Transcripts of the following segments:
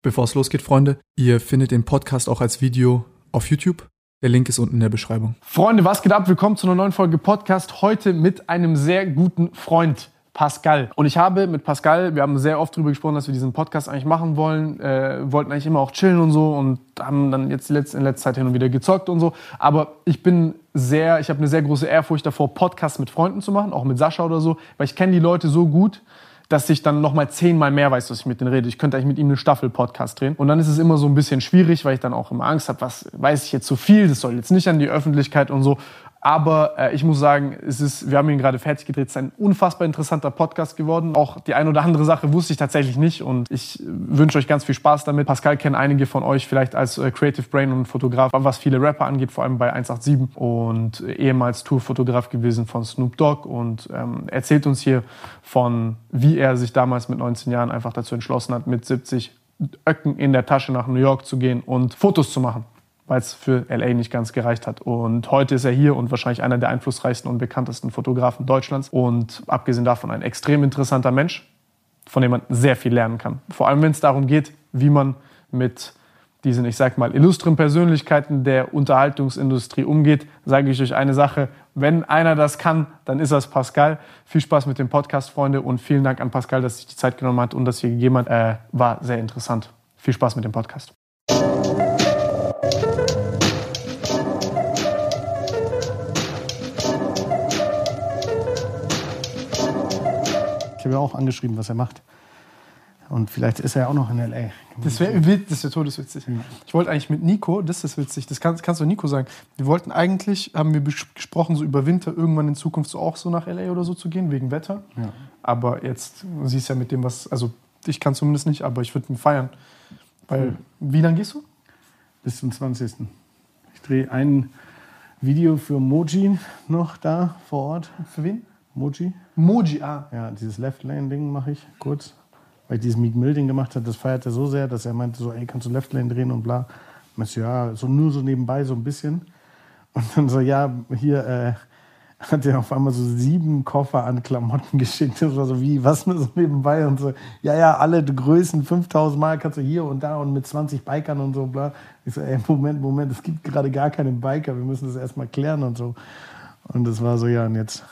Bevor es losgeht, Freunde, ihr findet den Podcast auch als Video auf YouTube. Der Link ist unten in der Beschreibung. Freunde, was geht ab? Willkommen zu einer neuen Folge Podcast. Heute mit einem sehr guten Freund. Pascal. Und ich habe mit Pascal, wir haben sehr oft darüber gesprochen, dass wir diesen Podcast eigentlich machen wollen, äh, wollten eigentlich immer auch chillen und so und haben dann jetzt in letzter Zeit hin und wieder gezockt und so. Aber ich bin sehr, ich habe eine sehr große Ehrfurcht davor, Podcasts mit Freunden zu machen, auch mit Sascha oder so, weil ich kenne die Leute so gut, dass ich dann noch mal zehnmal mehr weiß, was ich mit denen rede. Ich könnte eigentlich mit ihm eine Staffel-Podcast drehen. Und dann ist es immer so ein bisschen schwierig, weil ich dann auch immer Angst habe, was weiß ich jetzt zu so viel, das soll jetzt nicht an die Öffentlichkeit und so. Aber äh, ich muss sagen, es ist, wir haben ihn gerade fertig gedreht. Es ist ein unfassbar interessanter Podcast geworden. Auch die eine oder andere Sache wusste ich tatsächlich nicht. Und ich äh, wünsche euch ganz viel Spaß damit. Pascal kennen einige von euch vielleicht als äh, Creative Brain und Fotograf, was viele Rapper angeht, vor allem bei 187. Und äh, ehemals Tourfotograf gewesen von Snoop Dogg. Und ähm, erzählt uns hier von, wie er sich damals mit 19 Jahren einfach dazu entschlossen hat, mit 70 Öcken in der Tasche nach New York zu gehen und Fotos zu machen weil es für LA nicht ganz gereicht hat. Und heute ist er hier und wahrscheinlich einer der einflussreichsten und bekanntesten Fotografen Deutschlands. Und abgesehen davon ein extrem interessanter Mensch, von dem man sehr viel lernen kann. Vor allem, wenn es darum geht, wie man mit diesen, ich sag mal, illustren Persönlichkeiten der Unterhaltungsindustrie umgeht, sage ich euch eine Sache. Wenn einer das kann, dann ist das Pascal. Viel Spaß mit dem Podcast, Freunde, und vielen Dank an Pascal, dass sich die Zeit genommen hat und das hier gegeben hat. Äh, war sehr interessant. Viel Spaß mit dem Podcast. Ja auch angeschrieben, was er macht. Und vielleicht ist er auch noch in L.A. Das wäre das wär todeswitzig. Ja. Ich wollte eigentlich mit Nico, das ist witzig, das kannst, kannst du Nico sagen. Wir wollten eigentlich, haben wir gesprochen, so über Winter irgendwann in Zukunft so auch so nach L.A. oder so zu gehen, wegen Wetter. Ja. Aber jetzt siehst du ja mit dem, was, also ich kann zumindest nicht, aber ich würde ihn feiern. Weil, mhm. wie lange gehst du? Bis zum 20. Ich drehe ein Video für Moji noch da vor Ort. Für wen? Moji. Moji, ah. Ja, dieses Left-Lane-Ding mache ich kurz. Weil ich dieses Meek Mill-Ding gemacht habe, das feiert er so sehr, dass er meinte so, ey, kannst du Left-Lane drehen und bla. Ich so, ja, so nur so nebenbei, so ein bisschen. Und dann so, ja, hier äh, hat er auf einmal so sieben Koffer an Klamotten geschickt. Das war so, wie, was nur so nebenbei und so. Ja, ja, alle Größen, 5000 Mal kannst du hier und da und mit 20 Bikern und so, bla. Ich so, ey, Moment, Moment, es gibt gerade gar keinen Biker, wir müssen das erstmal klären und so. Und das war so, ja, und jetzt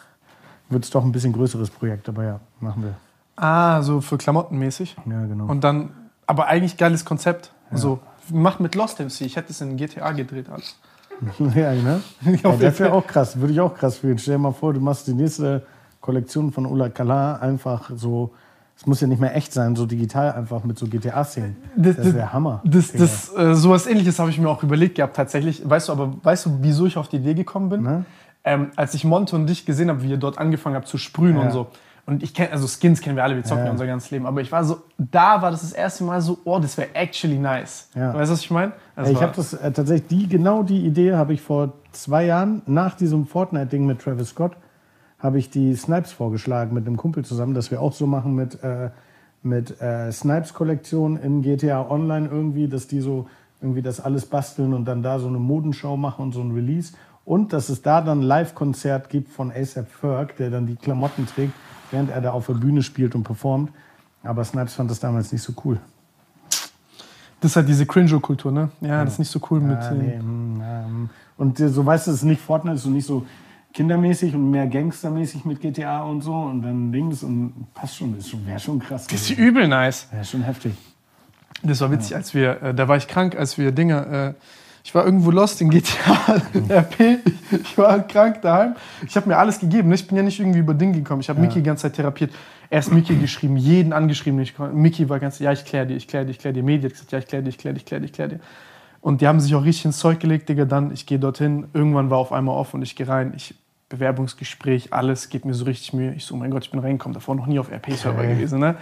wird es doch ein bisschen größeres Projekt, aber ja, machen wir. Ah, so für Klamottenmäßig? Ja, genau. Und dann, aber eigentlich geiles Konzept. Ja. So, macht mit Lost MC. Ich hätte es in GTA gedreht alles. ja, ne? ja, das wäre auch krass. Würde ich auch krass fühlen. Stell dir mal vor, du machst die nächste Kollektion von Ola Kala einfach so. Es muss ja nicht mehr echt sein, so digital einfach mit so GTA-Szenen. Das, das wäre Hammer. Das, das, äh, sowas ähnliches habe ich mir auch überlegt gehabt, tatsächlich. Weißt du aber, weißt du, wieso ich auf die Idee gekommen bin? Ne? Ähm, als ich Monte und dich gesehen habe, wie ihr dort angefangen habt zu sprühen ja. und so. Und ich kenne, also Skins kennen wir alle, wir zocken ja. unser ganzes Leben. Aber ich war so, da war das das erste Mal so, oh, das wäre actually nice. Ja. Weißt du, was ich meine? Ich habe das äh, tatsächlich, die, genau die Idee habe ich vor zwei Jahren, nach diesem Fortnite-Ding mit Travis Scott, habe ich die Snipes vorgeschlagen mit einem Kumpel zusammen, dass wir auch so machen mit, äh, mit äh, Snipes-Kollektion in GTA Online irgendwie, dass die so irgendwie das alles basteln und dann da so eine Modenschau machen und so ein Release. Und dass es da dann ein Live-Konzert gibt von ASAP Ferg, der dann die Klamotten trägt, während er da auf der Bühne spielt und performt. Aber Snipes fand das damals nicht so cool. Das ist halt diese Cringe-Kultur, ne? Ja, ja, das ist nicht so cool ja, mit. Nee, mm, ähm, und so weißt du, es ist nicht Fortnite, so nicht so kindermäßig und mehr gangstermäßig mit GTA und so und dann Dings und passt schon, das wäre schon krass. Das ist übel nice. Wäre schon heftig. Das war witzig, als wir, äh, da war ich krank, als wir Dinge, äh, ich war irgendwo lost in GTA, RP. Ich war krank daheim. Ich habe mir alles gegeben. Ich bin ja nicht irgendwie über Ding gekommen. Ich habe ja. Miki die ganze Zeit therapiert. Erst Miki geschrieben, jeden angeschrieben. Ich, Miki war ganz, ja, ich kläre dir, ich kläre dir, ich kläre dir. Medi hat gesagt, ja, ich kläre dir, ich kläre dir, ich kläre dir, ich kläre dir. Und die haben sich auch richtig ins Zeug gelegt, Digga. Dann, ich gehe dorthin. Irgendwann war auf einmal offen und ich gehe rein. Ich, Bewerbungsgespräch, alles, geht mir so richtig Mühe. Ich so, oh mein Gott, ich bin reingekommen. Davor noch nie auf RP-Server okay. gewesen, ne?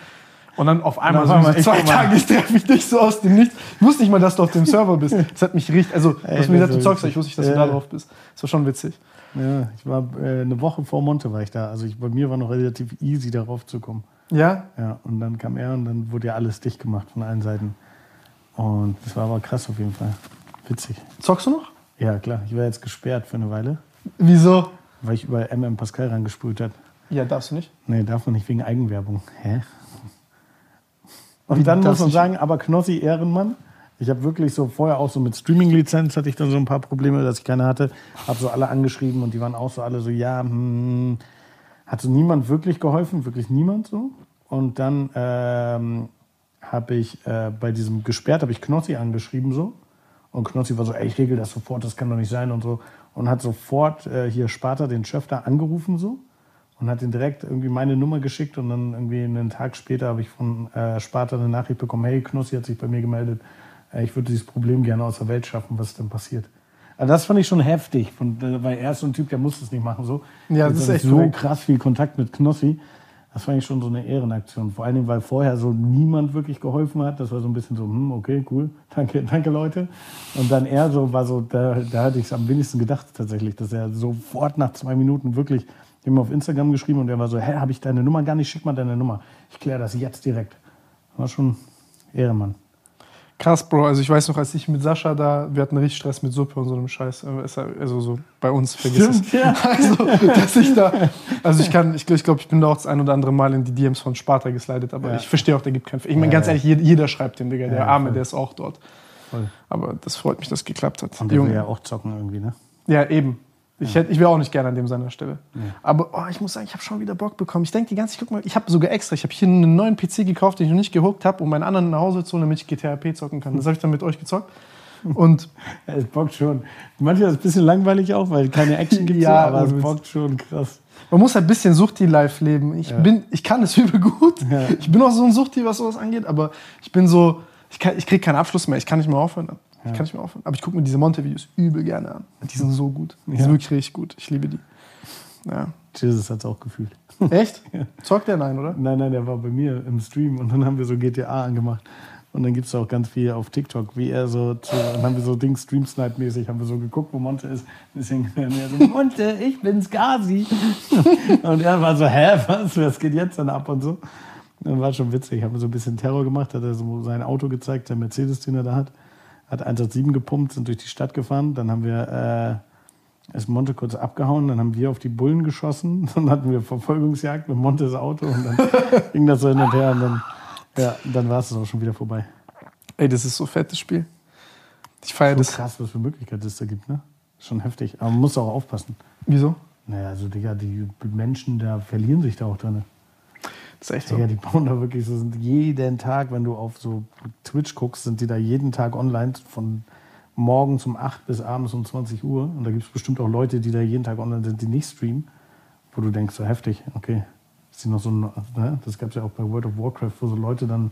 Und dann auf einmal so, so zwei Tage, ich treffe ich dich so aus dem Nichts. Ich wusste nicht mal, dass du auf dem Server bist. Das hat mich richtig, also, du hast mir gesagt, du zockst, ich wusste nicht, dass ja. du da drauf bist. Das war schon witzig. Ja, ich war äh, eine Woche vor Monte war ich da. Also ich, bei mir war noch relativ easy, darauf zu kommen. Ja? Ja, und dann kam er und dann wurde ja alles dicht gemacht von allen Seiten. Und das war aber krass auf jeden Fall. Witzig. Zockst du noch? Ja, klar. Ich war jetzt gesperrt für eine Weile. Wieso? Weil ich über MM Pascal rangespult hat. Ja, darfst du nicht? Nee, darf man nicht wegen Eigenwerbung. Hä? Und dann das muss man sagen, aber Knossi Ehrenmann. Ich habe wirklich so vorher auch so mit Streaming-Lizenz hatte ich dann so ein paar Probleme, dass ich keine hatte. Habe so alle angeschrieben und die waren auch so alle so, ja, hm, hat so niemand wirklich geholfen, wirklich niemand so. Und dann ähm, habe ich äh, bei diesem gesperrt, habe ich Knossi angeschrieben so. Und Knossi war so, ey, ich regel das sofort, das kann doch nicht sein und so. Und hat sofort äh, hier Sparta, den Chef da, angerufen so. Und hat ihn direkt irgendwie meine Nummer geschickt. Und dann irgendwie einen Tag später habe ich von äh, Sparta eine Nachricht bekommen, hey, Knossi hat sich bei mir gemeldet. Äh, ich würde dieses Problem gerne aus der Welt schaffen, was ist denn passiert? Also das fand ich schon heftig, von, äh, weil er ist so ein Typ, der muss das nicht machen so. Ja, das Jetzt ist echt so korrekt. krass viel Kontakt mit Knossi. Das fand ich schon so eine Ehrenaktion. Vor allen Dingen, weil vorher so niemand wirklich geholfen hat. Das war so ein bisschen so, hm, okay, cool, danke, danke Leute. Und dann er so war so, da, da hatte ich es am wenigsten gedacht tatsächlich, dass er sofort nach zwei Minuten wirklich ihm auf Instagram geschrieben und er war so, hä, habe ich deine Nummer gar nicht, schick mal deine Nummer. Ich kläre das jetzt direkt. War schon Ehrenmann. Krass, Bro. Also ich weiß noch, als ich mit Sascha da, wir hatten richtig Stress mit Suppe und so einem Scheiß. Äh, Also so bei uns, vergiss es. ja. Also, dass ich da, also ich kann, ich glaube, ich, glaub, ich bin da auch das ein oder andere Mal in die DMs von Sparta geslidet, aber Ja. ich verstehe auch, der gibt keinen. Ich meine, Ja, ganz ehrlich, jeder, schreibt den, Digga. Der Arme, voll. der ist auch dort. Voll. Aber das freut mich, dass es geklappt hat. Und der will Junge. ja auch zocken irgendwie, ne? Ja, eben. Ich, hätte, ich wäre auch nicht gerne an dem seiner Stelle. Aber oh, ich muss sagen, ich habe schon wieder Bock bekommen. Ich denke die ganze Zeit, guck mal, ich habe sogar extra, ich habe hier einen neuen PC gekauft, den ich noch nicht gehuckt habe, um meinen anderen nach Hause zu holen, damit ich GTAP zocken kann. Das habe ich dann mit euch gezockt. Und Ja, es bockt schon. Manchmal ist es ein bisschen langweilig auch, weil keine Action gibt, Ja, so, aber es bockt schon krass. man muss halt ein bisschen Suchti-Life leben. Ich, bin, ich kann es übel gut. Ja. Ich bin auch so ein Suchti, was sowas angeht, aber ich bin so, ich, kann- ich kriege keinen Abschluss mehr. Ich kann nicht mehr aufhören. Dann. Ich kann nicht mehr aufhören. Aber ich gucke mir diese Monte-Videos übel gerne an. Die sind so gut. Die Ja. sind wirklich richtig gut. Ich liebe die. Ja. Jesus hat es auch gefühlt. Echt? Zockt der nein, oder? Nein, nein, der war bei mir im Stream und dann haben wir so GTA angemacht. Und dann gibt es auch ganz viel auf TikTok, wie er so zu, dann haben wir so Ding Stream Snipe mäßig, haben wir so geguckt, wo Monte ist. Deswegen und er so, Monte, ich bin's Gazi. und er war so, hä, was, was geht jetzt denn ab und so. Dann war schon witzig, haben wir so ein bisschen Terror gemacht, hat er so sein Auto gezeigt, der Mercedes, den er da hat. Hat 187 gepumpt, sind durch die Stadt gefahren. Dann haben wir, äh, ist Monte kurz abgehauen, dann haben wir auf die Bullen geschossen, dann hatten wir Verfolgungsjagd mit Montes Auto und dann ging das so hin und her und dann, ja, dann war es auch schon wieder vorbei. Ey, das ist so fettes Spiel. Ich feiere das. krass, was für Möglichkeiten es da gibt, ne? Schon heftig. Aber man muss auch aufpassen. Wieso? Naja, also Digga, die Menschen da verlieren sich da auch drin. Das ist echt so. Digga, die bauen da wirklich so, sind jeden Tag, wenn du auf so Twitch guckst, sind die da jeden Tag online von morgens um 8 bis abends um 20 Uhr. Und da gibt es bestimmt auch Leute, die da jeden Tag online sind, die nicht streamen. Wo du denkst, so heftig, okay. Ist die noch so ne? Das gab es ja auch bei World of Warcraft, wo so Leute dann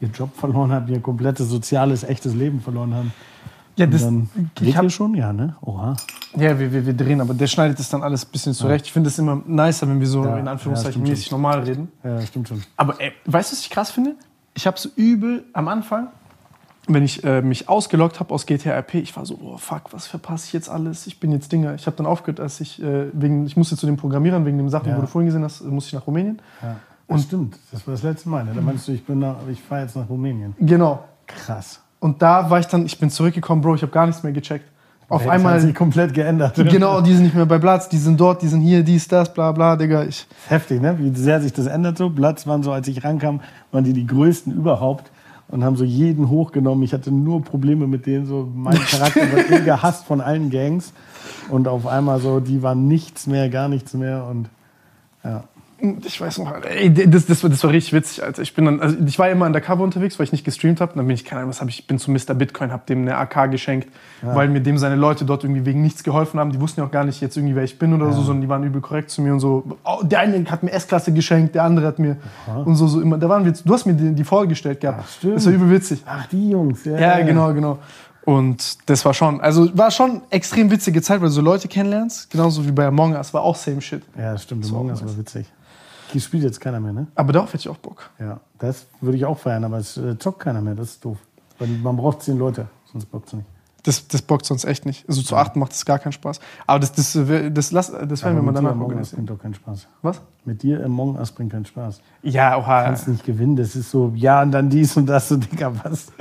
ihr Job verloren haben, ihr komplettes soziales, echtes Leben verloren haben. Ja, Und das, dann geht hab, ihr schon, ja, ne? Oha. ja wir, wir, wir drehen, aber der schneidet das dann alles ein bisschen zurecht. Ich finde es immer nicer, wenn wir so Ja, in ja, Anführungszeichen stimmt mäßig normal reden. Ja, stimmt schon. Aber ey, weißt du, was ich krass finde? Ich habe so übel am Anfang, wenn ich äh, mich ausgeloggt habe aus GTA RP, ich war so, oh fuck, was verpasse ich jetzt alles? Ich bin jetzt Dinger. Ich habe dann aufgehört, als ich äh, wegen, ich musste zu den Programmierern wegen den Sachen, Ja. wo du vorhin gesehen hast, äh, musste ich nach Rumänien. Ja. Und stimmt, das war das letzte Mal. Ne? Da meinst du, ich, bin nach- ich fahre jetzt nach Rumänien. Genau. Krass. Und da war ich dann, ich bin zurückgekommen, Bro, ich habe gar nichts mehr gecheckt. Auf Welt hat einmal, sich komplett geändert. genau, die sind nicht mehr bei Platz, die sind dort, die sind hier, dies, das, bla bla, Digga. Ich, Heftig, ne? Wie sehr sich das ändert so. Platz waren so, als ich rankam, waren die die größten überhaupt und haben so jeden hochgenommen. Ich hatte nur Probleme mit denen. So mein Charakter wird eh gehasst von allen Gangs. Und auf einmal so, die waren nichts mehr, gar nichts mehr. Und ja. Ich weiß noch, ey, das, das, war, das war richtig witzig, Alter. Ich bin dann, also ich war immer undercover unterwegs, weil ich nicht gestreamt habe. Dann bin ich, keine Ahnung, was habe ich, bin zu Mr. Bitcoin, habe dem eine AK geschenkt, weil mir dem seine Leute dort irgendwie wegen nichts geholfen haben. Die wussten ja auch gar nicht jetzt irgendwie, wer ich bin oder so, sondern die waren übel korrekt zu mir und so. Oh, der eine hat mir S-Klasse geschenkt, der andere hat mir und so, so immer. Da waren wir, du hast mir die, die vorgestellt gehabt. Ach, stimmt. Das war übel witzig. Ach, die Jungs. Ja, Ja, genau, genau. Und das war schon, also war schon extrem witzige Zeit, weil du so Leute kennenlernst, genauso wie bei Among Us, war auch same shit. Ja, das stimmt. Das Im war witzig. Die spielt jetzt keiner mehr, ne? Aber darauf hätte ich auch Bock. Ja. Das würde ich auch feiern, aber es äh, zockt keiner mehr. Das ist doof. Weil man braucht zehn Leute, sonst bockt es nicht. Das, das bockt sonst echt nicht. Also zu achten macht das gar keinen Spaß. Aber das, das, das, das, lass, das werden wir mal mit dir danach Among Us bringt doch keinen Spaß. Was? Mit dir Among Us bringt keinen Spaß. Ja, oha. kannst nicht gewinnen. Das ist so, ja, und dann dies und das und Digga, was?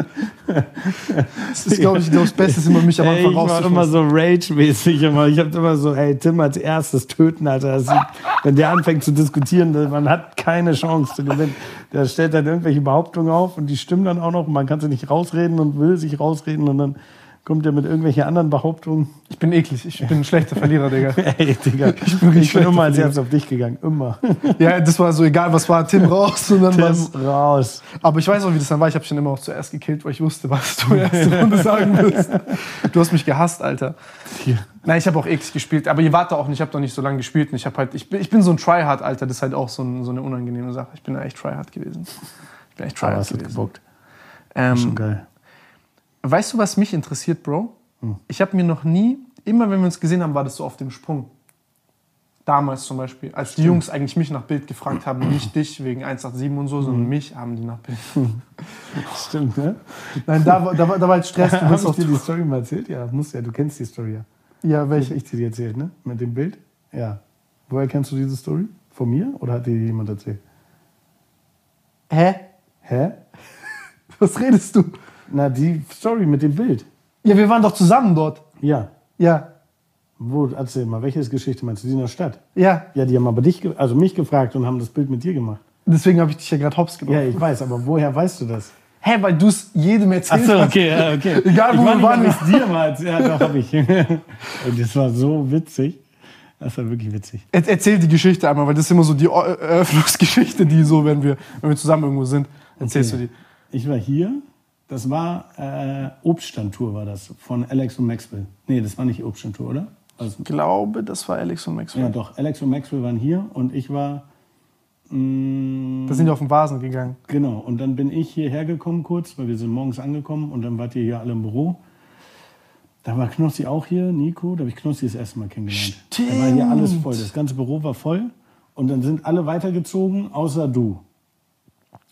Das ist, glaube ich, das Beste, ist immer mich am Anfang ich war immer so rage-mäßig. Immer. Ich hab immer so, ey, Tim als erstes töten, Alter. Das, wenn der anfängt zu diskutieren, man hat keine Chance zu gewinnen. Der stellt dann irgendwelche Behauptungen auf und die stimmen dann auch noch. Man kann sie nicht rausreden und will sich rausreden und dann kommt er mit irgendwelchen anderen Behauptungen. Ich bin eklig. Ich bin ein schlechter Verlierer, Digga. Ey, Digga, ich bin bin, richtig immer als erstes auf dich gegangen. Immer. Ja, das war so egal, was war. Tim raus und dann. Tim, raus. Aber ich weiß auch, wie das dann war. Ich habe dann immer auch zuerst gekillt, weil ich wusste, was du in der ersten Runde sagen wirst. Du hast mich gehasst, Alter. Hier. Nein, ich habe auch eklig gespielt. Aber ihr wart da auch nicht. Ich habe doch nicht so lange gespielt. Und ich, hab halt, ich, bin, ich bin so ein Tryhard, Alter. Das ist halt auch so, ein, so eine unangenehme Sache. Ich bin da echt Tryhard gewesen. Ich bin echt Aber Tryhard hat gewesen. gebuckt. Schon Ähm, geil. Weißt du, was mich interessiert, Bro? Ich habe mir noch nie, immer wenn wir uns gesehen haben, war das so auf dem Sprung. Damals zum Beispiel, als die Jungs eigentlich mich nach Bild gefragt haben, nicht dich wegen 187 und so, sondern mich haben die nach Bild. Stimmt, ne? Nein, da, war- da, da war halt Stress. Du auf dir die Story mal erzählt? Ja, muss ja. Du kennst die Story ja. Ja, Welche welche? ich dir erzählt, ne? Mit dem Bild? Ja. Woher kennst du diese Story? Von mir oder hat dir jemand erzählt? Hä? Hä? Was redest du? Na, die Story mit dem Bild. Ja, wir waren doch zusammen dort. Ja. Ja. Wo, erzähl mal, welche Geschichte meinst du? Die in der Stadt? Ja. Ja, die haben aber dich, also mich gefragt und haben das Bild mit dir gemacht. Deswegen habe ich dich ja gerade hops genommen. Ja, ich weiß, aber woher weißt du das? Hä, weil du es jedem erzählt hast. okay, ja, okay. Egal, ich wo war wir waren. ob ich's dir mal Ja, doch, hab ich. und das war so witzig. Das war wirklich witzig. Er, erzähl die Geschichte einmal, weil das ist immer so die Eröffnungsgeschichte, die so, wenn wir, wenn wir zusammen irgendwo sind, erzählst Okay. du die. Ich war hier, das war äh, Obststandtour war das, von Alex und Maxwell. Nee, das war nicht Obststandtour, oder? Also, Ich glaube, das war Alex und Maxwell. ja, doch, Alex und Maxwell waren hier und ich war, mh, Da sind wir auf den Vasen gegangen. genau, und dann bin ich hierher gekommen kurz, weil wir sind morgens angekommen und dann wart ihr hier alle im Büro. Da war Knossi auch hier, Nico, da habe ich Knossi das erste Mal kennengelernt. Da war hier alles voll, das ganze Büro war voll und dann sind alle weitergezogen, außer du.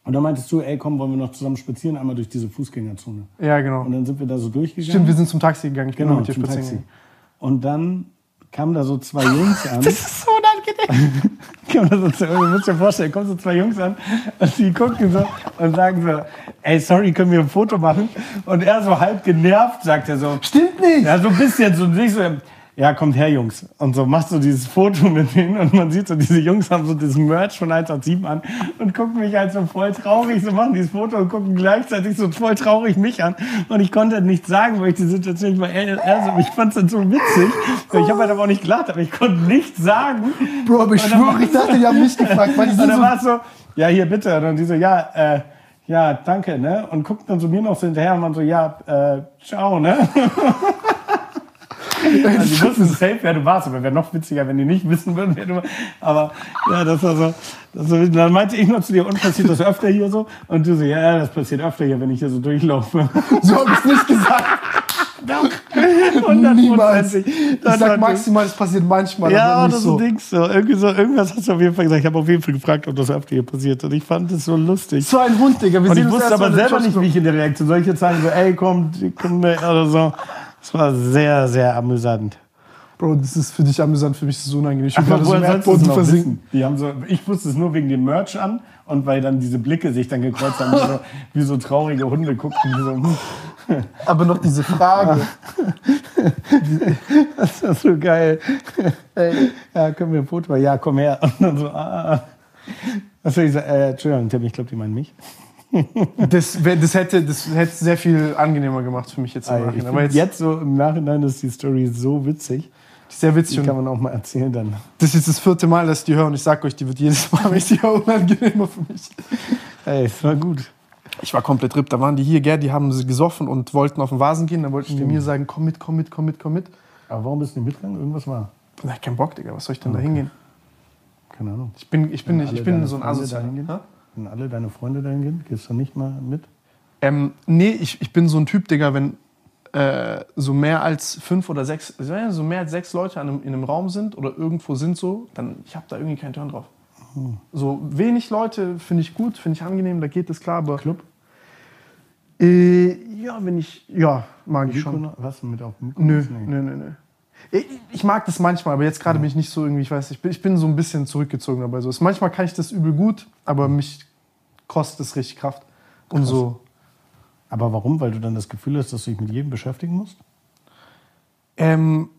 Und dann meintest du, ey, komm, wollen wir noch zusammen spazieren, einmal durch diese Fußgängerzone. Ja, genau. Und dann sind wir da so durchgegangen. Stimmt, wir sind zum Taxi gegangen. Ich genau, mit dir zum spazieren Taxi. Und dann kamen da so zwei Jungs an. Das ist so unangenehm. Kamen da so zwei, du musst dir vorstellen, kommen so zwei Jungs an und die gucken so und sagen so, ey, sorry, können wir ein Foto machen? Und er so halb genervt sagt er so, Stimmt nicht. ja, so ein bisschen, so nicht so, ja, kommt her, Jungs. Und so machst du dieses Foto mit denen und man sieht so, diese Jungs haben so das Merch von 187 an und gucken mich halt so voll traurig, so machen dieses Foto und gucken gleichzeitig so voll traurig mich an. Und ich konnte halt nichts sagen, weil ich die Situation nicht war. Er, er so, ich fand's dann so witzig. Ich habe halt aber auch nicht gelacht, aber ich konnte nichts sagen. Bro, aber ich schwöre, ich dachte, die haben mich gefragt, weil die Und dann so... war es so, ja, hier bitte. Und dann die so, ja, äh, ja, danke, ne? Und guckten dann so mir noch so hinterher und waren so, ja, äh, ciao, ne? Also die wussten safe, wer du warst, aber wäre noch witziger, wenn die nicht wissen würden, wer du warst. Aber ja, das war so. Das war, dann meinte ich noch zu dir, und passiert das öfter hier so? Und du so, ja, das passiert öfter hier, wenn ich hier so durchlaufe. So habe ich nicht gesagt. Und dann Niemals. Ich Dann sag maximal, es passiert manchmal, Ja, nicht so so. Dings so. Irgendwie so. Irgendwas hast du auf jeden Fall gesagt. Ich habe auf jeden Fall gefragt, ob das öfter hier passiert. Und ich fand das so lustig. So ein Hund, Digga. Wir Und ich wusste aber selber nicht, wie ich in der Reaktion soll ich jetzt sagen, so, ey, komm, komm oder so. Das war sehr, sehr amüsant. Bro, das ist für dich amüsant, für mich ist es unangenehm. Ich gerade so Erdboden versinken. Die haben so, ich wusste es nur wegen dem Merch an und weil dann diese Blicke sich dann gekreuzt haben, wie so, wie so traurige Hunde guckten. Die so, hm, Aber noch diese Frage. das ist so geil. Ey, ja, können wir ein Foto machen? Ja, komm her. Und dann so, ah. Was soll ich sagen? Äh, Entschuldigung, Tim, ich glaube, die meinen mich. Das, das, hätte, das hätte sehr viel angenehmer gemacht für mich jetzt im ich Nachhinein. Aber jetzt, jetzt so im Nachhinein ist die Story so witzig. sehr witzig. Die kann man auch mal erzählen dann. das ist jetzt das vierte Mal, dass ich die höre. Und ich sag euch, die wird jedes Mal, höre, unangenehmer für mich. Ey, es war gut. Ich war komplett ripp. Da waren die hier, gell, die haben sie gesoffen und wollten auf den Vasen gehen. Dann wollten die mir sagen, komm mit, komm mit, komm mit, komm mit. Aber warum bist du nicht mitgegangen? Irgendwas war. Na, kein Bock, Digga. Was soll ich denn da hingehen? Keine Ahnung. Ich bin, ich bin, nicht, ich bin so ein Asozial. Wenn alle deine Freunde dahin gehen, gehst du nicht mal mit? Ähm, nee, ich, ich bin so ein Typ, Digga, wenn äh, so mehr als fünf oder sechs, so mehr als sechs Leute einem, in einem Raum sind oder irgendwo sind so, dann ich habe da irgendwie keinen Turn drauf. So wenig Leute finde ich gut, finde ich angenehm, da geht es klar, aber Club? äh, ja, wenn ich ja mag ich schon. Was mit auf Mykonos? Nö, Nee. nö, nö, nö. Ich, ich mag das manchmal, aber jetzt gerade bin ich nicht so irgendwie, ich weiß, ich bin, ich bin so ein bisschen zurückgezogen dabei. So, ist- manchmal kann ich das übel gut, aber mich kostet es richtig Kraft. Und so, Aber warum? Weil du dann das Gefühl hast, dass du dich mit jedem beschäftigen musst? Ähm,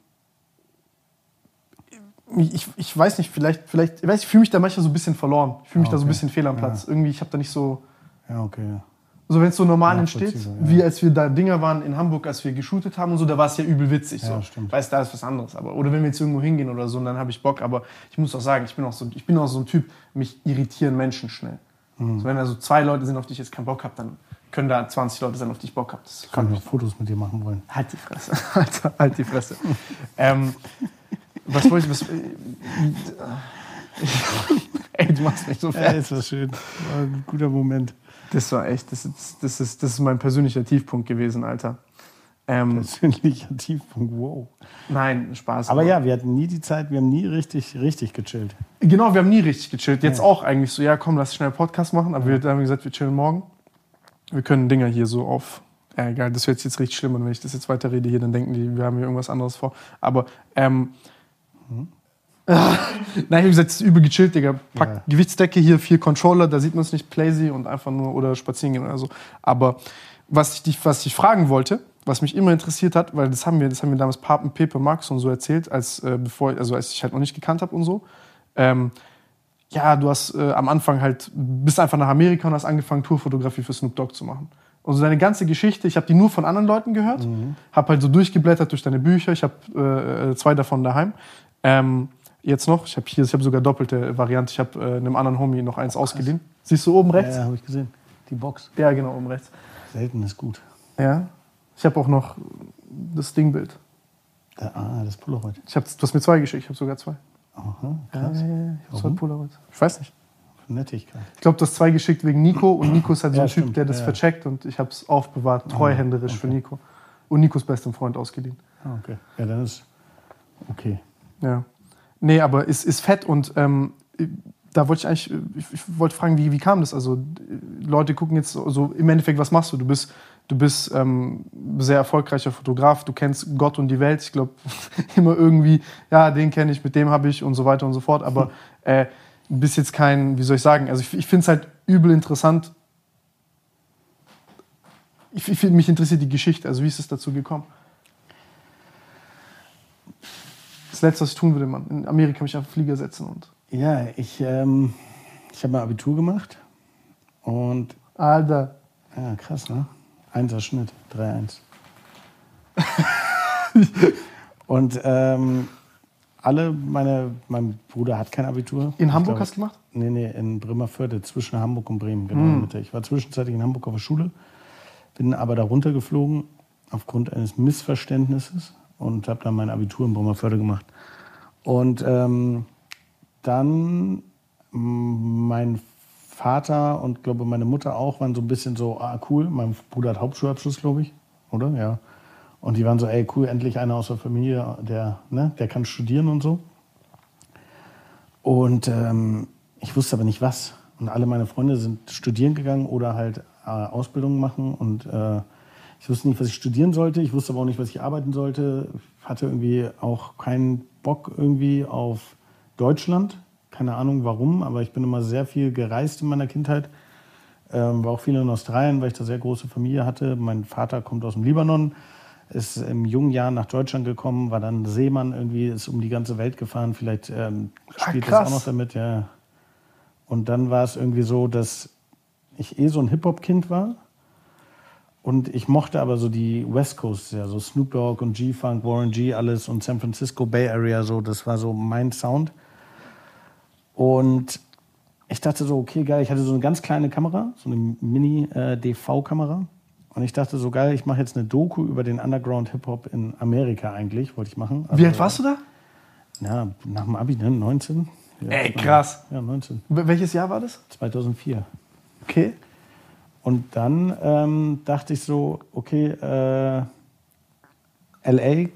ich, ich weiß nicht, vielleicht, vielleicht, ich weiß, ich fühle mich da manchmal so ein bisschen verloren. Ich fühle mich Ah, da so ein okay. bisschen fehl am Platz. Irgendwie, ich habe da nicht so, Ja, okay. Ja. so wenn es so normal entsteht, ja. wie als wir da Dinger waren in Hamburg, als wir geshootet haben und so, da war es ja übel witzig. Ja, so. stimmt. Weißt, da ist was anderes. Aber, oder wenn wir jetzt irgendwo hingehen oder so, dann habe ich Bock. Aber ich muss auch sagen, ich bin auch so, ich bin auch so ein Typ, mich irritieren Menschen schnell. Mhm. So, wenn da so zwei Leute sind, auf die ich jetzt keinen Bock habe, dann können da 20 Leute sein, auf die ich Bock habe. Das Kann ich noch Fotos mit dir machen wollen. Halt die Fresse. Alter, halt die Fresse. ähm, was wollte ich. Was, äh, ey, du machst mich so Ja, fertig. ist das schön. War ein guter Moment. Das war echt. Das ist, das, ist, das ist mein persönlicher Tiefpunkt gewesen, Alter. Ähm, Persönlicher Tiefpunkt, wow. nein, Spaß. Aber ja, wir hatten nie die Zeit, wir haben nie richtig, richtig gechillt. Genau, wir haben nie richtig gechillt. Jetzt Ja. auch eigentlich so, ja, komm, lass schnell Podcast machen. Aber wir haben gesagt, wir chillen morgen. Wir können Dinger hier so auf. Ja, egal, das wird jetzt richtig schlimm. Und wenn ich das jetzt weiterrede hier, dann denken die, wir haben hier irgendwas anderes vor. Aber, ähm. Nein, ich habe gesagt, es ist übel gechillt, Digga. Pack Ja. Gewichtsdecke hier, vier Controller, da sieht man es nicht, Playsy und einfach nur oder spazieren gehen oder so. Aber was ich, dich, was ich fragen wollte, was mich immer interessiert hat, weil das haben wir, das haben wir damals Papen, Pepe, Max und so erzählt, als, äh, bevor, also als ich halt noch nicht gekannt habe und so. Ähm, ja, du hast äh, am Anfang halt, bist einfach nach Amerika und hast angefangen, Tourfotografie für Snoop Dogg zu machen. Also deine ganze Geschichte, ich habe die nur von anderen Leuten gehört, habe halt so durchgeblättert durch deine Bücher, ich habe äh, äh, zwei davon daheim. Ähm, jetzt noch, ich habe hier, ich habe sogar doppelte Variante, ich habe äh, einem anderen Homie noch eins ausgeliehen. Siehst du oben rechts? Ja, habe ich gesehen. Die Box. Ja, genau, oben rechts. Selten ist gut. Ja. Ich habe auch noch das Dingbild. Da, ah, das Polaroid. Ich hab, du hast mir zwei geschickt, ich habe sogar zwei. Aha, Ja, krass. ja, ja, ich habe zwei? Polaroids. Ich weiß nicht. Nettigkeit. Ich glaube, du hast zwei geschickt wegen Nico und Nico ist halt so Ja, ein Typ, stimmt, der das ja. vercheckt und ich habe es aufbewahrt, treuhänderisch für Nico. Und Nikos bestem Freund ausgeliehen. Ah, okay. Ja, dann ist okay. Ja. Nee, aber ist, ist fett und ähm, da wollte ich eigentlich, ich, ich wollte fragen, wie, wie kam das? Also äh, Leute gucken jetzt so, so im Endeffekt, was machst du? Du bist, du bist ähm, sehr erfolgreicher Fotograf, du kennst Gott und die Welt. Ich glaube immer irgendwie, ja, den kenne ich, mit dem habe ich und so weiter und so fort. Aber äh, du bist jetzt kein, wie soll ich sagen, also ich, ich finde es halt übel interessant. Ich, ich, mich interessiert die Geschichte, also wie ist es dazu gekommen? Das Letzte, was ich tun würde, Mann, in Amerika mich auf den Flieger setzen und. Ja, ich, ähm, ich habe mal Abitur gemacht und Alter. ja, krass, ne? Einser Schnitt, 3-1. und ähm, alle meine, mein Bruder hat kein Abitur. In Ich Hamburg glaube- hast du gemacht? Nee, nee, in Bremerförde, zwischen Hamburg und Bremen, genau Hm. der Mitte. Ich war zwischenzeitlich in Hamburg auf der Schule, bin aber da runtergeflogen aufgrund eines Missverständnisses und habe dann mein Abitur in Bremerförde gemacht. Und ähm, dann m, mein Vater und glaube meine Mutter auch waren so ein bisschen so, ah cool, mein Bruder hat Hauptschulabschluss, glaube ich, oder? Ja. Und die waren so, ey cool, endlich einer aus der Familie, der, ne, der kann studieren und so. Und ähm, ich wusste aber nicht was. Und alle meine Freunde sind studieren gegangen oder halt äh, Ausbildung machen. Und äh, ich wusste nicht, was ich studieren sollte. Ich wusste aber auch nicht, was ich arbeiten sollte. Ich hatte irgendwie auch keinen Bock irgendwie auf Deutschland. Keine Ahnung warum, aber ich bin immer sehr viel gereist in meiner Kindheit. Ähm, war auch viel in Australien, weil ich da sehr große Familie hatte. Mein Vater kommt aus dem Libanon, ist im jungen Jahr nach Deutschland gekommen, war dann Seemann irgendwie, ist um die ganze Welt gefahren. Vielleicht ähm, Ah, spielt das krass. auch noch damit, ja. Und dann war es irgendwie so, dass ich eh so ein Hip-Hop-Kind war. Und ich mochte aber so die West Coast sehr, so Snoop Dogg und G-Funk, Warren G, alles und San Francisco Bay Area, so, das war so mein Sound. Und ich dachte so, okay, geil, ich hatte so eine ganz kleine Kamera, so eine Mini-DV-Kamera. Und ich dachte so, geil, ich mache jetzt eine Doku über den Underground-Hip-Hop in Amerika eigentlich, wollte ich machen. Wie alt warst du da? Ja, nach dem Abi, ne? 19. Ja, Ey, krass. Ja, 19. Wel- Welches Jahr war das? 2004. Okay. Und dann ähm, dachte ich so, okay, äh, LA,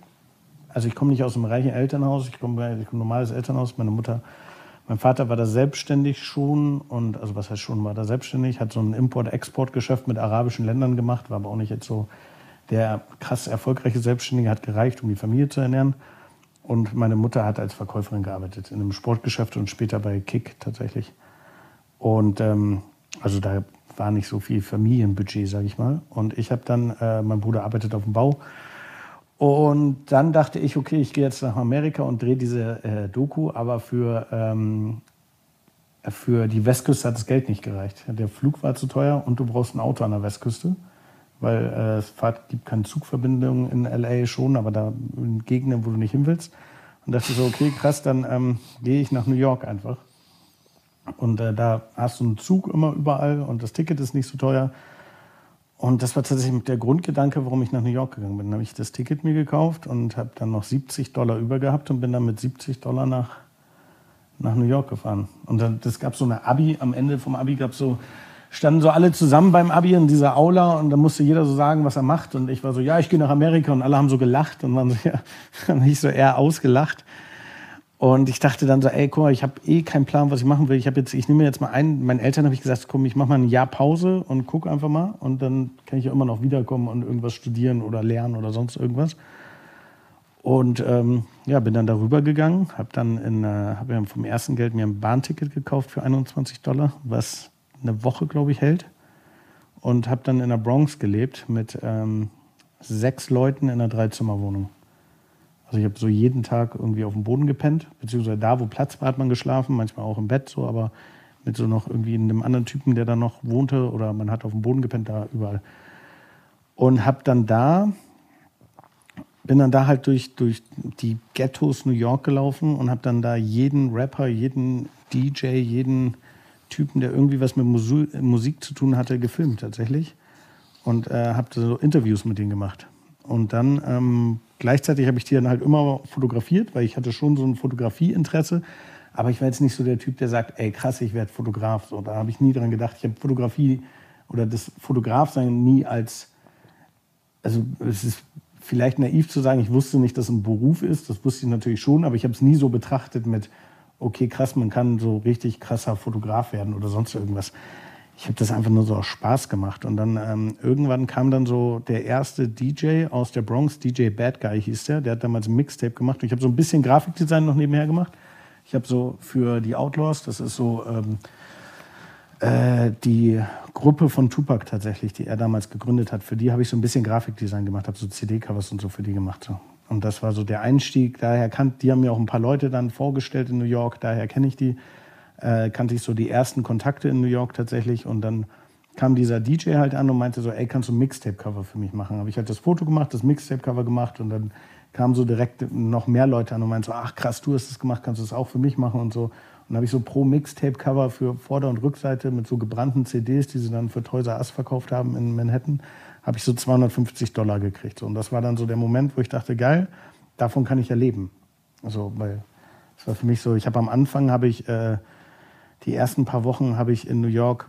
also ich komme nicht aus einem reichen Elternhaus, ich komme ich komm ein normales Elternhaus, meine Mutter, mein Vater war da selbstständig schon und, also was heißt schon, war da selbstständig, hat so ein Import-Export-Geschäft mit arabischen Ländern gemacht, war aber auch nicht jetzt so der krass erfolgreiche Selbstständige, hat gereicht, um die Familie zu ernähren. Und meine Mutter hat als Verkäuferin gearbeitet, in einem Sportgeschäft und später bei Kick tatsächlich. Und ähm, also da war nicht so viel Familienbudget, sage ich mal. Und ich habe dann, äh, mein Bruder arbeitet auf dem Bau. Und dann dachte ich, okay, ich gehe jetzt nach Amerika und drehe diese äh, Doku, aber für, ähm, für die Westküste hat das Geld nicht gereicht. Der Flug war zu teuer und du brauchst ein Auto an der Westküste, weil äh, es gibt keine Zugverbindung in LA schon, aber da in Gegenden, wo du nicht hin willst. Und dachte so, okay, krass, dann ähm, gehe ich nach New York einfach. Und äh, da hast du einen Zug immer überall und das Ticket ist nicht so teuer. Und das war tatsächlich der Grundgedanke, warum ich nach New York gegangen bin. Dann habe ich das Ticket mir gekauft und habe dann noch 70 Dollar über gehabt und bin dann mit 70 Dollar nach, nach New York gefahren. Und dann das gab so eine Abi, am Ende vom Abi gab so, standen so alle zusammen beim Abi in dieser Aula und da musste jeder so sagen, was er macht. Und ich war so, ja, ich gehe nach Amerika und alle haben so gelacht und waren so, ja, ich so eher ausgelacht. Und ich dachte dann so, ey, guck mal, ich habe eh keinen Plan, was ich machen will. Ich habe jetzt, ich nehme jetzt mal ein. Meinen Eltern habe ich gesagt, komm, ich mache mal ein Jahr Pause und guck einfach mal. Und dann kann ich ja immer noch wiederkommen und irgendwas studieren oder lernen oder sonst irgendwas. Und ähm, ja, bin dann darüber gegangen, habe dann in, äh, hab ja vom ersten Geld mir ein Bahnticket gekauft für 21 Dollar, was eine Woche, glaube ich, hält. Und habe dann in der Bronx gelebt mit ähm, sechs Leuten in einer Dreizimmerwohnung. Also ich habe so jeden Tag irgendwie auf dem Boden gepennt, beziehungsweise da, wo Platz war, hat man geschlafen, manchmal auch im Bett so, aber mit so noch irgendwie einem anderen Typen, der da noch wohnte oder man hat auf dem Boden gepennt, da überall. Und habe dann da, bin dann da halt durch, durch die Ghettos New York gelaufen und habe dann da jeden Rapper, jeden DJ, jeden Typen, der irgendwie was mit Musik zu tun hatte, gefilmt tatsächlich. Und äh, habe so Interviews mit denen gemacht. Und dann ähm, gleichzeitig habe ich die dann halt immer fotografiert, weil ich hatte schon so ein Fotografieinteresse. Aber ich war jetzt nicht so der Typ, der sagt, ey krass, ich werde Fotograf. So, da habe ich nie dran gedacht. Ich habe Fotografie oder das Fotografsein nie als, also es ist vielleicht naiv zu sagen, ich wusste nicht, dass es ein Beruf ist. Das wusste ich natürlich schon, aber ich habe es nie so betrachtet mit, okay, krass, man kann so richtig krasser Fotograf werden oder sonst irgendwas ich habe das einfach nur so aus Spaß gemacht. Und dann ähm, irgendwann kam dann so der erste DJ aus der Bronx, DJ Bad Guy hieß der, der hat damals ein Mixtape gemacht. Und ich habe so ein bisschen Grafikdesign noch nebenher gemacht. Ich habe so für die Outlaws, das ist so ähm, äh, die Gruppe von Tupac tatsächlich, die er damals gegründet hat, für die habe ich so ein bisschen Grafikdesign gemacht, habe so CD-Covers und so für die gemacht. So. Und das war so der Einstieg. Daher kannt, die haben mir auch ein paar Leute dann vorgestellt in New York, daher kenne ich die äh, kannte ich so die ersten Kontakte in New York tatsächlich und dann kam dieser DJ halt an und meinte so, ey, kannst du ein Mixtape-Cover für mich machen? Habe ich halt das Foto gemacht, das Mixtape-Cover gemacht und dann kamen so direkt noch mehr Leute an und meinten so, ach krass, du hast das gemacht, kannst du das auch für mich machen und so. Und dann habe ich so pro Mixtape-Cover für Vorder- und Rückseite mit so gebrannten CDs, die sie dann für Toys Us verkauft haben in Manhattan, habe ich so 250 Dollar gekriegt. Und das war dann so der Moment, wo ich dachte, geil, davon kann ich ja leben. Also, weil es war für mich so, ich habe am Anfang, habe ich... Äh, die ersten paar Wochen habe ich in New York,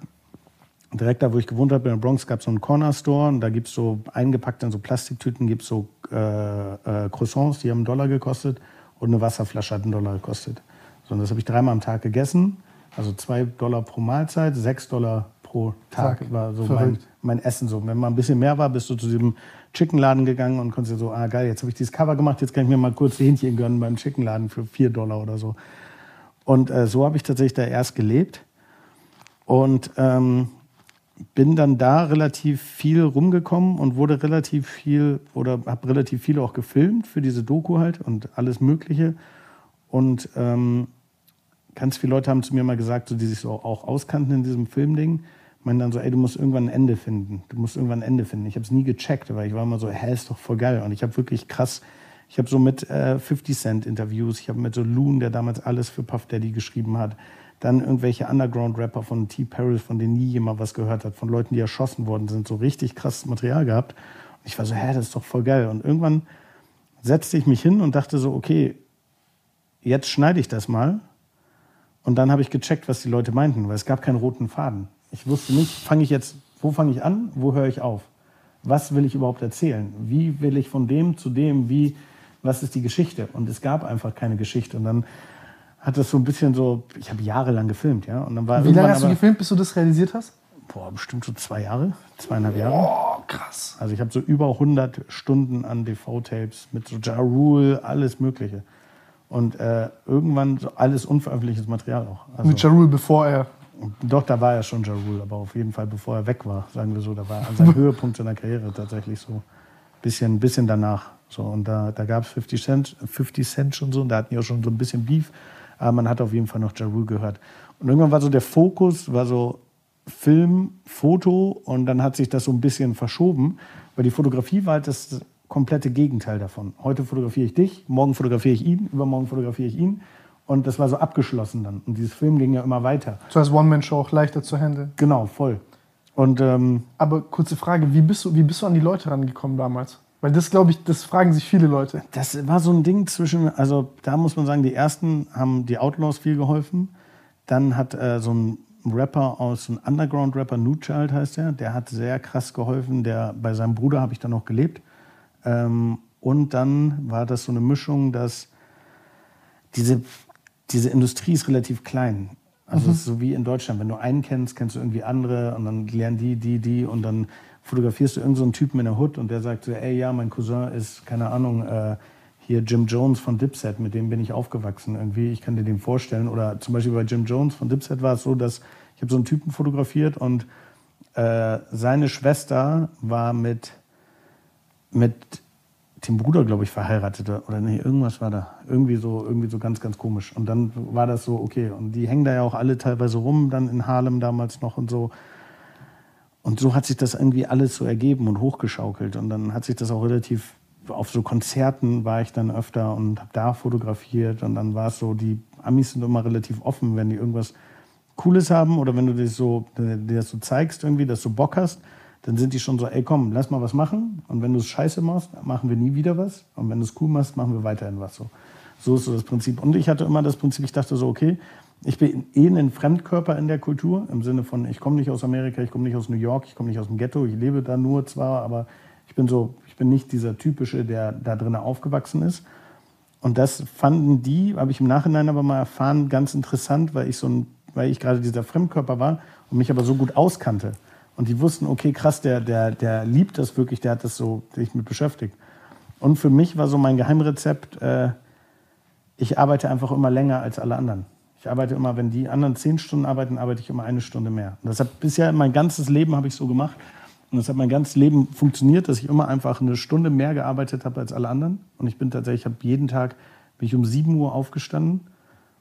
direkt da, wo ich gewohnt habe, in der Bronx, gab es so einen Corner Store und da gibt es so eingepackt in so Plastiktüten, gibt es so äh, äh, Croissants, die haben einen Dollar gekostet und eine Wasserflasche hat einen Dollar gekostet. So, und das habe ich dreimal am Tag gegessen, also zwei Dollar pro Mahlzeit, sechs Dollar pro Tag Tag. war so mein, mein, Essen. So. Wenn mal ein bisschen mehr war, bist du zu diesem Chickenladen gegangen und konntest dir so, ah geil, jetzt habe ich dieses Cover gemacht, jetzt kann ich mir mal kurz Hähnchen gönnen beim Chickenladen für vier Dollar oder so. Und äh, so habe ich tatsächlich da erst gelebt. Und ähm, bin dann da relativ viel rumgekommen und wurde relativ viel oder habe relativ viel auch gefilmt für diese Doku halt und alles Mögliche. Und ähm, ganz viele Leute haben zu mir mal gesagt, so, die sich so auch auskannten in diesem Filmding, meinen dann so, ey, du musst irgendwann ein Ende finden. Du musst irgendwann ein Ende finden. Ich habe es nie gecheckt, weil ich war immer so, hä, ist doch voll geil. Und ich habe wirklich krass ich habe so mit äh, 50 Cent Interviews, ich habe mit so Loon, der damals alles für Puff Daddy geschrieben hat, dann irgendwelche Underground-Rapper von T. Paris, von denen nie jemand was gehört hat, von Leuten, die erschossen worden sind, so richtig krasses Material gehabt. Und ich war so, hä, das ist doch voll geil. Und irgendwann setzte ich mich hin und dachte so, okay, jetzt schneide ich das mal. Und dann habe ich gecheckt, was die Leute meinten, weil es gab keinen roten Faden. Ich wusste nicht, fange ich jetzt, wo fange ich an, wo höre ich auf? Was will ich überhaupt erzählen? Wie will ich von dem zu dem, wie was ist die Geschichte? Und es gab einfach keine Geschichte. Und dann hat das so ein bisschen so, ich habe jahrelang gefilmt, ja. Und dann war Wie lange hast du gefilmt, bis du das realisiert hast? Boah, bestimmt so zwei Jahre, zweieinhalb Jahre. Boah, krass. Also ich habe so über 100 Stunden an DV-Tapes mit so Ja Rule, alles Mögliche. Und äh, irgendwann so alles unveröffentlichtes Material auch. Also, mit Ja Rule, bevor er Doch, da war er schon Ja Rule, aber auf jeden Fall, bevor er weg war, sagen wir so. Da war er an seinem Höhepunkt seiner Karriere tatsächlich so. Bisschen, bisschen danach. So, und da, da gab es 50 Cent, 50 Cent schon so, und da hatten die auch schon so ein bisschen Beef. Aber man hat auf jeden Fall noch Ja Rule gehört. Und irgendwann war so der Fokus, war so Film, Foto, und dann hat sich das so ein bisschen verschoben, weil die Fotografie war halt das komplette Gegenteil davon. Heute fotografiere ich dich, morgen fotografiere ich ihn, übermorgen fotografiere ich ihn. Und das war so abgeschlossen dann. Und dieses Film ging ja immer weiter. So als One-Man-Show auch leichter zu handeln. Genau, voll. Und ähm, Aber kurze Frage, wie bist du, wie bist du an die Leute rangekommen damals? Weil das, glaube ich, das fragen sich viele Leute. das war so ein Ding zwischen, also da muss man sagen, die ersten haben die Outlaws viel geholfen. Dann hat äh, so ein Rapper aus, so ein Underground-Rapper, New Child heißt er, der hat sehr krass geholfen. Der, bei seinem Bruder habe ich dann noch gelebt. Ähm, und dann war das so eine Mischung, dass diese, diese Industrie ist relativ klein. Also es ist so wie in Deutschland, wenn du einen kennst, kennst du irgendwie andere und dann lernen die, die, die und dann fotografierst du irgendeinen so Typen in der Hood und der sagt so, ey ja, mein Cousin ist, keine Ahnung, äh, hier Jim Jones von Dipset, mit dem bin ich aufgewachsen irgendwie, ich kann dir den vorstellen. Oder zum Beispiel bei Jim Jones von Dipset war es so, dass ich habe so einen Typen fotografiert und äh, seine Schwester war mit, mit dem Bruder, glaube ich, verheiratet oder nee, irgendwas war da. Irgendwie so, irgendwie so ganz, ganz komisch. Und dann war das so, okay. Und die hängen da ja auch alle teilweise rum, dann in Harlem damals noch und so. Und so hat sich das irgendwie alles so ergeben und hochgeschaukelt. Und dann hat sich das auch relativ, auf so Konzerten war ich dann öfter und habe da fotografiert. Und dann war es so, die Amis sind immer relativ offen, wenn die irgendwas Cooles haben oder wenn du dir so, dir das so zeigst irgendwie, dass du Bock hast, dann sind die schon so, ey komm, lass mal was machen. Und wenn du es scheiße machst, machen wir nie wieder was. Und wenn du es cool machst, machen wir weiterhin was so. So ist so das Prinzip. Und ich hatte immer das Prinzip, ich dachte so, okay, ich bin eh ein Fremdkörper in der Kultur, im Sinne von, ich komme nicht aus Amerika, ich komme nicht aus New York, ich komme nicht aus dem Ghetto, ich lebe da nur zwar, aber ich bin so, ich bin nicht dieser typische, der da drinnen aufgewachsen ist. Und das fanden die, habe ich im Nachhinein aber mal erfahren, ganz interessant, weil ich so ein, weil ich gerade dieser Fremdkörper war und mich aber so gut auskannte. Und die wussten, okay, krass, der, der, der liebt das wirklich, der hat das so sich mit beschäftigt. Und für mich war so mein Geheimrezept, äh, ich arbeite einfach immer länger als alle anderen. Ich arbeite immer, wenn die anderen zehn Stunden arbeiten, arbeite ich immer eine Stunde mehr. Und das hat bisher mein ganzes Leben habe ich so gemacht. Und das hat mein ganzes Leben funktioniert, dass ich immer einfach eine Stunde mehr gearbeitet habe als alle anderen. Und ich bin tatsächlich, ich habe jeden Tag bin ich um 7 Uhr aufgestanden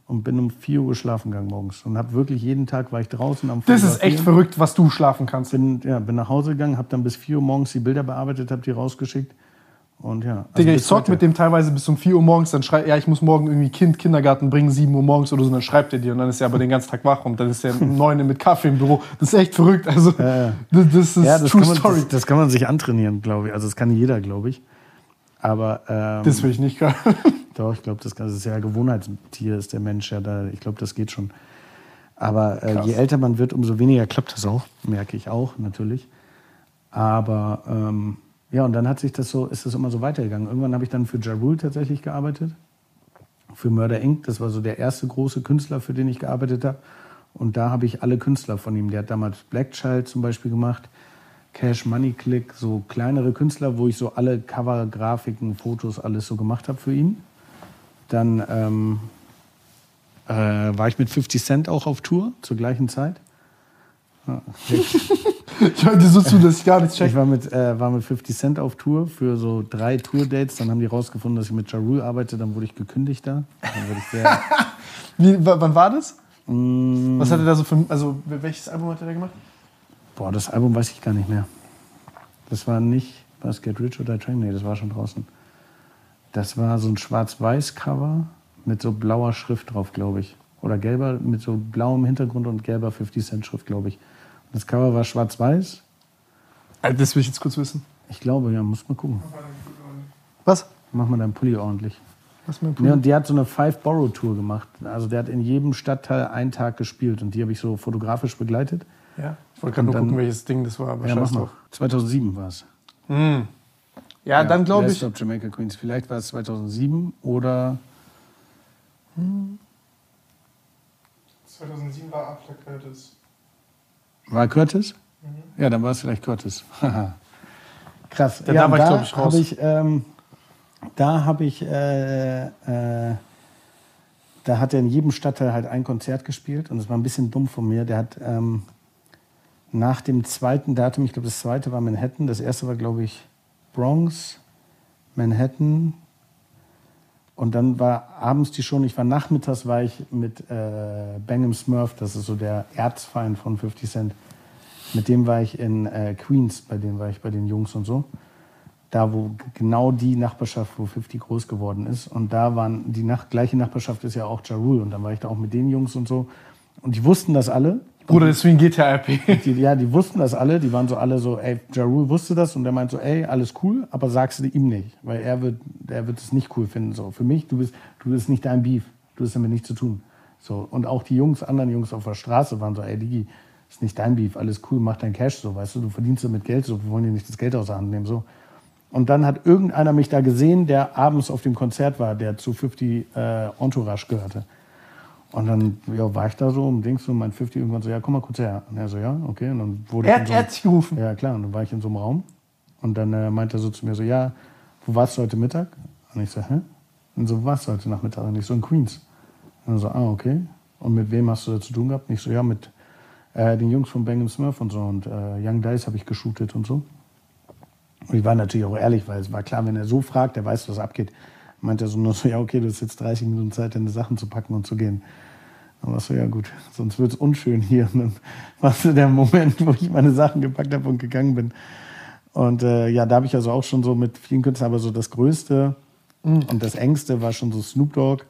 und bin um 4 Uhr schlafen gegangen morgens. Und habe wirklich jeden Tag war ich draußen am Das ist echt verrückt, was du schlafen kannst. Bin, ja, bin nach Hause gegangen, habe dann bis 4 Uhr morgens die Bilder bearbeitet, habe die rausgeschickt. Und ja. also Digga, ich zock heute. mit dem teilweise bis um 4 Uhr morgens, dann schreibt, ja, ich muss morgen irgendwie Kind, Kindergarten bringen, 7 Uhr morgens oder so, dann schreibt er dir und dann ist er aber den ganzen Tag wach und dann ist er um 9 Uhr mit Kaffee im Büro. Das ist echt verrückt. Also, ja. das, das ist Ja, das True kann, man, Story. das, das kann man sich antrainieren, glaube ich. Also das kann jeder, glaube ich. Aber ähm, Das will ich nicht können. doch, ich glaube, das, das ist ja Gewohnheitstier, ist der Mensch ja da. Ich glaube, das geht schon. Aber äh, je älter man wird, umso weniger klappt das auch, merke ich auch natürlich. Aber ähm, ja, und dann hat sich das so, ist das immer so weitergegangen. Irgendwann habe ich dann für Ja Rule tatsächlich gearbeitet, für Murder Inc. Das war so der erste große Künstler, für den ich gearbeitet habe. Und da habe ich alle Künstler von ihm. Der hat damals Black Child zum Beispiel gemacht, Cash Money Click, so kleinere Künstler, wo ich so alle Cover, Grafiken, Fotos, alles so gemacht habe für ihn. Dann ähm, äh, war ich mit 50 Cent auch auf Tour zur gleichen Zeit. Ich dir so zu, dass ich gar nichts Ich check. war mit, äh, war mit 50 Cent auf Tour für so drei Tour-Dates. Dann haben die rausgefunden, dass ich mit Ja Rule arbeite. Dann wurde ich gekündigt da. Dann wurde ich sehr, Wie, wann war das? Mm, Was hat er da so für, also welches Album hat er da gemacht? boah, das Album weiß ich gar nicht mehr. Das war nicht, war es Get Rich oder Train? Nee, das war schon draußen. Das war so ein Schwarz-Weiß-Cover mit so blauer Schrift drauf, glaube ich. Oder gelber, mit so blauem Hintergrund und gelber 50 Cent Schrift, glaube ich. Das Cover war schwarz-weiß. Also das will ich jetzt kurz wissen. Ich glaube, ja, muss mal gucken. Was? Mach mal deinen Pulli ordentlich. Was mein Ja, und die hat so eine Five-Borough-Tour gemacht. Also der hat in jedem Stadtteil einen Tag gespielt und die habe ich so fotografisch begleitet. Ja. Ich wollte gerade nur dann- gucken, welches Ding das war, aber Ja, mach mal. drauf. 2007 war es. Ja, dann glaube ich. Stop Jamaica Queens. Vielleicht war es 2007 oder 2007 war After Curtis. War Curtis? Ja, dann war es vielleicht Curtis. Krass. Ja, ja, da war ich, da ich, raus. Hab ich, ähm, da habe ich, äh, äh, da hat er in jedem Stadtteil halt ein Konzert gespielt und es war ein bisschen dumm von mir. Der hat ähm, nach dem zweiten Datum, ich glaube, das zweite war Manhattan, das erste war, glaube ich, Bronx, Manhattan. Und dann war abends die schon, ich war nachmittags, war ich mit äh, Bangam Smurf, das ist so der Erzfeind von 50 Cent. Mit dem war ich in äh, Queens, bei dem war ich bei den Jungs und so. Da, wo genau die Nachbarschaft, wo 50 groß geworden ist. Und da waren, die nach, gleiche Nachbarschaft ist ja auch Ja Rule. Und dann war ich da auch mit den Jungs und so. Und die wussten das alle. Bruder, deswegen geht ja RP. Die, ja, die wussten das alle. Die waren so alle so, ey, Ja Rule wusste das und der meint so, ey, alles cool, aber sagst du ihm nicht, weil er wird, er wird es nicht cool finden. So, für mich, du bist, du bist nicht dein Beef, du hast damit nichts zu tun. So und auch die Jungs, anderen Jungs auf der Straße waren so, ey, Digi, ist nicht dein Beef, alles cool, mach dein Cash, so, weißt du, du verdienst damit Geld, so, wir wollen dir nicht das Geld aus der Hand nehmen, so. Und dann hat irgendeiner mich da gesehen, der abends auf dem Konzert war, der zu 50 äh, Entourage gehörte. Und dann ja, war ich da so und denkst so, mein 50 irgendwann so, ja, komm mal kurz her. Und er so, ja, okay. Und dann wurde Er hat, so er hat sich gerufen. ja, klar. Und dann war ich in so einem Raum. Und dann äh, meinte er so zu mir so, ja, wo warst du heute Mittag? Und ich so, hä? Und so, du heute Nachmittag? Und ich so, in Queens. Und er so, ah, okay. Und mit wem hast du da zu tun gehabt? Und ich so, ja, mit äh, den Jungs von Bang Smurf und so. Und äh, Young Dice habe ich geshootet und so. Und ich war natürlich auch ehrlich, weil es war klar, wenn er so fragt, der weiß, was abgeht. Meinte er so nur so, ja, okay, du hast jetzt 30 Minuten Zeit, deine Sachen zu packen und zu gehen. War so, ja gut, sonst wird es unschön hier. Und dann war so der Moment, wo ich meine Sachen gepackt habe und gegangen bin. Und äh, ja, da habe ich also auch schon so mit vielen Künstlern, aber so das Größte und das Engste war schon so Snoop Dogg.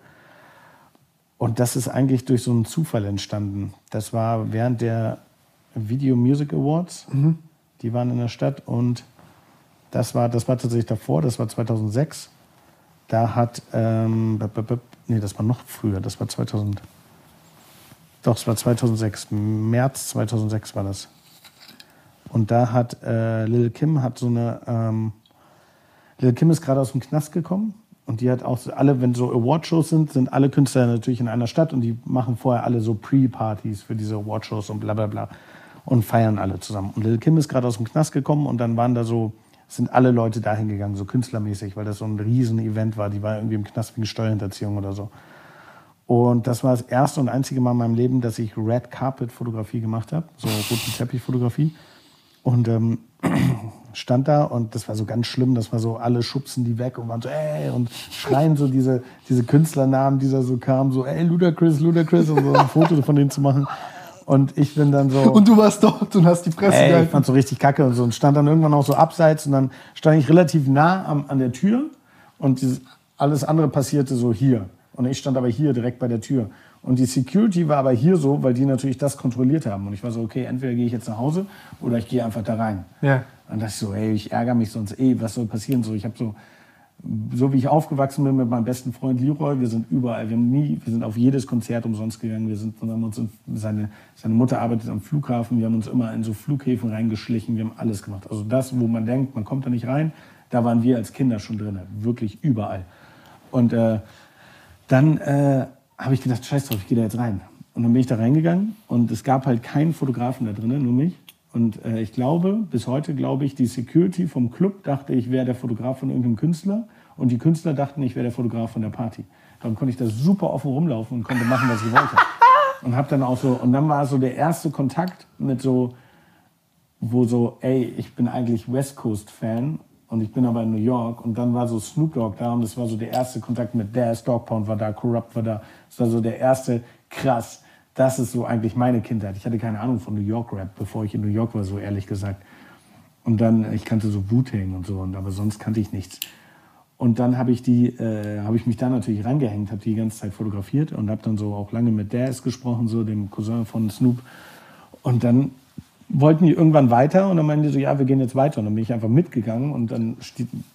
Und das ist eigentlich durch so einen Zufall entstanden. Das war während der Video Music Awards. Die waren in der Stadt und das war, das war tatsächlich davor, das war 2006. Da hat, ähm, nee, das war noch früher, das war 2000. Doch, es war 2006, März 2006 war das. Und da hat äh, Lil Kim hat so eine, ähm, Lil Kim ist gerade aus dem Knast gekommen und die hat auch alle, wenn so Awardshows sind, sind alle Künstler natürlich in einer Stadt und die machen vorher alle so Pre-Partys für diese Awardshows und bla bla bla und feiern alle zusammen. Und Lil Kim ist gerade aus dem Knast gekommen und dann waren da so, sind alle Leute dahin gegangen, so künstlermäßig, weil das so ein riesen Event war. Die war irgendwie im Knast wegen Steuerhinterziehung oder so. Und das war das erste und einzige Mal in meinem Leben, dass ich Red Carpet Fotografie gemacht habe, so roten Teppich Fotografie. Und ähm, stand da und das war so ganz schlimm, das war so, alle schubsen die weg und waren so, ey, und schreien so diese, diese Künstlernamen, die da so kamen, so, ey, Ludacris, Ludacris, und so ein Foto von denen zu machen. Und ich bin dann so. Und du warst dort und hast die Presse Ey, ich gehalten. fand so richtig kacke und so und stand dann irgendwann auch so abseits und dann stand ich relativ nah am, an der Tür und dieses, alles andere passierte so hier. Und ich stand aber hier direkt bei der Tür. Und die Security war aber hier so, weil die natürlich das kontrolliert haben. Und ich war so, okay, entweder gehe ich jetzt nach Hause oder ich gehe einfach da rein. Ja. Und dachte ich so, ey, ich ärgere mich sonst eh, was soll passieren? So, ich habe so, so wie ich aufgewachsen bin mit meinem besten Freund Leroy, wir sind überall, wir haben nie, wir sind auf jedes Konzert umsonst gegangen, wir sind, wir haben uns in, seine, seine Mutter arbeitet am Flughafen, wir haben uns immer in so Flughäfen reingeschlichen, wir haben alles gemacht. Also das, wo man denkt, man kommt da nicht rein, da waren wir als Kinder schon drin, wirklich überall. Und äh, dann äh, habe ich gedacht, scheiß drauf, ich gehe da jetzt rein. Und dann bin ich da reingegangen und es gab halt keinen Fotografen da drinnen, nur mich. Und äh, ich glaube, bis heute glaube ich, die Security vom Club dachte, ich wäre der Fotograf von irgendeinem Künstler. Und die Künstler dachten, ich wäre der Fotograf von der Party. Dann konnte ich da super offen rumlaufen und konnte machen, was ich wollte. Und habe dann auch so, und dann war so der erste Kontakt mit so, wo so, ey, ich bin eigentlich West Coast Fan und ich bin aber in New York und dann war so Snoop Dogg da und das war so der erste Kontakt mit Daz, Dog Pound war da, Corrupt war da. Das war so der erste, krass, das ist so eigentlich meine Kindheit. Ich hatte keine Ahnung von New York Rap, bevor ich in New York war, so ehrlich gesagt. Und dann, ich kannte so Wu-Tang und so, und, aber sonst kannte ich nichts. Und dann habe ich äh, habe ich mich da natürlich reingehängt, habe die die ganze Zeit fotografiert und habe dann so auch lange mit Daz gesprochen, so dem Cousin von Snoop. Und dann wollten die irgendwann weiter und dann meinten die so, ja, wir gehen jetzt weiter. Und dann bin ich einfach mitgegangen und dann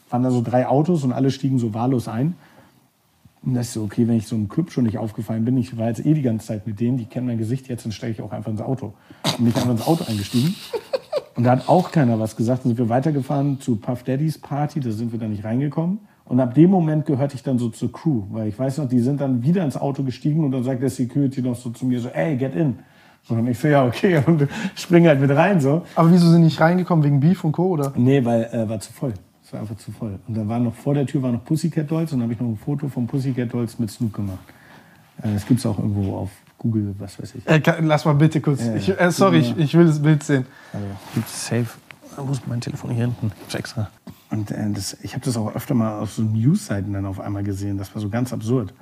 waren da so drei Autos und alle stiegen so wahllos ein. Und das ist so, okay, wenn ich so im Club schon nicht aufgefallen bin, ich war jetzt eh die ganze Zeit mit denen, die kennen mein Gesicht, jetzt dann steige ich auch einfach ins Auto. Und bin ich einfach ins Auto eingestiegen. Und da hat auch keiner was gesagt. Dann sind wir weitergefahren zu Puff Daddys Party, da sind wir dann nicht reingekommen. Und ab dem Moment gehörte ich dann so zur Crew, weil ich weiß noch, die sind dann wieder ins Auto gestiegen und dann sagt der Security noch so zu mir so, ey, get in. Und ich so, ja, okay, und springe halt mit rein so. Aber wieso sind die nicht reingekommen? Wegen Beef und Co. oder? Nee, weil äh, war zu voll. Es war einfach zu voll. Und da war noch vor der Tür war noch Pussycat Dolls und dann habe ich noch ein Foto von Pussycat Dolls mit Snoop gemacht. Äh, Das gibt es auch irgendwo auf Google, was weiß ich. Äh, kann, lass mal bitte kurz. Ja, ich, äh, sorry, ich, ich will das Bild sehen. Also, gibt es safe. Wo ist mein Telefon hier hinten? Gibt's extra. Und äh, das, ich habe das auch öfter mal auf so News-Seiten dann auf einmal gesehen. Das war so ganz absurd.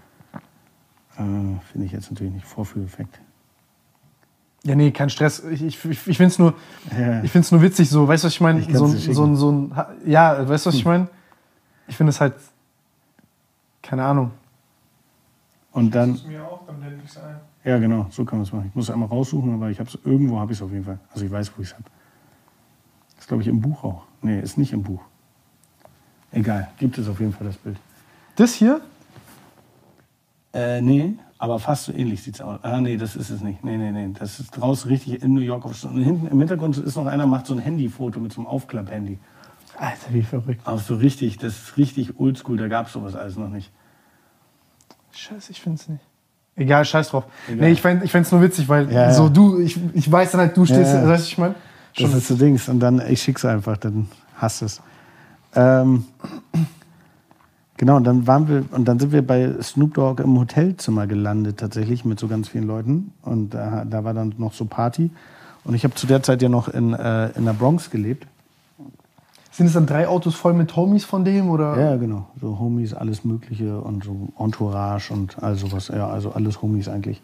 Äh, Finde ich jetzt natürlich nicht Vorführeffekt. Ja, nee, kein Stress. Ich, ich, ich finde es nur, Ja. ich find's nur witzig so. Weißt du, was ich meine? So, so, ein- so ein. Ja, weißt du, was ich meine? Ich finde es halt. Keine Ahnung. Und dann, mir auch, dann blende ich es ein. ja genau, so kann man es machen. Ich muss es einmal raussuchen, aber ich habe es irgendwo, habe ich es auf jeden Fall. Also ich weiß, wo ich es habe. Ist glaube ich im Buch auch. Nee, ist nicht im Buch. Egal, gibt es auf jeden Fall das Bild. Das hier? Äh, nee, aber fast so ähnlich sieht es aus. Ah, nee, das ist es nicht. Nee, nee, nee. Das ist draußen richtig in New York. Und hinten im Hintergrund ist noch einer, macht so ein Handyfoto mit so einem Aufklapp-Handy. Alter, wie verrückt. Aber so richtig, das ist richtig oldschool, da gab es sowas alles noch nicht. Scheiße, ich finde es nicht. Egal, scheiß drauf. Egal. Nee, ich fände es nur witzig, weil ja. so du, ich, ich weiß dann halt, du stehst, Ja, ja. weißt du, ich meine? Das ist so Dings. Und dann, ich schick's einfach, dann hast es. Ähm, genau, und dann waren wir, und dann sind wir bei Snoop Dogg im Hotelzimmer gelandet, tatsächlich, mit so ganz vielen Leuten. Und da, da war dann noch so Party. Und ich habe zu der Zeit ja noch in, äh, in der Bronx gelebt. Sind es dann drei Autos voll mit Homies von dem oder? Ja, genau. So Homies, alles Mögliche und so Entourage und all sowas. Ja, also alles Homies eigentlich.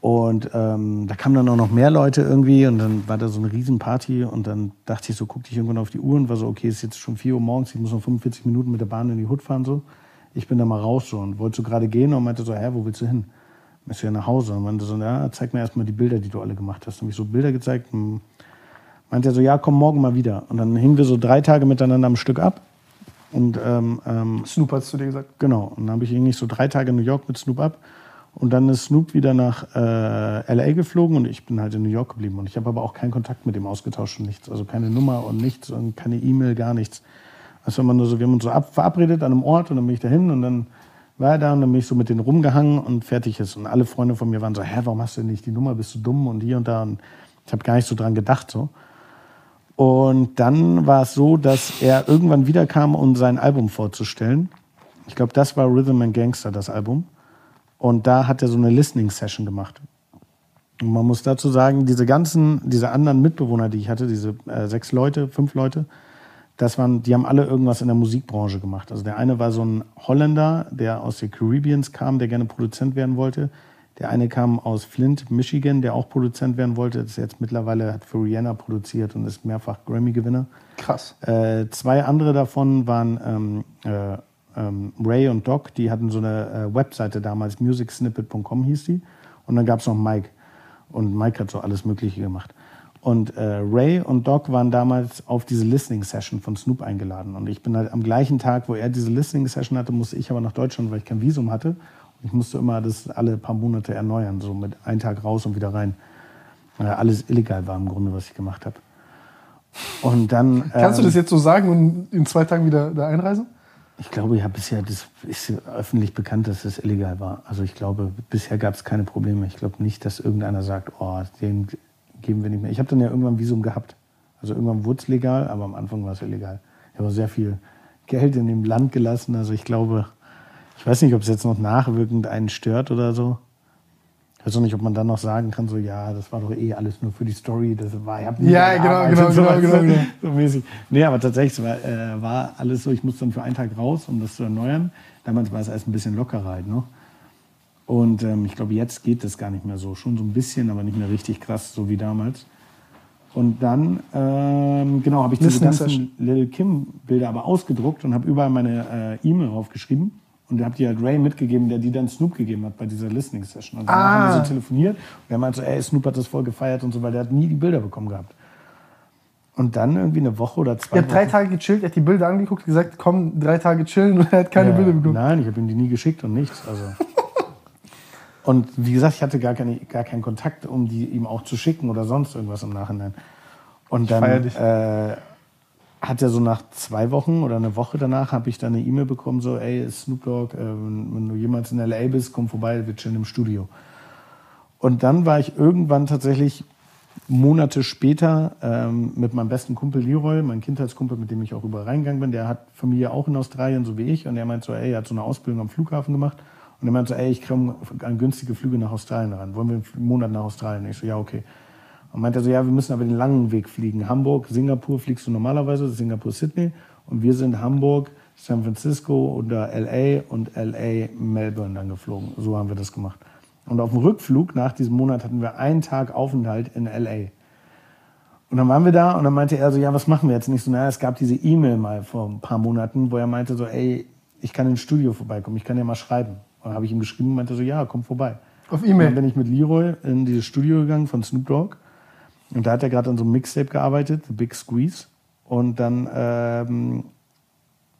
Und ähm, da kamen dann auch noch mehr Leute irgendwie und dann war da so eine Riesenparty und dann dachte ich so, guckte ich irgendwann auf die Uhr und war so, okay, es ist jetzt schon 4 Uhr morgens, ich muss noch 45 Minuten mit der Bahn in die Hut fahren so. Ich bin da mal raus so und wollte so gerade gehen und meinte so, hä, wo willst du hin? Möchtest du ja nach Hause? Und meinte so, ja, zeig mir erstmal die Bilder, die du alle gemacht hast. Dann habe ich so Bilder gezeigt und meinte er so, ja, komm morgen mal wieder. Und dann hingen wir so drei Tage miteinander am Stück ab. Und ähm, ähm, Snoop hast du dir gesagt. Genau. Und dann habe ich eigentlich so drei Tage in New York mit Snoop ab. Und dann ist Snoop wieder nach äh, LA geflogen und ich bin halt in New York geblieben. Und ich habe aber auch keinen Kontakt mit ihm ausgetauscht und nichts. Also keine Nummer und nichts und keine E-Mail, gar nichts. Also immer nur so, wir haben uns so ab, verabredet an einem Ort und dann bin ich dahin und dann war er da und dann bin ich so mit denen rumgehangen und fertig ist. Und alle Freunde von mir waren so, hä, warum hast du denn nicht die Nummer? Bist du dumm? Und hier und da. Und ich habe gar nicht so dran gedacht so. Und dann war es so, dass er irgendwann wiederkam, um sein Album vorzustellen. Ich glaube, das war Rhythm and Gangster, das Album. Und da hat er so eine Listening-Session gemacht. Und man muss dazu sagen, diese ganzen, diese anderen Mitbewohner, die ich hatte, diese äh, sechs Leute, fünf Leute, das waren, die haben alle irgendwas in der Musikbranche gemacht. Also der eine war so ein Holländer, der aus den Caribbeans kam, der gerne Produzent werden wollte. Der eine kam aus Flint, Michigan, der auch Produzent werden wollte. Das ist jetzt mittlerweile hat für Rihanna produziert und ist mehrfach Grammy-Gewinner. Krass. Äh, zwei andere davon waren ähm, äh, ähm, Ray und Doc, die hatten so eine äh, Webseite damals, musicsnippet.com hieß die. Und dann gab es noch Mike. Und Mike hat so alles Mögliche gemacht. Und äh, Ray und Doc waren damals auf diese Listening-Session von Snoop eingeladen. Und ich bin halt am gleichen Tag, wo er diese Listening-Session hatte, musste ich aber nach Deutschland, weil ich kein Visum hatte. Und ich musste immer das alle paar Monate erneuern, so mit einem Tag raus und wieder rein. Weil alles illegal war im Grunde, was ich gemacht habe. Und dann. Kannst du ähm, das jetzt so sagen und in zwei Tagen wieder da einreisen? Ich glaube, ja, bisher das ist öffentlich bekannt, dass es illegal war. Also ich glaube, bisher gab es keine Probleme. Ich glaube nicht, dass irgendeiner sagt, oh, den geben wir nicht mehr. Ich habe dann ja irgendwann Visum gehabt. Also irgendwann wurde es legal, aber am Anfang war es illegal. Ich habe sehr viel Geld in dem Land gelassen. Also ich glaube, ich weiß nicht, ob es jetzt noch nachwirkend einen stört oder so. Ich weiß auch nicht, ob man dann noch sagen kann, so, ja, das war doch eh alles nur für die Story. Das war, ich hab nie Ja, genau, genau, so, genau, genau, genau. So mäßig. Nee, aber tatsächlich, war, äh, war alles so, ich musste dann für einen Tag raus, um das zu erneuern. Damals war es erst ein bisschen lockerer halt noch. Und ähm, ich glaube, jetzt geht das gar nicht mehr so. Schon so ein bisschen, aber nicht mehr richtig krass, so wie damals. Und dann, ähm, genau, habe ich diese ganzen. Lil Kim-Bilder aber ausgedruckt und habe überall meine äh, E-Mail draufgeschrieben. Und habe die halt Ray mitgegeben, der die dann Snoop gegeben hat bei dieser Listening-Session. Und dann Ah. haben wir so telefoniert. Und er meinte so, ey, Snoop hat das voll gefeiert und so, weil der hat nie die Bilder bekommen gehabt. Und dann irgendwie eine Woche oder zwei Er hat drei Tage gechillt, er hat die Bilder angeguckt, gesagt, komm, drei Tage chillen und er hat keine Ja, Bilder bekommen. Nein, ich habe ihm die nie geschickt und nichts. Also. und wie gesagt, ich hatte gar, keine, gar keinen Kontakt, um die ihm auch zu schicken oder sonst irgendwas im Nachhinein. Und dann äh, hat er so nach zwei Wochen oder eine Woche danach habe ich dann eine E-Mail bekommen, so, ey, Snoop Dogg, äh, wenn, du jemals in L.A. bist, komm vorbei, wir chillen im Studio. Und dann war ich irgendwann tatsächlich Monate später ähm, mit meinem besten Kumpel Leroy, mein Kindheitskumpel, mit dem ich auch überall reingegangen bin, der hat Familie auch in Australien, so wie ich. Und er meint so, ey, er hat so eine Ausbildung am Flughafen gemacht. Und er meinte so, ey, ich kriege an günstige Flüge nach Australien ran. Wollen wir einen Monat nach Australien? Ich so, ja, okay. Und meinte er so, ja, wir müssen aber den langen Weg fliegen. Hamburg, Singapur fliegst du normalerweise, Singapur, Sydney. Und wir sind Hamburg, San Francisco oder LA und LA, Melbourne dann geflogen. So haben wir das gemacht. Und auf dem Rückflug nach diesem Monat hatten wir einen Tag Aufenthalt in LA. Und dann waren wir da und dann meinte er so, ja, was machen wir jetzt? Nicht so, naja, es gab diese E-Mail mal vor ein paar Monaten, wo er meinte so, ey, ich kann ins Studio vorbeikommen, ich kann ja mal schreiben. Und dann habe ich ihm geschrieben und meinte so, ja, komm vorbei. Auf E-Mail. dann bin ich mit Leroy in dieses Studio gegangen von Snoop Dogg. Und da hat er gerade an so einem Mixtape gearbeitet, The Big Squeeze. Und dann ähm,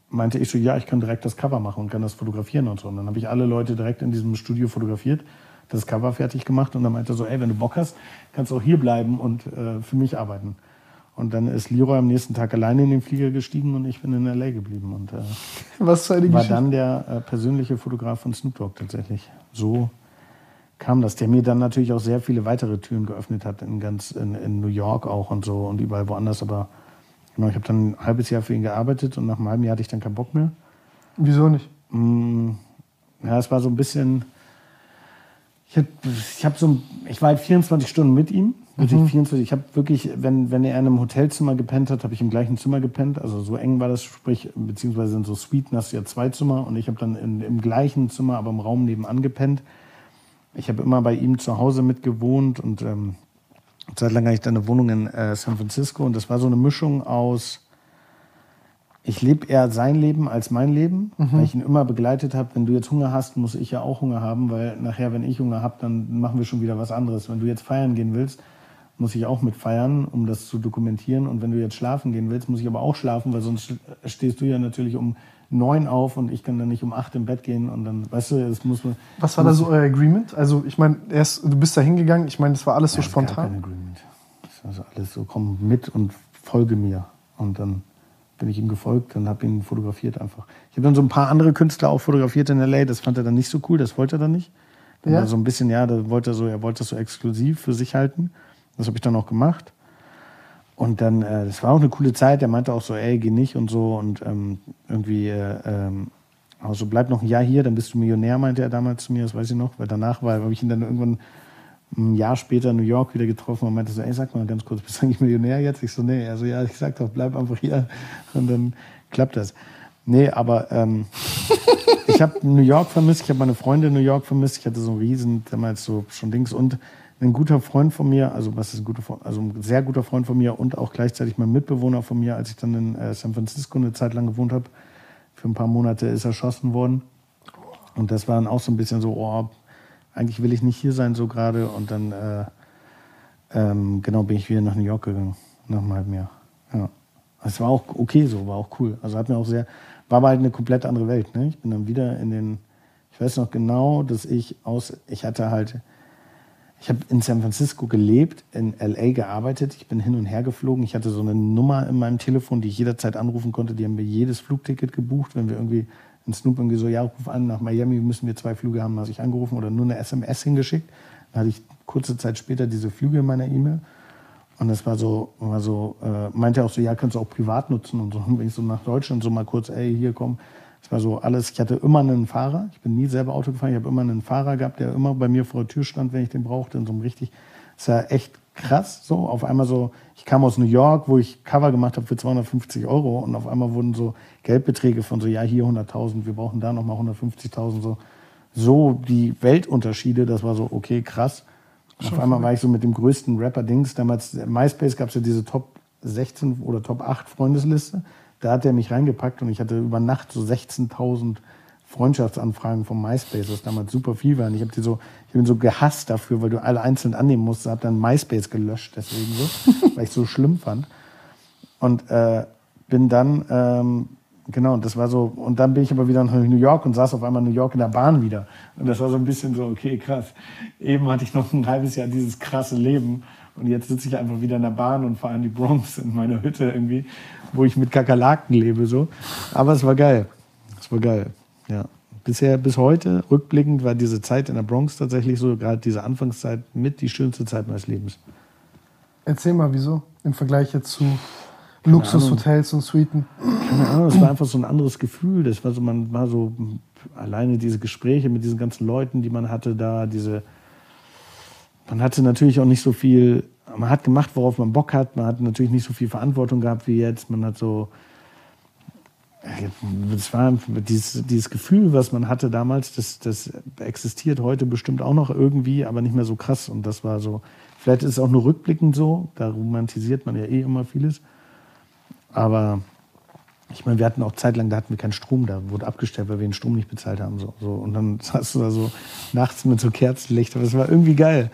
meinte ich so, ja, ich kann direkt das Cover machen und kann das fotografieren und so. Und dann habe ich alle Leute direkt in diesem Studio fotografiert, das Cover fertig gemacht und dann meinte er so, ey, wenn du Bock hast, kannst du auch hier bleiben und äh, für mich arbeiten. Und dann ist Leroy am nächsten Tag alleine in den Flieger gestiegen und ich bin in L.A. geblieben und äh, Was für eine war Geschichte. dann der äh, persönliche Fotograf von Snoop Dogg tatsächlich. So kam das, der mir dann natürlich auch sehr viele weitere Türen geöffnet hat, in ganz in, in New York auch und so und überall woanders. Aber genau, ich habe dann ein halbes Jahr für ihn gearbeitet und nach einem halben Jahr hatte ich dann keinen Bock mehr. Wieso nicht? Mm, Ja, es war so ein bisschen. Ich, hab, ich, hab so, ich war halt 24 Stunden mit ihm. Wirklich 24, ich habe wirklich, wenn, wenn er in einem Hotelzimmer gepennt hat, habe ich im gleichen Zimmer gepennt. Also so eng war das, sprich, beziehungsweise in so Suiten hast du ja zwei Zimmer und ich habe dann in, im gleichen Zimmer, aber im Raum nebenan gepennt. Ich habe immer bei ihm zu Hause mitgewohnt und ähm, eine Zeit lang hatte ich dann eine Wohnung in äh, San Francisco und das war so eine Mischung aus ich lebe eher sein Leben als mein Leben, weil ich ihn immer begleitet habe. Wenn du jetzt Hunger hast, muss ich ja auch Hunger haben, weil nachher, wenn ich Hunger habe, dann machen wir schon wieder was anderes. Wenn du jetzt feiern gehen willst, muss ich auch mit feiern, um das zu dokumentieren. Und wenn du jetzt schlafen gehen willst, muss ich aber auch schlafen, weil sonst stehst du ja natürlich um neun auf und ich kann dann nicht um acht im Bett gehen und dann, weißt du, es muss man. Was war da so euer Agreement? Also, ich meine, erst, du bist da hingegangen, ich meine, das war alles so Ja, es gab kein spontan. Agreement. Das war also alles so, komm mit und folge mir. Und dann bin ich ihm gefolgt und habe ihn fotografiert einfach. Ich habe dann so ein paar andere Künstler auch fotografiert in L.A., das fand er dann nicht so cool, das wollte er dann nicht. Dann Ja? war so ein bisschen, ja, da wollte er so, er wollte das so exklusiv für sich halten. Das habe ich dann auch gemacht. Und dann, äh, das war auch eine coole Zeit. Er meinte auch so, ey, geh nicht und so. Und ähm, irgendwie, äh, ähm, also bleib noch ein Jahr hier, dann bist du Millionär, meinte er damals zu mir, das weiß ich noch. Weil danach war, habe ich ihn dann irgendwann ein Jahr später in New York wieder getroffen und meinte so, ey, sag mal ganz kurz, bist du eigentlich Millionär jetzt? Ich so, nee. Also ja, ich sag doch, bleib einfach hier. Und dann klappt das. Nee, aber ähm, ich habe New York vermisst, ich habe meine Freunde in New York vermisst. Ich hatte so einen riesen, damals so schon Dings und ein guter Freund von mir, also was ist ein guter Freund, also ein sehr guter Freund von mir und auch gleichzeitig mein Mitbewohner von mir, als ich dann in äh, San Francisco eine Zeit lang gewohnt habe. Für ein paar Monate ist erschossen worden. Und das war dann auch so ein bisschen so, oh, eigentlich will ich nicht hier sein so gerade. Und dann, äh, ähm, genau, bin ich wieder nach New York gegangen, nach einem halben Jahr. Ja. Es war auch okay so, war auch cool. Also hat mir auch sehr, war aber halt eine komplett andere Welt. Ne? Ich bin dann wieder in den, ich weiß noch genau, dass ich aus, ich hatte halt, ich habe in San Francisco gelebt, in LA gearbeitet. Ich bin hin und her geflogen. Ich hatte so eine Nummer in meinem Telefon, die ich jederzeit anrufen konnte. Die haben mir jedes Flugticket gebucht. Wenn wir irgendwie in Snoop irgendwie so, ja, ruf an, nach Miami müssen wir zwei Flüge haben, habe ich angerufen oder nur eine SMS hingeschickt. Dann hatte ich kurze Zeit später diese Flüge in meiner E-Mail. Und das war so, war so äh, meinte auch so, ja, kannst du auch privat nutzen und so. Und bin ich so nach Deutschland so mal kurz, ey, hier komm. Das war so alles, ich hatte immer einen Fahrer. Ich bin nie selber Auto gefahren. Ich habe immer einen Fahrer gehabt, der immer bei mir vor der Tür stand, wenn ich den brauchte. In so einem richtig, das war echt krass. So, auf einmal so, ich kam aus New York, wo ich Cover gemacht habe für 250 Euro und auf einmal wurden so Geldbeträge von so, ja, hier 100.000, wir brauchen da nochmal 150.000, so. So die Weltunterschiede, das war so, okay, krass. Und auf einmal war ich so mit dem größten Rapper-Dings. Damals, äh, MySpace gab es ja diese Top 16 oder Top 8 Freundesliste. Da hat er mich reingepackt und ich hatte über Nacht so 16.000 Freundschaftsanfragen von MySpace, was damals super viel war. Und ich habe die so, ich bin so gehasst dafür, weil du alle einzeln annehmen musst. Habe dann MySpace gelöscht, deswegen so, weil ich so schlimm fand. Und äh, bin dann, ähm, genau, und das war so, und dann bin ich aber wieder nach New York und saß auf einmal in New York in der Bahn wieder. Und das war so ein bisschen so, okay, krass. Eben hatte ich noch ein halbes Jahr dieses krasse Leben. Und jetzt sitze ich einfach wieder in der Bahn und fahre in die Bronx in meiner Hütte irgendwie, wo ich mit Kakerlaken lebe, so. Aber es war geil. Es war geil, ja. Bisher, bis heute, rückblickend, war diese Zeit in der Bronx tatsächlich so, gerade diese Anfangszeit, mit die schönste Zeit meines Lebens. Erzähl mal, wieso? Im Vergleich jetzt zu. Luxushotels und Suiten. Keine Ahnung, es war einfach so ein anderes Gefühl. Das war so, man war so alleine diese Gespräche mit diesen ganzen Leuten, die man hatte da, diese. Man hatte natürlich auch nicht so viel. Man hat gemacht, worauf man Bock hat. Man hat natürlich nicht so viel Verantwortung gehabt wie jetzt. Man hat so. Das war dieses, dieses Gefühl, was man hatte damals, das, das existiert heute bestimmt auch noch irgendwie, aber nicht mehr so krass. Und das war so. Vielleicht ist es auch nur rückblickend so. Da romantisiert man ja eh immer vieles. Aber ich meine, wir hatten auch zeitlang, da hatten wir keinen Strom, da wurde abgestellt, weil wir den Strom nicht bezahlt haben. So, so. Und dann saß du da so nachts mit so Kerzenlicht. Aber das war irgendwie geil.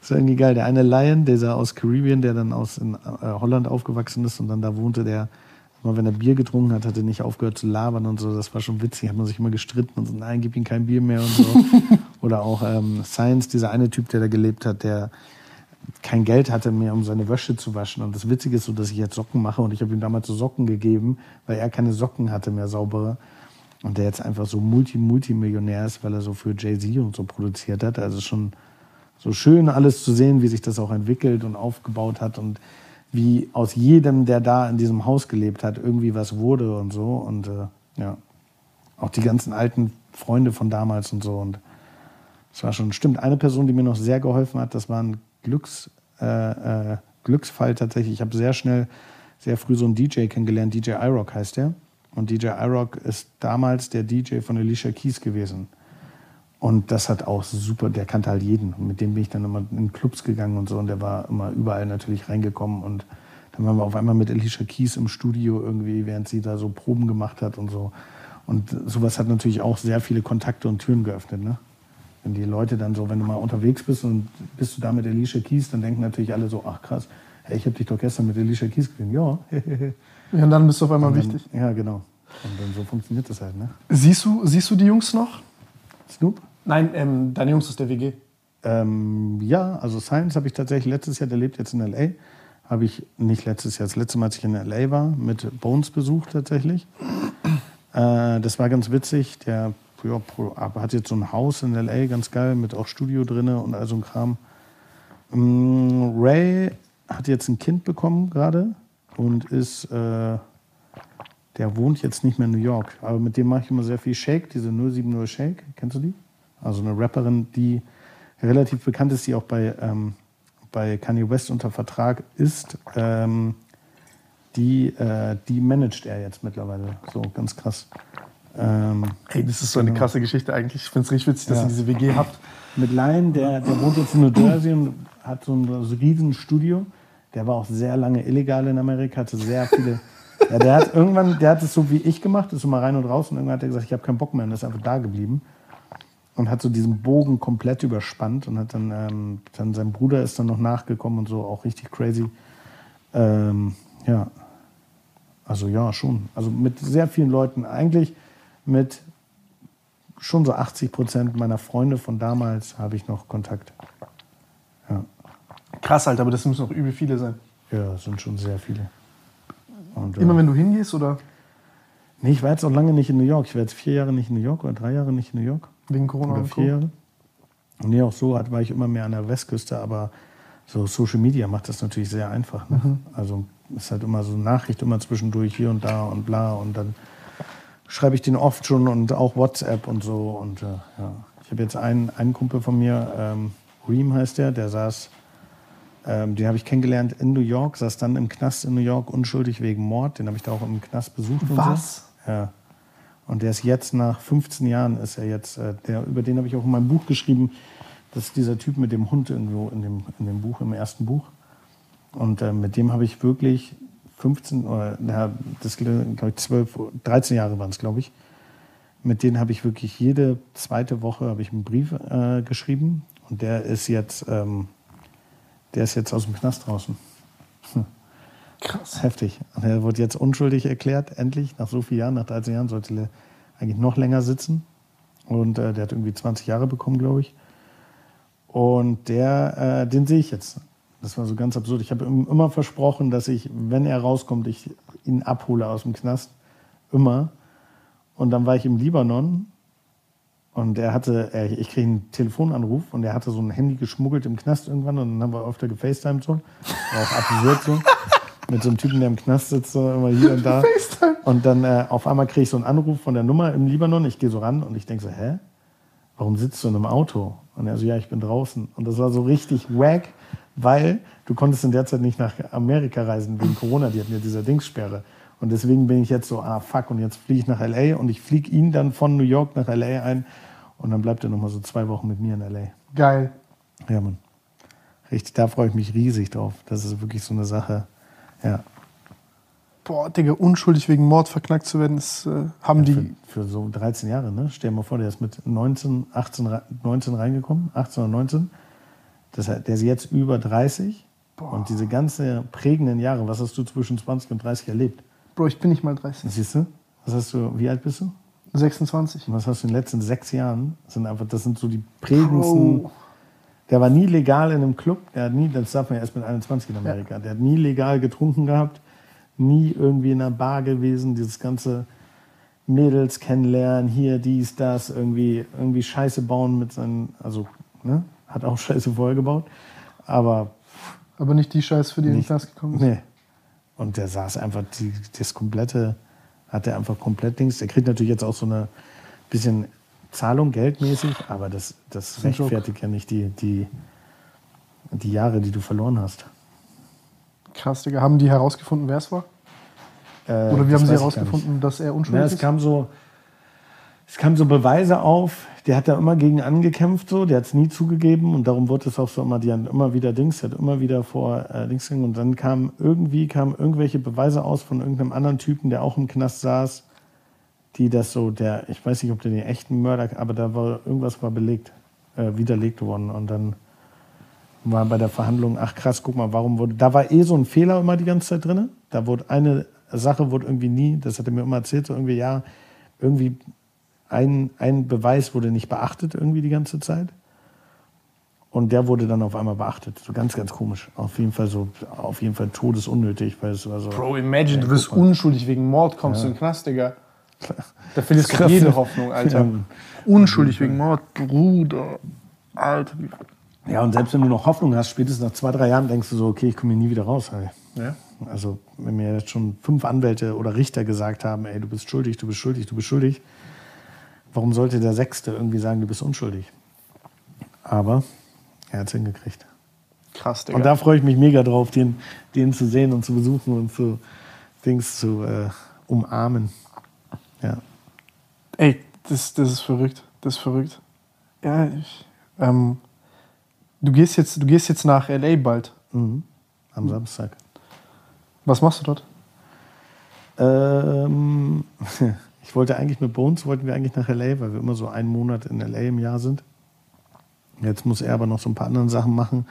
Das war irgendwie geil. Der eine Lion, dieser aus Caribbean, der dann aus in, äh, Holland aufgewachsen ist und dann da wohnte, der immer wenn er Bier getrunken hat, hat er nicht aufgehört zu labern und so. Das war schon witzig. Hat man sich immer gestritten und so, nein, gib ihm kein Bier mehr und so. Oder auch ähm, Science, dieser eine Typ, der da gelebt hat, der kein Geld hatte mehr, um seine Wäsche zu waschen. Und das Witzige ist so, dass ich jetzt Socken mache und ich habe ihm damals so Socken gegeben, weil er keine Socken hatte mehr saubere. Und der jetzt einfach so Multi-Multimillionär ist, weil er so für Jay-Z und so produziert hat. Also schon so schön alles zu sehen, wie sich das auch entwickelt und aufgebaut hat und wie aus jedem, der da in diesem Haus gelebt hat, irgendwie was wurde und so. Und äh, ja, auch die ganzen alten Freunde von damals und so. Und es war schon, stimmt, eine Person, die mir noch sehr geholfen hat, das war ein Glücks, äh, äh, Glücksfall tatsächlich. Ich habe sehr schnell, sehr früh so einen DJ kennengelernt. DJ iRock heißt der. Und DJ iRock ist damals der DJ von Alicia Keys gewesen. Und das hat auch super, der kannte halt jeden. Und mit dem bin ich dann immer in Clubs gegangen und so. Und der war immer überall natürlich reingekommen. Und dann waren wir auf einmal mit Alicia Keys im Studio irgendwie, während sie da so Proben gemacht hat und so. Und sowas hat natürlich auch sehr viele Kontakte und Türen geöffnet. Ne? Wenn die Leute dann so, wenn du mal unterwegs bist und bist du da mit Alicia Keys, dann denken natürlich alle so, ach krass, hey, ich habe dich doch gestern mit Alicia Keys gesehen. Ja. ja, und dann bist du auf einmal dann, wichtig. Ja, genau. Und dann so funktioniert das halt. Ne? Siehst, du, siehst du die Jungs noch? Snoop? Nein, ähm, deine Jungs aus der WG. Ähm, ja, also Science habe ich tatsächlich letztes Jahr, der lebt jetzt in L.A., habe ich nicht letztes Jahr, das letzte Mal, als ich in L.A. war, mit Bones besucht tatsächlich. Äh, das war ganz witzig. Der ja, hat jetzt so ein Haus in L.A., ganz geil, mit auch Studio drin und all so ein Kram. Ähm, Ray hat jetzt ein Kind bekommen gerade und ist, äh, der wohnt jetzt nicht mehr in New York, aber mit dem mache ich immer sehr viel Shake, diese 070 Shake, kennst du die? Also eine Rapperin, die relativ bekannt ist, die auch bei, ähm, bei Kanye West unter Vertrag ist. Ähm, die, äh, die managt er jetzt mittlerweile. So ganz krass. Ähm, hey, das ist so eine genau. krasse Geschichte eigentlich. Ich finde es richtig witzig, dass ja. ihr diese WG habt. Mit Lion, der, der wohnt jetzt in New Jersey und hat so ein, so ein riesen Studio. Der war auch sehr lange illegal in Amerika, hatte sehr viele. ja, der hat irgendwann, der hat es so wie ich gemacht, ist so mal rein und raus und irgendwann hat er gesagt, ich habe keinen Bock mehr und ist einfach da geblieben und hat so diesen Bogen komplett überspannt und hat dann, ähm, dann sein Bruder ist dann noch nachgekommen und so, auch richtig crazy. Ähm, ja, also ja, schon. Also mit sehr vielen Leuten eigentlich mit schon so 80 Prozent meiner Freunde von damals habe ich noch Kontakt. Ja. Krass, Alter, aber das müssen auch übel viele sein. Ja, es sind schon sehr viele. Und, Immer äh, wenn du hingehst, oder? Nee, ich war jetzt auch lange nicht in New York. Ich war jetzt vier Jahre nicht in New York oder drei Jahre nicht in New York. Wegen Corona oder vier Jahre. Nee, auch so war ich immer mehr an der Westküste, aber so Social Media macht das natürlich sehr einfach. Ne? Mhm. Also ist halt immer so eine Nachricht immer zwischendurch hier und da und bla und dann schreibe ich den oft schon und auch WhatsApp und so. Und äh, ja. Ich habe jetzt einen, einen Kumpel von mir, ähm, Reem heißt der, der saß, ähm, den habe ich kennengelernt in New York, saß dann im Knast in New York unschuldig wegen Mord. Den habe ich da auch im Knast besucht. Was? So. Ja. Und der ist jetzt nach 15 Jahren ist er jetzt, äh, der, über den habe ich auch in meinem Buch geschrieben. Das ist dieser Typ mit dem Hund irgendwo in dem, in dem Buch, im ersten Buch. Und äh, mit dem habe ich wirklich 15 oder ja, das glaube ich 12, 13 Jahre waren es, glaube ich. Mit denen habe ich wirklich jede zweite Woche habe ich einen Brief äh, geschrieben und der ist jetzt, ähm, der ist jetzt aus dem Knast draußen. Hm. Krass. Heftig. Und er wurde jetzt unschuldig erklärt, endlich, nach so vielen Jahren, nach 13 Jahren, sollte er eigentlich noch länger sitzen. Und äh, der hat irgendwie 20 Jahre bekommen, glaube ich. Und der, äh, den sehe ich jetzt. Das war so ganz absurd. Ich habe ihm immer versprochen, dass ich, wenn er rauskommt, ich ihn abhole aus dem Knast. Immer. Und dann war ich im Libanon und er hatte, ich kriege einen Telefonanruf und er hatte so ein Handy geschmuggelt im Knast irgendwann und dann haben wir öfter gefacetimed so. War auch absurd so. mit so einem Typen, der im Knast sitzt, so immer hier und da. Und dann äh, auf einmal kriege ich so einen Anruf von der Nummer im Libanon. Ich gehe so ran und ich denke so, hä? Warum sitzt du in einem Auto? Und er so, ja, ich bin draußen. Und das war so richtig wack, weil du konntest in der Zeit nicht nach Amerika reisen wegen Corona. Die hatten ja diese Dingssperre. Und deswegen bin ich jetzt so, ah fuck, und jetzt fliege ich nach LA und ich fliege ihn dann von New York nach LA ein. Und dann bleibt er nochmal so zwei Wochen mit mir in LA. Geil. Ja, Mann. Richtig, da freue ich mich riesig drauf. Das ist wirklich so eine Sache. Ja. Boah, Digga, unschuldig wegen Mord verknackt zu werden, das äh, haben Für, die. für so 13 Jahre, ne? Stell dir mal vor, der ist mit 19, 18, rei- 19 reingekommen, 18 oder 19. Das, der ist jetzt über 30. Und diese ganzen prägenden Jahre, was hast du zwischen 20 und 30 erlebt? Bro, ich bin nicht mal 30. Siehst du? Was hast du, wie alt bist du? 26. Und was hast du in den letzten sechs Jahren? Das sind einfach, das sind so die prägendsten. Bro. Der war nie legal in einem Club. Der hat nie, das darf man ja erst mit 21 in Amerika. Der hat nie legal getrunken gehabt, nie irgendwie in einer Bar gewesen. Dieses ganze Mädels kennenlernen, hier, dies, das, irgendwie, irgendwie Scheiße bauen mit seinen, also, ne? Hat auch Scheiße vorher gebaut. Aber, Aber nicht die Scheiße, für die er in Nicht- gekommen ist. nee. Und der saß einfach, die, das komplette, hat er einfach komplett Dings. Der kriegt natürlich jetzt auch so eine bisschen Zahlung, geldmäßig, aber das, das rechtfertigt ja nicht die, die, die Jahre, die du verloren hast. Krass, Digga. Haben die herausgefunden, wer es war? Äh, Oder wie haben sie herausgefunden, dass er nicht. unschuldig Ja, es ist? kam so, es kamen so Beweise auf, der hat da immer gegen angekämpft, so, der hat es nie zugegeben und darum wurde es auch so immer, die haben immer wieder Dings, der hat immer wieder vor äh, Dings gegangen und dann kam irgendwie kamen irgendwelche Beweise aus von irgendeinem anderen Typen, der auch im Knast saß, die das so, der, ich weiß nicht, ob der den echten Mörder, aber da war irgendwas war belegt, äh, widerlegt worden und dann war bei der Verhandlung, ach krass, guck mal, warum wurde, da war eh so ein Fehler immer die ganze Zeit drin. Da wurde eine Sache wurde irgendwie nie, das hat er mir immer erzählt, so irgendwie, ja, irgendwie ein, ein Beweis wurde nicht beachtet irgendwie die ganze Zeit. Und der wurde dann auf einmal beachtet. So ganz, ganz komisch. Auf jeden Fall so, auf jeden Fall todesunnötig, weil es war so. Bro, imagine, du Ja, bist unschuldig wegen Mord, kommst du in den Knast, Digga. Da verlierst du jede? Hoffnung, Alter. Ja. Unschuldig wegen Mord, Bruder. Alter. Ja, und selbst wenn du noch Hoffnung hast, spätestens nach zwei, drei Jahren denkst du so, okay, ich komme hier nie wieder raus. Ey. Ja? Also, wenn mir jetzt schon fünf Anwälte oder Richter gesagt haben, ey, du bist schuldig, du bist schuldig, du bist schuldig, warum sollte der Sechste irgendwie sagen, du bist unschuldig? Aber er hat es hingekriegt. Krass, Digga. Und da freue ich mich mega drauf, den, den zu sehen und zu besuchen und zu Dings zu äh, umarmen. Ja. Ey, das, das ist verrückt. Das ist verrückt. Ja, ich, ähm, du, gehst jetzt, du gehst jetzt nach L.A. bald. Mhm. Am Samstag. Was machst du dort? Ähm, ich wollte eigentlich mit Bones, wollten wir eigentlich nach LA, weil wir immer so einen Monat in LA im Jahr sind. Jetzt muss er aber noch so ein paar andere Sachen machen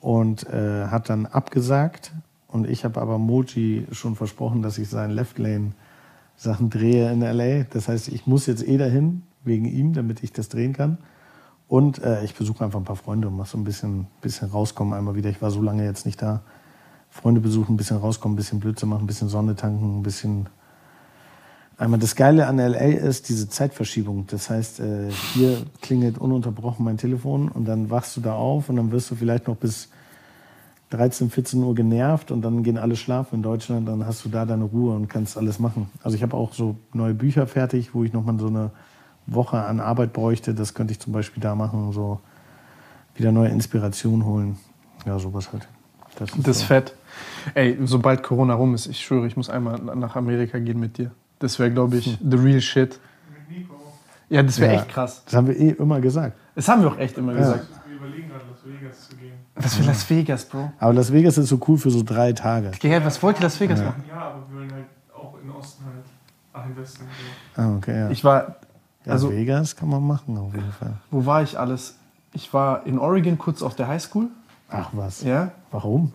und äh, hat dann abgesagt. Und ich habe aber Moji schon versprochen, dass ich seinen Left Lane Sachen drehe in LA. Das heißt, ich muss jetzt eh dahin, wegen ihm, damit ich das drehen kann. Und äh, ich besuche einfach ein paar Freunde und mache so ein bisschen, bisschen rauskommen einmal wieder. Ich war so lange jetzt nicht da. Freunde besuchen, ein bisschen rauskommen, ein bisschen Blödsinn machen, ein bisschen Sonne tanken, ein bisschen. Einmal das Geile an LA ist diese Zeitverschiebung. Das heißt, äh, hier klingelt ununterbrochen mein Telefon und dann wachst du da auf und dann wirst du vielleicht noch bis 13, 14 Uhr genervt und dann gehen alle schlafen in Deutschland. Dann hast du da deine Ruhe und kannst alles machen. Also ich habe auch so neue Bücher fertig, wo ich nochmal so eine Woche an Arbeit bräuchte. Das könnte ich zum Beispiel da machen, so wieder neue Inspiration holen. Ja, sowas halt. Das ist Das ist so. fett. Ey, sobald Corona rum ist, ich schwöre, ich muss einmal nach Amerika gehen mit dir. Das wäre, glaube ich, the real shit. Ja, das wäre Ja. echt krass. Das haben wir eh immer gesagt. Das haben wir auch echt immer gesagt. Wir überlegen gerade, Las Vegas zu gehen. Was für Las Vegas, Bro. Aber Las Vegas ist so cool für so drei Tage. Gell, was wollt ihr Las Vegas machen? Ja, aber wir wollen halt auch in Osten halt, ach, im Westen. So. Ah, okay, ja. Ich war, ja also, Vegas kann man machen, auf jeden Fall. wo war ich alles? Ich war in Oregon kurz auf der Highschool. Ach was. Ja. Warum?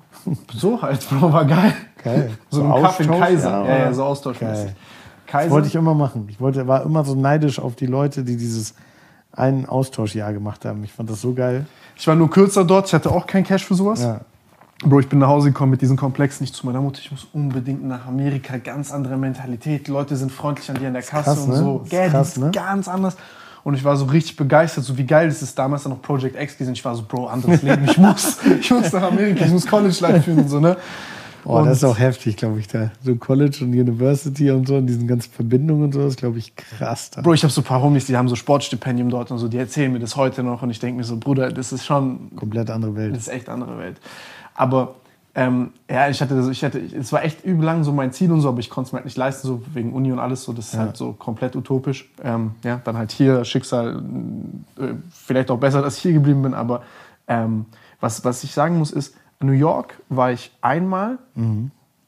So halt, Bro, war geil. Geil. So, ein Kaffee Kaiser. Ja, ja, so austauschmäßig. Geil. Kaiser. Das wollte ich immer machen. Ich wollte, war immer so neidisch auf die Leute, die dieses einen Austauschjahr gemacht haben. Ich fand das so geil. Ich war nur kürzer dort, ich hatte auch kein Cash für sowas. Ja. Bro, ich bin nach Hause gekommen mit diesem Komplex nicht zu meiner Mutter. Ich muss unbedingt nach Amerika. Ganz andere Mentalität. Die Leute sind freundlich an dir in der Kasse krass, und ne? so. Ist Gell, krass, ne? ganz anders. Und ich war so richtig begeistert, so wie geil es ist. Damals dann noch Project X gesehen. Ich war so, Bro, anderes Leben. Ich muss, ich muss nach Amerika, ich muss College Life führen und so, ne? Oh, Und- das ist auch heftig, glaube ich, da. So College und University und so, und diesen ganzen Verbindungen und so, ist, glaube ich, krass. Da. Bro, ich habe so ein paar Homies, die haben so Sportstipendium dort und so, die erzählen mir das heute noch und ich denke mir so, Bruder, das ist schon, Komplett andere Welt. das ist echt andere Welt. Aber ähm, ja, ich hatte, ich hatte, es war echt übel lang so mein Ziel und so, aber ich konnte es mir halt nicht leisten, so wegen Uni und alles so, das ist Ja. halt so komplett utopisch. Ähm, ja, dann halt hier Schicksal, äh, vielleicht auch besser, dass ich hier geblieben bin, aber ähm, was, was ich sagen muss ist, New York war ich einmal,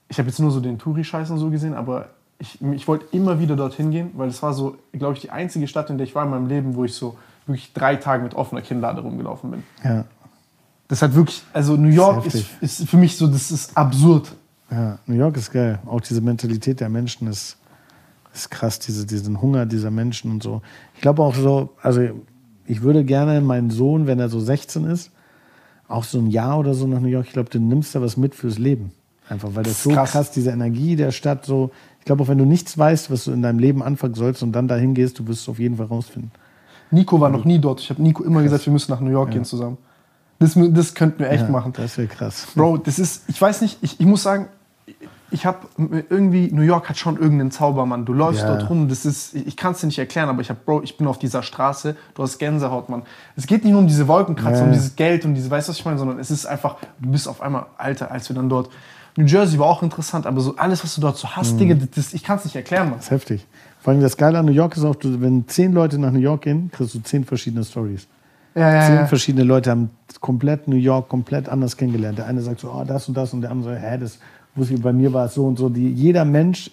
ich habe jetzt nur so den Touri-Scheiß und so gesehen, aber ich, ich wollte immer wieder dorthin gehen, weil es war so, glaube ich, die einzige Stadt, in der ich war in meinem Leben, wo ich so wirklich drei Tage mit offener Kinnlade rumgelaufen bin. Ja, Das hat wirklich, also New York ist, ist ist für mich so, das ist absurd. ja. New York ist geil. Auch diese Mentalität der Menschen ist, ist krass, diese, diesen Hunger dieser Menschen und so. Ich glaube auch so, also ich würde gerne meinen Sohn, wenn er so 16 ist, auch so ein Jahr oder so nach New York, ich glaube, du nimmst da was mit fürs Leben. Einfach, weil das, ist so krass. krass. diese Energie der Stadt so. Ich glaube, auch wenn du nichts weißt, was du in deinem Leben anfangen sollst und dann dahin gehst, du wirst es auf jeden Fall rausfinden. Nico war noch nie dort. Ich habe Nico immer gesagt, wir müssen nach New York gehen zusammen. Das, das könnten wir echt ja, machen. Das wäre krass. Bro, das ist, ich weiß nicht, ich, ich muss sagen, ich habe irgendwie, New York hat schon irgendeinen Zaubermann. Du läufst Ja. dort rum, das ist, ich kann es dir nicht erklären, aber ich habe, Bro, ich bin auf dieser Straße, du hast Gänsehaut, Mann. Es geht nicht nur um diese Wolkenkratzer, Ja. um dieses Geld und diese, weißt du, was ich meine, sondern es ist einfach, du bist auf einmal, Alter, als wir dann dort, New Jersey war auch interessant, aber so alles, was du dort so Mhm. hast, Digga, das, ich kann es nicht erklären, Mann. Das ist heftig. Vor allem das Geile an New York ist auch, wenn zehn Leute nach New York gehen, kriegst du zehn verschiedene Stories. Ja, ja, Zehn ja. verschiedene Leute haben komplett New York komplett anders kennengelernt. Der eine sagt so, oh, das und das und der andere so, hä, das wusste ich, bei mir war es so und so. Die, jeder Mensch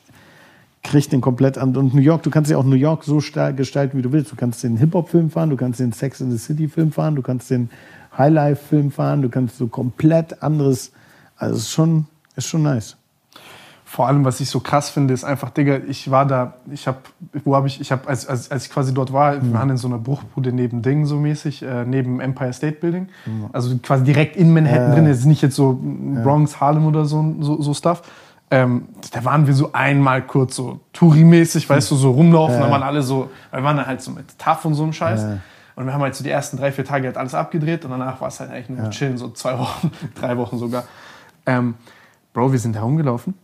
kriegt den komplett an. Und New York, du kannst ja auch New York so gestalten, wie du willst. Du kannst den Hip-Hop-Film fahren, du kannst den Sex in the City-Film fahren, du kannst den Highlife-Film fahren, du kannst so komplett anderes. Also es ist schon, ist schon nice. Vor allem, was ich so krass finde, ist einfach, Digga, ich war da, ich habe, wo habe ich, ich habe, als, als, als ich quasi dort war, wir waren in so einer Bruchbude neben Ding so mäßig, äh, neben Empire State Building. Also quasi direkt in Manhattan Ja. drin, ist nicht jetzt so Bronx, Harlem oder so, so, so Stuff. Ähm, da waren wir so einmal kurz so Touri-mäßig, weißt du, so rumlaufen, Ja. da waren alle so, wir waren dann halt so mit Taff und so einem Scheiß. Ja. Und wir haben halt so die ersten drei, vier Tage halt alles abgedreht und danach war es halt eigentlich nur noch chillen, so zwei Wochen, drei Wochen sogar. Ähm, Bro, wir sind da rumgelaufen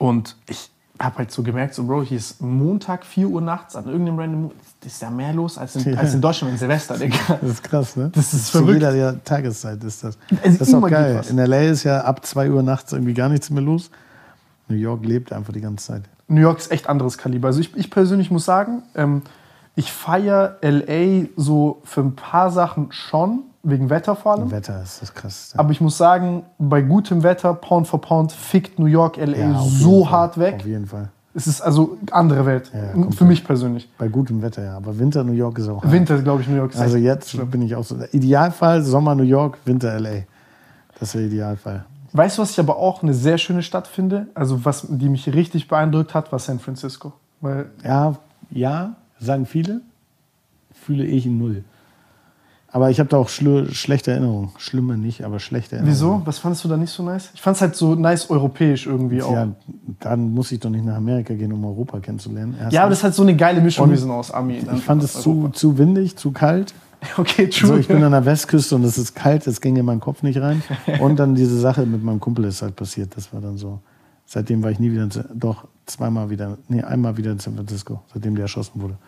und ich habe halt so gemerkt, so Bro, hier ist Montag, 4 Uhr nachts an irgendeinem random, das ist ja mehr los als in, Ja. als in Deutschland an Silvester, Digga. Das ist krass, ne? Das ist Zu verrückt. jeder ja, Tageszeit ist das. Es Das ist auch geil. In L.A. ist ja ab 2 Uhr nachts irgendwie gar nichts mehr los. New York lebt einfach die ganze Zeit. New York ist echt anderes Kaliber. Also ich, ich persönlich muss sagen, ähm, ich feiere LA so für ein paar Sachen schon, wegen Wetter vor allem. Wetter ist das krass. Aber ich muss sagen, bei gutem Wetter, Pound for Pound, fickt New York LA Ja, so Fall. hart weg. Auf jeden Fall. Es ist also andere Welt. Ja, für mich persönlich. Bei gutem Wetter, ja. Aber Winter New York ist auch hart. Winter, glaube ich, New York ist Also jetzt schlimm. bin ich auch so. Idealfall Sommer New York, Winter LA. Das ist der Idealfall. Weißt du, was ich aber auch eine sehr schöne Stadt finde? Also, was die mich richtig beeindruckt hat, war San Francisco. Weil, Ja, ja, sagen viele. Fühle ich null. Aber ich habe da auch schl schlechte Erinnerungen. Schlimme nicht, aber schlechte Erinnerungen. wieso? Was fandest du da nicht so nice? Ich fand es halt so nice europäisch irgendwie auch. Ja, Ja, dann muss ich doch nicht nach Amerika gehen, um Europa kennenzulernen. Erstens. aber das ist halt so eine geile Mischung Und gewesen aus Ami. ich fand es zu, zu windig, zu kalt. Okay, true. So, ich bin an der Westküste und es ist kalt, das ging in meinen Kopf nicht rein. Und dann diese Sache mit meinem Kumpel ist halt passiert. Das war dann so. Seitdem war ich nie wieder, in, doch zweimal wieder, nee, einmal wieder in San Francisco, seitdem der erschossen wurde.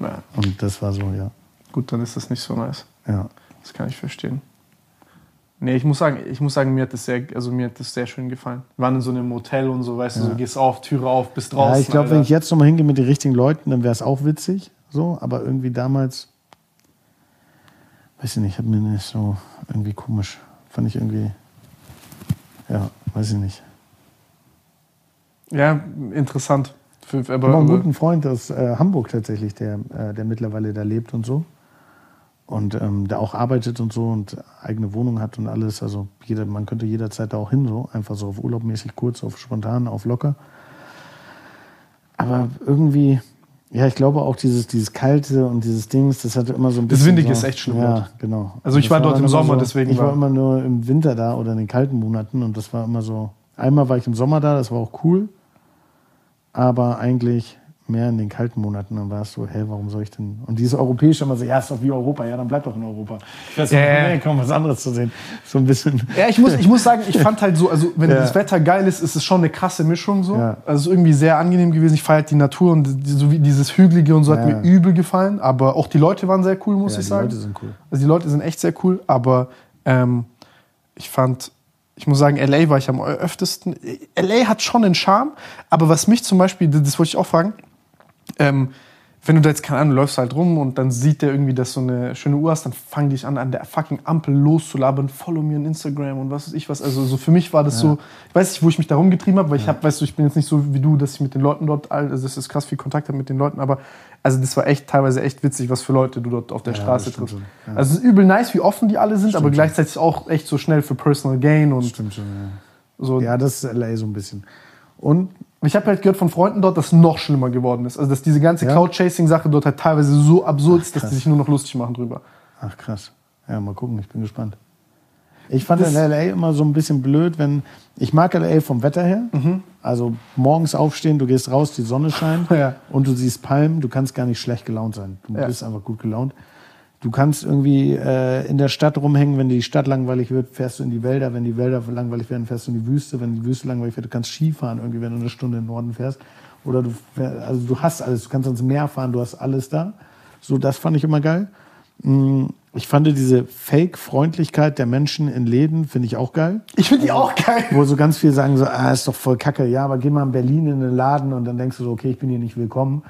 ja, Und das war so, ja. Gut, dann ist das nicht so nice. ja. Das kann ich verstehen. Nee, ich muss sagen, ich muss sagen, mir hat das sehr, also mir hat das sehr schön gefallen. Wir waren in so einem Motel und so, weißt du, so gehst auf, Türe auf, bist draußen. ja ich glaube, wenn ich jetzt nochmal hingehe mit den richtigen Leuten, dann wäre es auch witzig. So, aber irgendwie damals, weiß ich nicht, hat mir nicht so irgendwie komisch. Fand ich irgendwie, ja, weiß ich nicht. Ja, interessant. Für, aber, Ich habe auch einen aber, guten Freund aus äh, Hamburg tatsächlich, der, äh, der mittlerweile da lebt und so. Und ähm, der auch arbeitet und so und eigene Wohnung hat und alles. Also jeder, man könnte jederzeit da auch hin, so einfach so auf urlaubmäßig kurz, auf spontan, auf locker. Aber irgendwie, ja, ich glaube auch dieses, dieses Kalte und dieses Dings, das hatte immer so ein Das bisschen. Windige so, ist echt schlimm Ja, dort. genau. Also ich Das war dort im Sommer, so, deswegen Ich war war- immer nur im Winter da oder in den kalten Monaten und das war immer so. Einmal war ich im Sommer da, das war auch cool. Aber eigentlich mehr in den kalten Monaten. Dann war es so, hä, warum soll ich denn? Und dieses Europäische immer so, ja, ist doch wie Europa, ja, dann bleib doch in Europa. Ich weiß Ja, nee, komm, was anderes zu sehen. So ein bisschen. Ja, ich muss, ich muss sagen, ich fand halt so, also wenn Ja. das Wetter geil ist, ist es schon eine krasse Mischung so. Ja. Also irgendwie sehr angenehm gewesen. Ich feiere halt die Natur und die, so wie dieses Hügelige und so hat Ja. mir übel gefallen. Aber auch die Leute waren sehr cool, muss Ja, ich die sagen. Leute sind cool. Also die Leute sind echt sehr cool, aber ähm, ich fand, ich muss sagen, LA war ich am öftesten. LA hat schon einen Charme, aber was mich zum Beispiel, das wollte ich auch fragen, ähm, wenn du da jetzt, keine Ahnung, läufst halt rum und dann sieht der irgendwie, dass du eine schöne Uhr hast, dann fang dich an, an der fucking Ampel loszulabern, follow mir on Instagram und was weiß ich was. Also so für mich war das so, ich weiß nicht, wo ich mich da rumgetrieben habe, weil ich hab, weißt du, ich bin jetzt nicht so wie du, dass ich mit den Leuten dort, also das ist krass viel Kontakt habe mit den Leuten, aber also das war echt teilweise echt witzig, was für Leute du dort auf der Ja, Straße stimmt triffst. ja. Also es ist übel nice, wie offen die alle sind, aber schon. gleichzeitig auch echt so schnell für Personal Gain und Stimmt schon, ja. so. Ja, das ist LA so ein bisschen. Und Ich habe halt gehört von Freunden dort, dass es noch schlimmer geworden ist. Also dass diese ganze Ja? Cloud-Chasing-Sache dort halt teilweise so absurd ist, dass die sich nur noch lustig machen drüber. Ach krass. Ja, mal gucken, ich bin gespannt. Ich fand Das- in LA immer so ein bisschen blöd, wenn. Ich mag LA vom Wetter her. Also morgens aufstehen, du gehst raus, die Sonne scheint Ja. und du siehst Palmen, du kannst gar nicht schlecht gelaunt sein. Du Ja. bist einfach gut gelaunt. Du kannst irgendwie äh, in der Stadt rumhängen, wenn die Stadt langweilig wird, fährst du in die Wälder. Wenn die Wälder langweilig werden, fährst du in die Wüste. Wenn die Wüste langweilig wird, du kannst Skifahren irgendwie, wenn du eine Stunde in den Norden fährst. Oder du, fähr- also du hast alles. Du kannst ins Meer fahren, du hast alles da. So, das fand ich immer geil. Mm, Ich fand diese Fake-Freundlichkeit der Menschen in Läden, finde ich auch geil. Ich finde die auch geil. Wo so ganz viele sagen so, ah, ist doch voll kacke. Ja, aber geh mal in Berlin in den Laden und dann denkst du so, okay, ich bin hier nicht willkommen.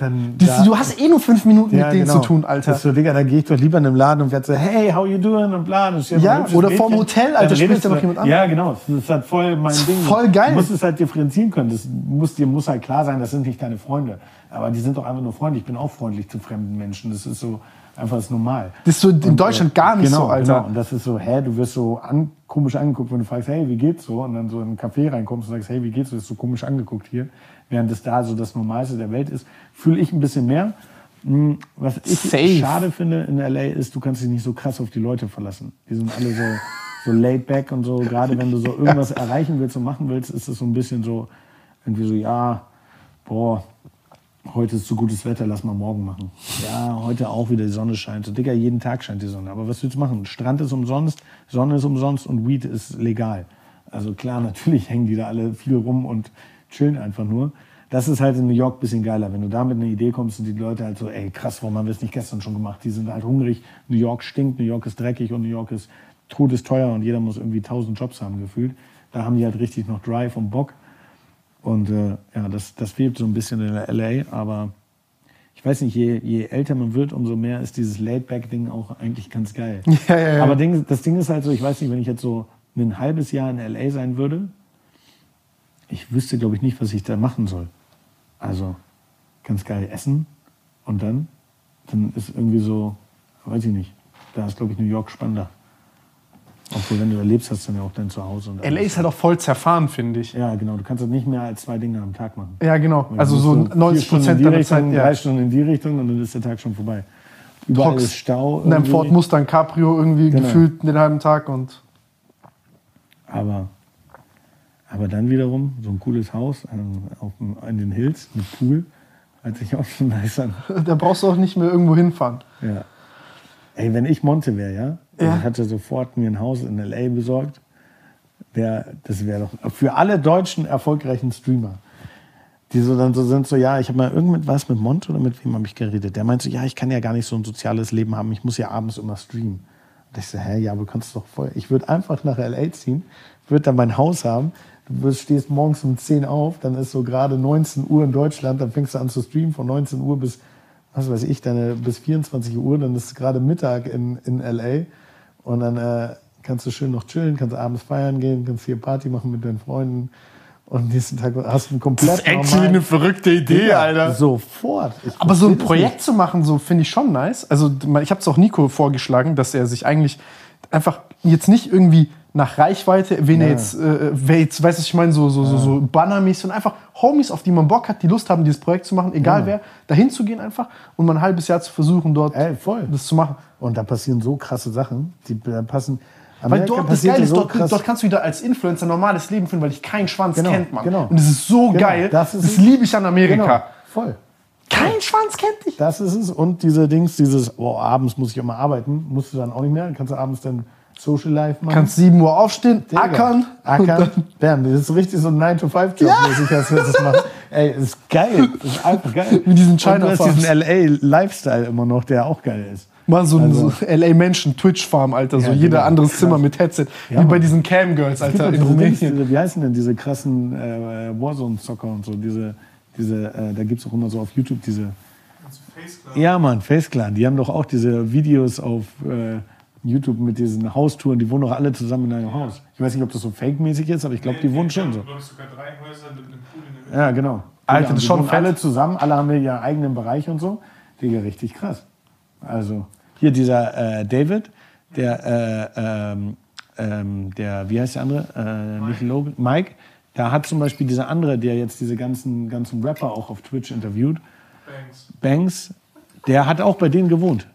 Dann Das, da- du hast eh nur fünf Minuten mit denen zu tun, Alter. Das ist so, Digga, da gehe ich doch lieber in einem Laden und werde so, hey, how you doing? Und bla. dann steht Ja, oder Mädchen. vorm Hotel, Alter, Dann spricht da du- noch jemand an. Ja, genau. Das ist halt voll mein Ding. voll geil. Du musst es halt differenzieren können. Das muss, dir muss halt klar sein, das sind nicht deine Freunde. Aber die sind doch einfach nur Freunde. Ich bin auch freundlich zu fremden Menschen. Das ist so einfach das ist normal. Das ist so in Und, Deutschland äh, gar nicht genau, so, Alter. Genau. Und das ist so, hä, du wirst so an, komisch angeguckt, wenn du fragst, hey, wie geht's so? Und dann so in ein Café reinkommst und sagst, hey, wie geht's so? Das ist so komisch angeguckt hier. Während das da so das Normalste der Welt ist, fühle ich ein bisschen mehr. Hm, Was ich Safe. schade finde in LA ist, du kannst dich nicht so krass auf die Leute verlassen. Die sind alle so, so laid back und so. Gerade wenn du so irgendwas erreichen willst und machen willst, ist es so ein bisschen so, irgendwie so, ja, boah, heute ist so gutes Wetter, lass mal morgen machen. Ja, heute auch wieder die Sonne scheint. So, Digga, jeden Tag scheint die Sonne. Aber was willst du machen? Strand ist umsonst, Sonne ist umsonst und Weed ist legal. Also klar, natürlich hängen die da alle viel rum und chillen einfach nur. Das ist halt in New York ein bisschen geiler. Wenn du da mit einer Idee kommst und die Leute halt so, ey, krass, warum haben wir es nicht gestern schon gemacht? Die sind halt hungrig. New York stinkt, New York ist dreckig und New York ist todesteuer und jeder muss irgendwie tausend Jobs haben gefühlt. Da haben die halt richtig noch Drive und Bock. Und äh, ja, das, das fehlt so ein bisschen in LA, aber ich weiß nicht, je, je älter man wird, umso mehr ist dieses Laid-Back-Ding auch eigentlich ganz geil. Ja, ja, ja. Aber Ding, das Ding ist halt so, ich weiß nicht, wenn ich jetzt so ein halbes Jahr in LA sein würde, ich wüsste, glaube ich, nicht, was ich da machen soll. Also ganz geil essen und dann, dann ist irgendwie so, weiß ich nicht, da ist, glaube ich, New York spannender. Obwohl, wenn du da lebst, hast du dann ja auch dein Zuhause. Und LA ist halt auch voll zerfahren, finde ich. Ja, genau. Du kannst halt nicht mehr als zwei Dinge am Tag machen. Ja, genau. Also so musst 90 vier Stunden in Prozent Richtung, Zeit. Ja. drei Stunden in die Richtung und dann ist der Tag schon vorbei. Überall Trox. ist Stau. In einem irgendwie. Ford Mustang Cabrio irgendwie Genau. gefühlt den halben Tag und Aber, aber dann wiederum so ein cooles Haus ähm, auf, in den Hills mit Pool. Hört sich auch schon nice an. da brauchst du auch nicht mehr irgendwo hinfahren. Ja. Ey, wenn ich Monte wäre, ja, Ja. ich hätte sofort mir ein Haus in L.A. besorgt. Wär, das wäre doch für alle deutschen erfolgreichen Streamer, die so dann so sind, so, ja, ich habe mal irgend mit was mit Monte oder mit wem habe ich geredet. Der meinte so, ja, ich kann ja gar nicht so ein soziales Leben haben, ich muss ja abends immer streamen. Und ich so, hä, ja, aber du kannst doch voll. Ich würde einfach nach L.A. ziehen, würde dann mein Haus haben. Du stehst morgens um 10 auf, dann ist so gerade 19 Uhr in Deutschland, dann fängst du an zu streamen von 19 Uhr bis was weiß ich, deine, bis 24 Uhr, dann ist es gerade Mittag in, in LA und dann äh, kannst du schön noch chillen, kannst abends feiern gehen, kannst hier Party machen mit deinen Freunden und nächsten Tag hast du einen komplett normalen- verrückte Idee, Ja, Sofort. Ich Aber so ein das Projekt zu machen, so finde ich schon nice. Also ich habe es auch Nico vorgeschlagen, dass er sich eigentlich einfach jetzt nicht irgendwie nach Reichweite, wen er Ja. jetzt, äh, wer jetzt, weißt du, ich meine, so, so, so, so bannermäßig und einfach Homies, auf die man Bock hat, die Lust haben, dieses Projekt zu machen, egal Ja. wer, dahin zu gehen einfach und mal ein halbes Jahr zu versuchen, dort Ey, voll. das zu machen. Und da passieren so krasse Sachen, die da passen. Weil Amerika dort, das Geile ja ist, so dort, dort kannst du wieder als Influencer normales Leben führen, weil dich kein Schwanz Genau, kennt, man. genau. Und das ist so Genau, geil. das Das, liebe ich an Amerika. Genau. Voll. Kein Schwanz kennt dich. Das ist es. Und diese Dings, dieses, oh, abends muss ich immer arbeiten, musst du dann auch nicht mehr. Dann kannst du abends dann Social Life machen. Kannst 7 Uhr aufstehen, Digga. ackern. Ackern. Bam, das ist so richtig so ein 9-to-5-Job, Ja. mäßig, als würdest du das machen. Ey, ist geil. Das ist einfach geil. Mit diesen Und China du hast diesen LA-Lifestyle immer noch, der auch geil ist. Mal so ein Also- so LA Menschen Twitch Farm, Alter, so Ja, jeder genau. anderes Zimmer mit Headset, Ja, wie bei Mann. diesen Cam Girls, Es gibt Alter, in Rumänien. diese, wie heißen denn diese krassen äh, Warzone-Zocker und so? Diese, diese, äh, da gibt es auch immer so auf YouTube diese. Also Facecloud. Ja, Mann, Face Clan. Die haben doch auch diese Videos auf äh, YouTube mit diesen Haustouren. Die wohnen doch alle zusammen in einem Haus. Ich weiß nicht, ob das so fake-mäßig ist, aber ich glaube, die wohnen schon so. glaube ich, sogar drei Häuser mit einem Pool in der Mitte. Ja, genau. Alter, Ja, das ist schon fett. alle zusammen. Alle haben wir ihren eigenen Bereich und so. Digga, richtig krass. Also, hier dieser äh, David, der, äh, ähm, ähm, der, wie heißt der andere? Äh, nicht Logan, Mike. Da hat zum Beispiel dieser andere, der jetzt diese ganzen, ganzen Rapper auch auf Twitch interviewt, Banks. Banks, der hat auch bei denen gewohnt.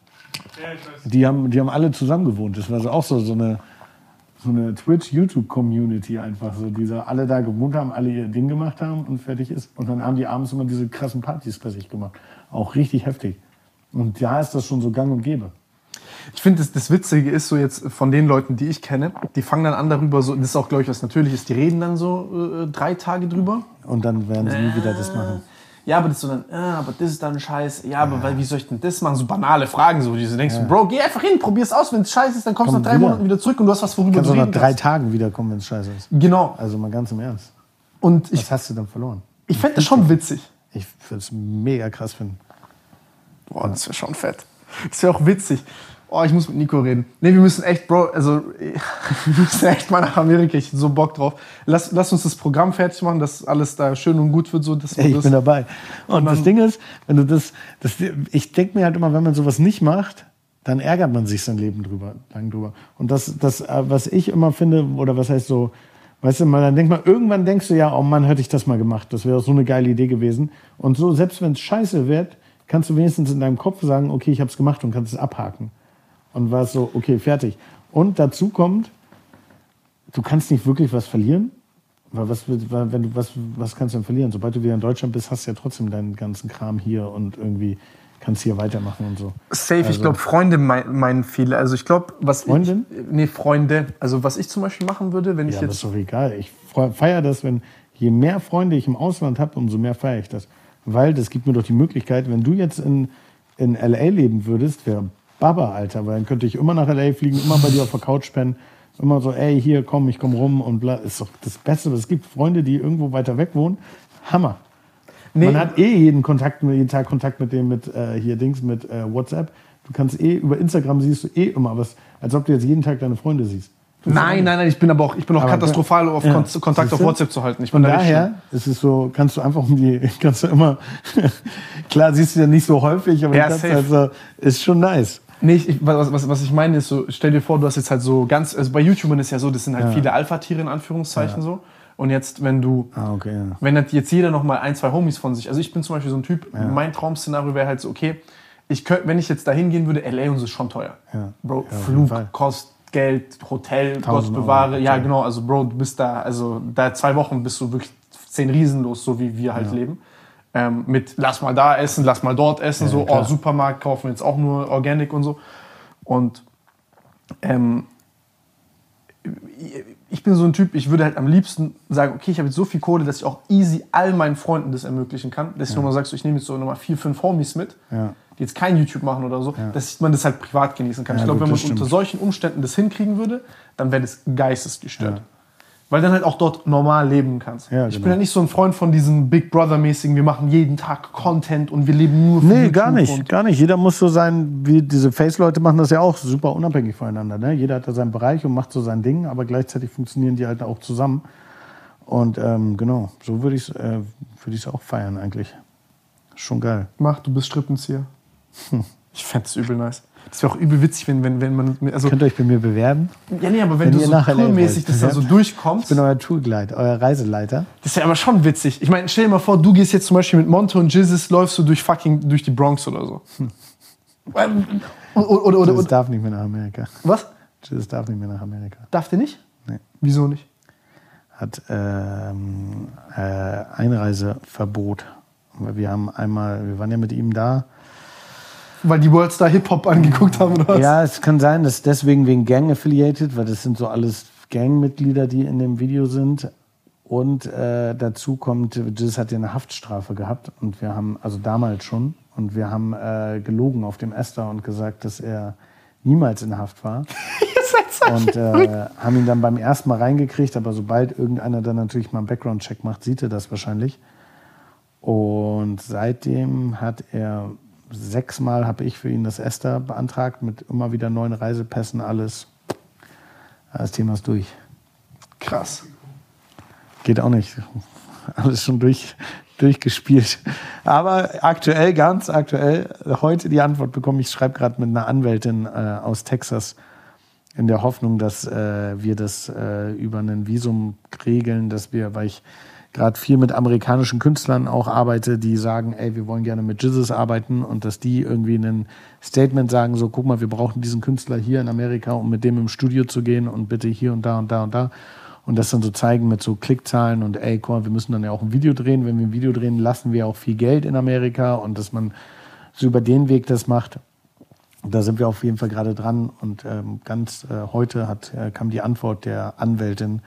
Die haben, die haben alle zusammen gewohnt. Das war so auch so, so eine, so eine Twitch-YouTube-Community einfach. So, die so alle da gewohnt haben, alle ihr Ding gemacht haben und fertig ist. Und dann haben die abends immer diese krassen Partys bei sich gemacht. Auch richtig heftig. Und da ist das schon so gang und gäbe. Ich finde, das, das Witzige ist so jetzt von den Leuten, die ich kenne, die fangen dann an darüber, so, das ist auch, glaube ich, was Natürliches, die reden dann so äh, drei Tage drüber. Und dann werden sie nie wieder das machen. Ja, aber das ist so dann, ah, aber das ist dann scheiße. Ja, aber weil, wie soll ich denn das machen? So banale Fragen, so, die du denkst, Bro, geh einfach hin, probier's aus. Wenn es scheiße ist, dann kommst du nach drei wieder. Monaten wieder zurück und du hast was, worüber Kannst du du nach reden drei kannst. Tagen wiederkommen, wenn es scheiße ist. Genau. Also mal ganz im Ernst. Und ich, Was hast du dann verloren? ich fände das schon witzig. Ich würde es mega krass finden. Boah, das wäre schon fett. Das wäre auch witzig. Oh, ich muss mit Nico reden. Nee, wir müssen echt, Bro, also wir müssen echt mal nach Amerika. Ich hab so Bock drauf. Lass, lass uns das Programm fertig machen, dass alles da schön und gut wird. So, dass Ey, ich das, bin dabei. Und das Ding ist, wenn du das, das ich denke mir halt immer, wenn man sowas nicht macht, dann ärgert man sich sein Leben drüber, lang drüber. Und das, das, äh, was ich immer finde, oder was heißt so, weißt du, man, dann denkt man, irgendwann denkst du ja, oh Mann, hätte ich das mal gemacht. Das wäre so eine geile Idee gewesen. Und so, selbst wenn es scheiße wird, kannst du wenigstens in deinem Kopf sagen, okay, ich habe es gemacht und kannst es abhaken. Und war es so, okay, fertig. Und dazu kommt, du kannst nicht wirklich was verlieren. Weil was, wenn du, was, was kannst du denn verlieren? Sobald du wieder in Deutschland bist, hast du ja trotzdem deinen ganzen Kram hier und irgendwie kannst hier weitermachen und so. Safe, ich Also- glaube, Freunde mein- meinen viele. Also ich glaube, was Freundin? Ich, nee, Freunde. Also was ich zum Beispiel machen würde, wenn Ja, ich aber ist jetzt. doch egal. Ich feiere das, wenn je mehr Freunde ich im Ausland habe, umso mehr feiere ich das. Weil das gibt mir doch die Möglichkeit, wenn du jetzt in, in L.A. leben würdest, wäre Baba, Alter, weil dann könnte ich immer nach L.A. fliegen, immer bei dir auf der Couch pennen, immer so, ey, hier, komm, ich komm rum und bla. Ist doch das Beste, was es gibt. Freunde, die irgendwo weiter weg wohnen, Hammer. Nee. Man hat eh jeden Kontakt, jeden Tag Kontakt mit dem, mit äh, hier Dings, mit äh, WhatsApp. Du kannst eh, über Instagram siehst du eh immer was, als ob du jetzt jeden Tag deine Freunde siehst. Nein, nein, nein, ich bin aber auch, ich bin auch Aber- katastrophal auf Ja. Kon Kontakt auf? WhatsApp zu halten. Ich Von bin da richtig daher ist es so, kannst du einfach um die, kannst du immer, klar siehst du ja nicht so häufig, aber Ja, kannst also, ist schon nice. Nee, ich, was, was, was ich meine ist so, stell dir vor, du hast jetzt halt so ganz, also bei YouTubern ist ja so, das sind halt Ja. viele Alpha-Tiere in Anführungszeichen so. Und jetzt, wenn du, Ah, okay, ja. wenn jetzt jeder noch mal ein, zwei Homies von sich, also ich bin zum Beispiel so ein Typ, mein Traum-Szenario wäre halt so, okay, ich könnt, wenn ich jetzt da hingehen würde, LA und so ist schon teuer. Ja. Bro, Ja, Flug kostet Geld, Hotel, Gott bewahre. Euro, Ja, genau, also Bro, du bist da, also da zwei Wochen bist du wirklich zehn Riesen los, so wie wir halt leben. Ähm, mit lass mal da essen, lass mal dort essen, so, oh. Supermarkt kaufen jetzt auch nur Organic und so. Und ähm, ich bin so ein Typ, ich würde halt am liebsten sagen, okay, ich habe jetzt so viel Kohle, dass ich auch easy all meinen Freunden das ermöglichen kann. Dass ich nochmal sagst, ich nehme jetzt so nochmal vier, fünf Homies mit, Ja. die jetzt kein YouTube machen oder so, dass man das halt privat genießen kann. Ja, ich glaube, wenn man unter solchen Umständen das hinkriegen würde, dann wäre das geistesgestört. Weil dann halt auch dort normal leben kannst. Ja, Ich genau. bin ja nicht so ein Freund von diesem Big Brother-mäßigen, wir machen jeden Tag Content und wir leben nur für Nee, YouTube gar nicht, gar nicht. Jeder muss so sein, wie diese Face-Leute machen das ja auch super unabhängig voneinander. Ne? Jeder hat da seinen Bereich und macht so sein Ding, aber gleichzeitig funktionieren die halt auch zusammen. Und ähm, genau, so würde ich es äh, würd auch feiern eigentlich. Schon geil. Mach, du bist Strippenzieher. Ich fände es übel nice. Das wäre auch übel witzig, wenn, wenn, wenn man. Also, Könnt ihr euch bei mir bewerben? ja, nee, aber wenn, wenn du so tourmäßig das da so durchkommst. Ich bin euer Tourguide, euer Reiseleiter. Das wäre aber schon witzig. Ich meine, stell dir mal vor, du gehst jetzt zum Beispiel mit Monte und Jizzes, läufst du durch fucking durch die Bronx oder so. Ähm, Oder, oder, oder, oder, darf nicht mehr nach Amerika. was? Das darf nicht mehr nach Amerika. Darf der nicht? Nee. Wieso nicht? Hat ähm, äh, Einreiseverbot wir haben einmal, wir waren ja mit ihm da. Weil die Worldstar Hip-Hop angeguckt haben, oder was? Ja, es kann sein, dass deswegen wegen Gang affiliated, weil das sind so alles Gangmitglieder, die in dem Video sind. Und äh, dazu kommt, Jesus hat ja eine Haftstrafe gehabt und wir haben, also damals schon, und wir haben äh, gelogen auf dem Esther und gesagt, dass er niemals in Haft war. und äh, haben ihn dann beim ersten Mal reingekriegt, aber sobald irgendeiner dann natürlich mal einen Background-Check macht, sieht er das wahrscheinlich. Und seitdem hat er sechsmal habe ich für ihn das Esther beantragt mit immer wieder neuen Reisepässen, alles. Das Thema ist durch. Krass. Geht auch nicht. Alles schon durch, durchgespielt. Aber aktuell, ganz aktuell, heute die Antwort bekommen. Ich schreibe gerade mit einer Anwältin äh, aus Texas in der Hoffnung, dass äh, wir das äh, über ein Visum regeln, dass wir, weil ich gerade viel mit amerikanischen Künstlern auch arbeite, die sagen, ey, wir wollen gerne mit Jesus arbeiten und dass die irgendwie ein Statement sagen, so guck mal, wir brauchen diesen Künstler hier in Amerika, um mit dem im Studio zu gehen und bitte hier und da und da und da und das dann so zeigen mit so Klickzahlen und ey, guck mal, wir müssen dann ja auch ein Video drehen. Wenn wir ein Video drehen, lassen wir auch viel Geld in Amerika und dass man so über den Weg das macht. Da sind wir auf jeden Fall gerade dran und ähm, ganz äh, heute hat, äh, kam die Antwort der Anwältin,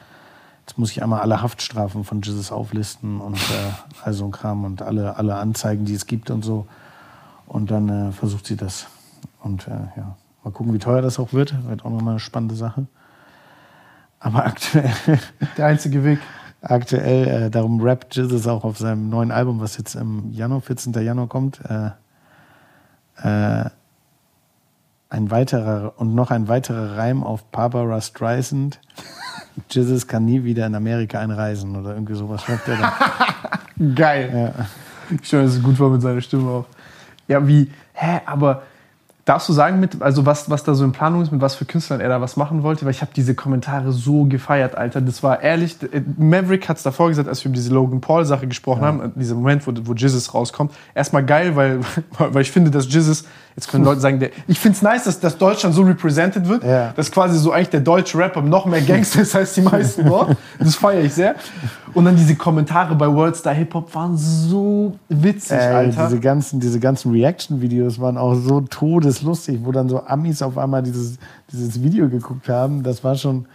Jetzt muss ich einmal alle Haftstrafen von Jesus auflisten und äh, all so ein Kram und alle, alle Anzeigen, die es gibt und so. Und dann äh, versucht sie das. Und äh, ja, mal gucken, wie teuer das auch wird. Wird auch nochmal eine spannende Sache. Aber aktuell. Der einzige Weg. Aktuell, äh, darum rappt Jesus auch auf seinem neuen Album, was jetzt im Januar, 14. Januar kommt. Äh, äh, ein weiterer und noch ein weiterer Reim auf Barbara Streisand. Jesus kann nie wieder in Amerika einreisen oder irgendwie sowas schreibt er dann. Geil. Ja. Ich stelle, dass es gut war mit seiner Stimme auch. Ja, wie, hä, aber Darfst du sagen, mit, also was, was da so in Planung ist, mit was für Künstlern er da was machen wollte? Weil ich habe diese Kommentare so gefeiert, Alter. Das war ehrlich, äh, Maverick hat es davor gesagt, als wir über diese Logan Paul-Sache gesprochen ja. haben, dieser Moment, wo, wo Jesus rauskommt. Erstmal geil, weil, weil ich finde, dass Jesus, jetzt können Leute sagen, der, ich finde es nice, dass, dass Deutschland so represented wird, ja. dass quasi so eigentlich der deutsche Rapper noch mehr Gangster ist als die meisten dort. Das feiere ich sehr. Und dann diese Kommentare bei Worldstar Hip Hop waren so witzig, Ey, Alter. Diese ganzen, diese ganzen Reaction-Videos waren auch so todeslustig, wo dann so Amis auf einmal dieses, dieses Video geguckt haben. Das war schon,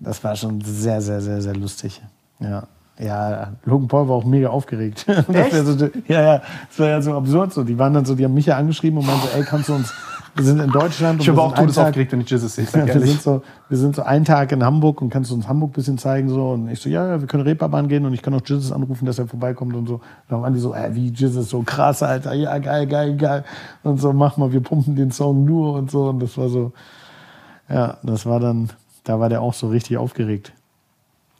das war schon sehr, sehr, sehr, sehr lustig. Ja. Ja, Logan Paul war auch mega aufgeregt. Echt? So, ja, ja, das war ja so absurd so. Die waren dann so, die haben mich ja angeschrieben und meinten so, ey, kannst du uns wir sind in Deutschland. Ich habe auch Todes aufgeregt, wenn ich Jesus sehe. wir, sind so, wir sind so einen Tag in Hamburg und kannst du uns Hamburg ein bisschen zeigen. So. Und ich so, ja, ja wir können Reeperbahn gehen und ich kann auch Jesus anrufen, dass er vorbeikommt und so. Und dann waren die so, äh, wie Jesus, so krass, Alter, ja, geil, geil, geil. Und so, mach mal, wir pumpen den Song nur und so. Und das war so, ja, das war dann, da war der auch so richtig aufgeregt.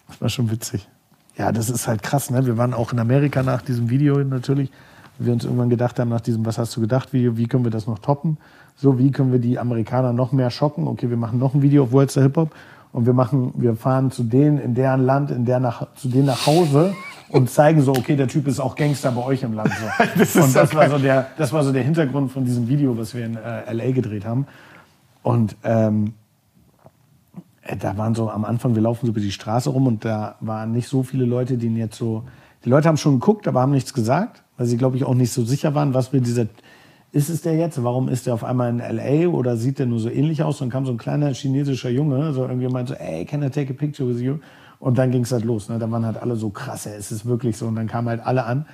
Das war schon witzig. Ja, das ist halt krass, ne? Wir waren auch in Amerika nach diesem Video natürlich. Wir uns irgendwann gedacht haben, nach diesem Was hast du gedacht Video, wie können wir das noch toppen? so wie können wir die Amerikaner noch mehr schocken? Okay, wir machen noch ein Video auf Worldster Hip Hop und wir machen, wir fahren zu denen in deren Land, in der nach, zu denen nach Hause und zeigen so, okay, der Typ ist auch Gangster bei euch im Land. So. das und das war so der, das war so der Hintergrund von diesem Video, was wir in äh, LA gedreht haben. Und ähm, äh, da waren so am Anfang, wir laufen so über die Straße rum und da waren nicht so viele Leute, die jetzt so, die Leute haben schon geguckt, aber haben nichts gesagt, weil sie, glaube ich, auch nicht so sicher waren, was wir dieser ist es der jetzt? Warum ist der auf einmal in LA oder sieht der nur so ähnlich aus? Und dann kam so ein kleiner chinesischer Junge, so irgendwie meinte so, ey, can I take a picture with you? Und dann ging es halt los. Ne? Da waren halt alle so krass, ey, es ist wirklich so. Und dann kamen halt alle an,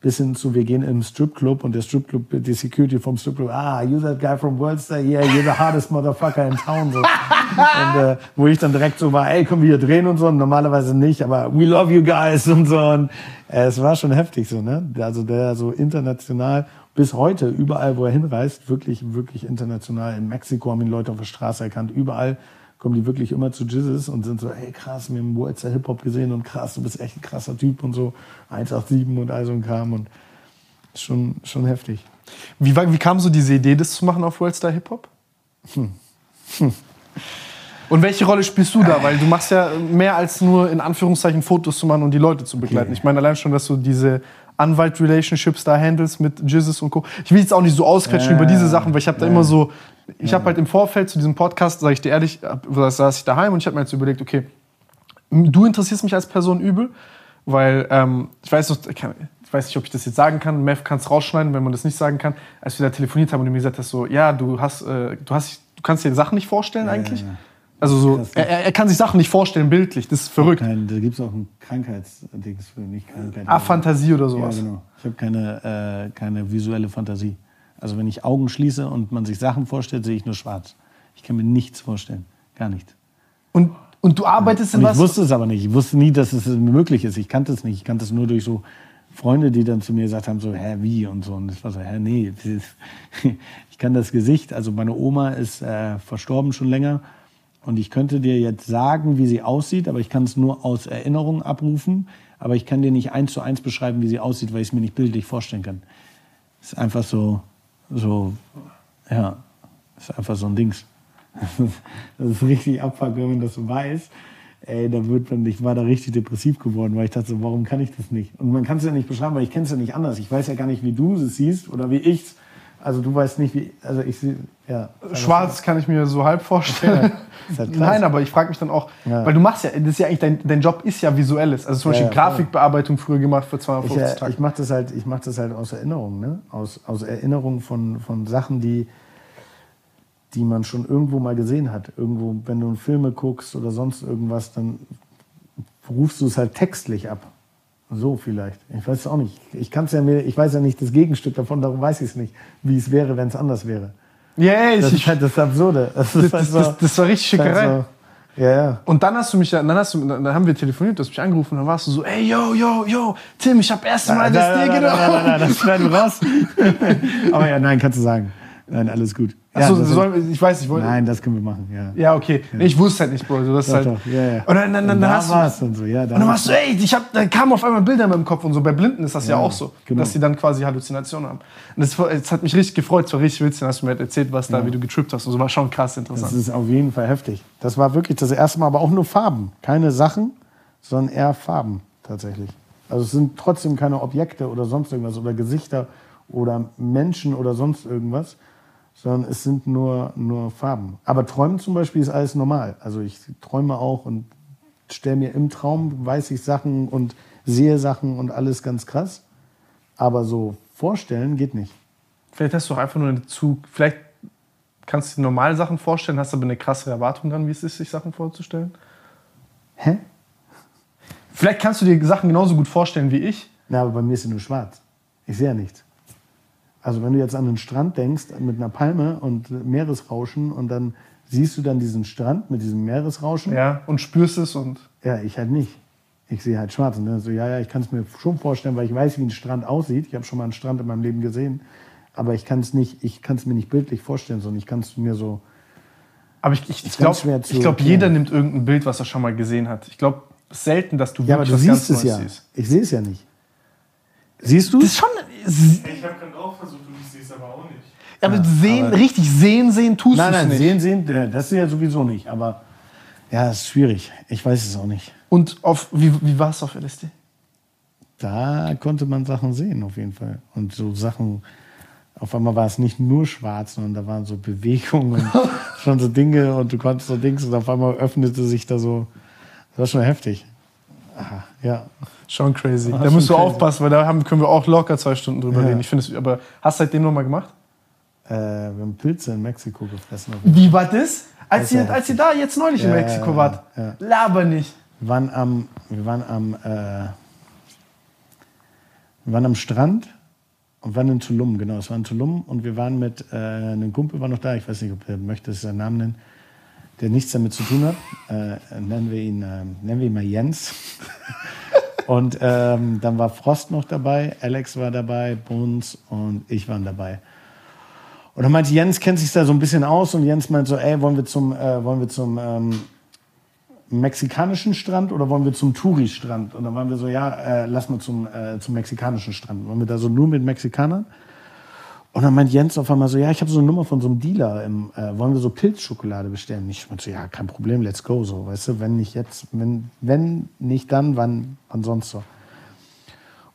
bis hin zu, wir gehen im Stripclub und der Stripclub, die Security vom Stripclub, ah, you that guy from Worldstar? Yeah, you're the hardest motherfucker in town. So. und äh, wo ich dann direkt so war, ey, können wir hier drehen und so. Und normalerweise nicht, aber we love you guys und so. Und äh, es war schon heftig so, ne? Also der so international bis heute, überall, wo er hinreist, wirklich, wirklich international. In Mexiko haben ihn Leute auf der Straße erkannt. Überall kommen die wirklich immer zu Jesus und sind so, ey krass, wir haben Worldster Hip-Hop gesehen und krass, du bist echt ein krasser Typ und so. 187 und all so ein Kram und schon, schon heftig. Wie, wie kam so diese Idee, das zu machen auf Worldstar Hip-Hop? Hm. Hm. Und welche Rolle spielst du da? Weil du machst ja mehr als nur in Anführungszeichen Fotos zu machen und die Leute zu begleiten. Okay. Ich meine allein schon, dass du diese Anwalt-Relationships da handelst mit Jesus und Co. Ich will jetzt auch nicht so ausquetschen äh, über diese Sachen, weil ich habe da äh, immer so, ich habe halt im Vorfeld zu diesem Podcast, sage ich dir ehrlich, da saß ich daheim und ich habe mir jetzt überlegt, okay, du interessierst mich als Person übel, weil ähm, ich weiß noch, ich weiß nicht, ob ich das jetzt sagen kann, Mev kann es rausschneiden, wenn man das nicht sagen kann, als wir da telefoniert haben und du mir gesagt hast, so, ja, du hast, äh, du hast, du kannst dir Sachen nicht vorstellen eigentlich. ja, ja. Also so, Krass, er, er kann sich Sachen nicht vorstellen, bildlich, das ist verrückt. Kein, da gibt es auch ein Krankheitsdings für nicht Krankheit. Aphantasie oder Ja, sowas. genau. Ich habe keine, äh, keine visuelle Fantasie. Also wenn ich Augen schließe und man sich Sachen vorstellt, sehe ich nur schwarz. Ich kann mir nichts vorstellen. Gar nicht. Und, und du arbeitest in Und ich was? wusste es aber nicht. Ich wusste nie, dass es möglich ist. Ich kannte es nicht. Ich kannte es nur durch so Freunde, die dann zu mir gesagt haben, so, hä, wie und so. Und ich war so, hä, nee. Ich kann das Gesicht, also meine Oma ist äh, verstorben schon länger. Und ich könnte dir jetzt sagen, wie sie aussieht, aber ich kann es nur aus Erinnerung abrufen. Aber ich kann dir nicht eins zu eins beschreiben, wie sie aussieht, weil ich es mir nicht bildlich vorstellen kann. Ist einfach so, so, ja, ist einfach so ein Dings. Das ist richtig abfuck, wenn man das so weiß. Ey, da wird man, ich war da richtig depressiv geworden, weil ich dachte, so, warum kann ich das nicht? Und man kann es ja nicht beschreiben, weil ich kenne es ja nicht anders. Ich weiß ja gar nicht, wie du es siehst oder wie ich's. Also du weißt nicht, wie, also ich sehe, ja. Schwarz kann ich mir so halb vorstellen. Halt. Nein, aber ich frage mich dann auch, Ja. weil du machst ja, das ist ja eigentlich dein, dein Job ist ja visuelles. Also zum Beispiel ja. Grafikbearbeitung früher gemacht für Ich, 250 äh, Tage. ich mache das halt, ich mach das halt aus Erinnerung, ne? Aus, aus Erinnerung von, von Sachen, die, die man schon irgendwo mal gesehen hat. Irgendwo, wenn du Filme guckst oder sonst irgendwas, dann rufst du es halt textlich ab. So vielleicht. Ich weiß es auch nicht. Ich kann's ja mir, ich weiß ja nicht das Gegenstück davon, darum weiß ich es nicht, wie es wäre, wenn es anders wäre. Yeah, Das ich, ist halt das Absurde. Das, ist das, halt das, so, das, das war richtig halt Schickerei. so, ja, ja. Und dann hast du mich ja, dann hast du, dann haben wir telefoniert, du hast mich angerufen, dann warst du so, ey, yo, yo, yo, Tim, ich hab erst mal das nein, dir nein, nein, nein, genommen. nein, nein, das schneiden wir raus. Aber ja, nein, kannst du sagen. Nein, alles gut. Ja, Achso, das- soll, ich weiß, ich wollte. Nein, das können wir machen, ja. Ja, okay. Nee, ich wusste halt nicht, Bro. Du hast Doch, halt. doch, ja, ja. Und dann, dann, dann, Und da hast du. und so, ja. Da Und dann warst du, ey, ich hab, dann kamen auf einmal Bilder in meinem Kopf und so. Bei Blinden ist das ja, Ja, auch so, genau. dass sie dann quasi Halluzinationen haben. Und das, das hat mich richtig gefreut, es war richtig witzig, dann hast du mir halt erzählt, was da, wie du getrippt hast und so, war schon krass das interessant. ist auf jeden Fall heftig. Das war wirklich das erste Mal, aber auch nur Farben. Keine Sachen, sondern eher Farben tatsächlich. Also es sind trotzdem keine Objekte oder sonst irgendwas oder Gesichter oder Menschen oder sonst irgendwas, sondern es sind nur, nur Farben. Aber Träumen zum Beispiel ist alles normal. Also ich träume auch und stelle mir im Traum, weiß ich Sachen und sehe Sachen und alles ganz krass. Aber so vorstellen geht nicht. Vielleicht hast du auch einfach nur eine zu. Vielleicht kannst du dir normale Sachen vorstellen, hast aber eine krassere Erwartung dran, wie es ist, sich Sachen vorzustellen. Hä? Vielleicht kannst du dir Sachen genauso gut vorstellen wie ich. Na, aber bei mir ist sie nur schwarz. Ich sehe ja nichts. Also wenn du jetzt an den Strand denkst mit einer Palme und Meeresrauschen und dann siehst du dann diesen Strand mit diesem Meeresrauschen. Ja, und spürst es und. Ja, ich halt nicht. Ich sehe halt schwarz. Und dann so, ja, ja, ich kann es mir schon vorstellen, weil ich weiß, wie ein Strand aussieht. Ich habe schon mal einen Strand in meinem Leben gesehen. Aber ich kann es nicht, ich kann es mir nicht bildlich vorstellen, sondern ich kann es mir so. Aber ich, ich, ich glaube, glaub, jeder nimmt irgendein Bild, was er schon mal gesehen hat. Ich glaube, selten, dass du Ja, aber wirklich du was siehst es ganz ja. Neues siehst. Ich sehe es ja nicht. Siehst du? Das ist schon. Ich habe gerade auch versucht und ich sehe es aber auch nicht. Aber sehen, richtig sehen, sehen tust du Nein, es nein, nicht. sehen, sehen, äh, das ist ja sowieso nicht. Aber ja, es ist schwierig. Ich weiß es auch nicht. Und auf, wie, wie war es auf LSD? Da konnte man Sachen sehen, auf jeden Fall. Und so Sachen, auf einmal war es nicht nur schwarz, sondern da waren so Bewegungen und schon so Dinge und du konntest so Dings und auf einmal öffnete sich da so. Das war schon heftig. Aha, ja. Schon crazy. Ah, da musst du crazy. aufpassen, weil da haben, können wir auch locker zwei Stunden drüber Ja. reden. Ich finde es, aber hast du seitdem nochmal gemacht? Äh, wir haben Pilze in Mexiko gefressen. Wie war das? Als Das ihr, als ihr da jetzt neulich in Ja, Mexiko ja, wart. ja. Laber nicht. Wir waren am, wir waren am, äh, wir waren am Strand und waren in Tulum, genau, es war in Tulum und wir waren mit, äh, einem Kumpel war noch da, ich weiß nicht, ob er möchte seinen Namen nennen, der nichts damit zu tun hat. Äh, nennen wir ihn, äh, nennen wir ihn mal Jens. und ähm, dann war Frost noch dabei, Alex war dabei, Bones und ich waren dabei. Und dann meinte Jens, kennt sich da so ein bisschen aus und Jens meint so, ey, wollen wir zum, äh, wollen wir zum ähm, mexikanischen Strand oder wollen wir zum Touri-Strand? Und dann waren wir so, ja, äh, lass mal zum, äh, zum mexikanischen Strand. Waren wir da so nur mit Mexikanern? Und dann meint Jens auf einmal so, ja, ich habe so eine Nummer von so einem Dealer, im, äh, wollen wir so Pilzschokolade bestellen? Ich meinte so, ja, kein Problem, let's go, so, weißt du, wenn nicht jetzt, wenn, wenn nicht dann, wann, wann sonst so.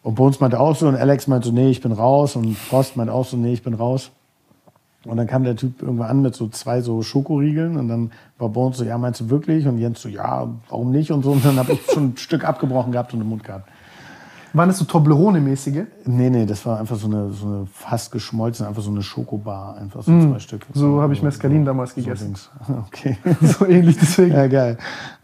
Und Bones meinte auch so und Alex meinte so, nee, ich bin raus und Frost meinte auch so, nee, ich bin raus. Und dann kam der Typ irgendwann an mit so zwei so Schokoriegeln und dann war Bones so, ja, meinst du wirklich? Und Jens so, ja, warum nicht? Und so. Und dann habe ich schon ein Stück abgebrochen gehabt und im Mund gehabt. Waren das so Toblerone-mäßige? Nee, nee, das war einfach so eine, so eine fast geschmolzen, einfach so eine Schokobar, einfach so zwei Stück. Mm. So habe ich Mescalin damals so gegessen. Dings. Okay. So ähnlich deswegen. Ja, geil.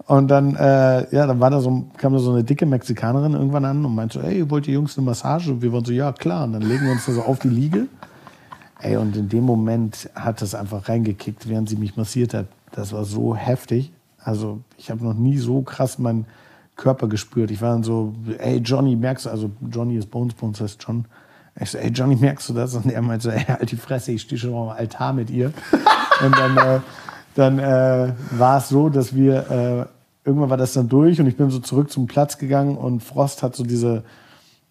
Und dann, äh, ja, dann war da so, kam da so eine dicke Mexikanerin irgendwann an und meinte so, ey, wollt ihr Jungs eine Massage? Und wir waren so, ja, klar. Und dann legen wir uns da so auf die Liege. Ey, und in dem Moment hat das einfach reingekickt, während sie mich massiert hat. Das war so heftig. Also, ich habe noch nie so krass meinen Körper gespürt. Ich war dann so, ey, Johnny, merkst du, also Johnny ist Bones, Bones heißt John. Ich so, ey, Johnny, merkst du das? Und er meinte so, ey, halt die Fresse, ich stehe schon am Altar mit ihr. und dann, äh, dann äh, war es so, dass wir, äh, irgendwann war das dann durch und ich bin so zurück zum Platz gegangen und Frost hat so diese,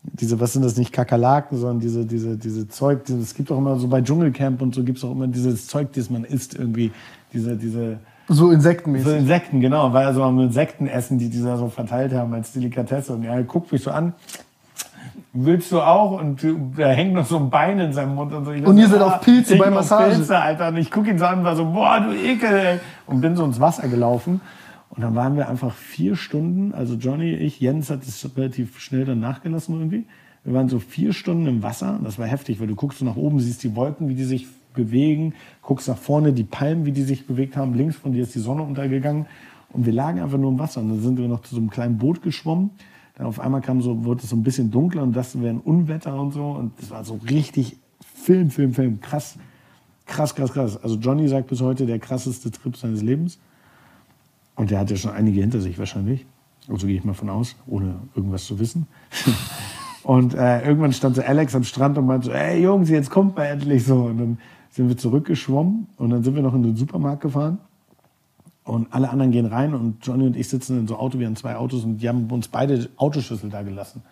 diese, was sind das nicht, Kakerlaken, sondern diese, diese, diese Zeug, es gibt auch immer so bei Dschungelcamp und so gibt es auch immer dieses Zeug, das man isst irgendwie, diese, diese, So so insektenmäßig. Insekten, genau, weil so am Insekten essen, die die da so verteilt haben als Delikatesse. Und er guckt mich so an, willst du auch? Und da hängt noch so ein Bein in seinem Mund und so. Ich Und ihr so, seid ah, auf Pilze ich bei Massage. Pilze, Alter. Und ich gucke ihn so an und war so, boah, du Ekel, ey. Und bin so ins Wasser gelaufen. Und dann waren wir einfach vier Stunden, also Johnny, ich, Jens hat es relativ schnell dann nachgelassen irgendwie. Wir waren so vier Stunden im Wasser. Das war heftig, weil du guckst so nach oben, siehst die Wolken, wie die sich bewegen, guckst nach vorne, die Palmen, wie die sich bewegt haben. Links von dir ist die Sonne untergegangen. Und wir lagen einfach nur im Wasser. Und dann sind wir noch zu so einem kleinen Boot geschwommen. Dann auf einmal kam so, wurde es so ein bisschen dunkler und das wäre ein Unwetter und so. Und das war so richtig Film, Film, Film. Krass, krass, krass, krass. Also Johnny sagt bis heute der krasseste Trip seines Lebens. Und der hat ja schon einige hinter sich wahrscheinlich. Also gehe ich mal von aus, ohne irgendwas zu wissen. und äh, irgendwann stand so Alex am Strand und meinte so, ey Jungs, jetzt kommt mal endlich so. Und dann sind wir zurückgeschwommen und dann sind wir noch in den Supermarkt gefahren. Und alle anderen gehen rein und Johnny und ich sitzen in so Auto, wir haben zwei Autos und die haben uns beide Autoschlüssel da gelassen.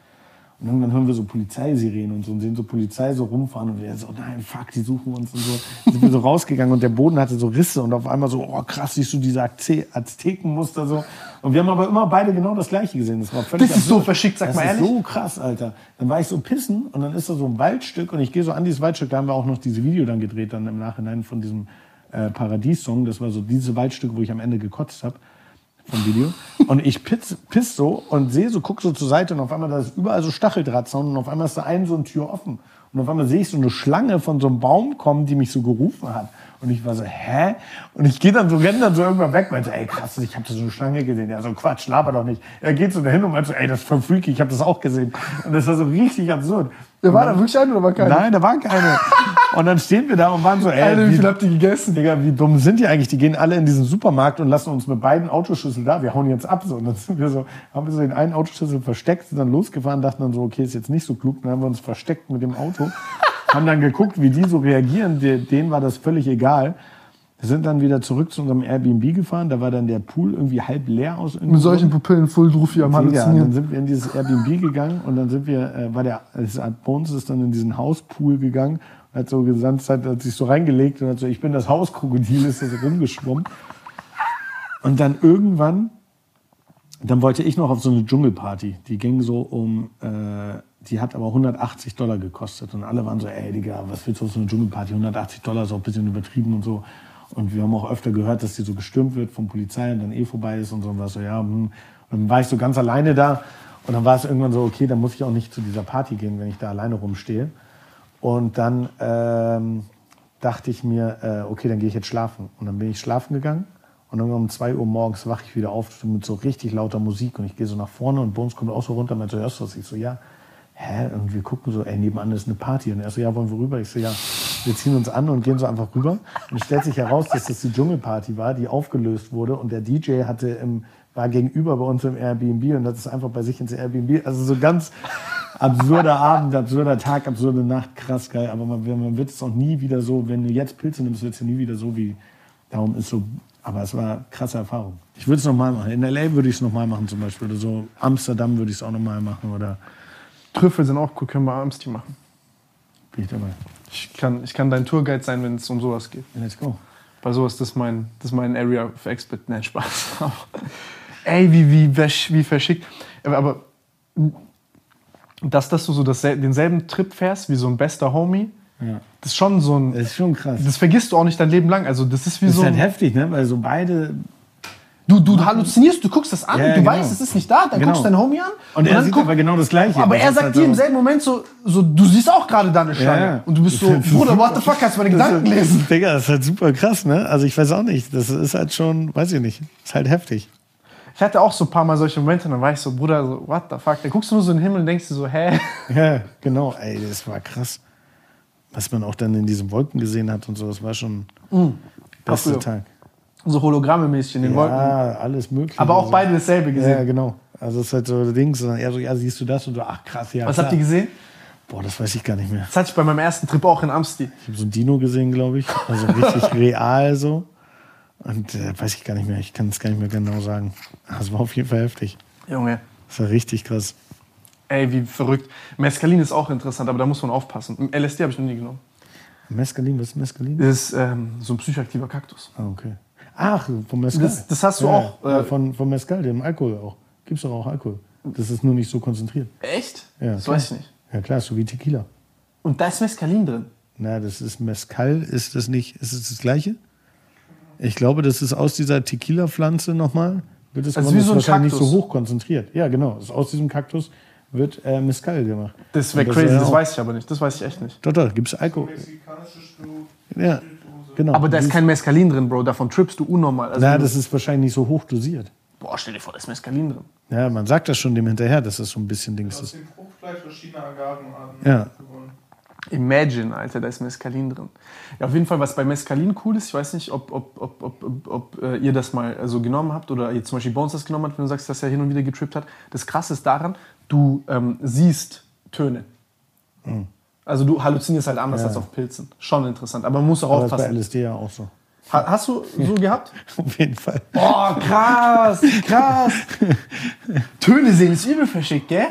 Und irgendwann hören wir so Polizeisirenen und so und sehen so Polizei so rumfahren und wir so, nein, fuck, die suchen uns und so. Dann sind wir so rausgegangen und der Boden hatte so Risse und auf einmal so, oh krass, siehst du diese Azte- Aztekenmuster so. Und wir haben aber immer beide genau das Gleiche gesehen. Das war völlig Das ist so verschickt, sag das mal ist ehrlich. so krass, Alter. Dann war ich so pissen und dann ist da so ein Waldstück und ich gehe so an dieses Waldstück, da haben wir auch noch diese Video dann gedreht, dann im Nachhinein von diesem äh, Paradies-Song. Das war so diese Waldstück, wo ich am Ende gekotzt habe vom Video. Und ich piss, piss so und sehe so, guck so zur Seite und auf einmal da ist überall so Stacheldrahtzaun und auf einmal ist da ein so eine Tür offen. Und auf einmal sehe ich so eine Schlange von so einem Baum kommen, die mich so gerufen hat. Und ich war so, hä? Und ich gehe dann so, renn dann so irgendwann weg, meinte, ey krass, ich habe da so eine Schlange gesehen. Ja, so Quatsch, laber doch nicht. Er geht so dahin und meinte so, ey, das ist voll freaky, ich habe das auch gesehen. Und das war so richtig absurd. Ja, war Und da dann- wirklich eine oder war keine? Nein, da war keine. Und dann stehen wir da und waren so, ey, Alter, wie wie- viel habt ihr gegessen? Digga, wie dumm sind die eigentlich? Die gehen alle in diesen Supermarkt und lassen uns mit beiden Autoschlüsseln da. Wir hauen jetzt ab. So. Und dann sind wir so, haben wir so den einen Autoschlüssel versteckt, sind dann losgefahren, dachten dann so, okay, ist jetzt nicht so klug. Dann haben wir uns versteckt mit dem Auto, haben dann geguckt, wie die so reagieren. Denen war das völlig egal. Wir sind dann wieder zurück zu unserem Airbnb gefahren. Da war dann der Pool irgendwie halb leer aus. Mit solchen Pupillen voll Drufi am Digga, und dann Halluzinieren. sind wir in dieses Airbnb gegangen und dann sind wir, äh, war der, hat Bones ist dann in diesen Hauspool gegangen und hat so ganze Zeit, hat sich so reingelegt und hat so, ich bin das Hauskrokodil, ist da so rumgeschwommen. Und dann irgendwann, dann wollte ich noch auf so eine Dschungelparty. Die ging so um, äh, die hat aber 180 Dollar gekostet. Und alle waren so, ey Digga, was willst du auf so eine Dschungelparty? 180 Dollar ist auch ein bisschen übertrieben und so. Und wir haben auch öfter gehört, dass die so gestürmt wird von Polizei und dann eh vorbei ist und so. Und war so, ja, hm. Und dann war ich so ganz alleine da. Und dann war es irgendwann so, okay, dann muss ich auch nicht zu dieser Party gehen, wenn ich da alleine rumstehe. Und dann ähm, dachte ich mir, äh, okay, dann gehe ich jetzt schlafen. Und dann bin ich schlafen gegangen. Und dann um 2 Uhr morgens wache ich wieder auf mit so richtig lauter Musik. Und ich gehe so nach vorne und Bones kommt auch so runter und meint so, hörst du was? Ich so, ja. Hä? Und wir gucken so, ey, nebenan ist eine Party. Und er so, ja, wollen wir rüber? Ich so, ja. Wir ziehen uns an und gehen so einfach rüber. Und es stellt sich heraus, dass das die Dschungelparty war, die aufgelöst wurde. Und der DJ hatte im, war gegenüber bei uns im Airbnb und hat es einfach bei sich ins Airbnb. Also so ganz absurder Abend, absurder Tag, absurde Nacht, krass geil. Aber man, man wird es auch nie wieder so, wenn du jetzt Pilze nimmst, wird es nie wieder so wie, darum ist so, aber es war eine krasse Erfahrung. Ich würde es nochmal machen. In L.A. würde ich es nochmal machen zum Beispiel. Oder so Amsterdam würde ich es auch nochmal machen. Oder Trüffel sind auch cool, können wir abends die machen. bin ich dabei. Ich kann, ich kann dein Tourguide sein, wenn es um sowas geht. Let's go. Bei sowas, das ist mein, das ist mein Area of Expert. Nein, Spaß. Ey, wie, wie, wie verschickt. Aber, dass, dass du so das, denselben Trip fährst wie so ein bester Homie, Ja. das ist schon so ein. Das ist schon krass. Das vergisst du auch nicht dein Leben lang. Also, das ist wie Das so. ist halt heftig, ne? Weil so beide, Du, du halluzinierst, du guckst das an, Ja, du genau. weißt, es ist nicht da, dann Genau. guckst du deinen Homie an. Und er dann sieht guck- aber genau das Gleiche. Aber er ist sagt halt dir im selben Moment so, so, du siehst auch gerade da eine Schlange. ja. Und du bist so, Bruder, what the fuck, kannst du meine Gedanken lesen? Digga, das ist halt super krass, ne? Also ich weiß auch nicht. Das ist halt schon, weiß ich nicht. Ist halt heftig. Ich hatte auch so ein paar Mal solche Momente, und dann war ich so, Bruder, so, what the fuck? Dann guckst du nur so in den Himmel und denkst dir so, hä? Ja, genau. Ey, das war krass. Was man auch dann in diesen Wolken gesehen hat und so, das war schon bester Dafür. Tag. So Hologramme-mäßig in den Wolken. Ja, alles mögliche. Aber auch Also- beide dasselbe gesehen. Ja, genau. Also es ist halt so Dings. Und er so, ja, siehst du das? Und du, ach krass, ja. Was klar. habt ihr gesehen? Boah, das weiß ich gar nicht mehr. Das hatte ich bei meinem ersten Trip auch in Amsti. Ich habe so ein Dino gesehen, glaube ich. Also richtig real so. Und äh, weiß ich gar nicht mehr. Ich kann es gar nicht mehr genau sagen. Das war auf jeden Fall heftig. Junge, Das war richtig krass. ey, wie verrückt. Mescalin ist auch interessant, aber da muss man aufpassen. LSD habe ich noch nie genommen. Mescalin, was ist Mescalin? Das ist ähm, so ein psychoaktiver Kaktus. Ah, okay. Ach, vom Mescal. Das- das hast du ja, auch, äh, von, vom Mescal, dem Alkohol auch. Gibt's doch auch Alkohol. Das ist nur nicht so konzentriert. Echt? Ja, das klar. weiß ich nicht. Ja klar, so wie Tequila. Und da ist Mescalin drin. Na, das ist Mescal, ist das nicht, ist es das gleiche? Ich glaube, das ist aus dieser Tequila-Pflanze nochmal. Wird es Also so Das wahrscheinlich Kaktus. nicht so hoch konzentriert. Ja, genau. Das ist aus diesem Kaktus wird äh, Mescal gemacht. Das wäre crazy, das auch- weiß ich aber nicht. Das weiß ich echt nicht. Doch, doch, gibt es Alkohol. Mexikanische Stuhl. Ja, genau. Aber da ist kein Mescalin drin, Bro. Davon trippst du unnormal. Also, Na, das ist wahrscheinlich nicht so hoch dosiert. boah, stell dir vor, da ist Mescalin drin. Ja, man sagt das schon dem hinterher, dass das so ein bisschen Dings Aus ist. dem Fruchtfleisch verschiedener Agavenarten Ja. gewonnen. Imagine, Alter, da ist Mescalin drin. Ja, auf jeden Fall, was bei Mescalin cool ist, ich weiß nicht, ob, ob, ob, ob, ob, ob äh, ihr das mal so genommen habt oder ihr zum Beispiel Bones das genommen habt, wenn du sagst, dass er hin und wieder getrippt hat. Das Krasse ist daran, du ähm, siehst Töne. Also du halluzinierst halt anders. Ja. als auf Pilzen. Schon interessant, aber man muss auch Aber das ist bei aufpassen. LSD ja auch so. Ha, hast du so gehabt? Auf jeden Fall. Boah, krass, krass. Töne sehen ist übel verschickt, gell?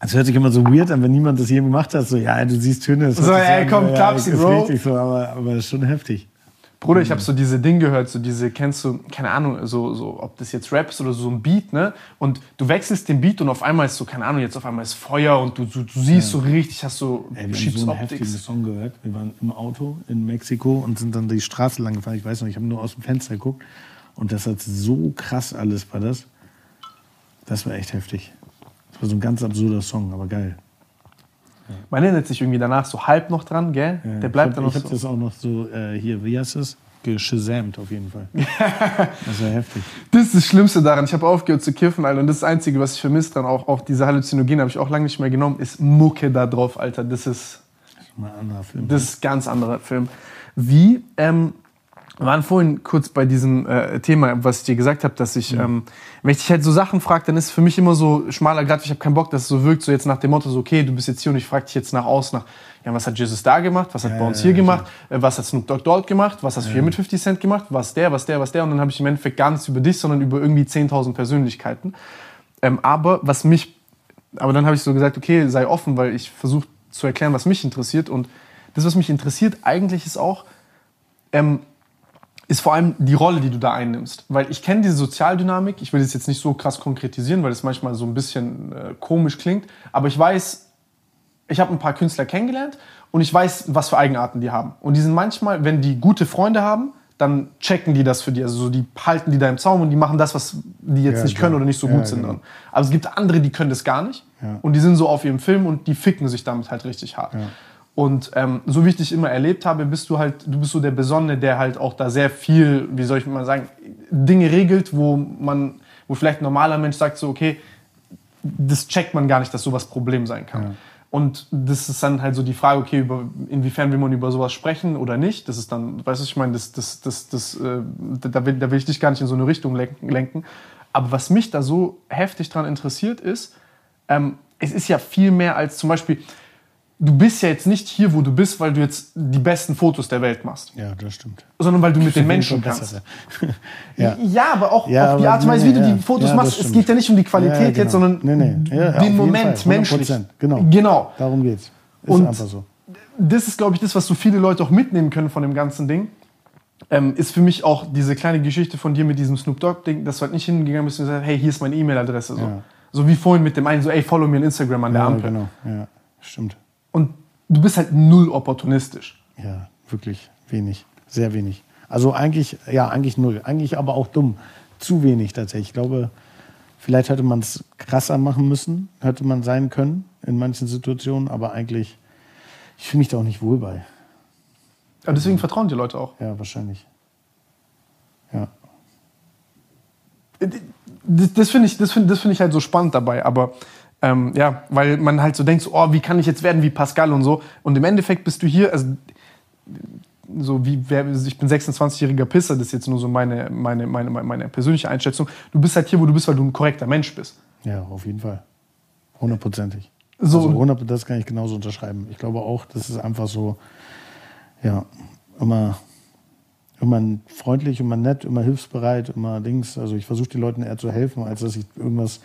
Es hört sich immer so weird an, wenn niemand das je gemacht hat. So, ja, du siehst Töne. das So, ey, an, komm, ja, Klapsi, ist Bro. richtig so, aber, aber das ist schon heftig. Bruder, ich habe so diese Ding gehört, so diese, kennst du, keine Ahnung, so, so, ob das jetzt Rap ist oder so ein Beat, ne? Und du wechselst den Beat und auf einmal ist so, keine Ahnung, jetzt auf einmal ist Feuer und du, du, du siehst so richtig, hast so, Ey, wir schiebst haben so einen heftigen Optics. Song gehört. Wir waren im Auto in Mexiko und sind dann die Straße lang gefahren. Ich weiß noch, ich habe nur aus dem Fenster geguckt. Und das hat so krass alles war das. Das war echt heftig. Das war so ein ganz absurder Song, aber geil. Man erinnert sich irgendwie danach so halb noch dran, gell? Der bleibt ich dann hab, noch Ich habe so. das auch noch so, äh, hier, wie heißt das? Geschasamt auf jeden Fall. das war heftig. Das ist das Schlimmste daran. Ich habe aufgehört zu kiffen, Alter. Und das, ist das Einzige, was ich vermisse dran, auch, auch diese Halluzinogene habe ich auch lange nicht mehr genommen, ist Mucke da drauf, Alter. Das ist, Mal ein anderer Film. Das ist ein ganz anderer Film. Wie, ähm, wir waren vorhin kurz bei diesem äh, Thema, was ich dir gesagt habe, dass ich, ähm, wenn ich dich halt so Sachen frage, dann ist es für mich immer so schmaler Grad, ich habe keinen Bock, dass es so wirkt, so jetzt nach dem Motto, so okay, du bist jetzt hier und ich frage dich jetzt nach aus, nach, ja, was hat Jesus da gemacht, was hat Ja, bei uns ja, hier ja, gemacht, äh, was hat Snoop Dogg dort gemacht, was hast du hier mit 50 Cent gemacht, was der, was der, was der? Und dann habe ich im Endeffekt gar nichts über dich, sondern über irgendwie 10.000 Persönlichkeiten. Ähm, aber was mich, aber dann habe ich so gesagt, okay, sei offen, weil ich versuche zu erklären, was mich interessiert. Und das, was mich interessiert, eigentlich ist auch, ähm, ist vor allem die Rolle, die du da einnimmst. Weil ich kenne diese Sozialdynamik, ich will das jetzt nicht so krass konkretisieren, weil das manchmal so ein bisschen äh, komisch klingt, aber ich weiß, ich habe ein paar Künstler kennengelernt und ich weiß, was für Eigenarten die haben. Und die sind manchmal, wenn die gute Freunde haben, dann checken die das für die. Also so, die halten die da im Zaum und die machen das, was die jetzt Ja, nicht klar. können oder nicht so Ja, gut sind genau. Aber es gibt andere, die können das gar nicht. Ja. Und die sind so auf ihrem Film und die ficken sich damit halt richtig hart. Und ähm, so wie ich dich immer erlebt habe, bist du halt, du bist so der Besondere, der halt auch da sehr viel, wie soll ich mal sagen, Dinge regelt, wo man, wo vielleicht ein normaler Mensch sagt so, okay, das checkt man gar nicht, dass sowas Problem sein kann. Und das ist dann halt so die Frage, okay, über, inwiefern will man über sowas sprechen oder nicht. Das ist dann, weißt du, ich meine, das, das, das, das, äh, da, will, da will ich dich gar nicht in so eine Richtung lenken. lenken. Aber was mich da so heftig dran interessiert ist, ähm, es ist ja viel mehr als zum Beispiel, du bist ja jetzt nicht hier, wo du bist, weil du jetzt die besten Fotos der Welt machst, Ja, das stimmt. sondern weil du mit den Menschen kannst. ja. Ja, aber auch Ja, auf die Art und Weise, wie du die Fotos Ja, machst. Es geht ja nicht um die Qualität genau. jetzt, sondern Nee, nee. Den Moment, Fall, menschlich. 100%. Genau. Genau. Darum geht's. Ist Und- einfach so. das ist, glaube ich, das, was so viele Leute auch mitnehmen können von dem ganzen Ding. Ähm, ist für mich auch diese kleine Geschichte von dir mit diesem Snoop Dogg-Ding, dass du halt nicht hingegangen bist und gesagt hey, hier ist meine E-Mail-Adresse. So. So wie vorhin mit dem einen, so, ey, follow mir on Instagram an der Ja, Ampel. genau. Ja, stimmt. Und du bist halt null opportunistisch. Ja, wirklich wenig. Sehr wenig. Also eigentlich, ja, eigentlich null. Eigentlich aber auch dumm. Zu wenig tatsächlich. Ich glaube, vielleicht hätte man es krasser machen müssen, hätte man sein können in manchen Situationen, aber eigentlich, ich fühle mich da auch nicht wohl bei. Aber deswegen vertrauen die Leute auch. Ja, wahrscheinlich. Ja. Das, das finde ich, das find, das find ich halt so spannend dabei. Aber ähm, ja, weil man halt so denkt, so, oh, wie kann ich jetzt werden wie Pascal und so. Und im Endeffekt bist du hier, also so wie wer, ich bin 26-jähriger Pisser, das ist jetzt nur so meine, meine, meine, meine persönliche Einschätzung. Du bist halt hier, wo du bist, weil du ein korrekter Mensch bist. Ja, auf jeden Fall. Hundertprozentig. So, Also 100, das kann ich genauso unterschreiben. Ich glaube auch, das ist einfach so, ja, immer, immer freundlich, immer nett, immer hilfsbereit, immer Dings. Also ich versuche den Leuten eher zu helfen, als dass ich irgendwas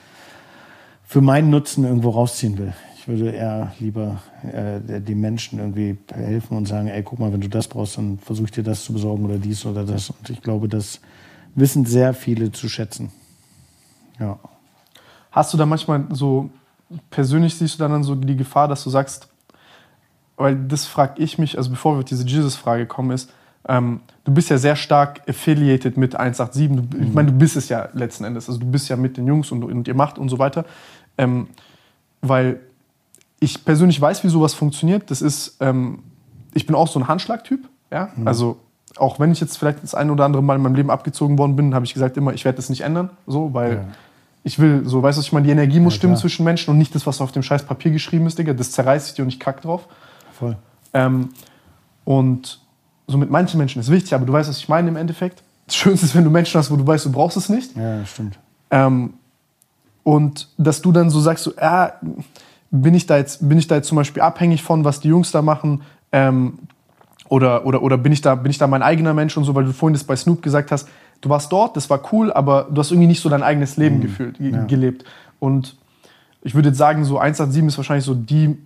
für meinen Nutzen irgendwo rausziehen will. Ich würde eher lieber äh, den Menschen irgendwie helfen und sagen, ey, guck mal, wenn du das brauchst, dann versuche ich dir das zu besorgen oder dies oder das. Und ich glaube, das wissen sehr viele zu schätzen. Ja. Hast du da manchmal so, persönlich siehst du dann so die Gefahr, dass du sagst, weil das frage ich mich, also bevor wir auf diese Jesus-Frage kommen, ist, ähm, du bist ja sehr stark affiliated mit 187. Du, Ich meine, du bist es ja letzten Endes. Also du bist ja mit den Jungs und, und ihr macht und so weiter. Ähm, weil ich persönlich weiß, wie sowas funktioniert. Das ist, ähm, ich bin auch so ein Handschlagtyp. Ja? Also auch wenn ich jetzt vielleicht das ein oder andere Mal in meinem Leben abgezogen worden bin, habe ich gesagt immer, ich werde das nicht ändern. So, weil Ja. ich will, so, weißt du, was ich meine, die Energie muss Ja, stimmen klar. zwischen Menschen und nicht das, was auf dem scheiß Papier geschrieben ist, Digga. Das zerreißt sich dir und ich kack drauf. Voll. Ähm, und so mit manchen Menschen ist wichtig, aber du weißt, was ich meine im Endeffekt. Das Schönste ist, wenn du Menschen hast, wo du weißt, du brauchst es nicht. Ja, stimmt. Ähm, und dass du dann so sagst, so, ja, bin ich da jetzt, bin ich da jetzt zum Beispiel abhängig von, was die Jungs da machen? Ähm, oder, oder, oder bin ich da, bin ich da mein eigener Mensch und so, weil du vorhin das bei Snoop gesagt hast, du warst dort, das war cool, aber du hast irgendwie nicht so dein eigenes Leben gefühlt, ge- ja. gelebt. Und ich würde jetzt sagen, so 187 ist wahrscheinlich so die,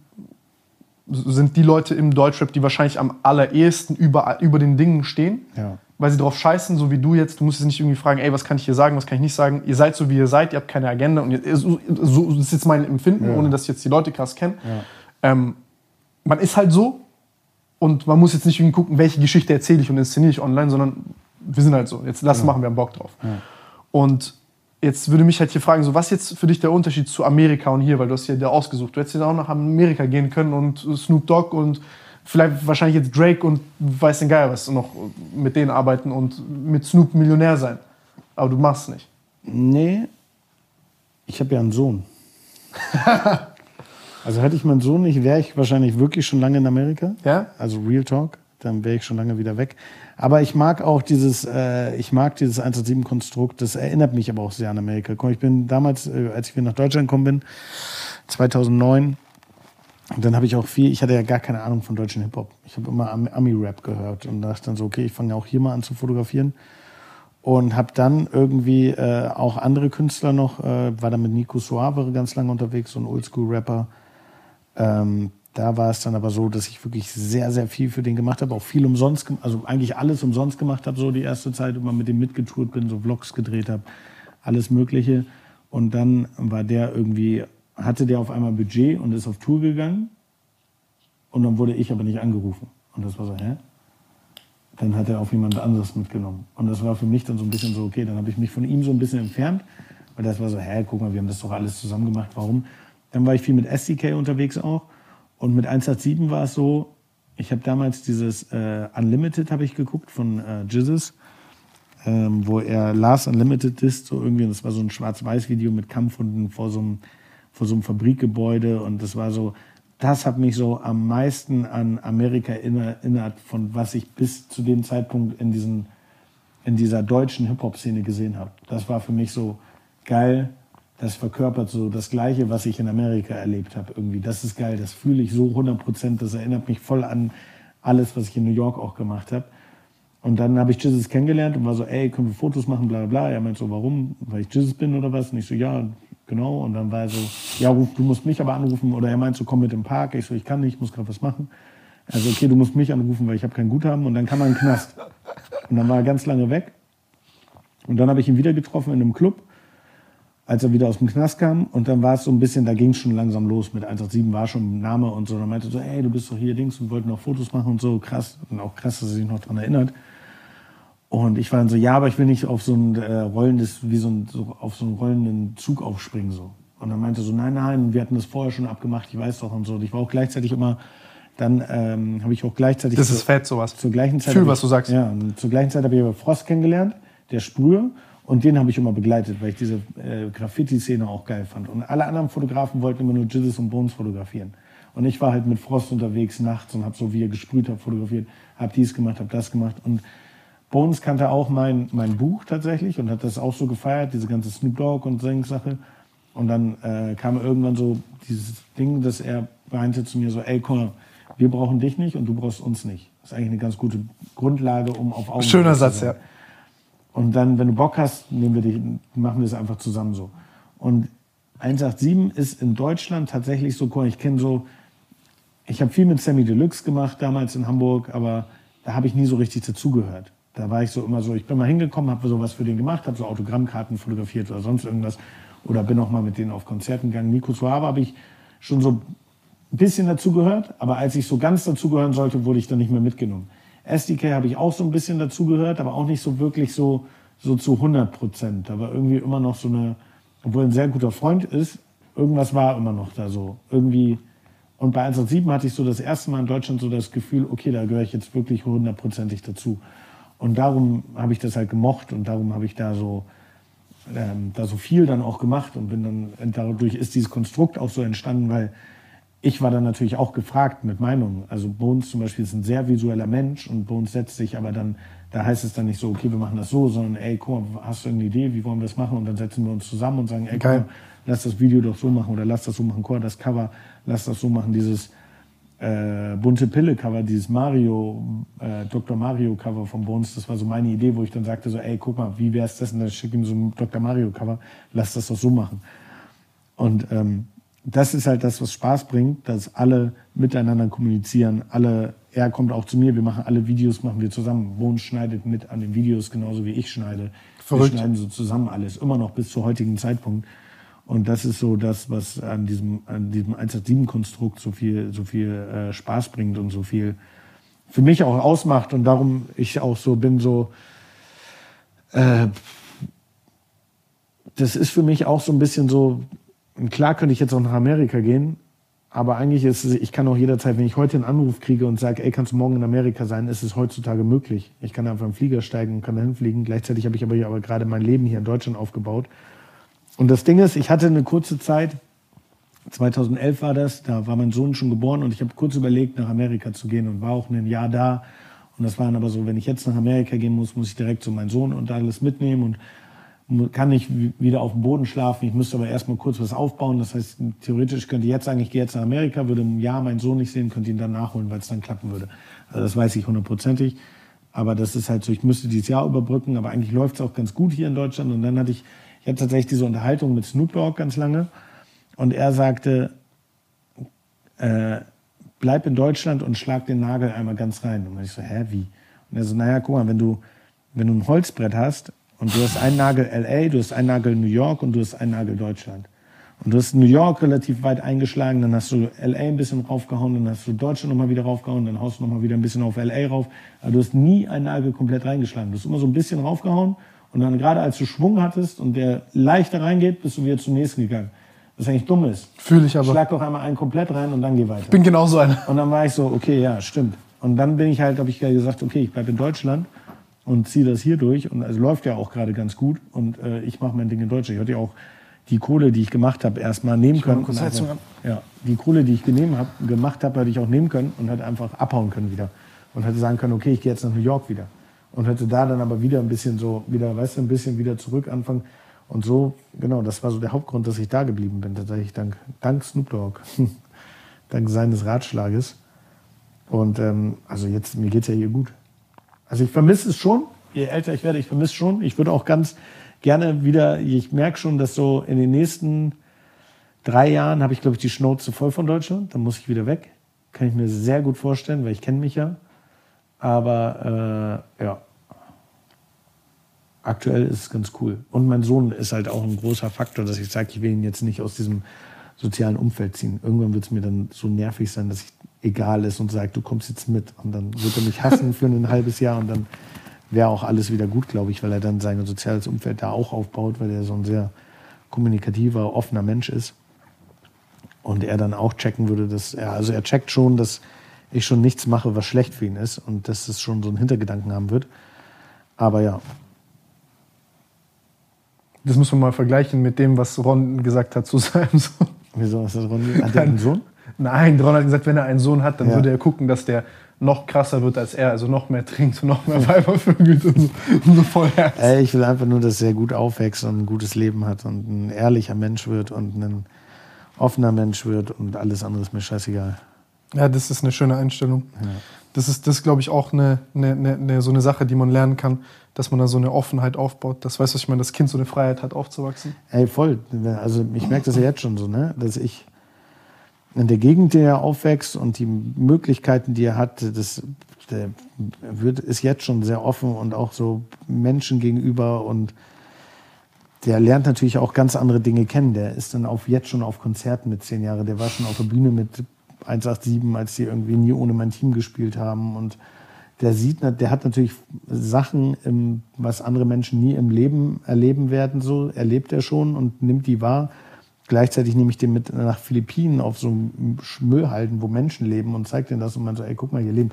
sind die Leute im Deutschrap, die wahrscheinlich am allerersten über, über den Dingen stehen Ja. weil sie drauf scheißen, so wie du jetzt. Du musst jetzt nicht irgendwie fragen, ey, was kann ich hier sagen, was kann ich nicht sagen. Ihr seid so, wie ihr seid, ihr habt keine Agenda. Und ihr, so, so ist jetzt mein Empfinden, Ja. ohne dass ich jetzt die Leute krass kenne. Ja. Ähm, man ist halt so und man muss jetzt nicht irgendwie gucken, welche Geschichte erzähle ich und inszeniere ich online, sondern wir sind halt so. Jetzt das machen wir haben Bock drauf. Und jetzt würde mich halt hier fragen, so was jetzt für dich der Unterschied zu Amerika und hier, weil du hast hier da ausgesucht. Du hättest ja auch nach Amerika gehen können und Snoop Dogg und vielleicht wahrscheinlich jetzt Drake und weiß den Geier was noch mit denen arbeiten und mit Snoop Millionär sein. Aber du machst es nicht. Nee, ich habe ja einen Sohn. also hätte ich meinen Sohn nicht, wäre ich wahrscheinlich wirklich schon lange in Amerika. Ja? Also Real Talk, dann wäre ich schon lange wieder weg. Aber ich mag auch dieses, äh, ich mag dieses 187-Konstrukt. Das erinnert mich aber auch sehr an Amerika. Ich bin damals, äh, als ich wieder nach Deutschland gekommen bin, 2009, und dann habe ich auch viel, ich hatte ja gar keine Ahnung von deutschen Hip-Hop. Ich habe immer Am- Ami-Rap gehört und dachte dann so, okay, ich fange auch hier mal an zu fotografieren. Und habe dann irgendwie äh, auch andere Künstler noch, äh, war dann mit Nico Suave ganz lange unterwegs, so ein Oldschool-Rapper. Ähm, da war es dann aber so, dass ich wirklich sehr, sehr viel für den gemacht habe, auch viel umsonst, also eigentlich alles umsonst gemacht habe, so die erste Zeit, immer mit dem mitgetourt bin, so Vlogs gedreht habe, alles Mögliche. Und dann war der irgendwie, hatte der auf einmal Budget und ist auf Tour gegangen. Und dann wurde ich aber nicht angerufen. Und das war so, hä? Dann hat er auf jemand anderes mitgenommen. Und das war für mich dann so ein bisschen so, okay, dann habe ich mich von ihm so ein bisschen entfernt. Weil das war so, hä, guck mal, wir haben das doch alles zusammen gemacht, warum? Dann war ich viel mit SDK unterwegs auch. Und mit 187 war es so, ich habe damals dieses äh, Unlimited habe ich geguckt von äh, Jizzes, ähm, wo er Last Unlimited ist, so irgendwie. Und das war so ein Schwarz-Weiß-Video mit Kampfhunden vor so einem, vor so einem Fabrikgebäude. Und das war so, das hat mich so am meisten an Amerika erinnert, von was ich bis zu dem Zeitpunkt in, diesen, in dieser deutschen Hip-Hop-Szene gesehen habe. Das war für mich so geil. Das verkörpert so das Gleiche, was ich in Amerika erlebt habe. Irgendwie, das ist geil. Das fühle ich so 100 Prozent. Das erinnert mich voll an alles, was ich in New York auch gemacht habe. Und dann habe ich Jesus kennengelernt und war so, ey, können wir Fotos machen, bla bla bla. Er meint so, warum? Weil ich Jesus bin oder was? Und ich so, ja, genau. Und dann war er so, ja, ruf, du musst mich aber anrufen. Oder er meint so, komm mit im Park. Ich so, ich kann nicht, ich muss gerade was machen. Also, okay, du musst mich anrufen, weil ich habe kein Guthaben. Und dann kam er in den Knast. Und dann war er ganz lange weg. Und dann habe ich ihn wieder getroffen in einem Club, als er wieder aus dem Knast kam. Und dann war es so ein bisschen, da ging es schon langsam los mit 187 war schon ein Name und so. Dann meinte so, ey, du bist doch hier Dings und wollten noch Fotos machen und so. Krass. Und auch krass, dass er sich noch dran erinnert. Und ich war dann so, ja, aber ich will nicht auf so ein äh, rollendes, wie so, ein, so auf so einen rollenden Zug aufspringen so. Und dann meinte so, nein, nein, wir hatten das vorher schon abgemacht, ich weiß doch und so. Und ich war auch gleichzeitig immer, dann ähm, habe ich auch gleichzeitig Das ist fett, sowas. zur gleichen Zeit. Fühl, ich- was du sagst. Ja, und zur gleichen Zeit habe ich aber Frost kennengelernt, der Sprüher. Und den habe ich immer begleitet, weil ich diese äh, Graffiti-Szene auch geil fand. Und alle anderen Fotografen wollten immer nur Jizzes und Bones fotografieren. Und ich war halt mit Frost unterwegs nachts und habe so, wie er gesprüht hat, fotografiert, habe dies gemacht, habe das gemacht. Und Bones kannte auch mein, mein Buch tatsächlich und hat das auch so gefeiert, diese ganze Snoop Dogg und Sache. Und dann äh, kam irgendwann so dieses Ding, dass er meinte zu mir so, ey, komm, wir brauchen dich nicht und du brauchst uns nicht. Das ist eigentlich eine ganz gute Grundlage, um auf Augenhöhe Schöner Satz, ja. Und dann, wenn du Bock hast, nehmen wir dich, machen wir es einfach zusammen so. Und 187 ist in Deutschland tatsächlich so cool. Ich kenne so, ich habe viel mit Sammy Deluxe gemacht damals in Hamburg, aber da habe ich nie so richtig dazugehört. Da war ich so immer so, ich bin mal hingekommen, habe sowas für den gemacht, habe so Autogrammkarten fotografiert oder sonst irgendwas. Oder bin auch mal mit denen auf Konzerten gegangen. Nico Suave habe ich schon so ein bisschen dazugehört, aber als ich so ganz dazugehören sollte, wurde ich dann nicht mehr mitgenommen. SDK habe ich auch so ein bisschen dazugehört, aber auch nicht so wirklich so, so zu 100 Prozent. Da war irgendwie immer noch so eine, obwohl ein sehr guter Freund ist, irgendwas war immer noch da so. Irgendwie. Und bei 187 hatte ich so das erste Mal in Deutschland so das Gefühl, okay, da gehöre ich jetzt wirklich hundertprozentig dazu. Und darum habe ich das halt gemocht und darum habe ich da so, ähm, da so viel dann auch gemacht und bin dann, dadurch ist dieses Konstrukt auch so entstanden, weil ich war dann natürlich auch gefragt mit Meinungen. Also Bones zum Beispiel ist ein sehr visueller Mensch und Bones setzt sich aber dann, da heißt es dann nicht so, okay, wir machen das so, sondern ey, guck mal, hast du eine Idee, wie wollen wir das machen? Und dann setzen wir uns zusammen und sagen, ey, Geil. mal, lass das Video doch so machen oder lass das so machen, guck mal, das Cover, lass das so machen, dieses äh, bunte Pille-Cover, dieses Mario, äh, Dr. Mario-Cover von Bones, das war so meine Idee, wo ich dann sagte so, ey, guck mal, wie wär's das? Und dann schick ihm so ein Dr. Mario-Cover, lass das doch so machen. Und ähm, das ist halt das, was Spaß bringt, dass alle miteinander kommunizieren. Alle, er kommt auch zu mir, wir machen alle Videos, machen wir zusammen. Bones schneidet mit an den Videos, genauso wie ich schneide. Verrückt. Wir schneiden so zusammen alles, immer noch bis zum heutigen Zeitpunkt. Und das ist so das, was an diesem, an diesem 187-Konstrukt so viel, so viel äh, Spaß bringt und so viel für mich auch ausmacht. Und darum ich auch so bin, so, äh, das ist für mich auch so ein bisschen so, und klar könnte ich jetzt auch nach Amerika gehen, aber eigentlich ist es, ich kann auch jederzeit, wenn ich heute einen Anruf kriege und sage, ey, kannst du morgen in Amerika sein, ist es heutzutage möglich. Ich kann einfach im Flieger steigen und kann dahin fliegen. Gleichzeitig habe ich aber, aber gerade mein Leben hier in Deutschland aufgebaut. Und das Ding ist, ich hatte eine kurze Zeit, 2011 war das, da war mein Sohn schon geboren und ich habe kurz überlegt, nach Amerika zu gehen und war auch ein Jahr da. Und das war dann aber so, wenn ich jetzt nach Amerika gehen muss, muss ich direkt so meinen Sohn und alles mitnehmen und kann wi- wieder auf dem Boden schlafen. Ich müsste aber erstmal kurz was aufbauen. Das heißt, theoretisch könnte ich jetzt sagen, ich gehe jetzt nach Amerika, würde im Jahr meinen Sohn nicht sehen, könnte ihn dann nachholen, weil es dann klappen würde. Also das weiß ich hundertprozentig. Aber das ist halt so, ich müsste dieses Jahr überbrücken, aber eigentlich läuft es auch ganz gut hier in Deutschland. Und dann hatte ich, ich hatte tatsächlich diese Unterhaltung mit Snoop Dogg ganz lange. Und er sagte, äh, bleib in Deutschland und schlag den Nagel einmal ganz rein. Und ich so, hä, wie? Und er so, naja, guck mal, wenn du, wenn du ein Holzbrett hast und du hast einen Nagel LA, du hast einen Nagel New York und du hast einen Nagel Deutschland. Und du hast New York relativ weit eingeschlagen, dann hast du LA ein bisschen raufgehauen, dann hast du Deutschland nochmal wieder raufgehauen, dann haust du nochmal wieder ein bisschen auf LA rauf. Aber du hast nie einen Nagel komplett reingeschlagen. Du hast immer so ein bisschen raufgehauen und dann gerade als du Schwung hattest und der leichter reingeht, bist du wieder zum nächsten gegangen. Was eigentlich dumm ist. Fühle ich aber. Schlag doch einmal einen komplett rein und dann geh weiter. Bin genauso einer. Und dann war ich so, okay, ja, stimmt. Und dann bin ich halt, habe ich gesagt, okay, ich bleibe in Deutschland und ziehe das hier durch. Und also läuft ja auch gerade ganz gut. Und äh, ich mache mein Ding in Deutschland. Ich hatte ja auch die Kohle, die ich gemacht habe, erstmal nehmen können. kurz einfach, ja, die Kohle, die ich genehm hab, gemacht habe, hätte ich auch nehmen können und hätte einfach abhauen können wieder. Und hätte sagen können, okay, ich gehe jetzt nach New York wieder. Und hätte da dann aber wieder ein bisschen so, wieder, weißt du, ein bisschen wieder zurück anfangen. Und so, genau, das war so der Hauptgrund, dass ich da geblieben bin, tatsächlich dank, dank Snoop Dogg. dank seines Ratschlages. Und ähm, also jetzt, mir geht's ja hier gut. Also ich vermisse es schon, je älter ich werde, ich vermisse schon. Ich würde auch ganz gerne wieder, ich merke schon, dass so in den nächsten drei Jahren habe ich, glaube ich, die Schnauze voll von Deutschland. Dann muss ich wieder weg. Kann ich mir sehr gut vorstellen, weil ich kenne mich ja. Aber äh, ja, aktuell ist es ganz cool. Und mein Sohn ist halt auch ein großer Faktor, dass ich sage, ich will ihn jetzt nicht aus diesem sozialen Umfeld ziehen. Irgendwann wird es mir dann so nervig sein, dass ich egal ist und sage, du kommst jetzt mit. Und dann wird er mich hassen für ein halbes Jahr und dann wäre auch alles wieder gut, glaube ich, weil er dann sein soziales Umfeld da auch aufbaut, weil er so ein sehr kommunikativer, offener Mensch ist. Und er dann auch checken würde, dass er, also er checkt schon, dass ich schon nichts mache, was schlecht für ihn ist und dass es schon so einen Hintergedanken haben wird. Aber ja, Das muss man mal vergleichen mit dem, was Ron gesagt hat zu seinem Sohn. wieso ist das Ronny? Hat der einen Sohn? Nein, Ron hat gesagt, wenn er einen Sohn hat, dann Ja. würde er gucken, dass der noch krasser wird als er, also noch mehr trinkt und noch mehr Weiber vögelt und so, und so voll Herz. Ey, ich will einfach nur, dass er gut aufwächst und ein gutes Leben hat und ein ehrlicher Mensch wird und ein offener Mensch wird und alles andere ist mir scheißegal. Ja, das ist eine schöne Einstellung. Das ist, das glaube ich, auch eine, eine, eine, eine, so eine Sache, die man lernen kann, dass man da so eine Offenheit aufbaut. Das weißt du, ich meine, das Kind so eine Freiheit hat, aufzuwachsen. Ey, voll. Also ich merke das ja jetzt schon so, ne? Dass ich in der Gegend, in der er aufwächst und die Möglichkeiten, die er hat, das der wird, ist jetzt schon sehr offen und auch so Menschen gegenüber und der lernt natürlich auch ganz andere Dinge kennen. Der ist dann auf, jetzt schon auf Konzerten mit zehn Jahren. Der war schon auf der Bühne mit 187, als die irgendwie nie ohne mein Team gespielt haben. Und der sieht, der hat natürlich Sachen, was andere Menschen nie im Leben erleben werden, so erlebt er schon und nimmt die wahr. Gleichzeitig nehme ich den mit nach Philippinen auf so Müllhalden, wo Menschen leben und zeige denen das und man so, ey, guck mal, hier leben.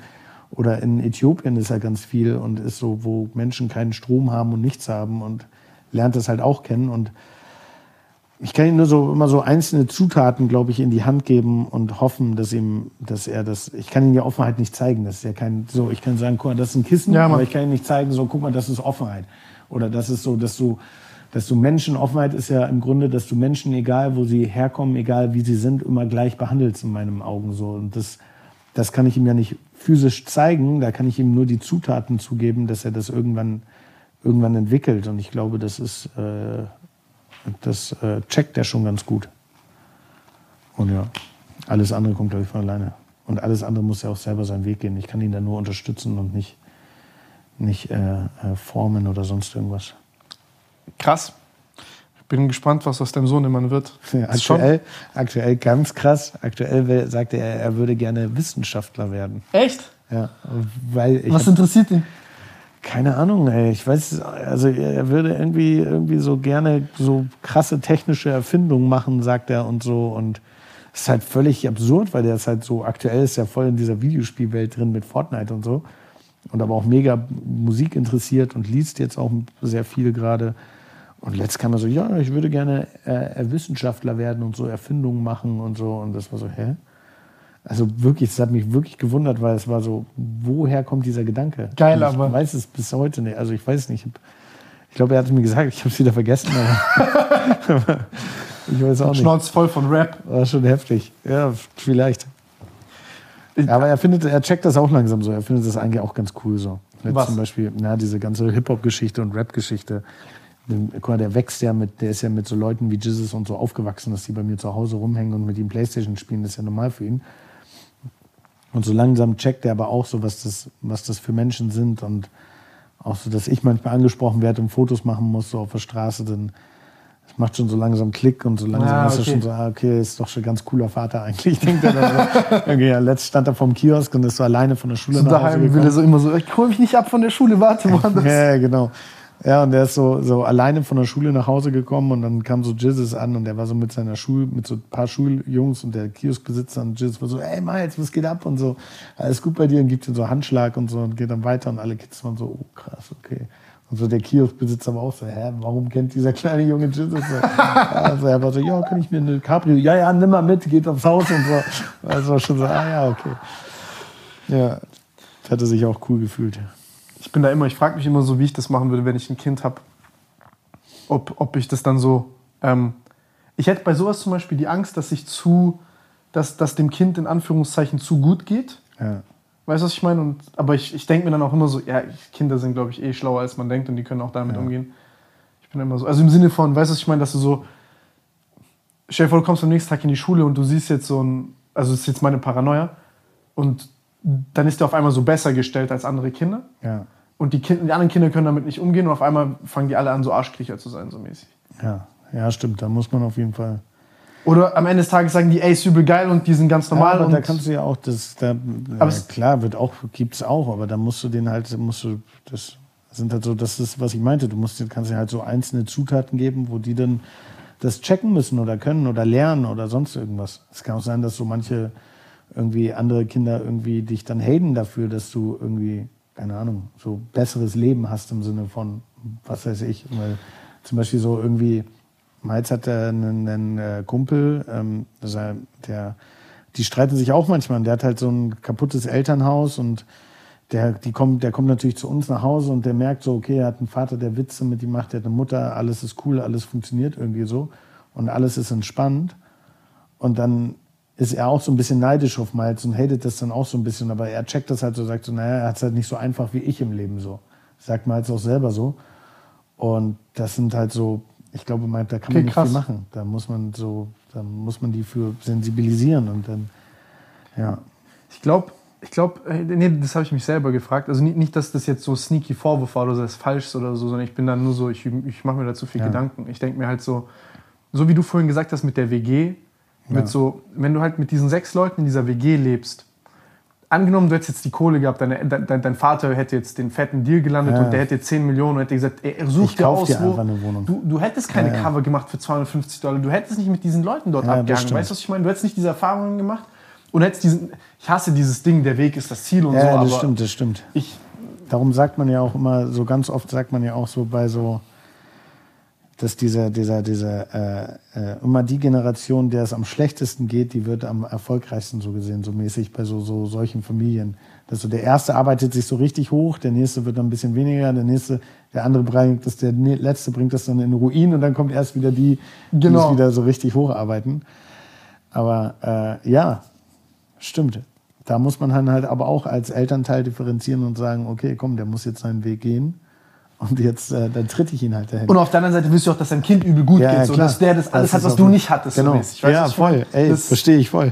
Oder in Äthiopien ist ja ganz viel und ist so, wo Menschen keinen Strom haben und nichts haben und lernt das halt auch kennen und ich kann ihm nur so immer so einzelne Zutaten, glaube ich, in die Hand geben und hoffen, dass ihm, dass er das. Ich kann ihm ja Offenheit nicht zeigen. Das ist ja kein so. Ich kann sagen, guck mal, das ist ein Kissen, Ja, aber ich kann ihm nicht zeigen, so guck mal, das ist Offenheit. Oder das ist so, dass du, dass du Menschen Offenheit ist ja im Grunde, dass du Menschen, egal wo sie herkommen, egal wie sie sind, immer gleich behandelst in meinen Augen so. Und das, das kann ich ihm ja nicht physisch zeigen. Da kann ich ihm nur die Zutaten zugeben, dass er das irgendwann, irgendwann entwickelt. Und ich glaube, das ist äh, das äh, checkt er schon ganz gut. Und ja, alles andere kommt, glaube ich, von alleine. Und alles andere muss ja auch selber seinen Weg gehen. Ich kann ihn da nur unterstützen und nicht, nicht äh, äh, formen oder sonst irgendwas. Krass. Ich bin gespannt, was aus deinem Sohn immer wird. Ja, aktuell, aktuell ganz krass. Aktuell will- sagte er, er würde gerne Wissenschaftler werden. Echt? Ja, weil ich Was interessiert ihn? Keine Ahnung, ey. Ich weiß, also er würde irgendwie, irgendwie so gerne so krasse technische Erfindungen machen, sagt er und so. Und es ist halt völlig absurd, weil der ist halt so, aktuell ist er voll in dieser Videospielwelt drin mit Fortnite und so. Und aber auch mega Musik interessiert und liest jetzt auch sehr viel gerade. Und letzt kam er so, ja, ich würde gerne äh, Wissenschaftler werden und so Erfindungen machen und so. Und das war so, hä? Also wirklich, es hat mich wirklich gewundert, weil es war so, woher kommt dieser Gedanke? Geil, Und ich aber- weiß es bis heute nicht. Also ich weiß nicht. Ich, ich glaube, er hat es mir gesagt, ich habe es wieder vergessen. Aber ich weiß auch nicht. Schnauz voll von Rap. War schon heftig. Ja, vielleicht. Aber er findet, er checkt das auch langsam so. Er findet das eigentlich auch ganz cool so. Jetzt Was? zum Beispiel, na, diese ganze Hip-Hop-Geschichte und Rap-Geschichte. Mal, der wächst ja mit, der ist ja mit so Leuten wie Jesus und so aufgewachsen, dass die bei mir zu Hause rumhängen und mit ihm Playstation spielen. Das ist ja normal für ihn. Und so langsam checkt er aber auch so, was das, was das für Menschen sind und auch so, dass ich manchmal angesprochen werde und Fotos machen muss, so auf der Straße, dann das macht schon so langsam Klick und so langsam Ah, ist er okay. schon so, ah, okay, ist doch schon ein ganz cooler Vater eigentlich, denkt er dann so. Irgendwie, ja, letzt stand er vorm Kiosk und ist so alleine von der Schule So nach Hause daheim will gekommen. er so immer so, ich hol mich nicht ab von der Schule, warte woanders. Ja, ja, genau. Ja, und der ist so, so alleine von der Schule nach Hause gekommen und dann kam so Jizzes an und der war so mit seiner Schul, mit so ein paar Schuljungs und der Kioskbesitzer und Jizzes war so, ey Miles, was geht ab und so, alles gut bei dir und gibt ihm so Handschlag und so und geht dann weiter und alle Kids waren so, oh krass, okay. Und so der Kioskbesitzer war auch so, hä, warum kennt dieser kleine Junge Jizzes so? Also er war so, ja, kann ich mir eine Cabrio, ja, ja, nimm mal mit, geht aufs Haus und so. Also war schon so, ah ja, okay. Ja, das hat er sich auch cool gefühlt. Ich bin da immer, ich frage mich immer so, wie ich das machen würde, wenn ich ein Kind habe. Ob, ob ich das dann so. Ähm, ich hätte bei sowas zum Beispiel die Angst, dass ich zu, dass, dass dem Kind in Anführungszeichen zu gut geht. Ja. Weißt du, was ich meine? Und, aber ich, ich denke mir dann auch immer so, ja, Kinder sind, glaube ich, eh schlauer, als man denkt und die können auch damit Ja. umgehen. Ich bin immer so, also im Sinne von, weißt du, was ich meine, dass du so, stell dir vor, du kommst am nächsten Tag in die Schule und du siehst jetzt so ein, also das ist jetzt meine Paranoia und dann ist der auf einmal so besser gestellt als andere Kinder Ja. Und die, kind, die anderen Kinder können damit nicht umgehen und auf einmal fangen die alle an, so Arschkriecher zu sein, so mäßig. Ja, ja, stimmt. Da muss man auf jeden Fall. Oder am Ende des Tages sagen die, ey, ist übel geil und die sind ganz normal. ja, aber und da kannst du ja auch das. Da, ja, es- klar, wird auch, gibt's auch, aber da musst du den halt, musst du das. Das sind halt so, das ist, was ich meinte. Du musst, kannst dir halt so einzelne Zutaten geben, wo die dann das checken müssen oder können oder lernen oder sonst irgendwas. Es kann auch sein, dass so manche irgendwie andere Kinder irgendwie dich dann haten dafür, dass du irgendwie, keine Ahnung, so besseres Leben hast im Sinne von, was weiß ich, weil zum Beispiel so irgendwie, Miles hat einen, einen äh, Kumpel, ähm, der, die streiten sich auch manchmal. Der hat halt so ein kaputtes Elternhaus und der, die kommt, der kommt natürlich zu uns nach Hause und der merkt so, okay, er hat einen Vater, der Witze mit ihm macht, der hat eine Mutter, alles ist cool, alles funktioniert irgendwie so und alles ist entspannt. Und dann ist er auch so ein bisschen neidisch auf Miles und hatet das dann auch so ein bisschen, aber er checkt das halt so, sagt so, naja, er hat es halt nicht so einfach wie ich im Leben so. Sagt Miles auch selber so. Und das sind halt so, ich glaube, da kann Okay, man nicht krass. viel machen. Da muss man so, da muss man die für sensibilisieren und dann, ja. Ich glaube, ich glaube, nee, das habe ich mich selber gefragt. Also nicht, nicht, dass das jetzt so sneaky Vorwurf war oder das ist falsch oder so, sondern ich bin dann nur so, ich, ich mache mir da zu viel Ja. Gedanken. Ich denke mir halt so, so wie du vorhin gesagt hast mit der WG, mit Ja. so, wenn du halt mit diesen sechs Leuten in dieser WG lebst, angenommen, du hättest jetzt die Kohle gehabt, deine, dein, dein, dein Vater hätte jetzt den fetten Deal gelandet Ja. und der hätte jetzt 10 Millionen und hätte gesagt, ey, such Ich dir aus, dir wo. eine Wohnung. Du, du hättest keine Ja, ja. Cover gemacht für 250 Dollar, du hättest nicht mit diesen Leuten dort Ja, das abgehangen. Weißt du, was ich meine? Du hättest nicht diese Erfahrungen gemacht und hättest diesen, ich hasse dieses Ding, der Weg ist das Ziel und Ja, so, das aber stimmt, das stimmt. ich, Darum sagt man ja auch immer, so ganz oft sagt man ja auch so bei so, dass dieser, dieser, dieser, äh, äh, immer die Generation, der es am schlechtesten geht, die wird am erfolgreichsten so gesehen, so mäßig bei so, so solchen Familien. Dass so der erste arbeitet sich so richtig hoch, der nächste wird dann ein bisschen weniger, der nächste, der andere bringt das, der letzte bringt das dann in Ruin und dann kommt erst wieder die, die Genau. es wieder so richtig hocharbeiten. Aber äh, ja, stimmt. Da muss man halt aber auch als Elternteil differenzieren und sagen, okay, komm, der muss jetzt seinen Weg gehen. Und jetzt, äh, dann tritt ich ihn halt dahin. und auf der anderen Seite willst du auch, dass dein Kind übel gut Ja, geht, so, klar. dass der das alles Das hat, was du nicht hattest. Genau. So ja, voll. Ey, Das- verstehe ich voll.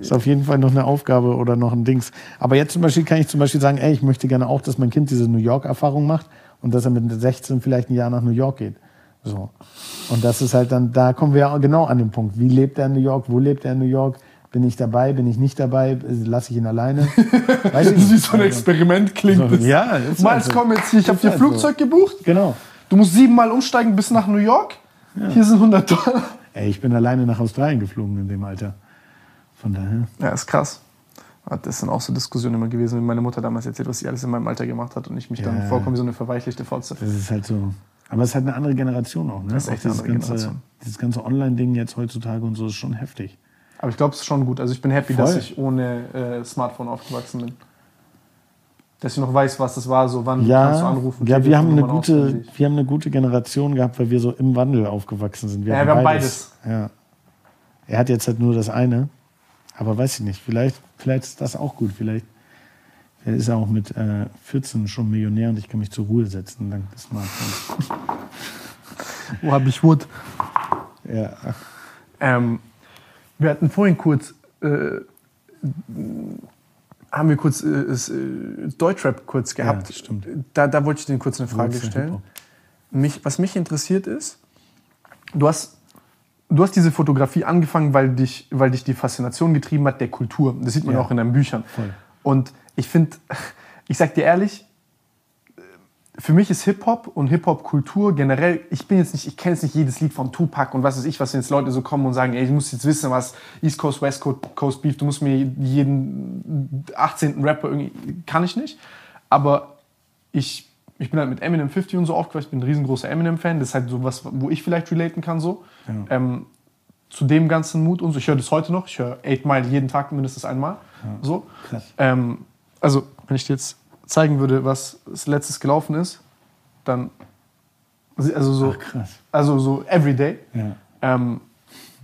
Ist auf jeden Fall noch eine Aufgabe oder noch ein Dings. Aber jetzt zum Beispiel kann ich zum Beispiel sagen, ey, ich möchte gerne auch, dass mein Kind diese New York-Erfahrung macht und dass er mit 16 vielleicht ein Jahr nach New York geht. So. Und das ist halt dann, da kommen wir ja genau an den Punkt. Wie lebt er in New York? Wo lebt er in New York? Bin ich dabei? Bin ich nicht dabei? Lasse ich ihn alleine? Weiß ich Das ist wie so ein Experiment klingt. So, ja, ist Mal, halt so. komm jetzt hier, ich habe dir halt so. Flugzeug gebucht. Genau. Du musst siebenmal umsteigen bis nach New York. Hier sind 100 Dollar. Ey, ich bin alleine nach Australien geflogen in dem Alter. Von daher. Ja, ist krass. Das sind auch so Diskussionen immer gewesen, wenn meine Mutter damals erzählt, was sie alles in meinem Alter gemacht hat und ich mich dann Ja. vorkomme wie so eine verweichlichte Fotze. Das ist halt so. Aber es ist halt eine andere Generation auch. Ne? Das ist echt Auch eine andere ganze, Generation. Dieses ganze Online-Ding jetzt heutzutage und so ist schon heftig. Aber ich glaube, es ist schon gut. Also ich bin happy, Voll. dass ich ohne äh, Smartphone aufgewachsen bin. Dass ich noch weiß, was das war, so wann kannst du Ja, anrufen. ja wir, haben eine gute, wir haben eine gute Generation gehabt, weil wir so im Wandel aufgewachsen sind. Ja, hatten wir haben beides. Ja. Er hat jetzt halt nur das eine. Aber weiß ich nicht, vielleicht, vielleicht ist das auch gut. Vielleicht, vielleicht ist er auch mit äh, 14 schon Millionär und ich kann mich zur Ruhe setzen dank des Smartphones. Wo habe ich Wood? Ja. Ähm, wir hatten vorhin kurz, äh, haben wir kurz äh, äh, Deutschrap kurz gehabt. Ja, stimmt. Da, da wollte ich dir kurz eine Frage stellen. Mich, was mich interessiert ist, du hast, du hast diese Fotografie angefangen, weil dich, weil dich die Faszination getrieben hat der Kultur. Das sieht man Ja. auch in deinen Büchern. Voll. Und ich finde, ich sag dir ehrlich, für mich ist Hip-Hop und Hip-Hop-Kultur generell, ich bin jetzt nicht, ich kenne jetzt nicht jedes Lied von Tupac und was weiß ich, was jetzt Leute so kommen und sagen, ey, du musst jetzt wissen, was East Coast, West Coast Beef, du musst mir jeden 18. Rapper irgendwie, kann ich nicht. Aber ich, ich bin halt mit Eminem 50 und so aufgewachsen, ich bin ein riesengroßer Eminem-Fan, das ist halt so was, wo ich vielleicht relaten kann so. Ja. Ähm, zu dem ganzen Mut und so. Ich höre das heute noch, ich höre 8 Mile jeden Tag mindestens einmal. So. Krass. Ähm, also, wenn ich jetzt zeigen würde, was als letztes gelaufen ist, dann. Also so, Ach, also so everyday. Ja. Ähm,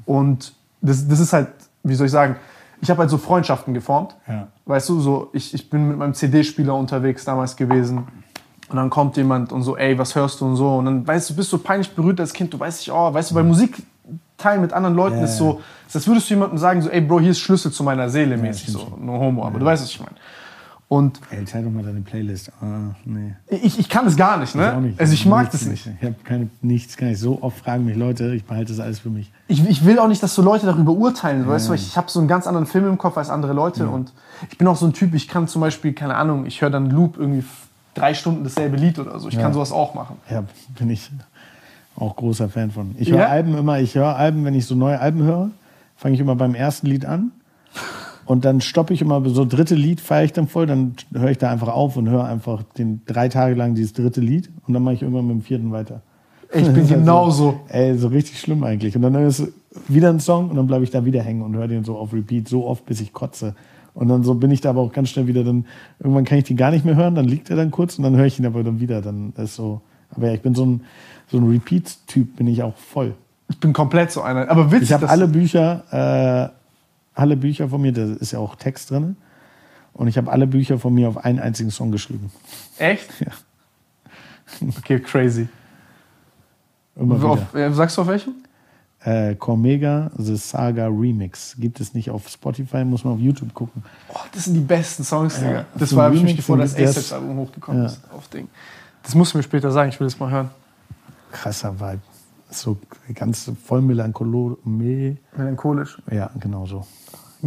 und das, das ist halt, wie soll ich sagen, ich habe halt so Freundschaften geformt. Ja. Weißt du, so ich, ich bin mit meinem CD-Spieler unterwegs damals gewesen. Und dann kommt jemand und so, ey, was hörst du und so. Und dann weißt du, bist du peinlich berührt als Kind. Du weißt nicht, oh, weißt du, bei Musik teilen mit anderen Leuten Ja, ist so, als würdest du jemandem sagen, so, ey, Bro, hier ist Schlüssel zu meiner Seele mäßig. so, no homo, aber du weißt, was ich meine. Und Ey, doch mal deine Playlist. Ah, nee. ich, ich kann es gar nicht, Ich auch ne? nicht. Also ich mag Nichts das nicht. Ich habe keine, nichts, kann ich so oft fragen mich Leute, ich behalte das alles für mich. ich, ich will auch nicht, dass so Leute darüber urteilen, weißt du, weil ich, ich habe so einen ganz anderen Film im Kopf als andere Leute und ich bin auch so ein Typ, ich kann zum Beispiel, keine Ahnung, ich höre dann Loop irgendwie drei Stunden dasselbe Lied oder so. Ich Ja. kann sowas auch machen. Ja, bin ich auch großer Fan von. Ich Ja? höre Alben immer, ich höre Alben, wenn ich so neue Alben höre, fange ich immer beim ersten Lied an. Und dann stoppe ich immer, so dritte Lied feiere ich dann voll, dann höre ich da einfach auf und höre einfach den drei Tage lang dieses dritte Lied und dann mache ich irgendwann mit dem vierten weiter. Ich bin Also, genauso. Ey, so richtig schlimm eigentlich. Und dann ist wieder ein Song und dann bleibe ich da wieder hängen und höre den so auf Repeat, so oft, bis ich kotze. Und dann so bin ich da aber auch ganz schnell wieder, dann irgendwann kann ich den gar nicht mehr hören, dann liegt er dann kurz und dann höre ich ihn aber dann wieder. Dann ist so. Aber ja, ich bin so ein, so ein Repeat-Typ, bin ich auch voll. Ich bin komplett so einer. Aber witzig, Ich habe alle Bücher, äh, alle Bücher von mir, da ist ja auch Text drin. Und ich habe alle Bücher von mir auf einen einzigen Song geschrieben. Echt? Ja. Okay, crazy. Immer. Auf, äh, sagst du auf welchen? Äh, Cormega, The Saga Remix. Gibt es nicht auf Spotify, muss man auf YouTube gucken. Oh, das sind die besten Songs, Digga. Ja, Das war für mich, Remix, bevor den das A-Steps-Album hochgekommen Ja. ist. Auf Ding. Das musst du mir später sagen, ich will das mal hören. Krasser Vibe. So ganz voll Melancholo. Me Melancholisch. ja, genau so.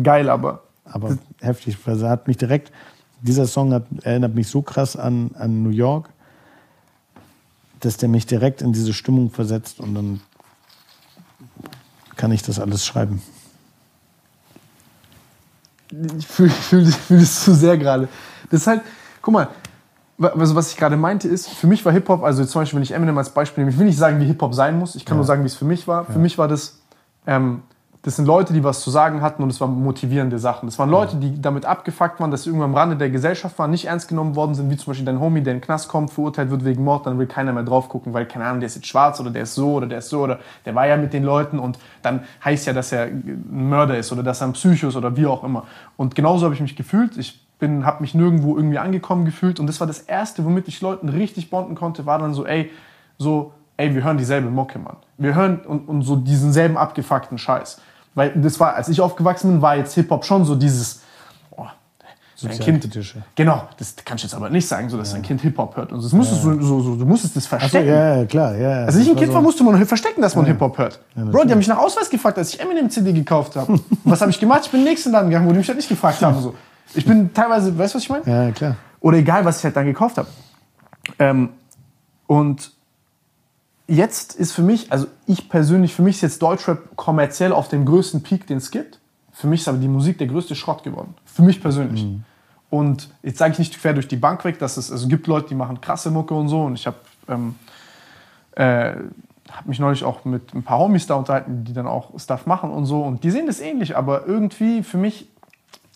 Geil, aber. Aber heftig. Also hat mich direkt, dieser Song hat, erinnert mich so krass an, an New York, dass der mich direkt in diese Stimmung versetzt und dann kann ich das alles schreiben. Ich fühle fühl, das- fühl das zu sehr gerade. Das ist halt, guck mal, also was ich gerade meinte ist, für mich war Hip-Hop, also zum Beispiel, wenn ich Eminem als Beispiel nehme, ich will nicht sagen, wie Hip-Hop sein muss, ich kann nur sagen, wie es für mich war. Für mich war das, ähm, das sind Leute, die was zu sagen hatten und es waren motivierende Sachen. Das waren Leute, die damit abgefuckt waren, dass sie irgendwann am Rande der Gesellschaft waren, nicht ernst genommen worden sind, wie zum Beispiel dein Homie, der in den Knast kommt, verurteilt wird wegen Mord, dann will keiner mehr drauf gucken, weil, keine Ahnung, der ist jetzt schwarz oder der ist so oder der ist so oder der war ja mit den Leuten und dann heißt ja, dass er ein Mörder ist oder dass er ein Psycho ist oder wie auch immer. Und genauso habe ich mich gefühlt. Ich bin, habe mich nirgendwo irgendwie angekommen gefühlt und das war das Erste, womit ich Leuten richtig bonden konnte, war dann so, ey, so, ey, wir hören dieselbe Mucke, Mann. Wir hören und, und so diesen selben abgefuckten Scheiß. Weil das war, als ich aufgewachsen bin, war jetzt Hip-Hop schon so dieses, oh, dein Kind, genau, das kannst du jetzt aber nicht sagen, so, dass dein Kind Hip-Hop hört. Und das musstest du, so, so, du musstest das verstecken. ja, ja, klar. Ja, ja. Als ich ein Kind so- war, musste man verstecken, dass man Hip-Hop hört. Bro, die haben mich nach Ausweis gefragt, als ich Eminem-CD gekauft habe. Was habe ich gemacht? Ich bin in den nächsten Laden gegangen, wo die mich halt nicht gefragt haben. So. Ich bin teilweise, weißt du, was ich meine? Ja, klar. Oder egal, was ich halt dann gekauft habe. Ähm, und jetzt ist für mich, also ich persönlich, für mich ist jetzt Deutschrap kommerziell auf dem größten Peak, den es gibt. Für mich ist aber die Musik der größte Schrott geworden. Für mich persönlich. Und jetzt sage ich nicht quer durch die Bank weg, dass es also gibt Leute, die machen krasse Mucke und so. Und ich habe ähm, äh, hab mich neulich auch mit ein paar Homies da unterhalten, die dann auch Stuff machen und so. Und die sehen das ähnlich, aber irgendwie für mich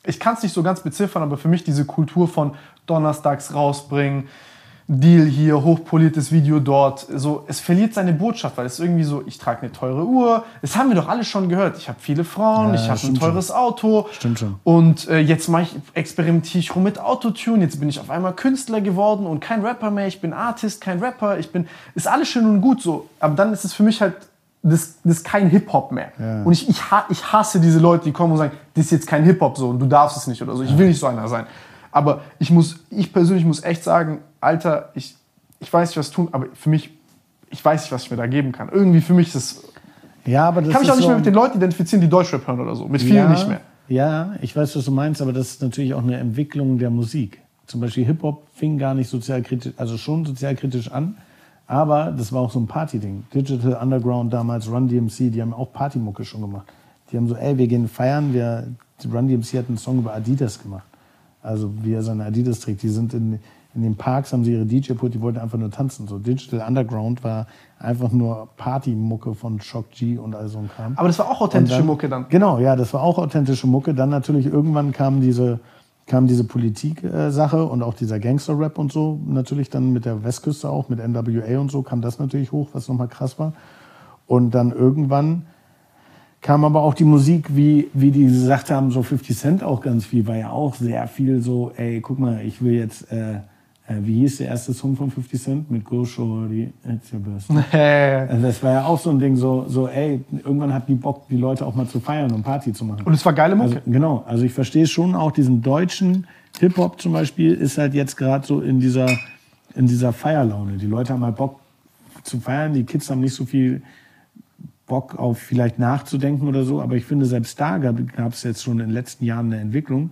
ich kann es nicht so ganz beziffern, aber für mich diese Kultur von donnerstags rausbringen, Deal hier, hochpoliertes Video dort, so, es verliert seine Botschaft, weil es irgendwie so, ich trage eine teure Uhr, das haben wir doch alle schon gehört. Ich habe viele Frauen, Ja, ich habe ein teures Auto. Stimmt schon. Und äh, jetzt ich, experimentiere ich rum mit Autotune, jetzt bin ich auf einmal Künstler geworden und kein Rapper mehr, ich bin Artist, kein Rapper, ich bin, ist alles schön und gut so, aber dann ist es für mich halt, das, das ist kein Hip-Hop mehr. Ja. Und ich, ich, ich hasse diese Leute, die kommen und sagen, das ist jetzt kein Hip-Hop so und du darfst es nicht oder so. Ich will nicht so einer sein. Aber ich muss, ich persönlich muss echt sagen, Alter, ich, ich weiß nicht, was tun, aber für mich, ich weiß nicht, was ich mir da geben kann. Irgendwie für mich ist es, Ja, aber das ich kann mich auch nicht so mehr mit den Leuten identifizieren, die Deutschrap hören oder so. Mit vielen ja, nicht mehr. Ja, ich weiß, was du meinst, aber das ist natürlich auch eine Entwicklung der Musik. Zum Beispiel Hip-Hop fing gar nicht sozialkritisch, also schon sozialkritisch an, aber das war auch so ein Party-Ding. Digital Underground damals, Run DMC, die haben auch Partymucke schon gemacht. Die haben so, ey, wir gehen feiern, wir, Run DMC hat einen Song über Adidas gemacht. Also wie er seine Adidas trägt. Die sind in, in den Parks, haben sie ihre DJ-Put, die wollten einfach nur tanzen. So Digital Underground war einfach nur Partymucke von Shock G und all so ein Kram. Aber das war auch authentische dann- Mucke dann. Genau, ja, das war auch authentische Mucke. Dann natürlich irgendwann kam diese, kam diese Politik-Sache und auch dieser Gangster-Rap und so. Natürlich dann mit der Westküste auch, mit NWA und so kam das natürlich hoch, was nochmal krass war. Und dann irgendwann kam aber auch die Musik, wie, wie die gesagt haben, so 50 Cent auch ganz viel, war ja auch sehr viel so, ey, guck mal, ich will jetzt, äh, wie hieß der erste Song von 50 Cent? Mit Go Shorty, it's your birthday. Also das war ja auch so ein Ding, so, so ey, irgendwann hat die Bock, die Leute auch mal zu feiern und Party zu machen. Und es war geile Mucke. Also, genau, also ich verstehe schon auch diesen deutschen Hip-Hop zum Beispiel ist halt jetzt gerade so in dieser, in dieser Feierlaune. Die Leute haben halt Bock zu feiern, die Kids haben nicht so viel Bock auf vielleicht nachzudenken oder so, aber ich finde, selbst da gab es jetzt schon in den letzten Jahren eine Entwicklung,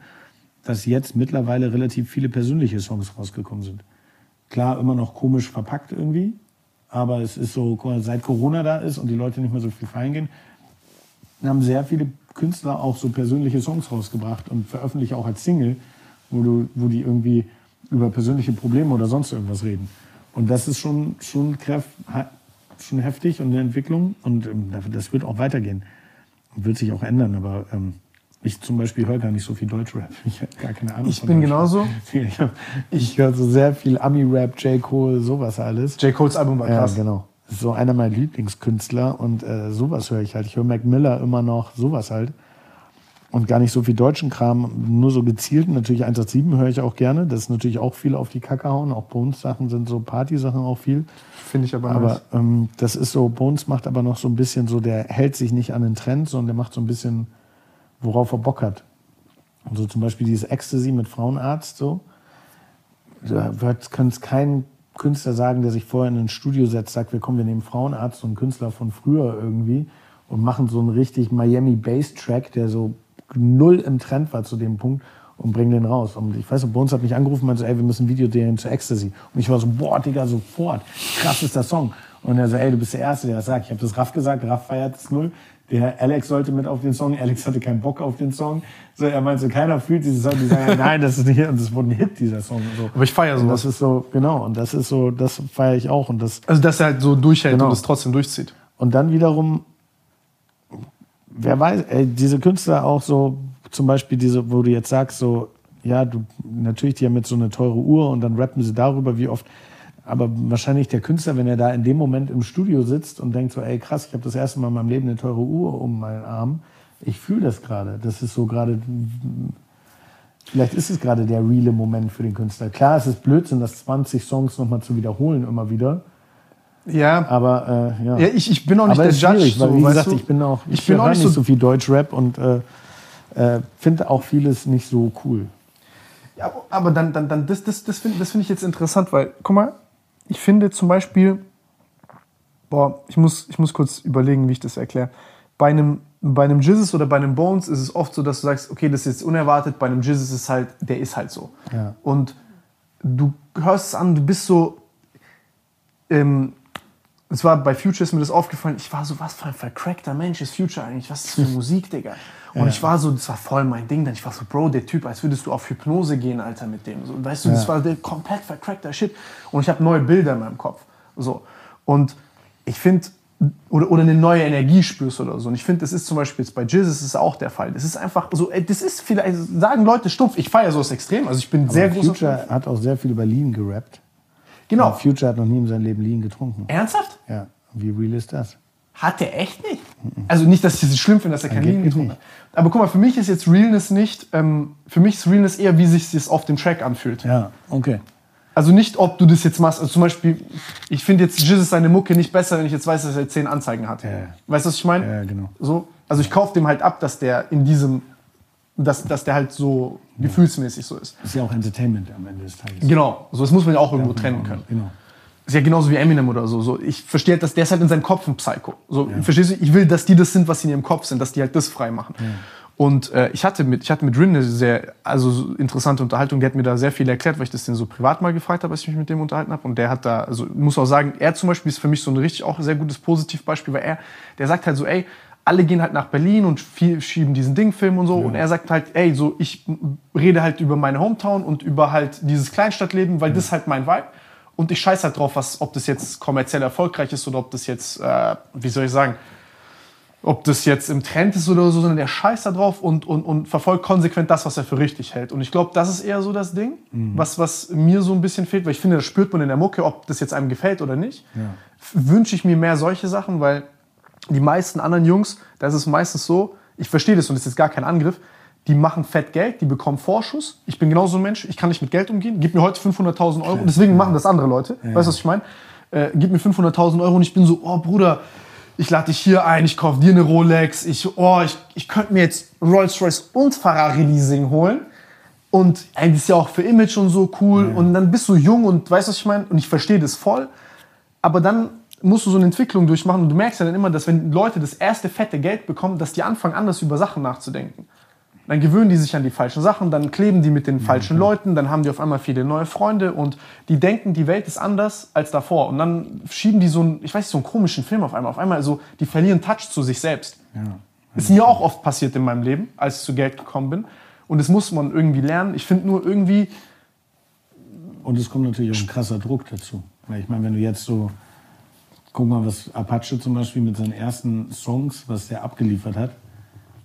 dass jetzt mittlerweile relativ viele persönliche Songs rausgekommen sind. klar immer noch komisch verpackt irgendwie. Aber es ist so, seit Corona da ist und die Leute nicht mehr so viel feiern gehen, haben sehr viele Künstler auch so persönliche Songs rausgebracht und veröffentlichen auch als Single, wo, du, wo die irgendwie über persönliche Probleme oder sonst irgendwas reden. Und das ist schon, schon, kräft, schon heftig und eine Entwicklung und ähm, das wird auch weitergehen. Wird sich auch ändern, aber ähm, ich zum Beispiel höre gar nicht so viel Deutschrap. Ich habe gar keine Ahnung. Ich bin genauso. Ich, ich höre so sehr viel Ami-Rap, J. Cole, sowas alles. J. Cole's Album war Ja, krass. genau. Das ist so einer meiner Lieblingskünstler und äh, sowas höre ich halt. Ich höre Mac Miller immer noch, sowas halt. Und gar nicht so viel deutschen Kram, nur so gezielt. Natürlich 187 höre ich auch gerne. Das ist natürlich auch viel auf die Kacke hauen. Auch Bones-Sachen sind so Party-Sachen auch viel. Finde ich aber, Aber nice. ähm, das ist so, Bones macht aber noch so ein bisschen so, der hält sich nicht an den Trend, sondern der macht so ein bisschen, worauf er Bock hat. Und so zum Beispiel dieses Ecstasy mit Frauenarzt, so. Da kann es kein Künstler sagen, der sich vorher in ein Studio setzt, sagt, wir kommen, wir nehmen Frauenarzt und Künstler von früher irgendwie und machen so einen richtig Miami Bass Track, der so null im Trend war zu dem Punkt und bringen den raus. Und ich weiß, noch, Bones hat mich angerufen und meinte so, ey, wir müssen ein Video drehen zu Ecstasy. Und ich war so, boah, Digga, sofort. Krass ist der Song. Und er so, ey, du bist der Erste, der das sagt. Ich habe das Raff gesagt, Raff feiert es null. Der Alex sollte mit auf den Song. Alex hatte keinen Bock auf den Song. So, er meinte so, keiner fühlt diesen Song. Die sagen, nein, das ist nicht, und das wurde ein Hit, dieser Song. So. Aber ich feiere Und das sowas. ist so, genau, und das ist so, das feiere ich auch. Und das, Also, dass er halt so durchhält Genau. und es trotzdem durchzieht. und dann wiederum, wer weiß, ey, diese Künstler auch so, zum Beispiel diese, wo du jetzt sagst, so, ja, du, natürlich, die haben jetzt so eine teure Uhr und dann rappen sie darüber, wie oft. Aber wahrscheinlich der Künstler, wenn er da in dem Moment im Studio sitzt und denkt so, ey krass, ich habe das erste Mal in meinem Leben eine teure Uhr um meinen Arm. Ich fühle das gerade. Das ist so gerade, vielleicht ist es gerade der reale Moment für den Künstler. Klar, es ist Blödsinn, das 20 Songs nochmal zu wiederholen immer wieder. Ja, Aber äh, ja. ja ich, ich bin auch nicht Aber der Judge. so, wie gesagt, du? ich bin auch, Ich ich bin auch nicht so- so viel Deutschrap und äh, äh, finde auch vieles nicht so cool. Ja, aber dann, dann, dann das, das, das finde das find ich jetzt interessant, weil, guck mal, ich finde zum Beispiel, boah, ich muss, ich muss kurz überlegen, wie ich das erkläre. Bei einem, bei einem Jizzes oder bei einem Bones ist es oft so, dass du sagst, okay, das ist jetzt unerwartet, bei einem Jizzes ist halt, der ist halt so. Ja. Und du hörst es an, du bist so, ähm, es war bei Future ist mir das aufgefallen, ich war so, was für ein vercrackter Mensch ist Future eigentlich, was ist das für Musik, Digga? Und ich war so, das war voll mein Ding, dann ich war so, Bro, der Typ, als würdest du auf Hypnose gehen, Alter, mit dem. So, weißt du, das Ja. war der komplett vercrackter Shit. Und ich habe neue Bilder in meinem Kopf. So. Und ich finde, oder, oder eine neue Energie spürst oder so. Und ich finde, das ist zum Beispiel jetzt bei Jizz ist es auch der Fall. Das ist einfach so, ey, das ist vielleicht, sagen Leute stumpf, ich feiere sowas extrem. Also ich bin sehr Aber großer Future hat auch sehr viel über Lean gerappt. Genau. Und Future hat noch nie in seinem Leben Lean getrunken. Ernsthaft? Ja, wie real ist das? Hat er echt nicht? Also nicht, dass ich es schlimm finde, dass er kein Lean getrunken hat. Aber guck mal, für mich ist jetzt Realness nicht, ähm, für mich ist Realness eher, wie sich das auf dem Track anfühlt. Ja, okay. Also nicht, ob du das jetzt machst. Also zum Beispiel, ich finde jetzt Jizzes seine Mucke nicht besser, wenn ich jetzt weiß, dass er zehn Anzeigen hat. Ja. Weißt du, was ich meine? Ja, genau. So, also ich kaufe dem halt ab, dass der in diesem, dass, dass der halt so gefühlsmäßig so ist. Ist ja auch Entertainment am Ende des Tages. Genau, so das muss man ja auch irgendwo trennen können. Genau. Ist ja genauso wie Eminem oder so. so ich verstehe halt, dass der ist halt in seinem Kopf ein Psycho. So, verstehst du? Ich will, dass die das sind, was sie in ihrem Kopf sind, dass die halt das frei machen. Und äh, ich hatte mit, ich hatte mit Rin eine sehr, also so interessante Unterhaltung. Der hat mir da sehr viel erklärt, weil ich das den so privat mal gefragt habe, als ich mich mit dem unterhalten habe. Und der hat da, also muss auch sagen, er zum Beispiel ist für mich so ein richtig auch sehr gutes Positivbeispiel, weil er, der sagt halt so, ey, alle gehen halt nach Berlin und viel schieben diesen Dingfilm und so. Und er sagt halt, ey, so ich rede halt über meine Hometown und über halt dieses Kleinstadtleben, weil das ist halt mein Vibe. Und ich scheiß halt drauf, was, ob das jetzt kommerziell erfolgreich ist oder ob das jetzt, äh, wie soll ich sagen, ob das jetzt im Trend ist oder so, sondern der scheißt da drauf und, und, und verfolgt konsequent das, was er für richtig hält. Und ich glaube, das ist eher so das Ding, was, was mir so ein bisschen fehlt, weil ich finde, das spürt man in der Mucke, ob das jetzt einem gefällt oder nicht. F- Wünsche ich mir mehr solche Sachen, weil die meisten anderen Jungs, da ist es meistens so, ich verstehe das und das ist gar kein Angriff, die machen fett Geld, die bekommen Vorschuss. Ich bin genauso ein Mensch, ich kann nicht mit Geld umgehen. Gib mir heute 500.000 Euro. Deswegen machen das andere Leute. Weißt du, was ich meine? Äh, gib mir 500.000 Euro und ich bin so, oh Bruder, ich lade dich hier ein, ich kaufe dir eine Rolex. Ich, oh, ich, ich könnte mir jetzt Rolls-Royce und Ferrari Leasing holen. Und ey, das ist ja auch für Image und so cool. Und dann bist du jung und weißt du, was ich meine? Und ich verstehe das voll. Aber dann musst du so eine Entwicklung durchmachen und du merkst ja dann immer, dass wenn Leute das erste fette Geld bekommen, dass die anfangen, anders über Sachen nachzudenken. Dann gewöhnen die sich an die falschen Sachen, dann kleben die mit den falschen Leuten, dann haben die auf einmal viele neue Freunde und die denken, die Welt ist anders als davor. Und dann schieben die so einen, ich weiß nicht, so einen komischen Film auf einmal. Auf einmal so, die verlieren Touch zu sich selbst. Ist mir auch oft passiert in meinem Leben, als ich zu Geld gekommen bin. Und das muss man irgendwie lernen. Ich finde nur irgendwie, Und es kommt natürlich auch ein krasser Druck dazu. Weil ich meine, wenn du jetzt so, guck mal, was Apache zum Beispiel mit seinen ersten Songs, was der abgeliefert hat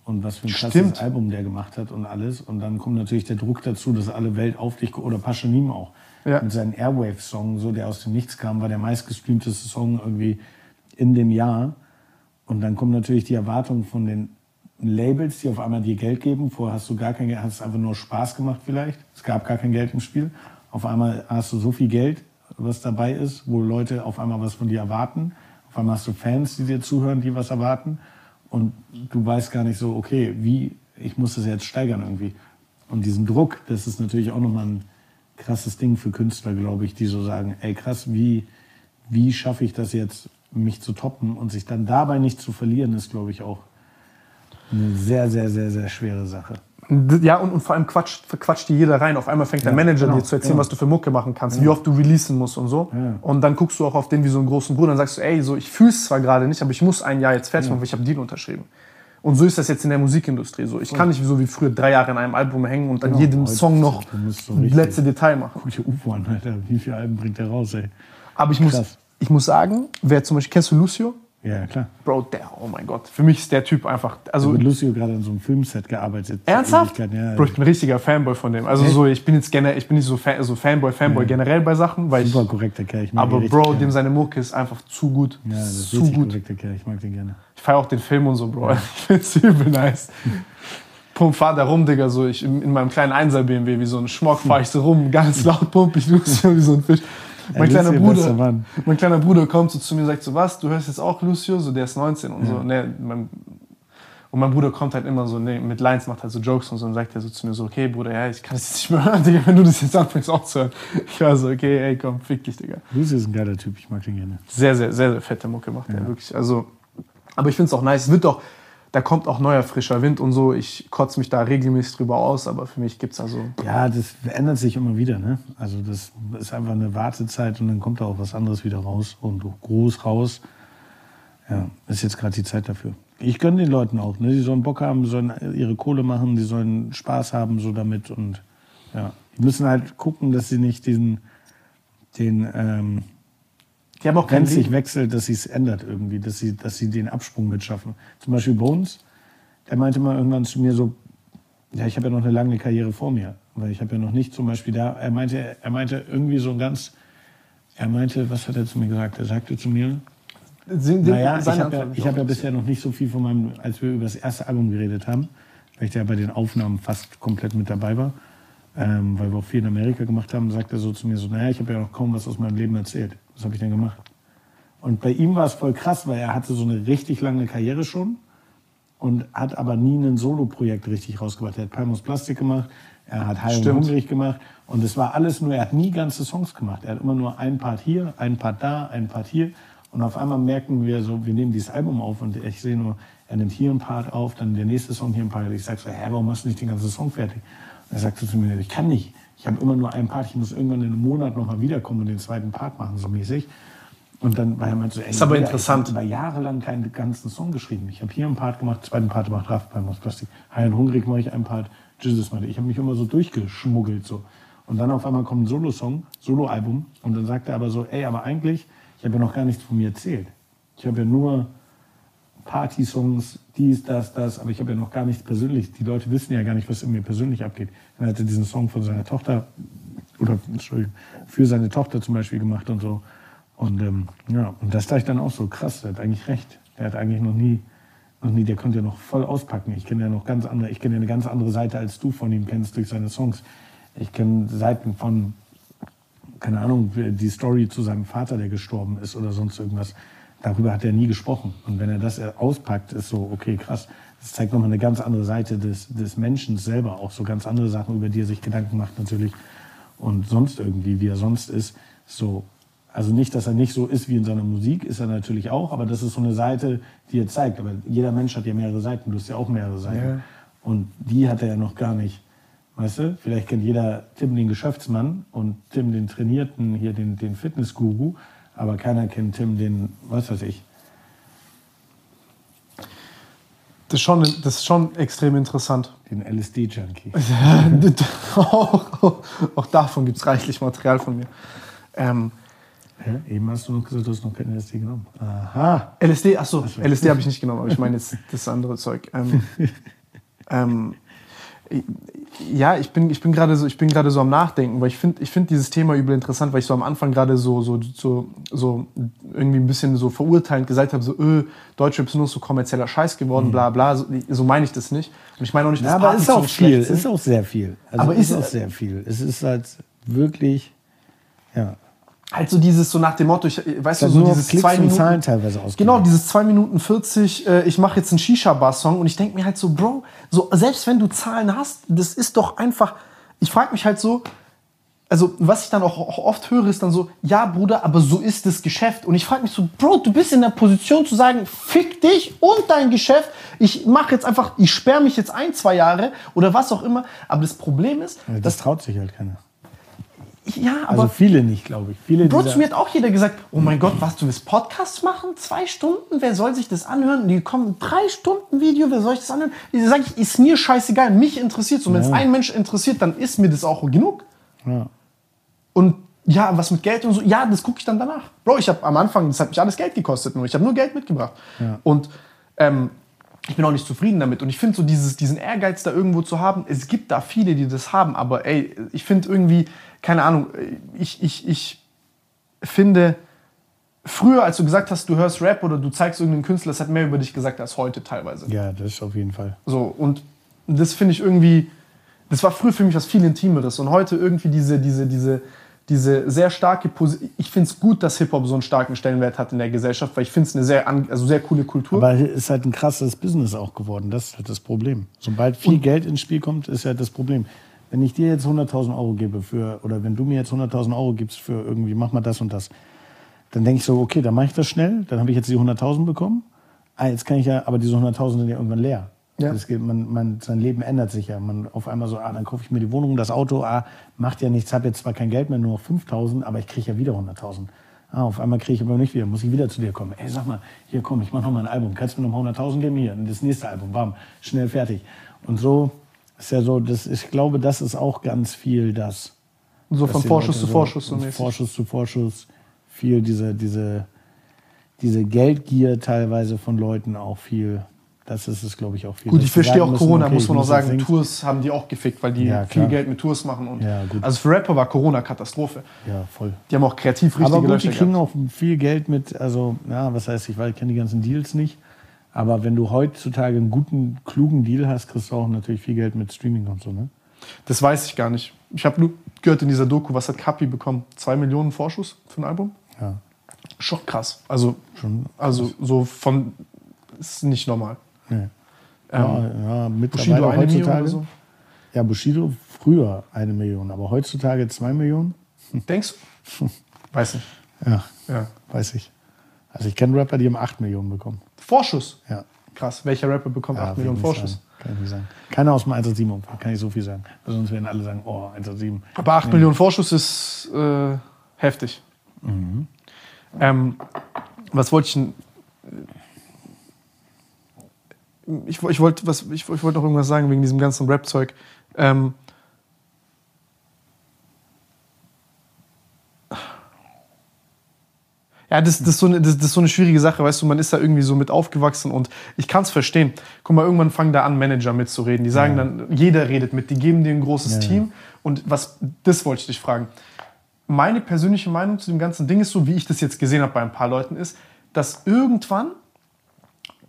und was für ein krasses Stimmt. Album der gemacht hat und alles. Und dann kommt natürlich der Druck dazu, dass alle Welt auf dich, oder Paschanim auch, Ja. mit seinem Airwave-Song, so der aus dem Nichts kam, war der meistgestreamteste Song irgendwie in dem Jahr. Und dann kommt natürlich die Erwartung von den Labels, die auf einmal dir Geld geben. Vorher hast du gar kein Geld, hast einfach nur Spaß gemacht vielleicht. Es gab gar kein Geld im Spiel. Auf einmal hast du so viel Geld, was dabei ist, wo Leute auf einmal was von dir erwarten. Auf einmal hast du Fans, die dir zuhören, die was erwarten. Und du weißt gar nicht so, okay, wie, ich muss das jetzt steigern irgendwie. Und diesen Druck, das ist natürlich auch nochmal ein krasses Ding für Künstler, glaube ich, die so sagen, ey krass, wie, wie schaffe ich das jetzt, mich zu toppen und sich dann dabei nicht zu verlieren, ist, glaube ich, auch eine sehr, sehr, sehr, sehr schwere Sache. Ja, und, und vor allem quatscht, quatscht die jeder rein. Auf einmal fängt der Manager genau, dir zu erzählen, genau. was du für Mucke machen kannst, wie oft du releasen musst und so. Ja. Und dann guckst du auch auf den wie so einen großen Bruder und sagst du, ey, so, ich fühle es zwar gerade nicht, aber ich muss ein Jahr jetzt fertig machen, weil ich habe Deal unterschrieben. Und so ist das jetzt in der Musikindustrie so. Ich kann nicht so wie früher drei Jahre in einem Album hängen und an Genau, jedem Song noch so letzte Detail machen. Guck dir UFO an, Alter. Wie viele Alben bringt der raus, ey? Aber ich muss, ich muss sagen, wer zum Beispiel, kennst du Lucio? Ja, klar. Bro, der, oh mein Gott. Für mich ist der Typ einfach, Ich also habe mit Lucio gerade an so einem Filmset gearbeitet. Ernsthaft? Ja, Bro, ich bin ein richtiger Fanboy von dem. Also so, ich bin jetzt generell, ich bin nicht so, Fan, so Fanboy, Fanboy generell bei Sachen, weil ich, super korrekter Kerl. Ich mag aber Bro, gerne. dem seine Mucke ist einfach zu gut. Ja, das ist zu richtig gut. korrekter Kerl. Ich mag den gerne. Ich feiere auch den Film und so, Bro. Ich find's übel nice. Pump, fahr da rum, Digga, so ich in, in meinem kleinen 1er BMW, wie so ein Schmock, fahr ich so rum, ganz laut pump ich Lucio wie so ein Fisch. Mein kleiner, Bruder, Mann. mein kleiner Bruder kommt so zu mir und sagt so, was, du hörst jetzt auch Lucio? So, der ist 19 und so. Nee, mein, und mein Bruder kommt halt immer so, nee, mit Lines macht halt so Jokes und so und sagt er so zu mir so, okay, Bruder, ja, ich kann das jetzt nicht mehr hören, Digga, wenn du das jetzt anfängst auch zu hören. Ich war so, okay, ey, komm, fick dich, Digga. Lucio ist ein geiler Typ. Ich mag den gerne. Sehr, sehr, sehr, sehr fette Mucke macht er, wirklich. Also, aber ich finde es auch nice. Es wird auch, da kommt auch neuer, frischer Wind und so. Ich kotze mich da regelmäßig drüber aus, aber für mich gibt es also. Ja, das ändert sich immer wieder. Ne? Also das ist einfach eine Wartezeit und dann kommt da auch was anderes wieder raus und groß raus. Ja, ist jetzt gerade die Zeit dafür. Ich gönne den Leuten auch. Ne? Die sollen Bock haben, sollen ihre Kohle machen, die sollen Spaß haben so damit und ja, die müssen halt gucken, dass sie nicht diesen den ähm, Die haben auch wenn kein es sich wechselt, dass sie es ändert irgendwie, dass sie, dass sie den Absprung mitschaffen. Zum Beispiel Bones, der meinte mal irgendwann zu mir so, ja, ich habe ja noch eine lange Karriere vor mir, weil ich habe ja noch nicht zum Beispiel da, er meinte, er meinte irgendwie so ganz, er meinte, was hat er zu mir gesagt? Er sagte zu mir, Sind, sind, naja, ich habe ja, ich hab ja bisher noch nicht so viel von meinem, als wir über das erste Album geredet haben, weil ich da bei den Aufnahmen fast komplett mit dabei war, ähm, weil wir auch viel in Amerika gemacht haben, sagt er so zu mir so, naja, ich habe ja noch kaum was aus meinem Leben erzählt. Was habe ich denn gemacht? Und bei ihm war es voll krass, weil er hatte so eine richtig lange Karriere schon und hat aber nie ein Solo-Projekt richtig rausgebracht. Er hat Palmos Plastik gemacht, er hat und Stimmt. Hungrig gemacht und es war alles nur, er hat nie ganze Songs gemacht. Er hat immer nur einen Part hier, einen Part da, einen Part hier und auf einmal merken wir so, wir nehmen dieses Album auf und ich sehe nur, er nimmt hier einen Part auf, dann der nächste Song hier einen Part. Ich sag so, hä, warum hast du nicht den ganzen Song fertig? Und er sagt so zu mir, ich kann nicht. Ich habe immer nur einen Part, ich muss irgendwann in einem Monat nochmal wiederkommen und den zweiten Part machen, so mäßig. Und dann war er meinte so, ey, Ist aber interessant. Ich habe jahrelang keinen ganzen Song geschrieben. Ich habe hier einen Part gemacht, zweiten Part gemacht, Raff beim Plastik. High und Hungrig mache ich einen Part, Jesus meinte. Ich habe mich immer so durchgeschmuggelt so. Und dann auf einmal kommt ein Solo-Song, Solo-Album und dann sagt er aber so, ey, aber eigentlich, ich habe ja noch gar nichts von mir erzählt. Ich habe ja nur Party-Songs, dies, das, das, aber ich habe ja noch gar nichts persönlich. Die Leute wissen ja gar nicht, was in mir persönlich abgeht. Dann hat er diesen Song von seiner Tochter, oder Entschuldigung, für seine Tochter zum Beispiel gemacht und so. Und ähm, ja, und das dachte ich dann auch so, krass, der hat eigentlich recht. Der hat eigentlich noch nie, noch nie, der konnte ja noch voll auspacken. Ich kenne ja noch ganz andere, ich kenne ja eine ganz andere Seite, als du von ihm kennst durch seine Songs. Ich kenne Seiten von, keine Ahnung, die Story zu seinem Vater, der gestorben ist oder sonst irgendwas. Darüber hat er nie gesprochen. Und wenn er das auspackt, ist so, okay, krass. Das zeigt nochmal eine ganz andere Seite des, des Menschen selber. Auch so ganz andere Sachen, über die er sich Gedanken macht natürlich. Und sonst irgendwie, wie er sonst ist. So, also nicht, dass er nicht so ist wie in seiner Musik, ist er natürlich auch, aber das ist so eine Seite, die er zeigt. Aber jeder Mensch hat ja mehrere Seiten. Du hast ja auch mehrere Seiten. Und die hat er ja noch gar nicht. Weißt du, vielleicht kennt jeder Tim den Geschäftsmann und Tim den Trainierten, hier den, den Fitnessguru, aber keiner kennt Tim den, was weiß ich. Das ist schon, das ist schon extrem interessant. Den LSD-Junkie. auch, auch, auch davon gibt es reichlich Material von mir. Ähm, Hä? Eben hast du noch gesagt, du hast noch kein LSD genommen. Aha. LSD, achso, LSD habe ich nicht genommen, aber ich meine jetzt das andere Zeug. Ähm, ähm, ja, ich bin, ich bin gerade so, ich bin gerade so am Nachdenken, weil ich finde, ich finde dieses Thema übel interessant, weil ich so am Anfang gerade so, so, so, so irgendwie ein bisschen so verurteilend gesagt habe, so, öh, Deutschrap ist nur so kommerzieller Scheiß geworden, bla bla. So, so meine ich das nicht. Und ich meine auch nicht, dass Ja, aber ist auch so viel, sind. ist auch sehr viel. Also Aber ist ist- auch sehr viel. Es ist halt wirklich, ja. Halt so dieses, so nach dem Motto, ich, weißt du, Halt so dieses Klicks zwei Minuten. Zahlen teilweise ausgelegt. Genau, dieses 2 Minuten 40, äh, ich mache jetzt einen Shisha-Bar-Song und ich denke mir halt so, Bro, so, selbst wenn du Zahlen hast, das ist doch einfach, ich frage mich halt so, also was ich dann auch auch oft höre, ist dann so, ja Bruder, aber so ist das Geschäft. Und ich frage mich so, Bro, du bist in der Position zu sagen, fick dich und dein Geschäft, ich mache jetzt einfach, ich sperre mich jetzt ein, zwei Jahre oder was auch immer. Aber das Problem ist, Ja, das traut sich halt keiner. Ja, aber Also viele nicht, glaube ich. Viele Bro, mir hat auch jeder gesagt, oh mein Gott, was, du willst Podcasts machen? Zwei Stunden? Wer soll sich das anhören? Die kommen, drei Stunden Video, wer soll sich das anhören? Ich sage, ich, ist mir scheißegal, mich interessiert Und wenn es Ja. ein Mensch interessiert, dann ist mir das auch genug. Ja. Und ja, was mit Geld und so, ja, das gucke ich dann danach. Bro, ich habe am Anfang, das hat mich alles Geld gekostet, nur ich habe nur Geld mitgebracht. Und ähm, ich bin auch nicht zufrieden damit. Und ich finde so dieses, diesen Ehrgeiz da irgendwo zu haben, es gibt da viele, die das haben, aber ey, ich finde irgendwie, keine Ahnung, ich, ich, ich finde, früher, als du gesagt hast, du hörst Rap oder du zeigst irgendeinen Künstler, das hat mehr über dich gesagt als heute teilweise. ja, das ist auf jeden Fall. So, und das finde ich irgendwie, das war früher für mich was viel Intimeres und heute irgendwie diese, diese, diese, diese sehr starke Position. Ich finde es gut, dass Hip-Hop so einen starken Stellenwert hat in der Gesellschaft, weil ich finde es eine sehr, also sehr coole Kultur. Aber es ist halt ein krasses Business auch geworden. Das ist halt das Problem. Sobald viel Geld ins Spiel kommt, ist halt das Problem. Wenn ich dir jetzt 100.000 Euro gebe für, oder wenn du mir jetzt 100.000 Euro gibst für irgendwie, mach mal das und das, dann denke ich so, okay, dann mache ich das schnell, dann habe ich jetzt die 100.000 bekommen. Ah, jetzt kann ich ja, aber diese 100.000 sind ja irgendwann leer. Ja. Das geht, man, man, sein Leben ändert sich ja. Man auf einmal so, ah, dann kaufe ich mir die Wohnung, das Auto, ah, macht ja nichts, habe jetzt zwar kein Geld mehr, nur noch 5.000, aber ich kriege ja wieder 100.000. Ah, auf einmal kriege ich aber nicht wieder, muss ich wieder zu dir kommen. Ey, sag mal, hier komm, ich mache noch mal ein Album. Kannst du mir noch mal 100.000 geben? Hier, das nächste Album, bam, schnell fertig. Und so ist ja so, das, ich glaube, das ist auch ganz viel das. so von die Vorschuss Leute zu Vorschuss so von mäßig. Vorschuss zu Vorschuss. Viel diese, diese, diese Geldgier teilweise von Leuten auch viel. Das ist es, glaube ich, auch viel. Gut, ich verstehe auch müssen, Corona, okay, muss man auch sagen. Dings- Tours haben die auch gefickt, weil die Ja, viel. Geld mit Tours machen. Und Ja. Also für Rapper war Corona Katastrophe. Ja, voll. Die haben auch kreativ richtig Aber gut, die gelöscht. kriegen auch viel Geld mit, also, ja, was heißt, ich weiß, ich kenne die ganzen Deals nicht. Aber wenn du heutzutage einen guten, klugen Deal hast, kriegst du auch natürlich viel Geld mit Streaming und so, ne? Das weiß ich gar nicht. Ich habe nur gehört in dieser Doku, was hat Kapi bekommen? Zwei Millionen Vorschuss für ein Album? Ja, Schon krass. Also, schon. also so von, ist nicht normal. Nee. Ähm, ja, ja, Bushido eine Million heutzutage. oder so? Ja, Bushido früher eine Million, aber heutzutage zwei Millionen? Denkst du? Weiß nicht. Ja, Ja. weiß ich. Also ich kenne Rapper, die haben acht Millionen bekommen. Vorschuss. Ja. Krass. Welcher Rapper bekommt ja 8 will Millionen ich Vorschuss? Sagen. Kann ich nicht sagen. Keiner aus dem 187 Umfeld, kann ich so viel sagen. Sonst werden alle sagen, oh, 187. Aber 8 Millionen Vorschuss ist äh, heftig. Mhm. Ähm, was wollte ich denn? Ich, wo- ich wollte was, ich, ich wollte noch irgendwas sagen wegen diesem ganzen Rap-Zeug. Ähm, ja, das, das, ist so eine, das, das ist so eine schwierige Sache, weißt du, man ist da irgendwie so mit aufgewachsen und ich kann es verstehen. Guck mal, irgendwann fangen da an, Manager mitzureden. Die sagen dann, jeder redet mit, die geben dir ein großes Ja. Team. Und was, das wollte ich dich fragen. Meine persönliche Meinung zu dem ganzen Ding ist so, wie ich das jetzt gesehen habe bei ein paar Leuten, ist, dass irgendwann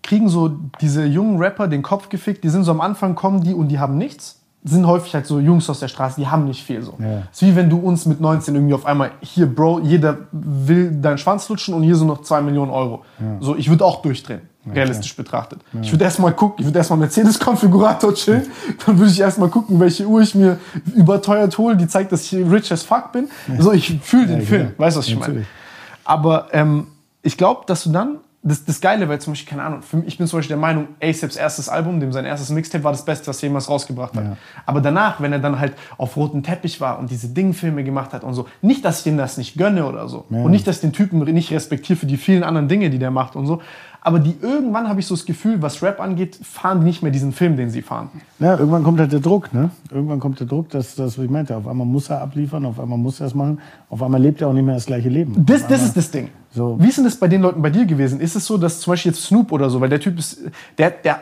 kriegen so diese jungen Rapper den Kopf gefickt, die sind so am Anfang, kommen die und die haben nichts. Sind häufig halt so Jungs aus der Straße, die haben nicht viel so. Ja. ist wie wenn du uns mit 19 irgendwie auf einmal, hier Bro, jeder will deinen Schwanz lutschen und hier so noch 2 Millionen Euro. So, ich würde auch durchdrehen, realistisch betrachtet. Ich würde erstmal gucken, ich würde erstmal Mercedes-Konfigurator chillen, dann würde ich erstmal gucken, welche Uhr ich mir überteuert hole, die zeigt, dass ich rich as fuck bin. So, ich fühle den Ja, Film, genau. weißt du, was ich meine? Aber ähm, ich glaube, dass du dann das, das Geile, weil zum Beispiel, keine Ahnung, für mich, ich bin zum Beispiel der Meinung, ASAPs erstes Album, dem sein erstes Mixtape war das Beste, was er jemals rausgebracht hat. Ja. Aber danach, wenn er dann halt auf roten Teppich war und diese Dingfilme gemacht hat und so, nicht, dass ich ihm das nicht gönne oder so. Ja. Und nicht, dass ich den Typen nicht respektiere für die vielen anderen Dinge, die der macht und so. Aber die irgendwann habe ich so das Gefühl, was Rap angeht, fahren die nicht mehr diesen Film, den sie fahren. Ja, irgendwann kommt halt der Druck, ne? Irgendwann kommt der Druck, dass das, was ich meinte, auf einmal muss er abliefern, auf einmal muss er es machen, auf einmal lebt er auch nicht mehr das gleiche Leben. Das, das ist das Ding. So. Wie ist denn das bei den Leuten bei dir gewesen? Ist es so, dass zum Beispiel jetzt Snoop oder so, weil der Typ ist, der, der,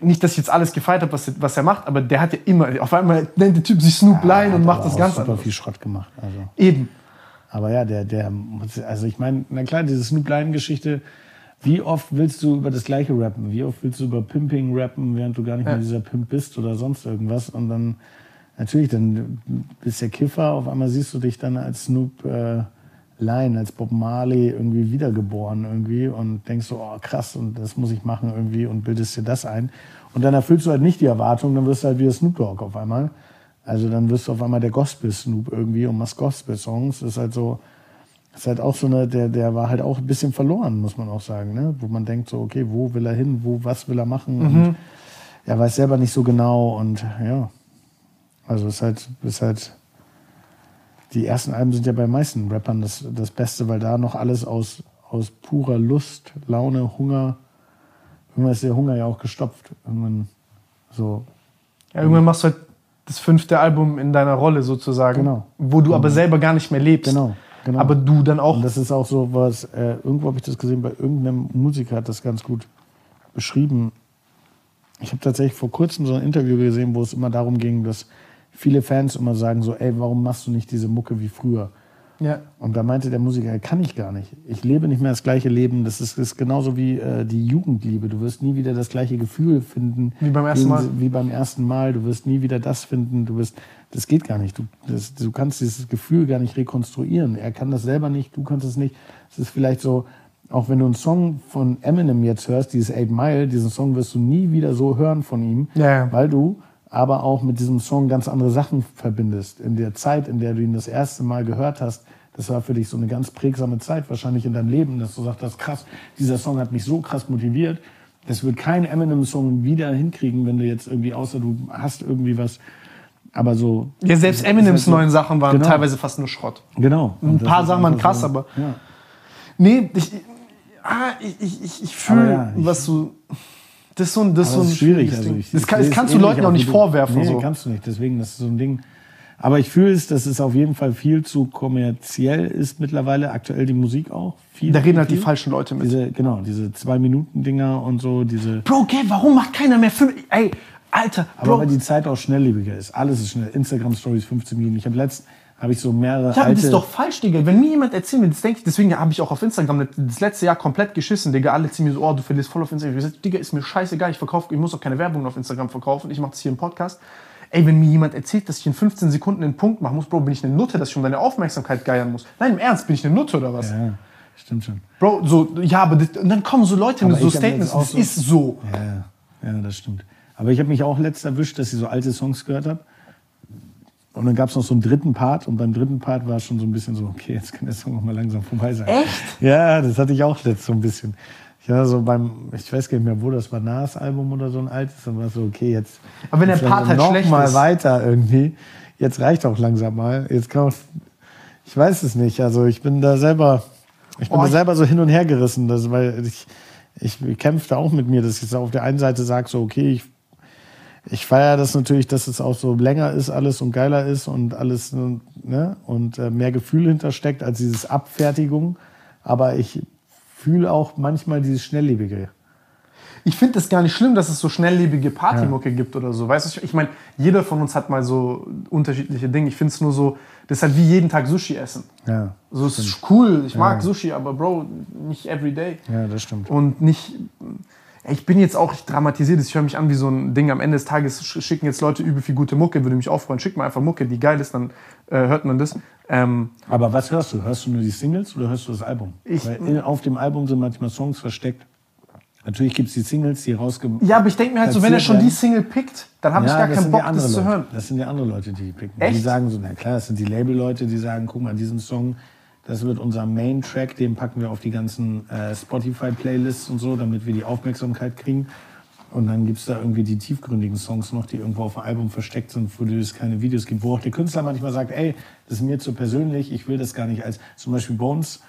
nicht, dass ich jetzt alles gefeiert habe, was, was er macht, aber der hat ja immer, auf einmal nennt der Typ sich Snoop Lion und Hat macht das auch ganz super anders. viel Schrott gemacht. Also. Eben. Aber ja, der, der, also ich meine, na klar, diese Snoop Lion-Geschichte, wie oft willst du über das Gleiche rappen? Wie oft willst du über Pimping rappen, während du gar nicht mehr dieser Pimp bist oder sonst irgendwas? Und dann, natürlich, dann bist der Kiffer, auf einmal siehst du dich dann als Snoop äh, Lion, als Bob Marley irgendwie wiedergeboren irgendwie und denkst so, oh krass, und das muss ich machen irgendwie und bildest dir das ein. Und dann erfüllst du halt nicht die Erwartung, dann wirst du halt wieder Snoop Dogg auf einmal. Also dann wirst du auf einmal der Gospel-Snoop irgendwie und machst Gospel-Songs. Das ist halt so, das ist halt auch so eine, der, der war halt auch ein bisschen verloren, muss man auch sagen, ne? Wo man denkt so, okay, wo will er hin, wo, was will er machen? Und er weiß selber nicht so genau und ja. Also es ist halt, ist halt, die ersten Alben sind ja bei meisten Rappern das, das Beste, weil da noch alles aus, aus purer Lust, Laune, Hunger, irgendwann ist der Hunger ja auch gestopft. Irgendwann so, Ja, irgendwann machst du halt das fünfte Album in deiner Rolle sozusagen, Genau. wo du aber selber gar nicht mehr lebst. Genau, genau. Aber du dann auch. Und das ist auch so was, äh, irgendwo habe ich das gesehen, bei irgendeinem Musiker hat das ganz gut beschrieben. Ich habe tatsächlich vor kurzem so ein Interview gesehen, wo es immer darum ging, dass viele Fans immer sagen so, ey, warum machst du nicht diese Mucke wie früher? Ja. Und da meinte der Musiker, kann ich gar nicht. Ich lebe nicht mehr das gleiche Leben. Das ist, ist genauso wie äh, die Jugendliebe. Du wirst nie wieder das gleiche Gefühl finden. Wie beim ersten Mal. Wie beim ersten Mal. Du wirst nie wieder das finden. Du wirst, das geht gar nicht. Du, das, du kannst dieses Gefühl gar nicht rekonstruieren. Er kann das selber nicht, du kannst es nicht. Es ist vielleicht so, auch wenn du einen Song von Eminem jetzt hörst, dieses Eight Mile, diesen Song wirst du nie wieder so hören von ihm, Ja, weil du aber auch mit diesem Song ganz andere Sachen verbindest. In der Zeit, in der du ihn das erste Mal gehört hast, das war für dich so eine ganz prägsame Zeit wahrscheinlich in deinem Leben, dass du sagst, krass, dieser Song hat mich so krass motiviert. Das wird kein Eminem-Song wieder hinkriegen, wenn du jetzt irgendwie, außer du hast irgendwie was, aber so. ja, selbst ist Eminems halt so- neuen Sachen waren Genau. teilweise fast nur Schrott. Genau. Ein Und das paar Sachen waren krass, so, aber- Ja. Nee, ich, ah, ich, ich, ich, fühle, ja, was du. Das ist so ein, das ist so Aber ein ist schwierig. Also ich, das, kann, das kannst du Leuten auch nicht vorwerfen. Nee, so. kannst du nicht. Deswegen, das ist so ein Ding. Aber ich fühle es, dass es auf jeden Fall viel zu kommerziell ist mittlerweile. Aktuell die Musik auch. Viel, Da reden halt die falschen Leute mit. Diese, genau, diese Zwei-Minuten-Dinger und so, diese. Bro, gell, warum macht keiner mehr fünf. Ey, Alter, Aber Bro. weil die Zeit auch schnelllebiger ist. Alles ist schnell. Instagram-Stories 15 Minuten. Ich habe letzt, habe ich so mehrere Ja, aber alte... das ist doch falsch, Digga. Wenn mir jemand erzählt, das denke ich, deswegen habe ich auch auf Instagram das letzte Jahr komplett geschissen, Digga. Alle ziehen mir so, oh, du verlierst voll auf Instagram. Ich gesagt, Digga, ist mir scheißegal, ich verkaufe, ich muss auch keine Werbung auf Instagram verkaufen. Ich mache das hier im Podcast. Ey, wenn mir jemand erzählt, dass ich in 15 Sekunden einen Punkt machen muss, Bro, bin ich eine Nutte, dass ich um deine Aufmerksamkeit geiern muss. Nein, im Ernst, bin ich eine Nutte oder was? ja, stimmt schon. Bro, so, ja, aber das, und dann kommen so Leute mit so Statements, auch das so- ist so. Ja, ja, das stimmt. Aber ich habe mich auch letzt erwischt, dass ich so alte Songs gehört habe. Und dann gab es noch so einen dritten Part. Und beim dritten Part war es schon so ein bisschen so, okay, jetzt kann der Song auch mal langsam vorbei sein. Echt? Ja, das hatte ich auch letzt so ein bisschen. Ich war so beim, ich weiß gar nicht mehr, wo das war, Nas Album oder so ein altes. Dann war es so, okay, jetzt. Aber wenn der jetzt Part halt noch schlecht mal ist. weiter irgendwie. Jetzt reicht auch langsam mal. Jetzt kann auch, ich weiß es nicht. Also ich bin da selber, ich bin Oh, da selber so hin und her gerissen, das, weil ich, ich kämpfe da auch mit mir, dass ich so auf der einen Seite sage, so, okay, ich, ich feiere das natürlich, dass es auch so länger ist alles und geiler ist und alles ne, und äh, mehr Gefühl hintersteckt als dieses Abfertigung. Aber ich fühle auch manchmal dieses Schnelllebige. Ich finde es gar nicht schlimm, dass es so schnelllebige Partymucke gibt oder so. Weißt du, ich meine, jeder von uns hat mal so unterschiedliche Dinge. Ich finde es nur so, das ist halt wie jeden Tag Sushi essen. Ja, So es ist cool, ich mag Sushi, aber Bro, nicht every day. ja, das stimmt. Und nicht. Ich bin jetzt auch, ich dramatisiere das, ich höre mich an wie so ein Ding. Am Ende des Tages sch- schicken jetzt Leute übel viel gute Mucke, würde mich auch freuen. Schick mal einfach Mucke, die geil ist, dann äh, hört man das. Ähm, Aber was hörst du? Hörst du nur die Singles oder hörst du das Album? Ich- Weil auf dem Album sind manchmal Songs versteckt. Natürlich gibt es die Singles, die rausge... ja, aber ich denke mir halt so, wenn er schon die Single pickt, dann habe ich Ja, gar das keinen Bock, das zu Leute. hören. Das sind ja andere Leute, die picken. Die Echt? sagen so, na klar, das sind die Label-Leute, die sagen, guck mal, diesen Song, Das wird unser Main-Track, den packen wir auf die ganzen äh, Spotify-Playlists und so, damit wir die Aufmerksamkeit kriegen. Und dann gibt's da irgendwie die tiefgründigen Songs noch, die irgendwo auf dem Album versteckt sind, wo es keine Videos gibt, wo auch der Künstler manchmal sagt, ey, das ist mir zu persönlich, ich will das gar nicht als, zum Beispiel Bones,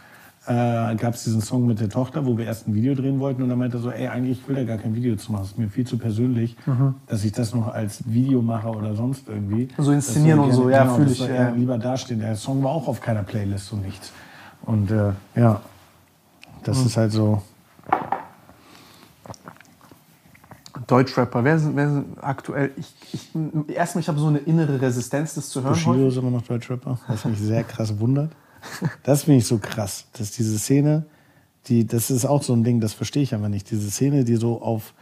äh, gab es diesen Song mit der Tochter, wo wir erst ein Video drehen wollten und dann meinte er so, ey, eigentlich will er gar kein Video zu machen, das ist mir viel zu persönlich, dass ich das noch als Video mache oder sonst irgendwie. So inszenieren und so, ja, genau, fühl das ich, soll ja. lieber dastehen. Der Song war auch auf keiner Playlist und nichts. Und äh, ja, das Mhm. ist halt so, Deutschrapper, wer sind, wer sind aktuell? Ich, ich, erstmal, ich habe so eine innere Resistenz, das zu hören. Bushido häufig. ist immer noch Deutschrapper, was mich sehr krass wundert. Das finde ich so krass, dass diese Szene, die, das ist auch so ein Ding, das verstehe ich einfach nicht. Diese Szene, die so auf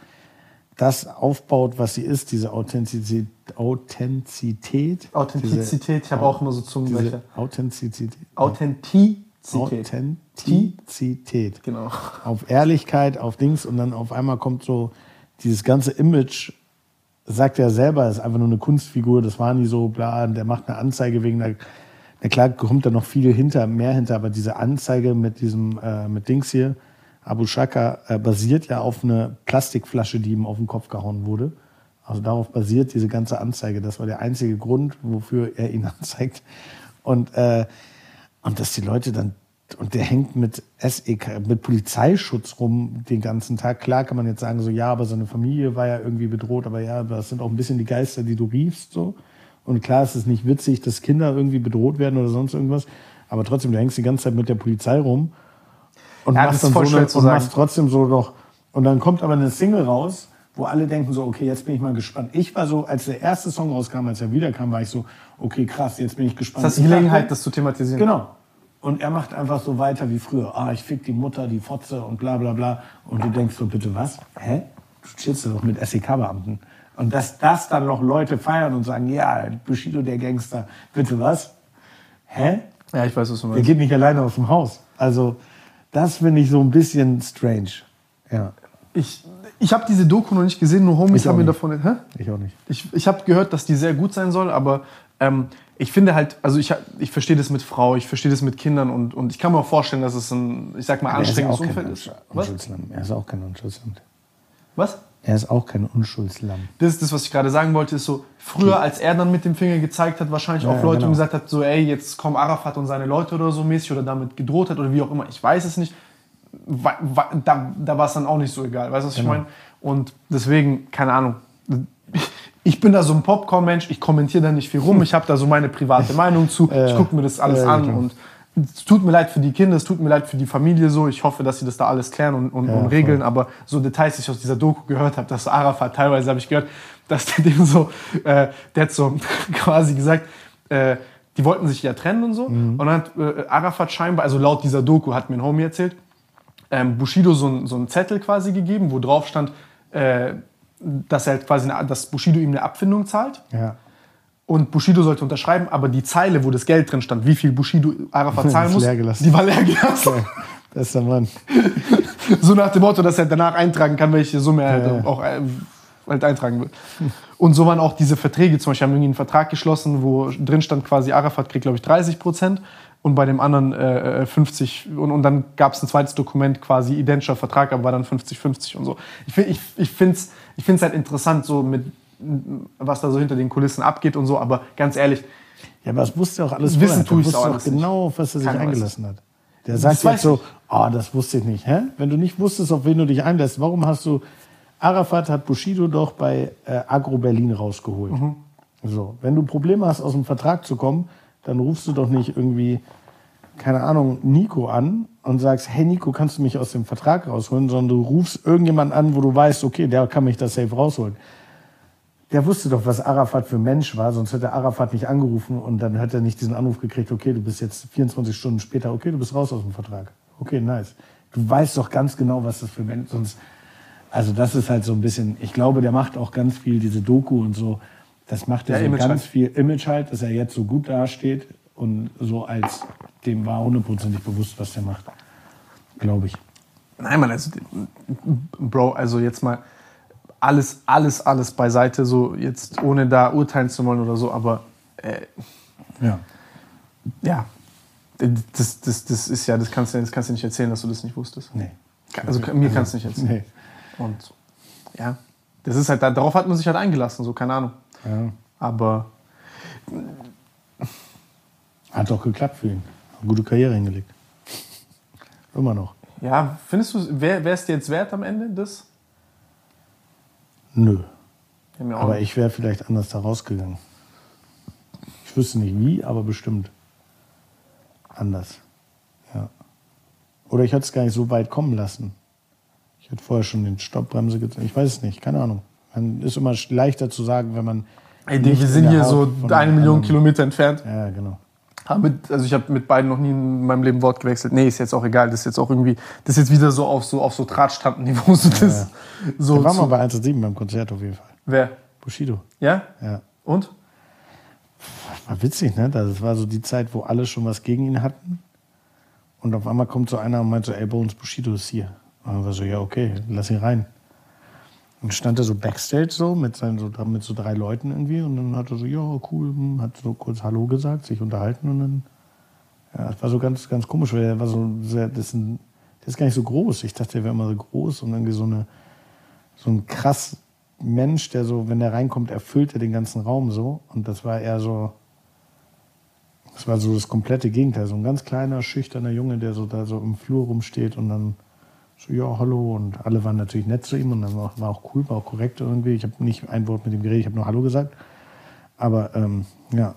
das aufbaut, was sie ist, diese Authentizität, Authentizität, Authentizität, ich habe auch immer so diese, Zungenbrecher. diese Authentizität, Authentizität. Authentizität, Genau. auf Ehrlichkeit, auf Dings und dann auf einmal kommt so dieses ganze Image, sagt er selber, ist einfach nur eine Kunstfigur, das war nie so, bla, der macht eine Anzeige wegen der, na klar kommt da noch viel hinter, mehr hinter, aber diese Anzeige mit diesem, äh, mit Dings hier, Abu Shaka, äh, basiert ja auf eine Plastikflasche, die ihm auf den Kopf gehauen wurde. Also darauf basiert diese ganze Anzeige. Das war der einzige Grund, wofür er ihn anzeigt. Und, äh, und dass die Leute dann, und der hängt mit SEK, mit Polizeischutz rum den ganzen Tag. Klar kann man jetzt sagen, so, ja, aber seine Familie war ja irgendwie bedroht, aber ja, das sind auch ein bisschen die Geister, die du riefst, so. Und klar ist es nicht witzig, dass Kinder irgendwie bedroht werden oder sonst irgendwas. Aber trotzdem, du hängst die ganze Zeit mit der Polizei rum und Ja, machst dann so eine, und machst trotzdem so noch. Und dann kommt aber eine Single raus, wo alle denken so, okay, jetzt bin ich mal gespannt. Ich war so, als der erste Song rauskam, als er wiederkam, war ich so, okay, krass, jetzt bin ich gespannt. Das ist die Ich Gelegenheit, das zu thematisieren. Genau. Und er macht einfach so weiter wie früher. Ah, ich fick die Mutter, die Fotze und bla bla bla. Und du denkst so, bitte was? Hä? Du chillst doch mit SEK-Beamten. Und dass das dann noch Leute feiern und sagen, ja, Bushido der Gangster, bitte was? Hä? Ja, ich weiß, was du Der meinst. geht nicht alleine aus dem Haus. Also, das finde ich so ein bisschen strange. Ja, Ich, ich habe diese Doku noch nicht gesehen, nur Homies Ich auch haben mir nicht. davon. Hä? ich auch nicht. Ich, ich habe gehört, dass die sehr gut sein soll, aber ähm, ich finde halt, also ich, ich verstehe das mit Frau, ich verstehe das mit Kindern und, und ich kann mir auch vorstellen, dass es ein, ich sag mal, anstrengendes Umfeld ist. Was? Er ist auch kein Unschuldslamm. Was? Er ist auch kein Unschuldslamm. Das ist das, was ich gerade sagen wollte, ist so, früher, als er dann mit dem Finger gezeigt hat, wahrscheinlich Ja, auf Leute genau. und gesagt hat, so, ey, jetzt kommen Arafat und seine Leute oder so mäßig oder damit gedroht hat oder wie auch immer, ich weiß es nicht. Da, da war es dann auch nicht so egal, weißt du, was Genau. ich meine? Und deswegen, keine Ahnung. Ich bin da so ein Popcorn-Mensch, ich kommentiere da nicht viel rum, ich habe da so meine private Meinung zu, ich gucke mir das alles äh, an genau. und es tut mir leid für die Kinder, es tut mir leid für die Familie so. Ich hoffe, dass sie das da alles klären und, und, Ja, und regeln. Aber so Details, die ich aus dieser Doku gehört habe, dass Arafat teilweise habe ich gehört, dass der dem so, äh, der hat so quasi gesagt, äh, die wollten sich ja trennen und so. Mhm. Und dann hat äh, Arafat scheinbar, also laut dieser Doku hat mir ein Homie erzählt, ähm, Bushido so, ein, so einen Zettel quasi gegeben, wo drauf stand, äh, dass er halt quasi, eine, dass Bushido ihm eine Abfindung zahlt. Ja. Und Bushido sollte unterschreiben, aber die Zeile, wo das Geld drin stand, wie viel Bushido Arafat zahlen muss, die war leer gelassen. Das ist der Mann. So nach dem Motto, dass er danach eintragen kann, welche Summe er halt Ja. auch äh, halt eintragen will. Und so waren auch diese Verträge, zum Beispiel haben wir irgendwie einen Vertrag geschlossen, wo drin stand quasi, Arafat kriegt, glaube ich, 30 Prozent und bei dem anderen äh, 50 und, und dann gab es ein zweites Dokument, quasi identischer Vertrag, aber war dann 50-50 und so. Ich, find- ich, ich finde es ich find's halt interessant, so mit was da so hinter den Kulissen abgeht und so, aber ganz ehrlich, Ja, aber das wusste auch alles Wissen tue wusste auch alles genau, auf was er sich eingelassen hat. Der sagt jetzt so, oh, das wusste ich nicht. Hä? Wenn du nicht wusstest, auf wen du dich einlässt, warum hast du, Arafat hat Bushido doch bei äh, Agro Berlin rausgeholt. Mhm. So, wenn du Probleme hast, aus dem Vertrag zu kommen, dann rufst du doch nicht irgendwie, keine Ahnung, Nico an und sagst, hey Nico, kannst du mich aus dem Vertrag rausholen, sondern du rufst irgendjemanden an, wo du weißt, okay, der kann mich da safe rausholen. Der wusste doch, was Arafat für ein Mensch war, sonst hätte Arafat nicht angerufen und dann hätte er nicht diesen Anruf gekriegt, okay, du bist jetzt 24 Stunden später, okay, du bist raus aus dem Vertrag. Okay, nice. Du weißt doch ganz genau, was das für ein Mensch sonst. Also das ist halt so ein bisschen, ich glaube, der macht auch ganz viel diese Doku und so. Das macht er Ja, so Image ganz halt. viel Image halt, dass er jetzt so gut dasteht und so als dem war hundertprozentig bewusst, was der macht. Glaube ich. Nein, Mann, also, Bro, also jetzt mal alles, alles, alles beiseite, so jetzt ohne da urteilen zu wollen oder so, aber äh, Ja. ja, Das, das, das ist ja, das kannst, du, das kannst du nicht erzählen, dass du das nicht wusstest. Nee. Also mir kannst du nicht erzählen. Nee. Und ja, das ist halt, darauf hat man sich halt eingelassen, so, keine Ahnung. Ja. Aber Hat doch geklappt für ihn. Eine gute Karriere hingelegt. Immer noch. ja, findest du, wäre es dir jetzt wert am Ende, das? Nö. Aber ich wäre vielleicht anders da rausgegangen. Ich wüsste nicht wie, aber bestimmt anders. Ja. Oder ich hätte es gar nicht so weit kommen lassen. Ich hätte vorher schon den Stoppbremse gezogen. Ich weiß es nicht, keine Ahnung. Man ist immer leichter zu sagen, wenn man. Ey, wir in sind hier Haut so eine Million Kilometer entfernt. Ja, genau. Mit, also ich habe mit beiden noch nie in meinem Leben Wort gewechselt. Nee, ist jetzt auch egal. Das ist jetzt auch irgendwie, das ist jetzt wieder so auf so, auf so Drahtstandenniveau. So das, so Da waren wir bei 1 beim Konzert auf jeden Fall. wer? Bushido. Ja? Ja. Und? War witzig, ne? Das war so die Zeit, wo alle schon was gegen ihn hatten. Und auf einmal kommt so einer und meint so, ey, Bones Bushido ist hier. Und dann war so, ja, okay, lass ihn rein. Und stand er so Backstage so mit, seinen, so mit so drei Leuten irgendwie. Und dann hat er so, ja, cool, hm, hat so kurz Hallo gesagt, sich unterhalten. Und dann, ja, das war so ganz, ganz komisch, weil er war so sehr, das ist, ein, der ist gar nicht so groß. Ich dachte, er wäre immer so groß und irgendwie so eine, so ein krass Mensch, der so, wenn der reinkommt, erfüllt er den ganzen Raum so. Und das war eher so, das war so das komplette Gegenteil. So ein ganz kleiner, schüchterner Junge, der so da so im Flur rumsteht und dann so, ja, hallo. Und alle waren natürlich nett zu ihm und dann war, war auch cool, war auch korrekt irgendwie. Ich habe nicht ein Wort mit ihm geredet, ich habe nur Hallo gesagt. Aber ähm, ja,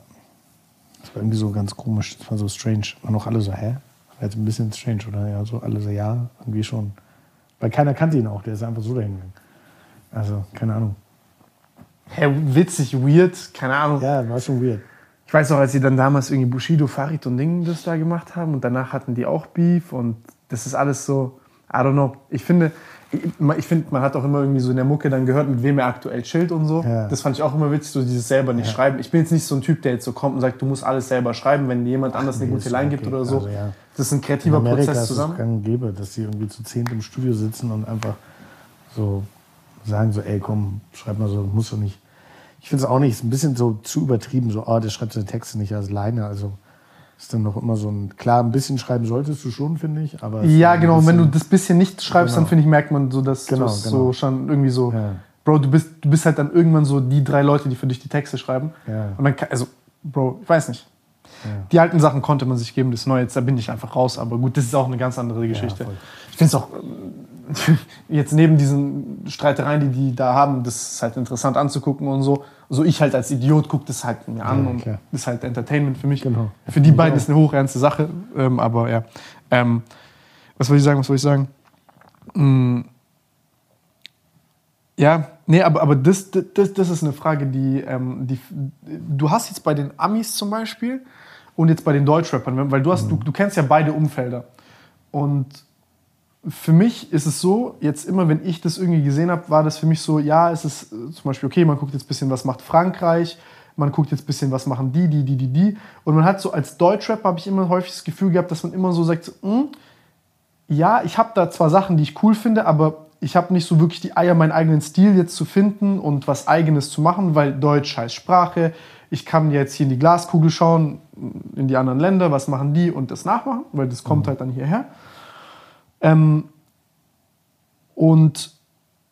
das war irgendwie so ganz komisch, das war so strange. Waren auch alle so, hä? War jetzt ein bisschen strange, oder? Ja, so alle so, ja, irgendwie schon. Weil keiner kannte ihn auch, der ist einfach so dahin gegangen. Also, keine Ahnung. Hä, witzig, weird, keine Ahnung. Ja, war schon weird. Ich weiß noch, als sie dann damals irgendwie Bushido, Farid und Ding das da gemacht haben und danach hatten die auch Beef und das ist alles so, I don't know. Ich finde, ich, finde, man hat auch immer irgendwie so in der Mucke dann gehört, mit wem er aktuell chillt und so. Ja. Das fand ich auch immer witzig, so dieses selber nicht schreiben. Ich bin jetzt nicht so ein Typ, der jetzt so kommt und sagt, du musst alles selber schreiben, wenn jemand anders eine nee, gute ist Line okay. gibt oder so. Also, ja. Das ist ein In kreativer Prozess ist es zusammen. gang und gäbe, dass sie irgendwie zu zehnt im Studio sitzen und einfach so sagen so, ey, komm, schreib mal so, muss doch nicht. Ich finde es auch nicht, ist ein bisschen so zu übertrieben, so, oh, der schreibt seine Texte nicht als Leine, also ist dann noch immer so ein, klar, ein bisschen schreiben solltest du schon, finde ich, aber... Ja, genau. Und wenn du bisschen- das bisschen nicht schreibst, dann Genau. finde ich, merkt man so, dass Genau, du genau. so schon irgendwie so, Ja. Bro, du bist, du bist halt dann irgendwann so die drei Leute, die für dich die Texte schreiben. Ja. Und dann, kann- also, Bro, ich weiß nicht. Ja. Die alten Sachen konnte man sich geben, das Neue, jetzt da bin ich einfach raus. Aber gut, das ist auch eine ganz andere Geschichte. ich finde es auch, jetzt neben diesen Streitereien, die die da haben, das ist halt interessant anzugucken und so. So ich halt als Idiot gucke das halt mir an Ja, und klar. das ist halt Entertainment für mich. Genau. Für die beiden ist eine hochernste Sache, ähm, aber ja. Ähm, was wollte ich sagen, was wollte ich sagen? Mm. Ja, nee, aber, aber das, das, das ist eine Frage, die, ähm, die. Du hast jetzt bei den Amis zum Beispiel und jetzt bei den Deutschrappern, weil du hast, du, du kennst ja beide Umfelder. Und für mich ist es so, jetzt immer, wenn ich das irgendwie gesehen habe, war das für mich so, ja, es ist äh, zum Beispiel, okay, man guckt jetzt ein bisschen, was macht Frankreich, man guckt jetzt ein bisschen, was machen die, die, die, die, die. Und man hat so als Deutschrapper, habe ich immer häufig das Gefühl gehabt, dass man immer so sagt, hm, ja, ich habe da zwar Sachen, die ich cool finde, aber ich habe nicht so wirklich die Eier, meinen eigenen Stil jetzt zu finden und was Eigenes zu machen, weil Deutsch heißt Sprache. Ich kann jetzt hier in die Glaskugel schauen, in die anderen Länder, was machen die und das nachmachen, weil das kommt halt dann hierher. Ähm, und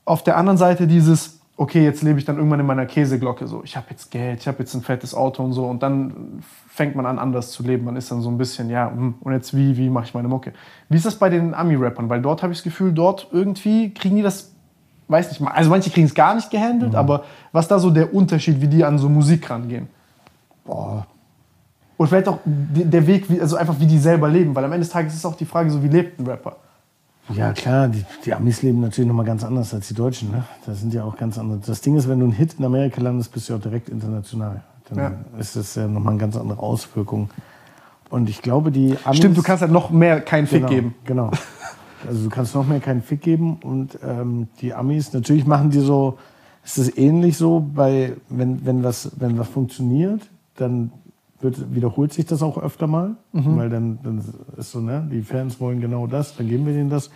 auf der anderen Seite dieses, okay, jetzt lebe ich dann irgendwann in meiner Käseglocke so. Ich habe jetzt Geld, ich habe jetzt ein fettes Auto und so. Und dann fängt man an, anders zu leben. Man ist dann so ein bisschen, ja, hm, und jetzt wie, wie mache ich meine Mucke? Wie ist das bei den Ami-Rappern? Weil dort habe ich das Gefühl, dort irgendwie kriegen die das, weiß nicht mal, also manche kriegen es gar nicht gehandelt, aber was da so der Unterschied, wie die an so Musik rangehen? Boah, Und vielleicht auch der Weg, also einfach wie die selber leben, weil am Ende des Tages ist auch die Frage, so wie lebt ein Rapper? Ja, klar, die, die Amis leben natürlich nochmal ganz anders als die Deutschen. Ne? Das sind ja auch ganz andere. Das Ding ist, wenn du einen Hit in Amerika landest, bist du ja auch direkt international. Dann Ja. ist das ja nochmal eine ganz andere Auswirkung. Und ich glaube, die Amis. Stimmt, du kannst halt noch mehr keinen Fick genau, geben. Genau. Also du kannst noch mehr keinen Fick geben. Und ähm, die Amis, natürlich machen die so, ist es ähnlich so, bei, wenn, wenn, was, wenn was funktioniert, dann wird, wiederholt sich das auch öfter mal. Weil dann, dann ist so, ne, die Fans wollen genau das, dann geben wir denen das.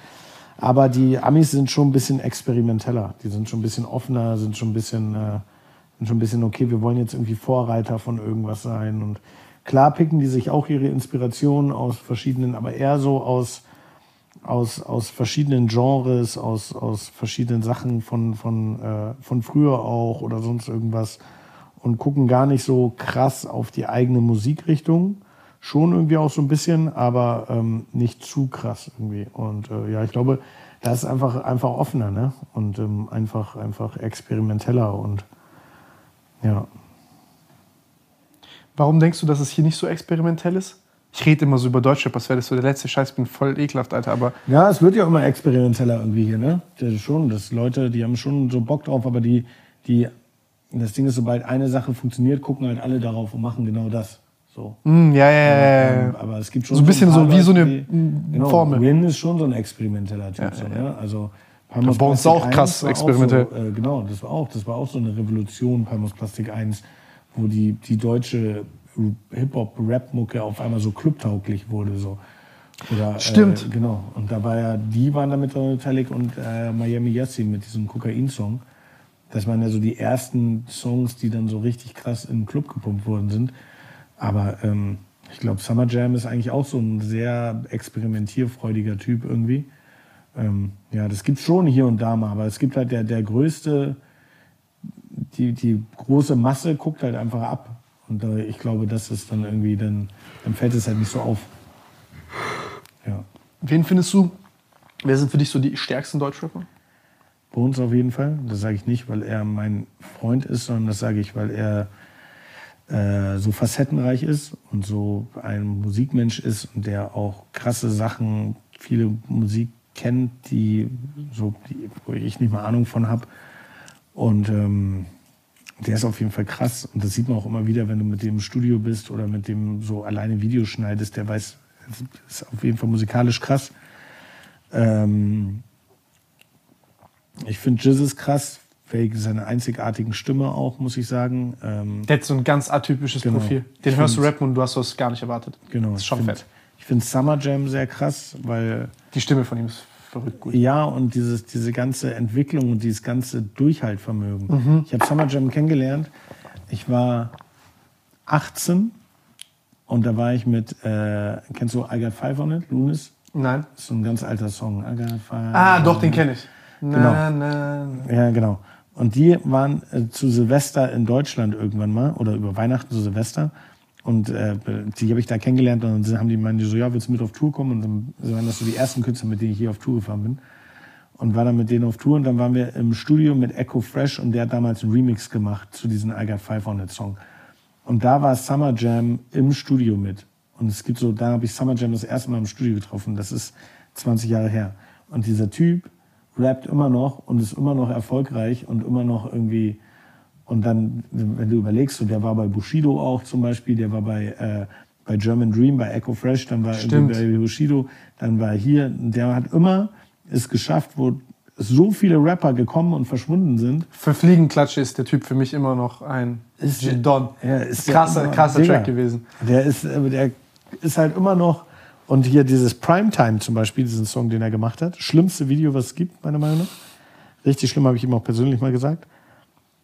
Aber die Amis sind schon ein bisschen experimenteller. Die sind schon ein bisschen offener, sind schon ein bisschen, äh, sind schon ein bisschen, okay, wir wollen jetzt irgendwie Vorreiter von irgendwas sein. Und klar picken die sich auch ihre Inspirationen aus verschiedenen, aber eher so aus, aus, aus verschiedenen Genres, aus, aus verschiedenen Sachen von, von, äh, von früher auch oder sonst irgendwas und gucken gar nicht so krass auf die eigene Musikrichtung. Schon irgendwie auch so ein bisschen, aber ähm, nicht zu krass irgendwie. Und äh, ja, ich glaube, da ist einfach einfach offener, ne? Und ähm, einfach einfach experimenteller und ja. Warum denkst du, dass es hier nicht so experimentell ist? Ich rede immer so über Deutschrap, als wäre das so der letzte Scheiß. Ich bin voll ekelhaft, Alter. Aber Ja, es wird ja immer experimenteller irgendwie hier, ne? Das ist schon, dass Leute, die haben schon so Bock drauf, aber die, die, das Ding ist, sobald eine Sache funktioniert, gucken halt alle darauf und machen genau das. So. Mm, ja, ja, ja, ja. Ähm, aber es gibt schon So ein bisschen paar so wie so Leute, eine, die- genau, Formel. Win ist schon so ein experimenteller Typ. so, ne? Also Palmos Bei uns auch 1 krass experimentell. so, äh, genau, das war auch, das war auch so eine Revolution, Palmos Plastik 1, wo die, die deutsche Hip-Hop-Rap-Mucke auf einmal so clubtauglich wurde. So. Oder, Stimmt. Äh, genau. Und da war ja, die waren damit Metallic und äh, Miami Yassin mit diesem Kokain-Song. Das waren ja so die ersten Songs, die dann so richtig krass in den Club gepumpt worden sind. Aber ähm, ich glaube, Summer Jam ist eigentlich auch so ein sehr experimentierfreudiger Typ irgendwie. Ähm, ja, das gibt's schon hier und da mal, aber es gibt halt der, der größte, die, die große Masse guckt halt einfach ab. Und äh, ich glaube, das ist dann irgendwie, dann, dann fällt es halt nicht so auf. Ja. Wen findest du, wer sind für dich so die stärksten Deutschrapper? Bei uns auf jeden Fall. Das sage ich nicht, weil er mein Freund ist, sondern das sage ich, weil er äh, so facettenreich ist und so ein Musikmensch ist und der auch krasse Sachen, viele Musik kennt, die so, die, wo ich nicht mal Ahnung von habe. Und ähm, der ist auf jeden Fall krass. Und das sieht man auch immer wieder, wenn du mit dem im Studio bist oder mit dem so alleine Videos schneidest. Der weiß, ist auf jeden Fall musikalisch krass. Ähm, ich finde Jesus krass, wegen seiner einzigartigen Stimme auch, muss ich sagen. Ähm, Der hat so ein ganz atypisches Genau. Profil. Den Ich hörst du rappen und du hast das gar nicht erwartet. genau. Das ist schon ich find, fett. Ich finde Summer Jam sehr krass, weil Die Stimme von ihm ist verrückt gut. ja und dieses, diese ganze Entwicklung und dieses ganze Durchhaltvermögen. Mhm. Ich habe Summer Jam kennengelernt. Ich war 18 und da war ich mit, äh, kennst du I Got Five on It, Lunis? Nein. Das ist so ein ganz alter Song. I got five Ah, doch, den kenne ich. Genau. Na, na, na. Ja, genau. Und die waren äh, zu Silvester in Deutschland irgendwann mal oder über Weihnachten zu Silvester. Und äh, die habe ich da kennengelernt und dann haben die meinen so, ja, willst du mit auf Tour kommen? Und dann waren das so die ersten Künstler, mit denen ich hier auf Tour gefahren bin. Und war dann mit denen auf Tour und dann waren wir im Studio mit Echo Fresh und der hat damals einen Remix gemacht zu diesem I Got Five on It Song. Und da war Summer Jam im Studio mit. Und es gibt so, da habe ich Summer Jam das erste Mal im Studio getroffen. Das ist 20 Jahre her. Und dieser Typ rappt immer noch und ist immer noch erfolgreich und immer noch irgendwie. Und dann, wenn du überlegst, so, der war bei Bushido auch zum Beispiel, der war bei, äh, bei German Dream, bei Echo Fresh, dann war er Stimmt. bei Bushido, dann war er hier. Der hat immer es geschafft, wo so viele Rapper gekommen und verschwunden sind. Für Fliegenklatsche ist der Typ für mich immer noch ein Ist- Don. Ja, ist krasser krasser. Track gewesen. Der ist, äh, der ist halt immer noch. Und hier dieses Primetime zum Beispiel, diesen Song, den er gemacht hat. Schlimmste Video, was es gibt, meiner Meinung nach. Richtig schlimm, habe ich ihm auch persönlich mal gesagt.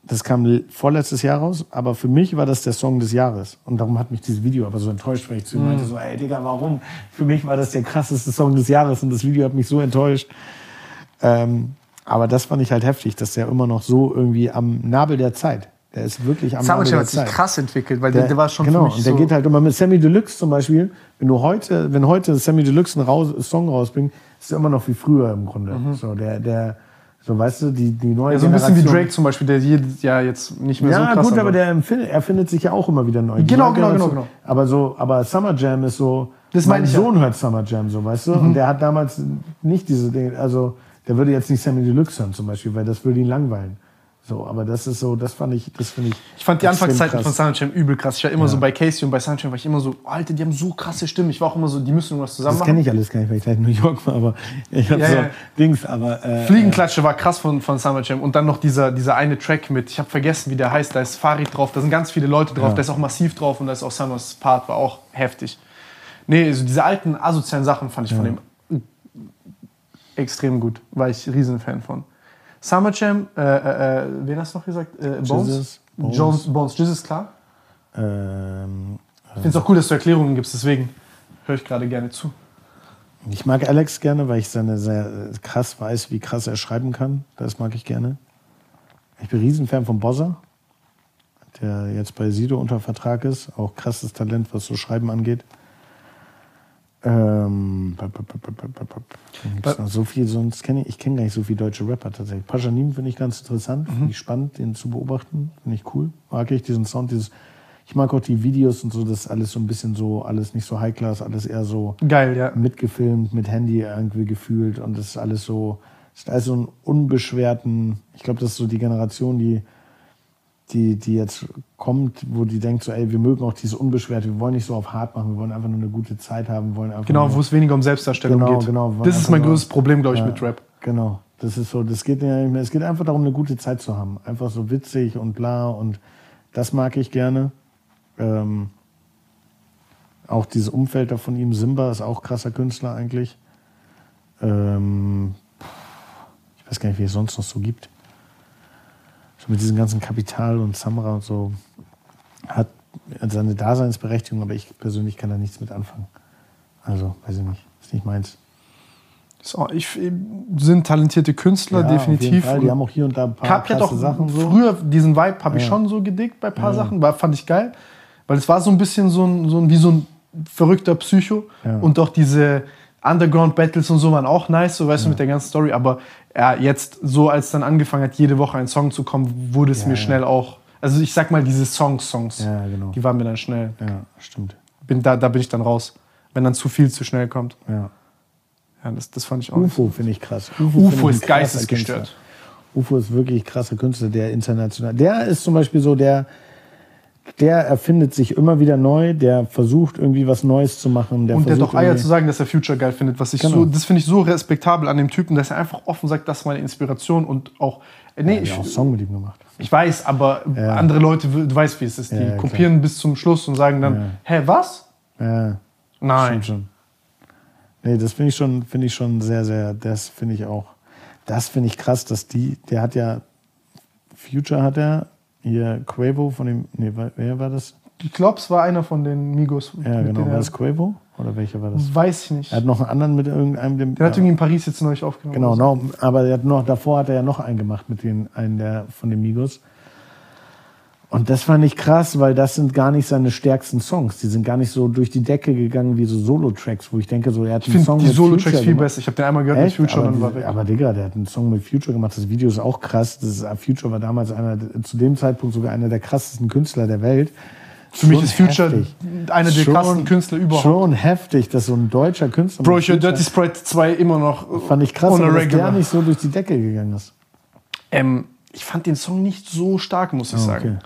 Das kam vorletztes Jahr raus, aber für mich war das der Song des Jahres. Und darum hat mich dieses Video aber so enttäuscht, weil ich zu ihm meinte, so, ey Digga, warum? Für mich war das der krasseste Song des Jahres und das Video hat mich so enttäuscht. Ähm, aber das fand ich halt heftig, dass der immer noch so irgendwie am Nabel der Zeit. Der ist wirklich am Jam der hat sich Zeit. krass entwickelt, weil der, der war schon genau, für mich und der so geht halt immer mit Sammy Deluxe zum Beispiel. Wenn du heute, wenn heute Sammy Deluxe einen raus, Song rausbringt, ist er immer noch wie früher im Grunde. So der, der, so weißt du, die die neue ja, so ein bisschen wie Generation- Drake zum Beispiel, der jedes Jahr jetzt nicht mehr so Ja, krass gut, aber aber- der empfindet, er findet sich ja auch immer wieder neu. Genau, genau, genau, genau. Aber so, aber Summer Jam ist so. Das mein meine ich ja. Mhm. Sohn hört Summer Jam so, weißt du? Und der hat damals nicht diese Dinge, also der würde jetzt nicht Sammy Deluxe hören zum Beispiel, weil das würde ihn langweilen. So, aber das ist so, das fand ich, das finde ich. Ich fand die Anfangszeiten krass. von Jam übel krass. Ich war immer so bei Casey und bei Jam war ich immer so, Alter, die haben so krasse Stimmen. Ich war auch immer so, die müssen irgendwas zusammen Das kenne machen. ich alles gar nicht, weil ich halt in New York war, aber ich hab Ja, so ja. Dings, aber äh, Fliegenklatsche war krass von, von Jam. Und dann noch dieser, dieser eine Track mit, ich habe vergessen, wie der heißt, da ist Farid drauf, da sind ganz viele Leute drauf, Ja. da ist auch massiv drauf und da ist auch Summers Part, war auch heftig. Nee, also diese alten asozialen Sachen fand ich von dem extrem gut. War ich Riesenfan von. Summer Jam, äh, äh, äh, wen hast du noch gesagt? Äh, Bones? Jesus, Bones. Jones, Bones, Jesus, klar. ähm, Ich finde es auch cool, dass du Erklärungen gibst, deswegen höre ich gerade gerne zu. Ich mag Alex gerne, weil ich seine sehr äh, krass weiß, wie krass er schreiben kann. Das mag ich gerne. Ich bin Riesenfan von Bozza, der jetzt bei Sido unter Vertrag ist. Auch krasses Talent, was so Schreiben angeht. Noch so viel, sonst kenne ich, ich kenne gar nicht so viele deutsche Rapper tatsächlich. Paschanim finde ich ganz interessant, finde ich spannend, den zu beobachten, finde ich cool. Mag ich diesen Sound, dieses, ich mag auch die Videos und so, das ist alles so ein bisschen so, alles nicht so High Class, alles eher so Geil, ja. mitgefilmt, mit Handy irgendwie gefühlt und das ist alles so, das ist alles so einen unbeschwerten, ich glaube, das ist so die Generation, die, die, die jetzt kommt, wo die denkt so, ey, wir mögen auch dieses Unbeschwerte, wir wollen nicht so auf hart machen, wir wollen einfach nur eine gute Zeit haben, wollen einfach Genau, nur, wo es weniger um Selbstdarstellung Genau, geht. genau. Das ist mein Einfach größtes Problem, glaube ich, Ja. mit Rap. Genau, das ist so, das geht ja nicht mehr, es geht einfach darum, eine gute Zeit zu haben, einfach so witzig und bla und das mag ich gerne. Ähm, auch dieses Umfeld da von ihm, Simba ist auch krasser Künstler eigentlich. Ähm, ich weiß gar nicht, wie es sonst noch so gibt. So mit diesem ganzen Kapital und Samra und so hat seine Daseinsberechtigung, aber ich persönlich kann da nichts mit anfangen. Also, weiß ich nicht, ist nicht meins. So, ich, sind talentierte Künstler, Ja, definitiv. Die haben auch hier und da ein paar Kapi hat krasse auch Sachen so. früher diesen Vibe habe ich Ja. schon so gedickt bei ein paar Sachen, war, fand ich geil, weil es war so ein bisschen so ein, so ein wie so ein verrückter Psycho Ja. und auch diese Underground Battles und so waren auch nice, so weißt du mit der ganzen Story, aber ja, jetzt so als dann angefangen hat, jede Woche ein Song zu kommen, wurde es Ja, mir ja. schnell auch, also ich sag mal diese Songs Songs, Ja, genau. die waren mir dann schnell, Ja, stimmt. bin da da bin ich dann raus, wenn dann zu viel zu schnell kommt. Ja. Ja, das, das fand ich auch. UFO finde ich krass. UFO ich ist geistesgestört. Künstler. UFO ist wirklich krasser Künstler, der international. Der ist zum Beispiel so, der, der erfindet sich immer wieder neu, der versucht irgendwie was Neues zu machen. Der Und der hat auch Eier zu sagen, dass er Future geil findet. Was ich Genau. so, das finde ich so respektabel an dem Typen, dass er einfach offen sagt, das ist meine Inspiration und auch. äh, Nee, Der ich, auch einen Song mit ihm gemacht. ich weiß, aber Ja. andere Leute, du weißt, wie es ist. Die Ja, ja, kopieren bis zum Schluss und sagen dann, Ja. hä, was? Ja, Nein. stimmt schon. Nee, das finde ich schon, finde ich schon sehr, sehr, das finde ich auch. Das finde ich krass, dass die, der hat ja, Future hat er, hier Quavo von dem, nee, wer- war das? Ich glaube, es war einer von den Migos. Ja, genau, war das Quavo? Oder welcher war das? Weiß ich nicht. Er hat noch einen anderen mit irgendeinem, dem, Der hat irgendwie in Paris jetzt neulich aufgenommen. Genau, so. no, aber er hat noch, davor hat er ja noch einen gemacht mit den, einen der, von den Migos. Und das fand ich krass, weil das sind gar nicht seine stärksten Songs. Die sind gar nicht so durch die Decke gegangen wie so Solo-Tracks, wo ich denke, so, er hat Ich einen finde Song die mit Solo-Tracks Future viel besser. Ich habe den einmal gehört Echt? mit Future aber, und war weg. aber Digga, der hat einen Song mit Future gemacht. Das Video ist auch krass. Das ist, äh, Future war damals einer, zu dem Zeitpunkt sogar einer der krassesten Künstler der Welt. Für mich ist Future heftig. einer der Schon- krassesten Künstler überhaupt. Schon heftig, dass so ein deutscher Künstler. Bro, ich höre Dirty Sprite 2 immer noch. äh, Fand ich krass, dass der nicht so durch die Decke gegangen ist. Ähm, ich fand den Song nicht so stark, muss ich Ah, sagen.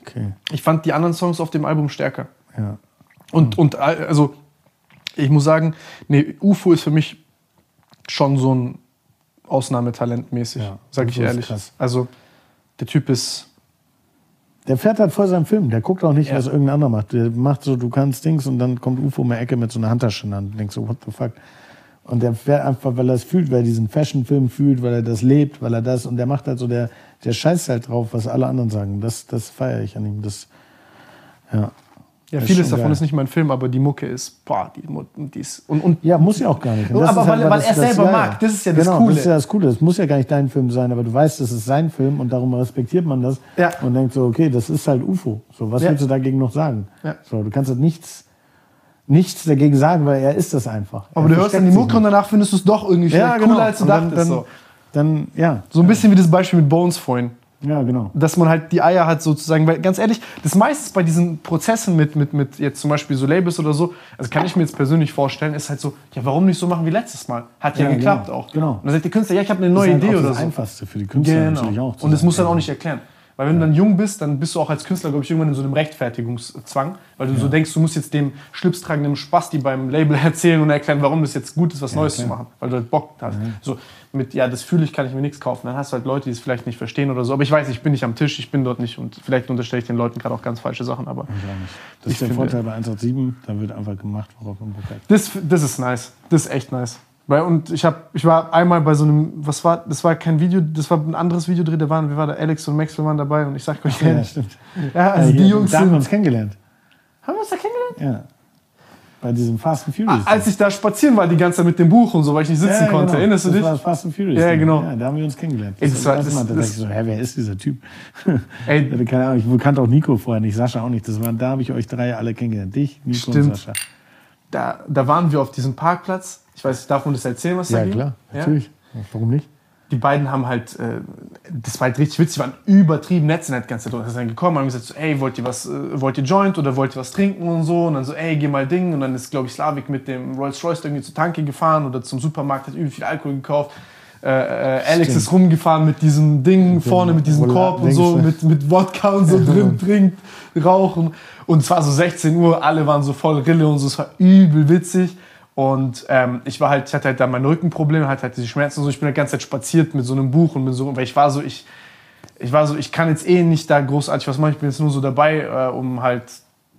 Okay. Ich fand die anderen Songs auf dem Album stärker. ja. Und, und äh, also, ich muss sagen, nee, UFO ist für mich schon so ein Ausnahmetalent mäßig, Ja, sag ich ehrlich. krass. Also, der Typ ist. Der fährt halt vor seinem Film. Der guckt auch nicht, Ja. was irgendein anderer macht. Der macht so, du kannst Dings und dann kommt UFO um die Ecke mit so einer Handtasche in der Hand und denkst so, what the fuck. Und der fährt einfach, weil er es fühlt, weil er diesen Fashion-Film fühlt, weil er das lebt, weil er das, und der macht halt so, der, der scheißt halt drauf, was alle anderen sagen. Das, das feiere ich an ihm. Das, ja. Ja, Das vieles davon geil. ist nicht mein Film, aber die Mucke ist, boah, die, die ist. Und, und Ja, muss ja auch gar nicht. Und Aber das weil- weil das- er das selber Geile. mag. Das ist ja das genau, Coole. Das ist ja das Coole. Es muss ja gar nicht dein Film sein, aber du weißt, das ist sein Film und darum respektiert man das Ja. und denkt so, okay, das ist halt UFO. So, was Ja. willst du dagegen noch sagen? Ja. So, du kannst halt nichts, nichts dagegen sagen, weil er ist das einfach. aber er du hörst dann die Mucke und danach findest du es doch irgendwie ja, genau. cooler, als du dann, dachtest. dann, so. dann, ja, so ein bisschen wie das Beispiel mit Bones vorhin. ja, genau. dass man halt die Eier hat sozusagen, weil ganz ehrlich, das meiste bei diesen Prozessen mit, mit, mit jetzt zum Beispiel so Labels oder so, also kann ich mir jetzt persönlich vorstellen, ist halt so, ja, warum nicht so machen wie letztes Mal? Hat ja, Ja, geklappt genau. auch. Genau. Und dann sagt der Künstler, ja, ich habe eine Das neue ist halt Idee auch oder das so. Einfachste für die Künstler natürlich auch. Und das muss dann auch nicht erklären. Weil wenn du dann jung bist, dann bist du auch als Künstler, glaube ich, irgendwann in so einem Rechtfertigungszwang, weil du so denkst, du musst jetzt dem schlipstragenden Spasti beim Label erzählen und erklären, warum das jetzt gut ist, was Neues zu machen, weil du halt Bock hast. So mit, ja, das fühle ich, kann ich mir nichts kaufen. Dann hast du halt Leute, die es vielleicht nicht verstehen oder so. Aber ich weiß, ich bin nicht am Tisch, ich bin dort nicht und vielleicht unterstelle ich den Leuten gerade auch ganz falsche Sachen, aber Das ist der finde- Vorteil bei 187, da wird einfach gemacht, worauf man Bock hat. das, das ist nice. Das ist echt nice. Weil, und ich, hab, ich war einmal bei so einem, was war, das war kein Video, das war ein anderes Video drin, da waren, wir waren da, Alex und Maxwell waren dabei und ich sag euch Ja, stimmt. ja, also Ja, die Jungs da haben wir uns kennengelernt. Haben wir uns da kennengelernt? Ja. Bei diesem Fast and Furious. Als ich da spazieren war, die ganze Zeit mit dem Buch und so, weil ich nicht sitzen ja, konnte. genau. Erinnerst du das dich? war das Fast and Furious. Ja, Ding. genau. Ja, da haben wir uns kennengelernt. Ey, Das, das war war- das, das- Mal, da das- ich so, hä, wer ist dieser Typ? Ey, Ich hatte keine Ahnung, ich kannte auch Nico vorher nicht, Sascha auch nicht. Das war, da habe ich euch drei alle kennengelernt. Dich, Nico und Stimmt. Sascha. da, da waren wir auf diesem Parkplatz. Ich weiß, darf man das erzählen, was da Ja, ging? klar, Ja? natürlich. Warum nicht? die beiden haben halt, äh, das war halt richtig witzig, waren übertrieben nett, sind halt die ganze Zeit sind dann gekommen, haben gesagt so, ey, wollt ihr was, äh, wollt ihr Joint oder wollt ihr was trinken und so und dann so, ey, geh mal Ding und dann ist, glaube ich, Slavik mit dem Rolls Royce irgendwie zur Tanke gefahren oder zum Supermarkt, hat übel viel Alkohol gekauft. Äh, äh, Alex Stimmt. ist rumgefahren mit diesem Ding vorne, mit diesem Korb und so, mit, mit Wodka und so drin, trinkt, rauchen. Und es war so 16 Uhr, alle waren so voll Rille und so, es war übel witzig. Und ähm, ich war halt, ich hatte halt da mein Rückenproblem, hatte halt diese Schmerzen und so. Ich bin halt die ganze Zeit spaziert mit so einem Buch und mit so, weil ich war so, ich, ich war so, ich kann jetzt eh nicht da großartig was machen. Ich bin jetzt nur so dabei, äh, um halt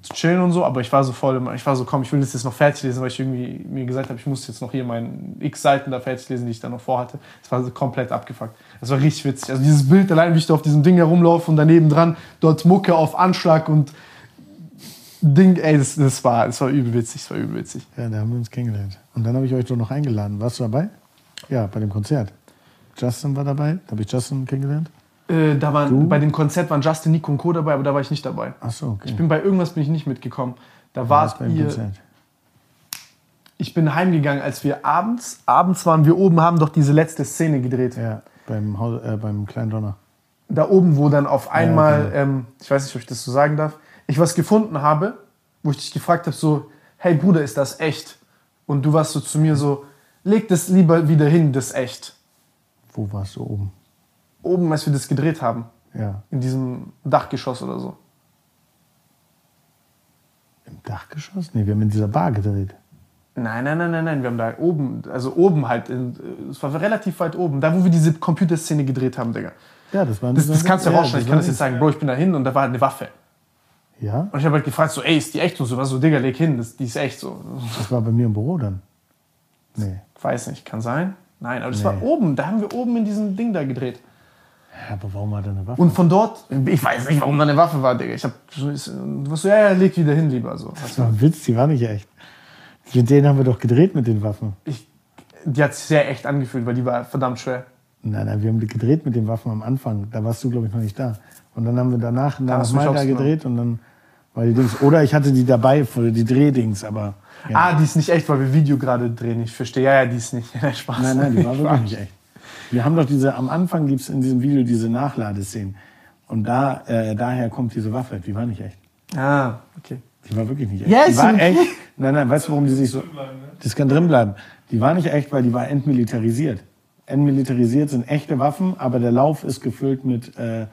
zu chillen und so. Aber ich war so voll, ich war so, komm, ich will das jetzt noch fertig lesen, weil ich irgendwie mir gesagt habe, ich muss jetzt noch hier meine x Seiten da fertig lesen, die ich da noch vorhatte. Das war so komplett abgefuckt. Das war richtig witzig. Also dieses Bild allein, wie ich da auf diesem Ding herumlaufe und daneben dran dort Mucke auf Anschlag und Ding, ey, das, das war, das war übel witzig, das war übel witzig. Ja, da haben wir uns kennengelernt. Und dann habe ich euch doch noch eingeladen. Warst du dabei? Ja, bei dem Konzert. Justin war dabei. Da habe ich Justin kennengelernt. Äh, da waren, Du? bei dem Konzert waren Justin, Nico und Co. dabei, aber da war ich nicht dabei. Ach so, okay. Ich bin bei irgendwas bin ich nicht mitgekommen. Da beim ihr. Konzert. Ich bin heimgegangen, als wir abends, abends waren wir oben, haben doch diese letzte Szene gedreht. Ja, beim, Haus, äh, beim kleinen Donner. Da oben, wo dann auf einmal, genau. ähm, ich weiß nicht, ob ich das so sagen darf, ich was gefunden habe, wo ich dich gefragt habe, so, hey Bruder, ist das echt? Und du warst so zu mir so, leg das lieber wieder hin, das echt. Wo warst du oben? Oben, als wir das gedreht haben, Ja, in diesem Dachgeschoss oder so. im Dachgeschoss? Nee, wir haben in dieser Bar gedreht. Nein, nein, nein, nein, nein. Wir haben da oben, also oben halt, es war relativ weit oben, da wo wir diese Computerszene gedreht haben, Digga. Ja, das war in Das, das kannst du ja ja, rausschneiden. Ich war kann das jetzt sagen, Bro, ich bin da hin und da war eine Waffe. Ja, Und ich habe halt gefragt, so, ey, ist die echt? Und so, was so, Digga, leg hin, das, die ist echt so. das war bei mir im Büro dann. Nee. Ich weiß nicht, kann sein. Nein, aber das Nee. war oben, da haben wir oben in diesem Ding da gedreht. Ja, aber warum hat er eine Waffe? Und von dort, ich weiß nicht, warum da eine Waffe war, Digga. Ich hab, du warst so, ja, ja, leg wieder hin, lieber. So. das war ein Witz, die war nicht echt. Mit denen haben wir doch gedreht mit den Waffen. Ich, die hat sich sehr echt angefühlt, weil die war verdammt schwer. Nein, nein, wir haben gedreht mit den Waffen am Anfang. Da warst du, glaube ich, noch nicht da. Und dann haben wir danach du mich nochmal da gedreht und dann war die Dings. Oder ich hatte die dabei für die Drehdings, aber. Ja. Ah, die ist nicht echt, weil wir Video gerade drehen. Ich verstehe. Ja, ja, die ist nicht. Nein, Spaß. Nein, nein, die war Ich wirklich nicht echt. Wir haben doch diese, am Anfang gibt es in diesem Video diese Nachladeszenen. Und da, äh, daher kommt diese Waffe. Die war nicht echt. Ah, okay. Die war wirklich nicht echt. Ja, die war okay. echt. Nein, nein, weißt du, warum die sich so. Das kann drin bleiben. Die war nicht echt, weil die war entmilitarisiert. Entmilitarisiert sind echte Waffen, aber der Lauf ist gefüllt mit. Äh,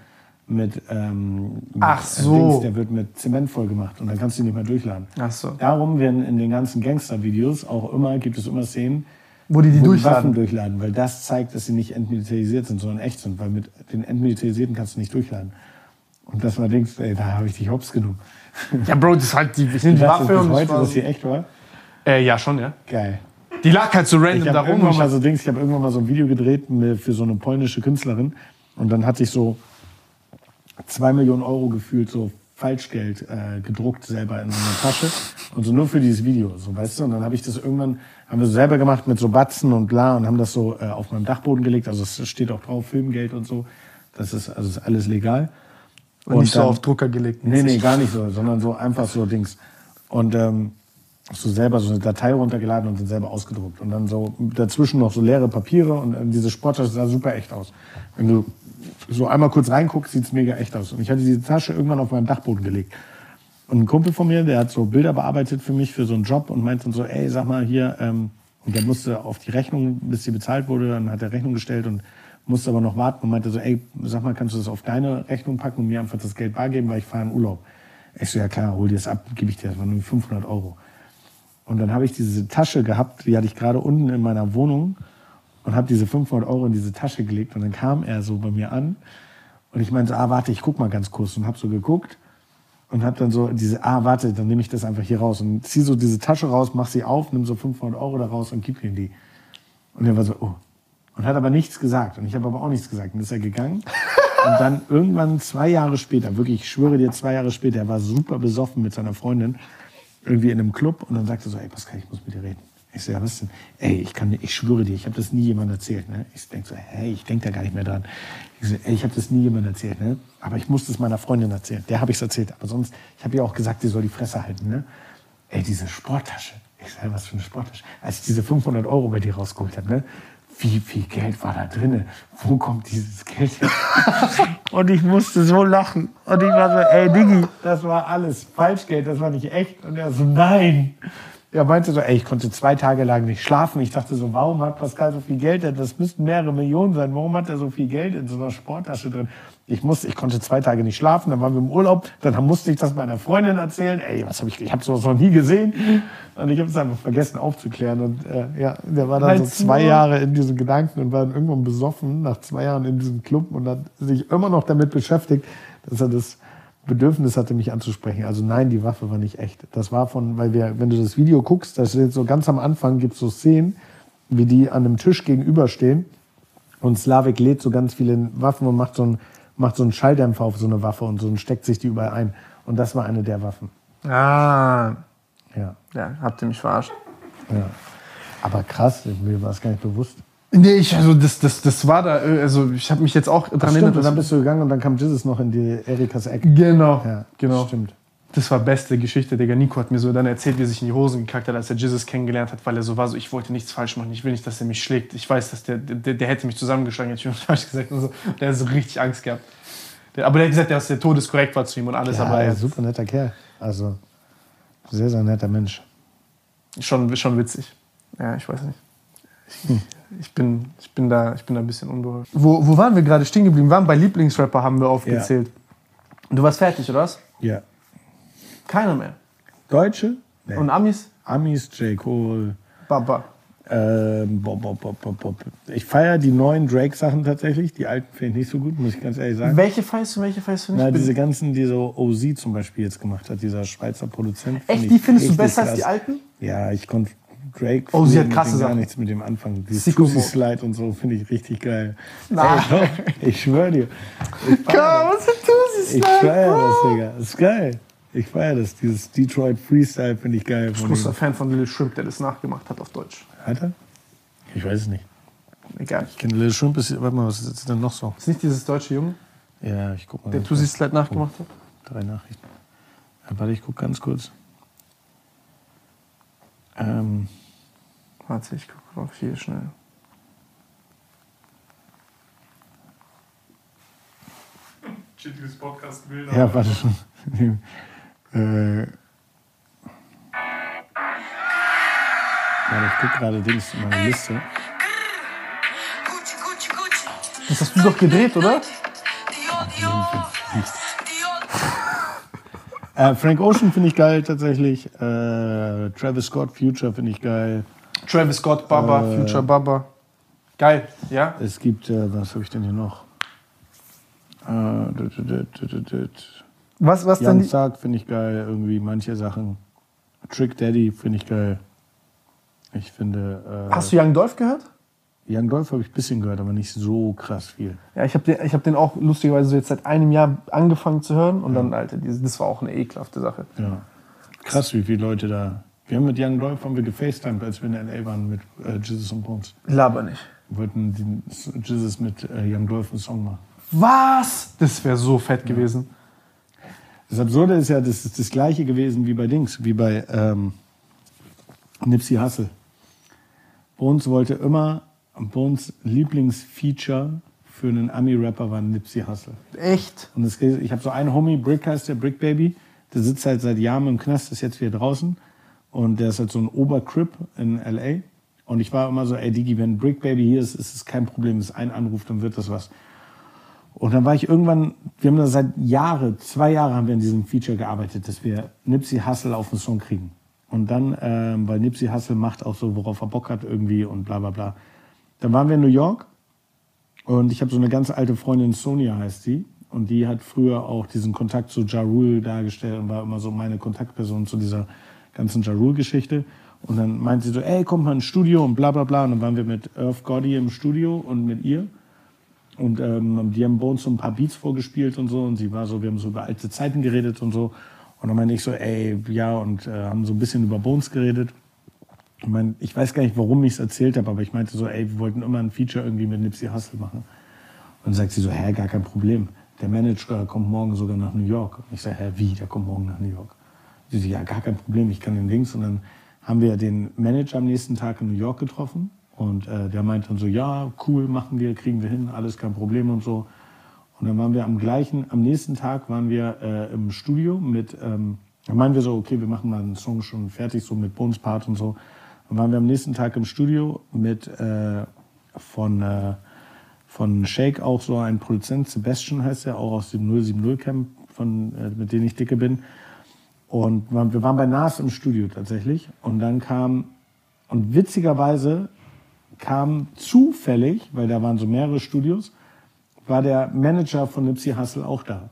mit, ähm, mit Ach so. Dings, der wird mit Zement voll gemacht und dann kannst du ihn nicht mehr durchladen. Ach so. Darum werden in den ganzen Gangster-Videos auch immer, gibt es immer Szenen, Wo die die wo die Waffen durchladen. durchladen, weil das zeigt, dass sie nicht entmilitarisiert sind, sondern echt sind, weil mit den entmilitarisierten kannst du nicht durchladen. Und dass man denkt, ey, da habe ich dich hops genommen. Ja, Bro, das ist halt die, wir sind die Waffe bis und das heute, dass sie echt war. äh, Ja, schon, ja. Geil. Die lag halt so random Ich da habe rum. irgendwann Ich mal hab, so Dings, ich habe irgendwann mal so ein Video gedreht für so eine polnische Künstlerin und dann hatte ich so zwei Millionen Euro gefühlt so Falschgeld äh, gedruckt selber in so einer Tasche und so nur für dieses Video, so weißt du. Und dann habe ich das irgendwann, haben wir so selber gemacht mit so Batzen und bla und haben das so äh, auf meinem Dachboden gelegt. Also es steht auch drauf Filmgeld und so. Das ist also ist alles legal. und nicht so dann- auf Drucker gelegt. Nee, nee, gar nicht so, sondern so einfach so Dings. Und ähm, so selber so eine Datei runtergeladen und dann selber ausgedruckt. Und dann so dazwischen noch so leere Papiere und äh, diese Sporttasche sah super echt aus. Wenn du so einmal kurz reinguckst, sieht's mega echt aus. Und ich hatte diese Tasche irgendwann auf meinen Dachboden gelegt. Und ein Kumpel von mir, der hat so Bilder bearbeitet für mich für so einen Job und meinte dann so, ey, sag mal hier, ähm, und der musste auf die Rechnung, bis sie bezahlt wurde, dann hat er Rechnung gestellt und musste aber noch warten und meinte so, ey, sag mal, kannst du das auf deine Rechnung packen und mir einfach das Geld bar geben, weil ich fahre in Urlaub. Ich so, ja klar, hol dir das ab, gebe ich dir, das waren nur 500 Euro. Und dann habe ich diese Tasche gehabt, die hatte ich gerade unten in meiner Wohnung und habe diese 500 Euro in diese Tasche gelegt und dann kam er so bei mir an und ich meinte, ah, warte, ich guck mal ganz kurz und habe so geguckt und habe dann so diese, ah, warte, dann nehme ich das einfach hier raus und zieh so diese Tasche raus, mach sie auf, nimm so 500 Euro da raus und gib ihm die. Und er war so, oh. Und hat aber nichts gesagt. Und ich habe aber auch nichts gesagt. Und ist er gegangen. Und dann irgendwann zwei Jahre später, wirklich, ich schwöre dir, zwei Jahre später, er war super besoffen mit seiner Freundin, irgendwie in einem Club und dann sagte er so, ey Pascal, ich muss mit dir reden. Ich so, ja, was denn? Ey, ich kann, ich schwöre dir, ich habe das nie jemandem erzählt. Ne? Ich denke so, hey, ich denke da gar nicht mehr dran. Ich so, ey, ich habe das nie jemandem erzählt. Ne? Aber ich muss das meiner Freundin erzählen. Der habe ich es erzählt. Aber sonst, ich habe ihr auch gesagt, sie soll die Fresse halten. Ne? Ey, diese Sporttasche. Ich sage, was für eine Sporttasche. Als ich diese 500 Euro bei dir rausgeholt habe, ne? wie viel Geld war da drin? Wo kommt dieses Geld her? und ich musste so lachen. Und ich war so, ey Diggi, das war alles Falschgeld, das war nicht echt. Und er so, nein. Er meinte so, ey, ich konnte zwei Tage lang nicht schlafen. Ich dachte so, warum hat Pascal so viel Geld? Das müssten mehrere Millionen sein. Warum hat er so viel Geld in so einer Sporttasche drin? Ich musste, ich konnte zwei Tage nicht schlafen. Dann waren wir im Urlaub. Dann musste ich das meiner Freundin erzählen. Ey, was habe ich? Ich habe sowas noch nie gesehen. Und ich habe es einfach vergessen aufzuklären. Und äh, ja, der war dann so zwei Jahre in diesen Gedanken und war dann irgendwann besoffen nach zwei Jahren in diesem Club und hat sich immer noch damit beschäftigt, dass er das Bedürfnis hatte, mich anzusprechen. Also nein, die Waffe war nicht echt. Das war von, weil wir, wenn du das Video guckst, das ist so ganz am Anfang gibt es so Szenen, wie die an einem Tisch gegenüberstehen und Slavik lädt so ganz viele Waffen und macht so einen, macht so einen Schalldämpfer auf so eine Waffe und so und steckt sich die überall ein. Und das war eine der Waffen. Ah, Ja, ja, habt ihr mich verarscht. ja. Aber krass, mir war es gar nicht bewusst. Nee, ich, also das, das, das war da, äh, also ich habe mich jetzt auch dran erinnert. und dann bist du gegangen und dann kam Jesus noch in die Erikas Ecke. Genau, Ja, genau. Stimmt. Das war beste Geschichte, Digga. Nico hat mir so dann erzählt, wie er sich in die Hosen gekackt hat, als er Jesus kennengelernt hat, weil er so war, so ich wollte nichts falsch machen, ich will nicht, dass er mich schlägt. Ich weiß, dass der, der, der hätte mich zusammengeschlagen, hätte ich was falsch gesagt und so. Der hat so richtig Angst gehabt. Der, aber der hat gesagt, dass der todeskorrekt war zu ihm und alles, Ja, aber er super netter Kerl. Also, sehr, sehr netter Mensch. schon, schon witzig. Ja, ich weiß nicht. Ich, bin, ich, bin da, ich bin da ein bisschen unbeholfen. Wo, wo waren wir gerade stehen geblieben? Wir waren bei Lieblingsrapper, haben wir aufgezählt. Du warst fertig, oder was? Ja. Keiner mehr. Deutsche? Nee. Und Amis? Amis, J. Cole. Baba. Ähm, bob, bob, bob, bob, bob. Ich feiere die neuen Drake-Sachen tatsächlich. Die alten finde ich nicht so gut, muss ich ganz ehrlich sagen. Welche feierst du, welche feierst du nicht? Na, diese ganzen, die so OZ zum Beispiel jetzt gemacht hat, dieser Schweizer Produzent. Echt, die findest du besser als die krass. alten? Ja, ich konnte Drake Oh, sie hat krasse dem gar Sachen. nichts mit dem anfangen. Dieses Sicko Pussy Mo. Slide und so finde ich richtig geil. Nein. Ey, doch, ich schwöre dir. Ich feier das. was tust Ich feier das, Digga. Das ist geil. Ich feier das. Dieses Detroit Freestyle finde ich geil. Ich bin ihm. Fan von Lil Shrimp, der das nachgemacht hat auf Deutsch. Hat er? Ich weiß es nicht. Egal. Ich kenne Lil Shrimp. Ist, warte mal, was ist denn noch so? Ist nicht dieses deutsche Junge, Ja, ich guck mal. der Tusi. Slide nachgemacht hat? Drei Nachrichten. Ja, warte, ich guck ganz kurz. Ähm, Warte, ich gucke drauf hier schnell. Chittiges Podcast-Bilder. ja, warte schon. äh, warte, ich guck gerade Dings in meine Liste. Gucci, Gucci, Gucci. Das hast du doch gedreht, oder? Äh, Frank Ocean finde ich geil tatsächlich. Äh, Travis Scott, Future finde ich geil. Travis Scott, Baba, Äh. Future Baba. Geil, ja? Es gibt, äh, was habe ich denn hier noch? Äh, dit, dit, dit. Was, was Young denn? Thug finde ich geil, irgendwie manche Sachen. Trick Daddy finde ich geil. Ich finde. Äh, Hast du Young Dolph gehört? Young Dolph habe ich ein bisschen gehört, aber nicht so krass viel. Ja, ich habe den, ich hab den auch lustigerweise jetzt seit einem Jahr angefangen zu hören und dann, Alter, das war auch eine ekelhafte Sache. Ja. Krass, wie viele Leute da. Wir haben mit Young Dolph haben wir gefacetimed, als wir in L.A. waren mit äh, Jesus und Bones. Laber nicht. Wir wollten den Jesus mit äh, Young Dolph einen Song machen. Was? Das wäre so fett gewesen. Das Absurde ist ja, das ist das gleiche gewesen wie bei Dings, wie bei ähm, Nipsey Hussle. Bones wollte immer, Bones Lieblingsfeature für einen Ami-Rapper war Nipsey Hussle. Echt? Und es, ich habe so einen Homie, Brick heißt der, Brick Baby, der sitzt halt seit Jahren im Knast, ist jetzt wieder draußen. Und der ist halt so ein Obercrip in L.A. Und ich war immer so, ey Digi, wenn Brick Baby hier ist, ist es kein Problem, ist ein Anruf, dann wird das was. Und dann war ich irgendwann, wir haben da seit Jahren, zwei Jahre haben wir an diesem Feature gearbeitet, dass wir Nipsey Hussle auf den Song kriegen. Und dann, ähm, weil Nipsey Hussle macht auch so, worauf er Bock hat irgendwie und bla bla bla. Dann waren wir in New York und ich habe so eine ganz alte Freundin, Sonia heißt die. Und die hat früher auch diesen Kontakt zu Ja Rule dargestellt und war immer so meine Kontaktperson zu dieser ganzen Ja Rule-Geschichte. Und dann meinte sie so, ey, kommt mal ins Studio und bla bla bla. Und dann waren wir mit Irv Gotti im Studio und mit ihr. Und ähm, die haben bei uns so ein paar Beats vorgespielt und so. Und sie war so, wir haben so über alte Zeiten geredet und so. Und dann meinte ich so, ey, ja, und äh, haben so ein bisschen über Bones geredet. Ich, mein, ich weiß gar nicht, warum ich es erzählt habe, aber ich meinte so, ey, wir wollten immer ein Feature irgendwie mit Nipsey Hussle machen. Und dann sagt sie so, hä, gar kein Problem. Der Manager kommt morgen sogar nach New York. Und ich sage, hä, wie, der kommt morgen nach New York? Sie so, ja, gar kein Problem, ich kann den Links. Und dann haben wir den Manager am nächsten Tag in New York getroffen. Und äh, der meinte dann so, ja, cool, machen wir, kriegen wir hin, alles kein Problem und so. Und dann waren wir am gleichen, am nächsten Tag waren wir äh, im Studio mit, ähm, dann meinen wir so, okay, wir machen mal einen Song schon fertig, so mit Bones Part und so. Dann waren wir am nächsten Tag im Studio mit äh, von, äh, von Shake auch so ein Produzent, Sebastian heißt er, auch aus dem 070 Camp, von, äh, mit dem ich dicke bin. Und wir waren bei Nas im Studio tatsächlich. Und dann kam, und witzigerweise kam zufällig, weil da waren so mehrere Studios, war der Manager von Nipsey Hussle auch da.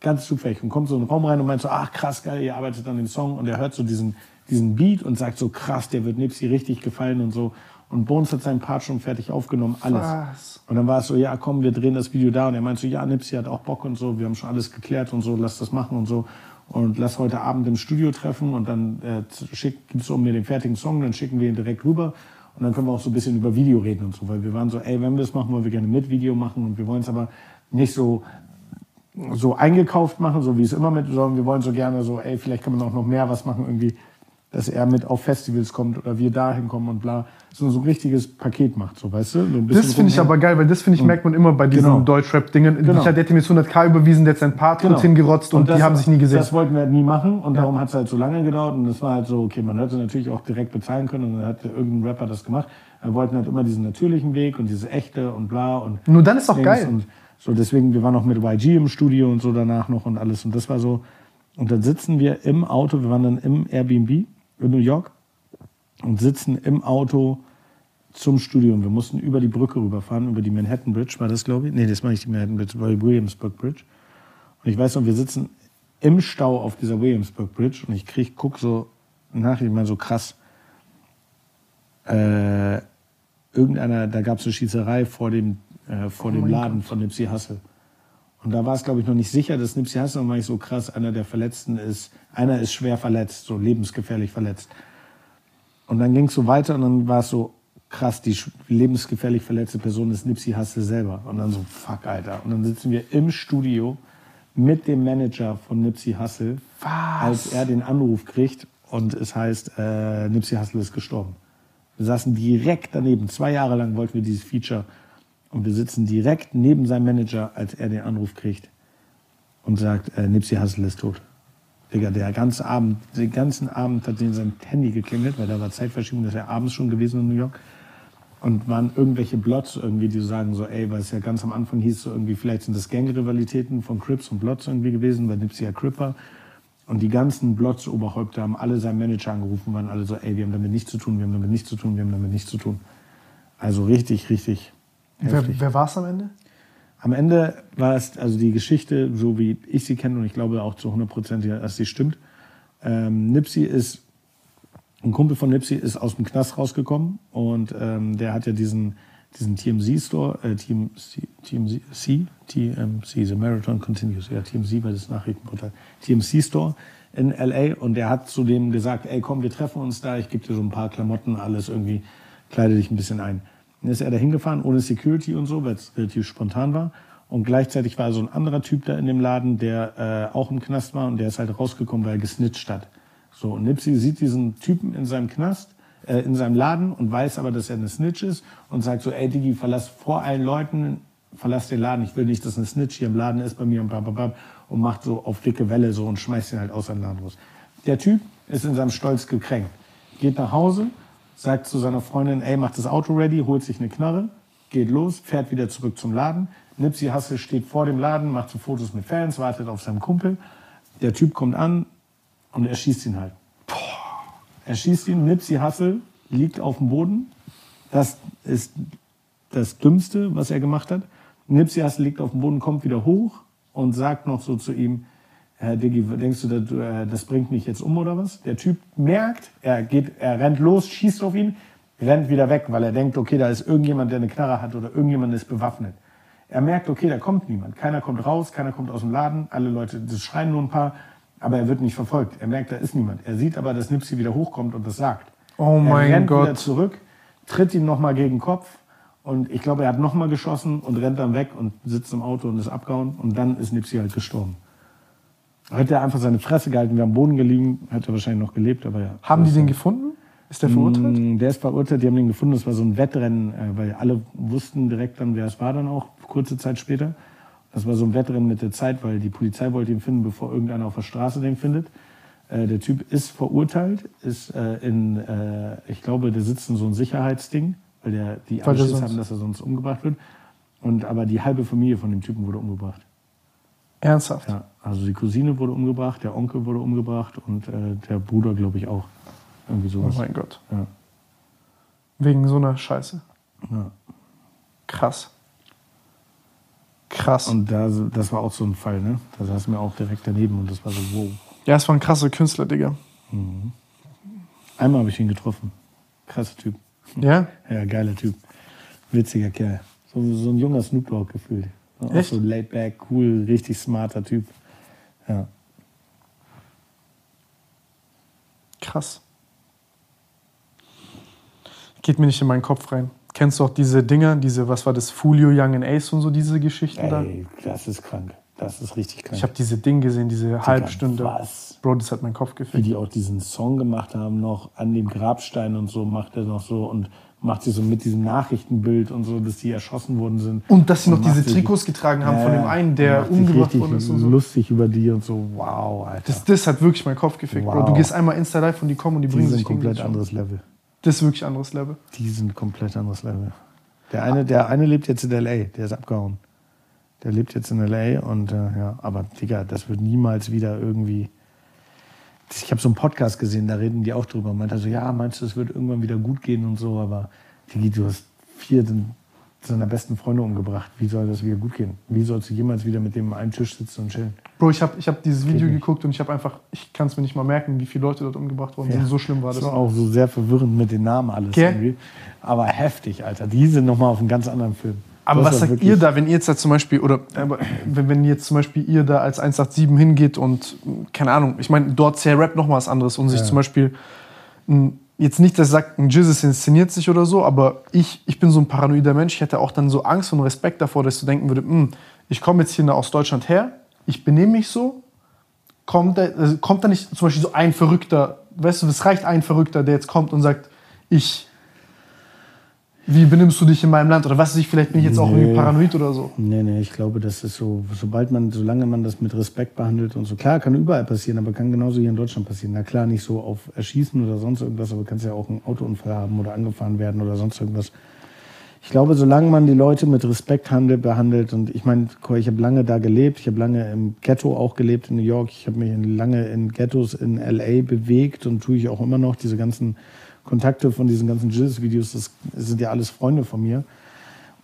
Ganz zufällig. Und kommt so in den Raum rein und meint so, ach krass, geil, ihr arbeitet an dem Song. Und er hört so diesen, diesen Beat und sagt so, krass, der wird Nipsey richtig gefallen und so. Und Bones hat seinen Part schon fertig aufgenommen, alles. Was? Und dann war es so, ja komm, wir drehen das Video da. Und er meint so, ja, Nipsey hat auch Bock und so, wir haben schon alles geklärt und so, lass das machen und so. Und lass heute Abend im Studio treffen und dann äh, schick, gibst du mir den fertigen Song, dann schicken wir ihn direkt rüber. Und dann können wir auch so ein bisschen über Video reden und so, weil wir waren so, ey, wenn wir das machen, wollen wir gerne mit Video machen und wir wollen es aber nicht so so eingekauft machen, so wie es immer mit, sondern wir wollen so gerne so, ey, vielleicht kann man auch noch mehr was machen irgendwie, dass er mit auf Festivals kommt oder wir dahin kommen und bla, so, so ein richtiges Paket macht, so, weißt du? So Das finde ich aber geil, weil das finde ich merkt man immer bei diesen Genau. Deutschrap-Dingen. Genau. Ich hatte dem jetzt 100k überwiesen, der hat sein Part Genau. hingerotzt und, das- die haben sich nie gesehen. Das wollten wir halt nie machen und darum hat es halt so lange gedauert und es war halt so, okay, man hätte natürlich auch direkt bezahlen können und dann hat irgendein Rapper das gemacht. Wir wollten halt immer diesen natürlichen Weg und diese echte und bla und Nur dann ist doch geil. Und so deswegen, wir waren auch mit YG im Studio und so danach noch und alles und das war so. Und dann sitzen wir im Auto, wir waren dann im Airbnb New York und sitzen im Auto zum Studio. Und wir mussten über die Brücke rüberfahren, über die Manhattan Bridge, war das, glaube ich? Nee, das war nicht die Manhattan Bridge, das war die Williamsburg Bridge. Und ich weiß noch, wir sitzen im Stau auf dieser Williamsburg Bridge und ich krieg, guck so nach, ich meine so krass, äh, irgendeiner, da gab es eine Schießerei vor dem, äh, vor dem Laden von Nipsey Hussle. Und da war es, glaube ich, noch nicht sicher, dass Nipsey Hussle, und war ich so krass, einer der Verletzten ist, einer ist schwer verletzt, so lebensgefährlich verletzt. Und dann ging es so weiter und dann war es so, krass, die lebensgefährlich verletzte Person ist Nipsey Hussle selber. Und dann so, fuck, Alter. Und dann sitzen wir im Studio mit dem Manager von Nipsey Hussle, als er den Anruf kriegt und es heißt, äh, Nipsey Hussle ist gestorben. Wir saßen direkt daneben. Zwei Jahre lang wollten wir dieses Feature. Und wir sitzen direkt neben seinem Manager, als er den Anruf kriegt und sagt, äh, Nipsey Hussle ist tot. Digga, der ganze Abend, den ganzen Abend hat ihn sein Handy geklingelt, weil da war Zeitverschiebung, das ist ja abends schon gewesen in New York. Und waren irgendwelche Blots irgendwie, die sagen so, ey, weil es ja ganz am Anfang hieß so irgendwie, vielleicht sind das Gangrivalitäten von Crips und Blots irgendwie gewesen, weil Nipsey ja Cripper. Und die ganzen Blots-Oberhäupter haben alle seinen Manager angerufen, waren alle so, ey, wir haben damit nichts zu tun, wir haben damit nichts zu tun, wir haben damit nichts zu tun. Also richtig, richtig heftig. wer war es am Ende? Am Ende war es, also die Geschichte, so wie ich sie kenne, und ich glaube auch zu 100 Prozent, dass sie stimmt. Ähm, Nipsey ist, ein Kumpel von Nipsey ist aus dem Knast rausgekommen und ähm, der hat ja diesen, diesen TMZ-Store, äh, TMZ, TMZ, C, TMC, The Marathon Continues, ja, TMZ war das Nachrichtenportal, TMC-Store in L.A. und der hat zu dem gesagt, ey komm, wir treffen uns da, ich gebe dir so ein paar Klamotten, alles irgendwie, kleide dich ein bisschen ein. Dann ist er da hingefahren, ohne Security und so, weil es relativ spontan war. Und gleichzeitig war so ein anderer Typ da in dem Laden, der äh, auch im Knast war und der ist halt rausgekommen, weil er gesnitcht hat. So, und Nipsey sieht diesen Typen in seinem Knast, äh, in seinem Laden und weiß aber, dass er eine Snitch ist und sagt so, ey Digi, verlass vor allen Leuten, verlass den Laden, ich will nicht, dass eine Snitch hier im Laden ist bei mir und bababab und macht so auf dicke Welle so und schmeißt ihn halt aus seinem Laden raus. Der Typ ist in seinem Stolz gekränkt, geht nach Hause, sagt zu seiner Freundin, ey, mach das Auto ready, holt sich eine Knarre, geht los, fährt wieder zurück zum Laden. Nipsey Hussle steht vor dem Laden, macht so Fotos mit Fans, wartet auf seinen Kumpel. Der Typ kommt an und er schießt ihn halt. Er schießt ihn, Nipsey Hussle liegt auf dem Boden. Das ist das Dümmste, was er gemacht hat. Nipsey Hussle liegt auf dem Boden, kommt wieder hoch und sagt noch so zu ihm, Herr Diggi, denkst du, das, äh, das bringt mich jetzt um oder was? Der Typ merkt, er geht, er rennt los, schießt auf ihn, rennt wieder weg, weil er denkt, okay, da ist irgendjemand, der eine Knarre hat oder irgendjemand ist bewaffnet. Er merkt, okay, da kommt niemand. Keiner kommt raus, keiner kommt aus dem Laden, alle Leute, das schreien nur ein paar, aber er wird nicht verfolgt. Er merkt, da ist niemand. Er sieht aber, dass Nipsey wieder hochkommt und das sagt. Oh er mein rennt wieder Gott. zurück, tritt ihm nochmal gegen den Kopf und ich glaube, er hat nochmal geschossen und rennt dann weg und sitzt im Auto und ist abgehauen und dann ist Nipsey halt gestorben. Hätte er einfach seine Fresse gehalten, wäre am Boden gelegen, hätte er wahrscheinlich noch gelebt, aber ja. Haben die den gefunden? Ist der verurteilt? Mm, Der ist verurteilt, die haben den gefunden, das war so ein Wettrennen, äh, weil alle wussten direkt dann, wer es war dann auch, kurze Zeit später. Das war so ein Wettrennen mit der Zeit, weil die Polizei wollte ihn finden, bevor irgendeiner auf der Straße den findet. Äh, Der Typ ist verurteilt, ist äh, in, äh, ich glaube, der sitzt in so einem Sicherheitsding, weil der, die sonst- haben, dass er sonst umgebracht wird. Und aber die halbe Familie von dem Typen wurde umgebracht. Ernsthaft? Ja, also die Cousine wurde umgebracht, der Onkel wurde umgebracht und äh, der Bruder, glaube ich, auch. Irgendwie Oh sowas. mein Gott. Ja. Wegen so einer Scheiße. Ja. Krass. Krass. Und da, das war auch so ein Fall, ne? Da saßen wir auch direkt daneben und das war so, wow. ja, es war ein krasser Künstler, Digga. Einmal habe ich ihn getroffen. Krasser Typ. Ja? Ja, geiler Typ. Witziger Kerl. So, so ein junger Snoop Dogg gefühlt. Auch Echt? so laid back, cool, richtig smarter Typ. Ja. Krass. Geht mir nicht in meinen Kopf rein. Kennst du auch diese Dinger, diese, was war das, Fulio Young and Ace und so, diese Geschichten da? Ey, das ist krank. Das ist richtig krank. Ich habe diese Ding gesehen, diese Halbstunde. was? Bro, das hat meinen Kopf Wie gefickt. die auch diesen Song gemacht haben, noch an dem Grabstein und so, macht er noch so und macht sie so mit diesem Nachrichtenbild und so, dass die erschossen worden sind. Und dass sie noch diese Trikots getragen haben von dem einen, der umgebracht worden ist und so. lustig über die und so. Wow, Alter. Das, das hat wirklich meinen Kopf gefickt, Bro. Wow. Du gehst einmal Insta live und die kommen und die die bringen sich komplett anderes Level. Das ist wirklich ein anderes Level. Die sind komplett anderes Level. Der eine, der eine lebt jetzt in L.A., der ist abgehauen. Der lebt jetzt in L.A. und äh, ja, aber Digga, das wird niemals wieder irgendwie. Ich habe so einen Podcast gesehen, da reden die auch drüber. Meint er so, ja, meinst du, es wird irgendwann wieder gut gehen und so, aber Digi, du hast vier seiner besten Freunde umgebracht. Wie soll das wieder gut gehen? Wie sollst du jemals wieder mit dem an einem Tisch sitzen und chillen? Bro, ich habe ich hab dieses Video geguckt und ich habe einfach, ich kann es mir nicht mal merken, wie viele Leute dort umgebracht worden Ja. sind. So schlimm war Das das. war auch so sehr verwirrend mit den Namen alles Gell? irgendwie. Aber heftig, Alter. Die sind nochmal auf einem ganz anderen Film. Aber Das was sagt ihr da, wenn ihr jetzt da zum Beispiel, oder aber wenn, wenn jetzt zum Beispiel ihr da als 187 hingeht und, keine Ahnung, ich meine, dort zählt Rap noch mal was anderes und sich zum Beispiel, jetzt nicht, dass sagt, ein Jesus inszeniert sich oder so, aber ich, ich bin so ein paranoider Mensch, ich hätte auch dann so Angst und Respekt davor, dass du denken würde, hm, ich komme jetzt hier aus Deutschland her, ich benehme mich so, kommt da, also kommt da nicht zum Beispiel so ein Verrückter, weißt du, es reicht ein Verrückter, der jetzt kommt und sagt, ich, wie benimmst du dich in meinem Land? Oder was weiß ich, vielleicht bin ich jetzt auch Nee. irgendwie paranoid oder so. Nee, nee, ich glaube, das ist so, sobald man, solange man das mit Respekt behandelt und so, klar, kann überall passieren, aber kann genauso hier in Deutschland passieren. Na klar, nicht so auf Erschießen oder sonst irgendwas, aber kannst ja auch einen Autounfall haben oder angefahren werden oder sonst irgendwas. Ich glaube, solange man die Leute mit Respekt handelt, behandelt und ich meine, ich habe lange da gelebt, ich habe lange im Ghetto auch gelebt in New York, ich habe mich lange in Ghettos in LA bewegt und tue ich auch immer noch. Diese ganzen Kontakte von diesen ganzen Jizz-Videos, das sind ja alles Freunde von mir.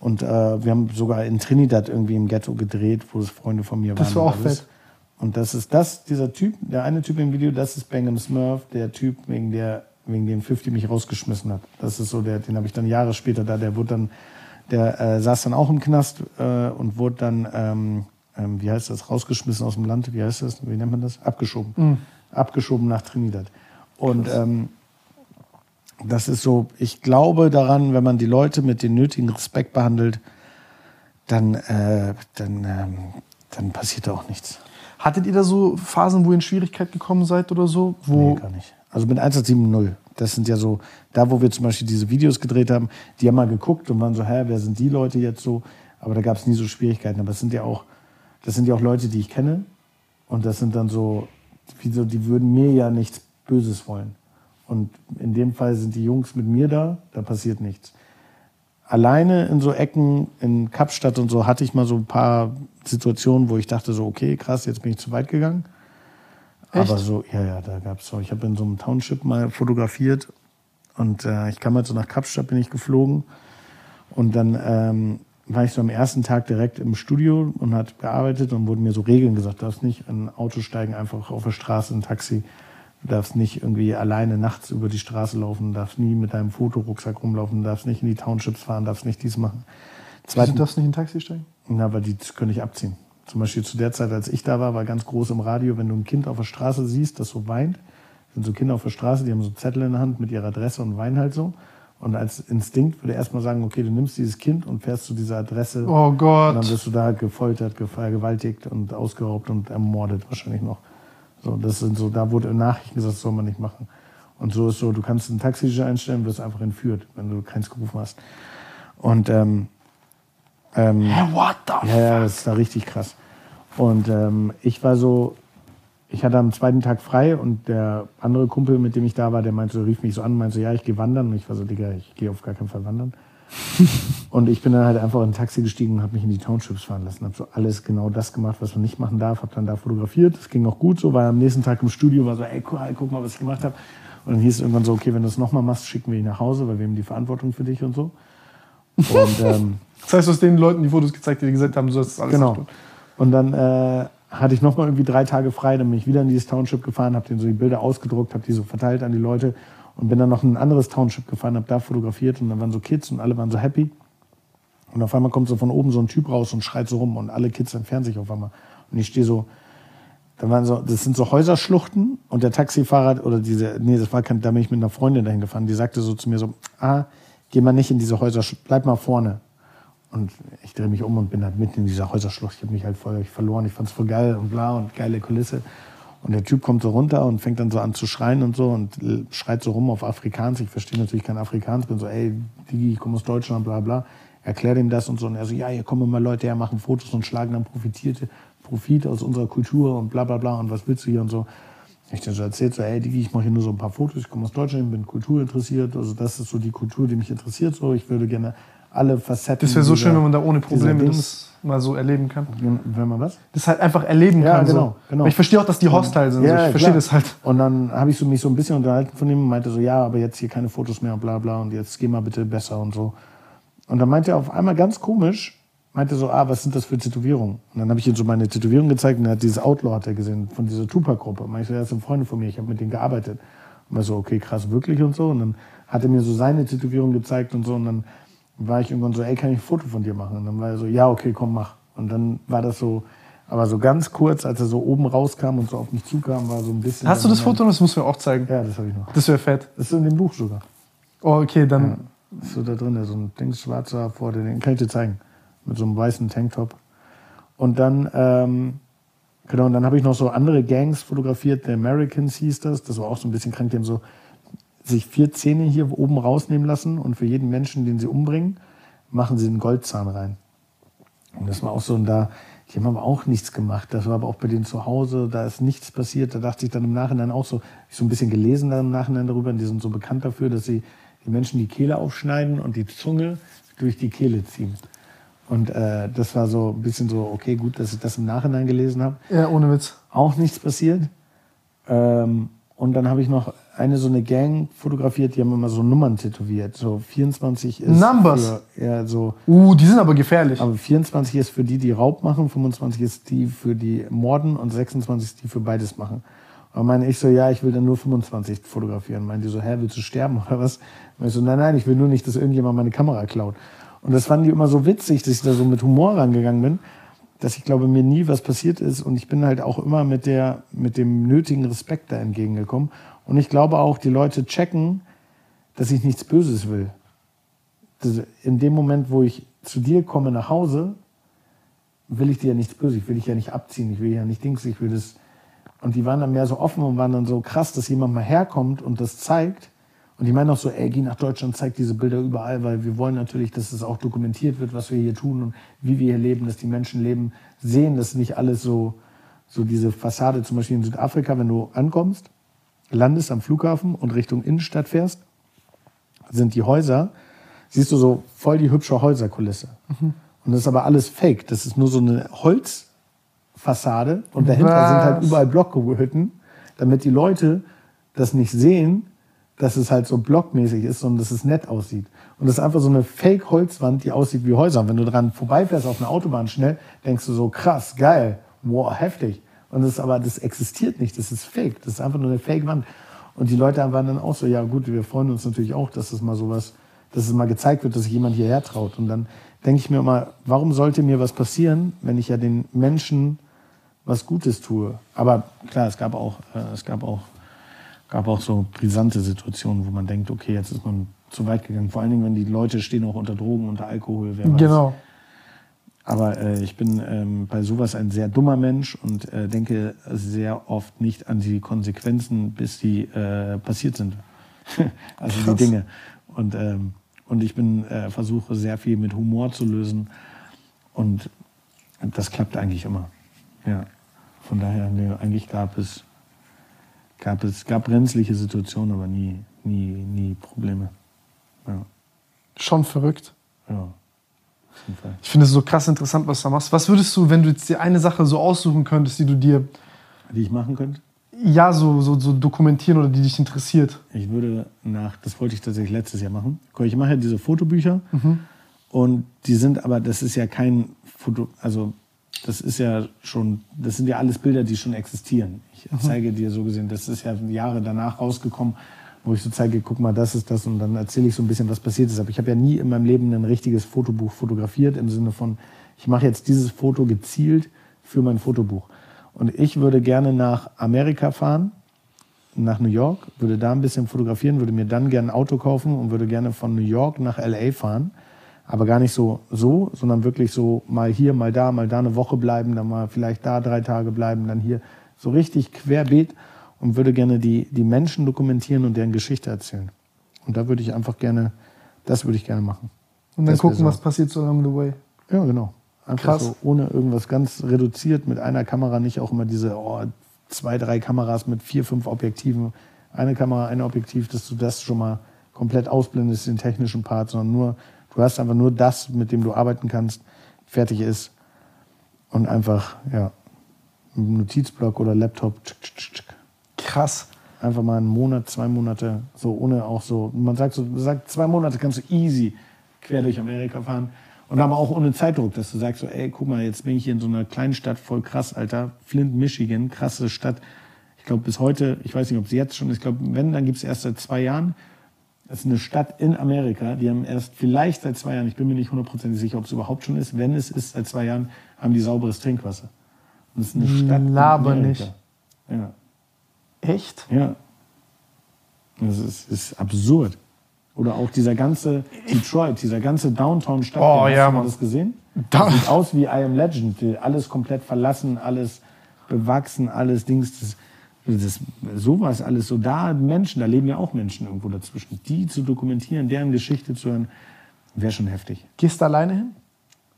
Und äh, wir haben sogar in Trinidad irgendwie im Ghetto gedreht, wo es Freunde von mir Das waren. war auch und alles. fett. Und das ist das, dieser Typ, der eine Typ im Video, das ist Bangam Smurf, der Typ, wegen, der, wegen dem 50 mich rausgeschmissen hat. Das ist so, der, den habe ich dann Jahre später da, der wurde dann, der äh, saß dann auch im Knast äh, und wurde dann, ähm, ähm, wie heißt das, rausgeschmissen aus dem Land, wie heißt das, wie nennt man das? Abgeschoben. Abgeschoben nach Trinidad. Und ähm, das ist so, ich glaube daran, wenn man die Leute mit dem nötigen Respekt behandelt, dann, äh, dann, ähm, dann passiert da auch nichts. Hattet ihr da so Phasen, wo ihr in Schwierigkeit gekommen seid oder so? Wo Nee, gar nicht. Also mit 170, das sind ja so, da wo wir zum Beispiel diese Videos gedreht haben, die haben mal geguckt und waren so, hä, wer sind die Leute jetzt so? Aber da gab es nie so Schwierigkeiten. Aber es sind ja auch, das sind ja auch Leute, die ich kenne. Und das sind dann so, wie so, die würden mir ja nichts Böses wollen. Und in dem Fall sind die Jungs mit mir da, da passiert nichts. Alleine in so Ecken in Kapstadt und so hatte ich mal so ein paar Situationen, wo ich dachte so, okay, krass, jetzt bin ich zu weit gegangen. Echt? Aber so, ja, ja, da gab's so. Ich habe in so einem Township mal fotografiert und äh, ich kam halt so nach Kapstadt, bin ich geflogen und dann ähm, war ich so am ersten Tag direkt im Studio und hat gearbeitet und wurden mir so Regeln gesagt, du darfst nicht in ein Auto steigen, einfach auf der Straße, ein Taxi. Du darfst nicht irgendwie alleine nachts über die Straße laufen, darfst nie mit deinem Fotorucksack rumlaufen, darfst nicht in die Townships fahren, darfst nicht dies machen. Wieso Zweiten, darfst du nicht in ein Taxi steigen? Na, aber die können ich abziehen. Zum Beispiel zu der Zeit, als ich da war, war ganz groß im Radio, wenn du ein Kind auf der Straße siehst, das so weint, sind so Kinder auf der Straße, die haben so Zettel in der Hand mit ihrer Adresse und weinen halt so. Und als Instinkt würde erstmal sagen, okay, du nimmst dieses Kind und fährst zu dieser Adresse. Oh Und dann Gott. wirst du da gefoltert, vergewaltigt und ausgeraubt und ermordet wahrscheinlich noch. So, das sind so, da wurde in Nachrichten gesagt, das soll man nicht machen. Und so ist so, du kannst ein Taxi einstellen, wirst einfach entführt, wenn du keins gerufen hast. Und ähm, ähm, Hä, what the ja, ja, das ist da richtig krass. Und ähm, ich war so, ich hatte am zweiten Tag frei und der andere Kumpel, mit dem ich da war, der meinte, so, rief mich so an, meinte so, ja, ich gehe wandern. Und ich war so, Digga, ich gehe auf gar keinen Fall wandern. Und ich bin dann halt einfach in ein Taxi gestiegen und habe mich in die Townships fahren lassen. Habe so alles genau das gemacht, was man nicht machen darf. Habe dann da fotografiert. Das ging auch gut so. War am nächsten Tag im Studio, war so, ey, guck, guck mal, was ich gemacht habe. Und dann hieß es irgendwann so, okay, wenn du es nochmal machst, schicken wir ihn nach Hause, weil wir haben die Verantwortung für dich und so. Und ähm, Das heißt, du hast den Leuten die Fotos gezeigt, die dir gesagt haben, du sollst das alles Genau. Und dann äh, hatte ich noch mal irgendwie drei Tage frei, dann bin ich wieder in dieses Township gefahren, habe denen so die Bilder ausgedruckt, habe die so verteilt an die Leute und bin dann noch in ein anderes Township gefahren, habe da fotografiert und dann waren so Kids und alle waren so happy. Und auf einmal kommt so von oben so ein Typ raus und schreit so rum und alle Kids entfernen sich auf einmal. Und ich stehe so, da waren so, das sind so Häuserschluchten und der Taxifahrer oder diese, nee, das war kein, da bin ich mit einer Freundin dahin gefahren, die sagte so zu mir so, ah, geh mal nicht in diese Häuserschlucht, bleib mal vorne. Und ich drehe mich um und bin halt mitten in dieser Häuserschlucht. Ich habe mich halt voll verloren. Ich fand es voll geil und bla und geile Kulisse. Und der Typ kommt so runter und fängt dann so an zu schreien und so und schreit so rum auf Afrikaans. Ich verstehe natürlich kein Afrikaans. Bin so, ey, Digi, ich komme aus Deutschland, bla bla. Erklär dem das und so. Und er so, ja, hier kommen immer Leute her, machen Fotos und schlagen dann profitierte, Profit aus unserer Kultur und bla bla bla. Und was willst du hier und so. Ich dann so erzählt, so, ey, Digi, ich mache hier nur so ein paar Fotos. Ich komme aus Deutschland, bin kulturinteressiert. Also das ist so die Kultur, die mich interessiert. So, ich würde gerne alle Facetten. Das wäre so dieser- schön, wenn man da ohne Probleme das mal so erleben kann. wenn man was? Das halt einfach erleben Ja, kann. genau, so. genau. Aber ich verstehe auch, dass die hostile sind. so. ich verstehe klar. das halt. Und dann habe ich so, mich so ein bisschen unterhalten von ihm und meinte so, ja, aber jetzt hier keine Fotos mehr und bla bla und jetzt geh mal bitte besser und so. Und dann meinte er auf einmal ganz komisch, meinte so, ah, was sind das für Tätowierungen? Und dann habe ich ihm so meine Tätowierung gezeigt und er hat dieses Outlaw hat er gesehen von dieser Tupac-Gruppe. Und ich so, ja, das sind Freunde von mir, ich habe mit denen gearbeitet. Und er so, okay, krass, wirklich und so. Und dann hat er mir so seine Tätowierung gezeigt und so und dann war ich irgendwann so, ey, kann ich ein Foto von dir machen? Und dann war er so, ja, okay, komm, mach. Und dann war das so, aber so ganz kurz, als er so oben rauskam und so auf mich zukam, war so ein bisschen. Hast du das Foto? Das musst du mir auch zeigen. Ja, das habe ich noch. Das wäre fett. Das ist in dem Buch sogar. Oh, okay, dann. Das ist so da drin, so ein Ding schwarzer vor den kann ich dir zeigen. Mit so einem weißen Tanktop. Und dann, ähm, genau, und dann habe ich noch so andere Gangs fotografiert. The Americans hieß das. Das war auch so ein bisschen krank. Die haben so sich vier Zähne hier oben rausnehmen lassen und für jeden Menschen, den sie umbringen, machen sie einen Goldzahn rein. Und das war auch so, und da, die haben aber auch nichts gemacht. Das war aber auch bei denen zu Hause, da ist nichts passiert. Da dachte ich dann im Nachhinein auch so, ich so ein bisschen gelesen dann im Nachhinein darüber, und die sind so bekannt dafür, dass sie die Menschen die Kehle aufschneiden und die Zunge durch die Kehle ziehen. Und äh, das war so ein bisschen so, okay, gut, dass ich das im Nachhinein gelesen habe. Ja, ohne Witz. Auch nichts passiert. Ähm, und dann habe ich noch eine so eine Gang fotografiert, die haben immer so Nummern tätowiert. So 24 ist Numbers? für, ja, so Uh, die sind aber gefährlich. aber 24 ist für die, die Raub machen, 25 ist die für die Morden und 26 ist die für beides machen. Und meine ich so, ja, ich will dann nur 25 fotografieren. Meinen die so, hä, willst du sterben oder was? Und ich so, nein, nein, ich will nur nicht, dass irgendjemand meine Kamera klaut. Und das fanden die immer so witzig, dass ich da so mit Humor rangegangen bin, dass ich glaube, mir nie was passiert ist. Und ich bin halt auch immer mit der, mit dem nötigen Respekt da entgegengekommen. Und ich glaube auch, die Leute checken, dass ich nichts Böses will. In dem Moment, wo ich zu dir komme nach Hause, will ich dir ja nichts Böses, ich will dich ja nicht abziehen, ich will ja nicht Dings, ich will das. Und die waren dann mehr so offen und waren dann so krass, dass jemand mal herkommt und das zeigt. Und die meinen auch so, ey, geh nach Deutschland, zeig diese Bilder überall, weil wir wollen natürlich, dass es auch dokumentiert wird, was wir hier tun und wie wir hier leben, dass die Menschen leben, sehen, dass nicht alles so, so diese Fassade, zum Beispiel in Südafrika, wenn du ankommst, landest am Flughafen und Richtung Innenstadt fährst, sind die Häuser, siehst du so voll die hübsche Häuserkulisse. Und das ist aber alles fake. Das ist nur so eine Holzfassade und dahinter Was? sind halt überall Blockhütten, damit die Leute das nicht sehen, dass es halt so blockmäßig ist, sondern dass es nett aussieht. Und das ist einfach so eine Fake-Holzwand, die aussieht wie Häuser. Und wenn du dran vorbeifährst auf einer Autobahn schnell, denkst du so, krass, geil, wow, heftig. Und das aber, das existiert nicht, das ist fake. Das ist einfach nur eine Fake-Wand. Und die Leute waren dann auch so, ja gut, wir freuen uns natürlich auch, dass es mal sowas, dass es mal gezeigt wird, dass sich jemand hierher traut. Und dann denke ich mir immer, warum sollte mir was passieren, wenn ich ja den Menschen was Gutes tue? Aber klar, es gab auch, äh, es gab auch, gab auch so brisante Situationen, wo man denkt, okay, jetzt ist man zu weit gegangen. Vor allen Dingen, wenn die Leute stehen auch unter Drogen, unter Alkohol, wer weiß. Genau. Aber äh, ich bin ähm, bei sowas ein sehr dummer Mensch und äh, denke sehr oft nicht an die Konsequenzen, bis die äh, passiert sind. also Krass. die Dinge. Und, ähm, und ich bin äh, versuche sehr viel mit Humor zu lösen. Und das klappt eigentlich immer. Ja. Von daher, nee, eigentlich gab es, gab es gab brenzliche Situationen, aber nie, nie, nie Probleme. Ja. Schon verrückt. ja. Ich finde es so krass interessant, was du da machst. Was würdest du, wenn du jetzt dir eine Sache so aussuchen könntest, die du dir Die ich machen könnte? ja so, so, so dokumentieren oder die dich interessiert? Ich würde nach, das wollte ich tatsächlich letztes Jahr machen. Ich mache ja diese Fotobücher und die sind aber, das ist ja kein Foto, also das ist ja schon, das sind ja alles Bilder, die schon existieren. Ich zeige dir so gesehen, das ist ja Jahre danach rausgekommen, wo ich so zeige, guck mal, das ist das und dann erzähle ich so ein bisschen, was passiert ist. Aber ich habe ja nie in meinem Leben ein richtiges Fotobuch fotografiert im Sinne von, ich mache jetzt dieses Foto gezielt für mein Fotobuch. Und ich würde gerne nach Amerika fahren, nach New York, würde da ein bisschen fotografieren, würde mir dann gerne ein Auto kaufen und würde gerne von New York nach LA fahren. Aber gar nicht so, so, sondern wirklich so mal hier, mal da, mal da eine Woche bleiben, dann mal vielleicht da drei Tage bleiben, dann hier so richtig querbeet und würde gerne die, die Menschen dokumentieren und deren Geschichte erzählen. Und da würde ich einfach gerne, das würde ich gerne machen. Und dann Das gucken, so. was passiert so along the way. Ja, genau. Einfach Krass. so ohne irgendwas ganz reduziert mit einer Kamera, nicht auch immer diese oh, zwei, drei Kameras mit vier, fünf Objektiven. Eine Kamera, ein Objektiv, dass du das schon mal komplett ausblendest, den technischen Part, sondern nur, du hast einfach nur das, mit dem du arbeiten kannst, fertig ist. Und einfach, ja, Notizblock oder Laptop, tsch, tsch, tsch. Krass. einfach mal einen Monat, zwei Monate, so ohne auch so, man sagt so, man sagt, zwei Monate kannst du easy quer durch Amerika fahren. Und aber auch ohne Zeitdruck, dass du sagst so, ey, guck mal, jetzt bin ich hier in so einer kleinen Stadt, voll krass, Alter. Flint, Michigan, krasse Stadt. Ich glaube, bis heute, ich weiß nicht, ob es jetzt schon ist, ich glaube, wenn, dann gibt es erst seit zwei Jahren. Das ist eine Stadt in Amerika, die haben erst vielleicht seit zwei Jahren, ich bin mir nicht hundertprozentig sicher, ob es überhaupt schon ist, wenn es ist, seit zwei Jahren, haben die sauberes Trinkwasser. Und es ist eine Stadt Laber nicht. Ja. Echt? Ja. Das ist, ist absurd. Oder auch dieser ganze Detroit, dieser ganze Downtown-Stadt. Oh, hast ja, du mal Mann. das gesehen? Da- Das sieht aus wie I Am Legend. Alles komplett verlassen, alles bewachsen, alles Dings. Das, das, sowas alles so. Da Menschen, da leben ja auch Menschen irgendwo dazwischen. Die zu dokumentieren, deren Geschichte zu hören, wäre schon heftig. Gehst du alleine hin?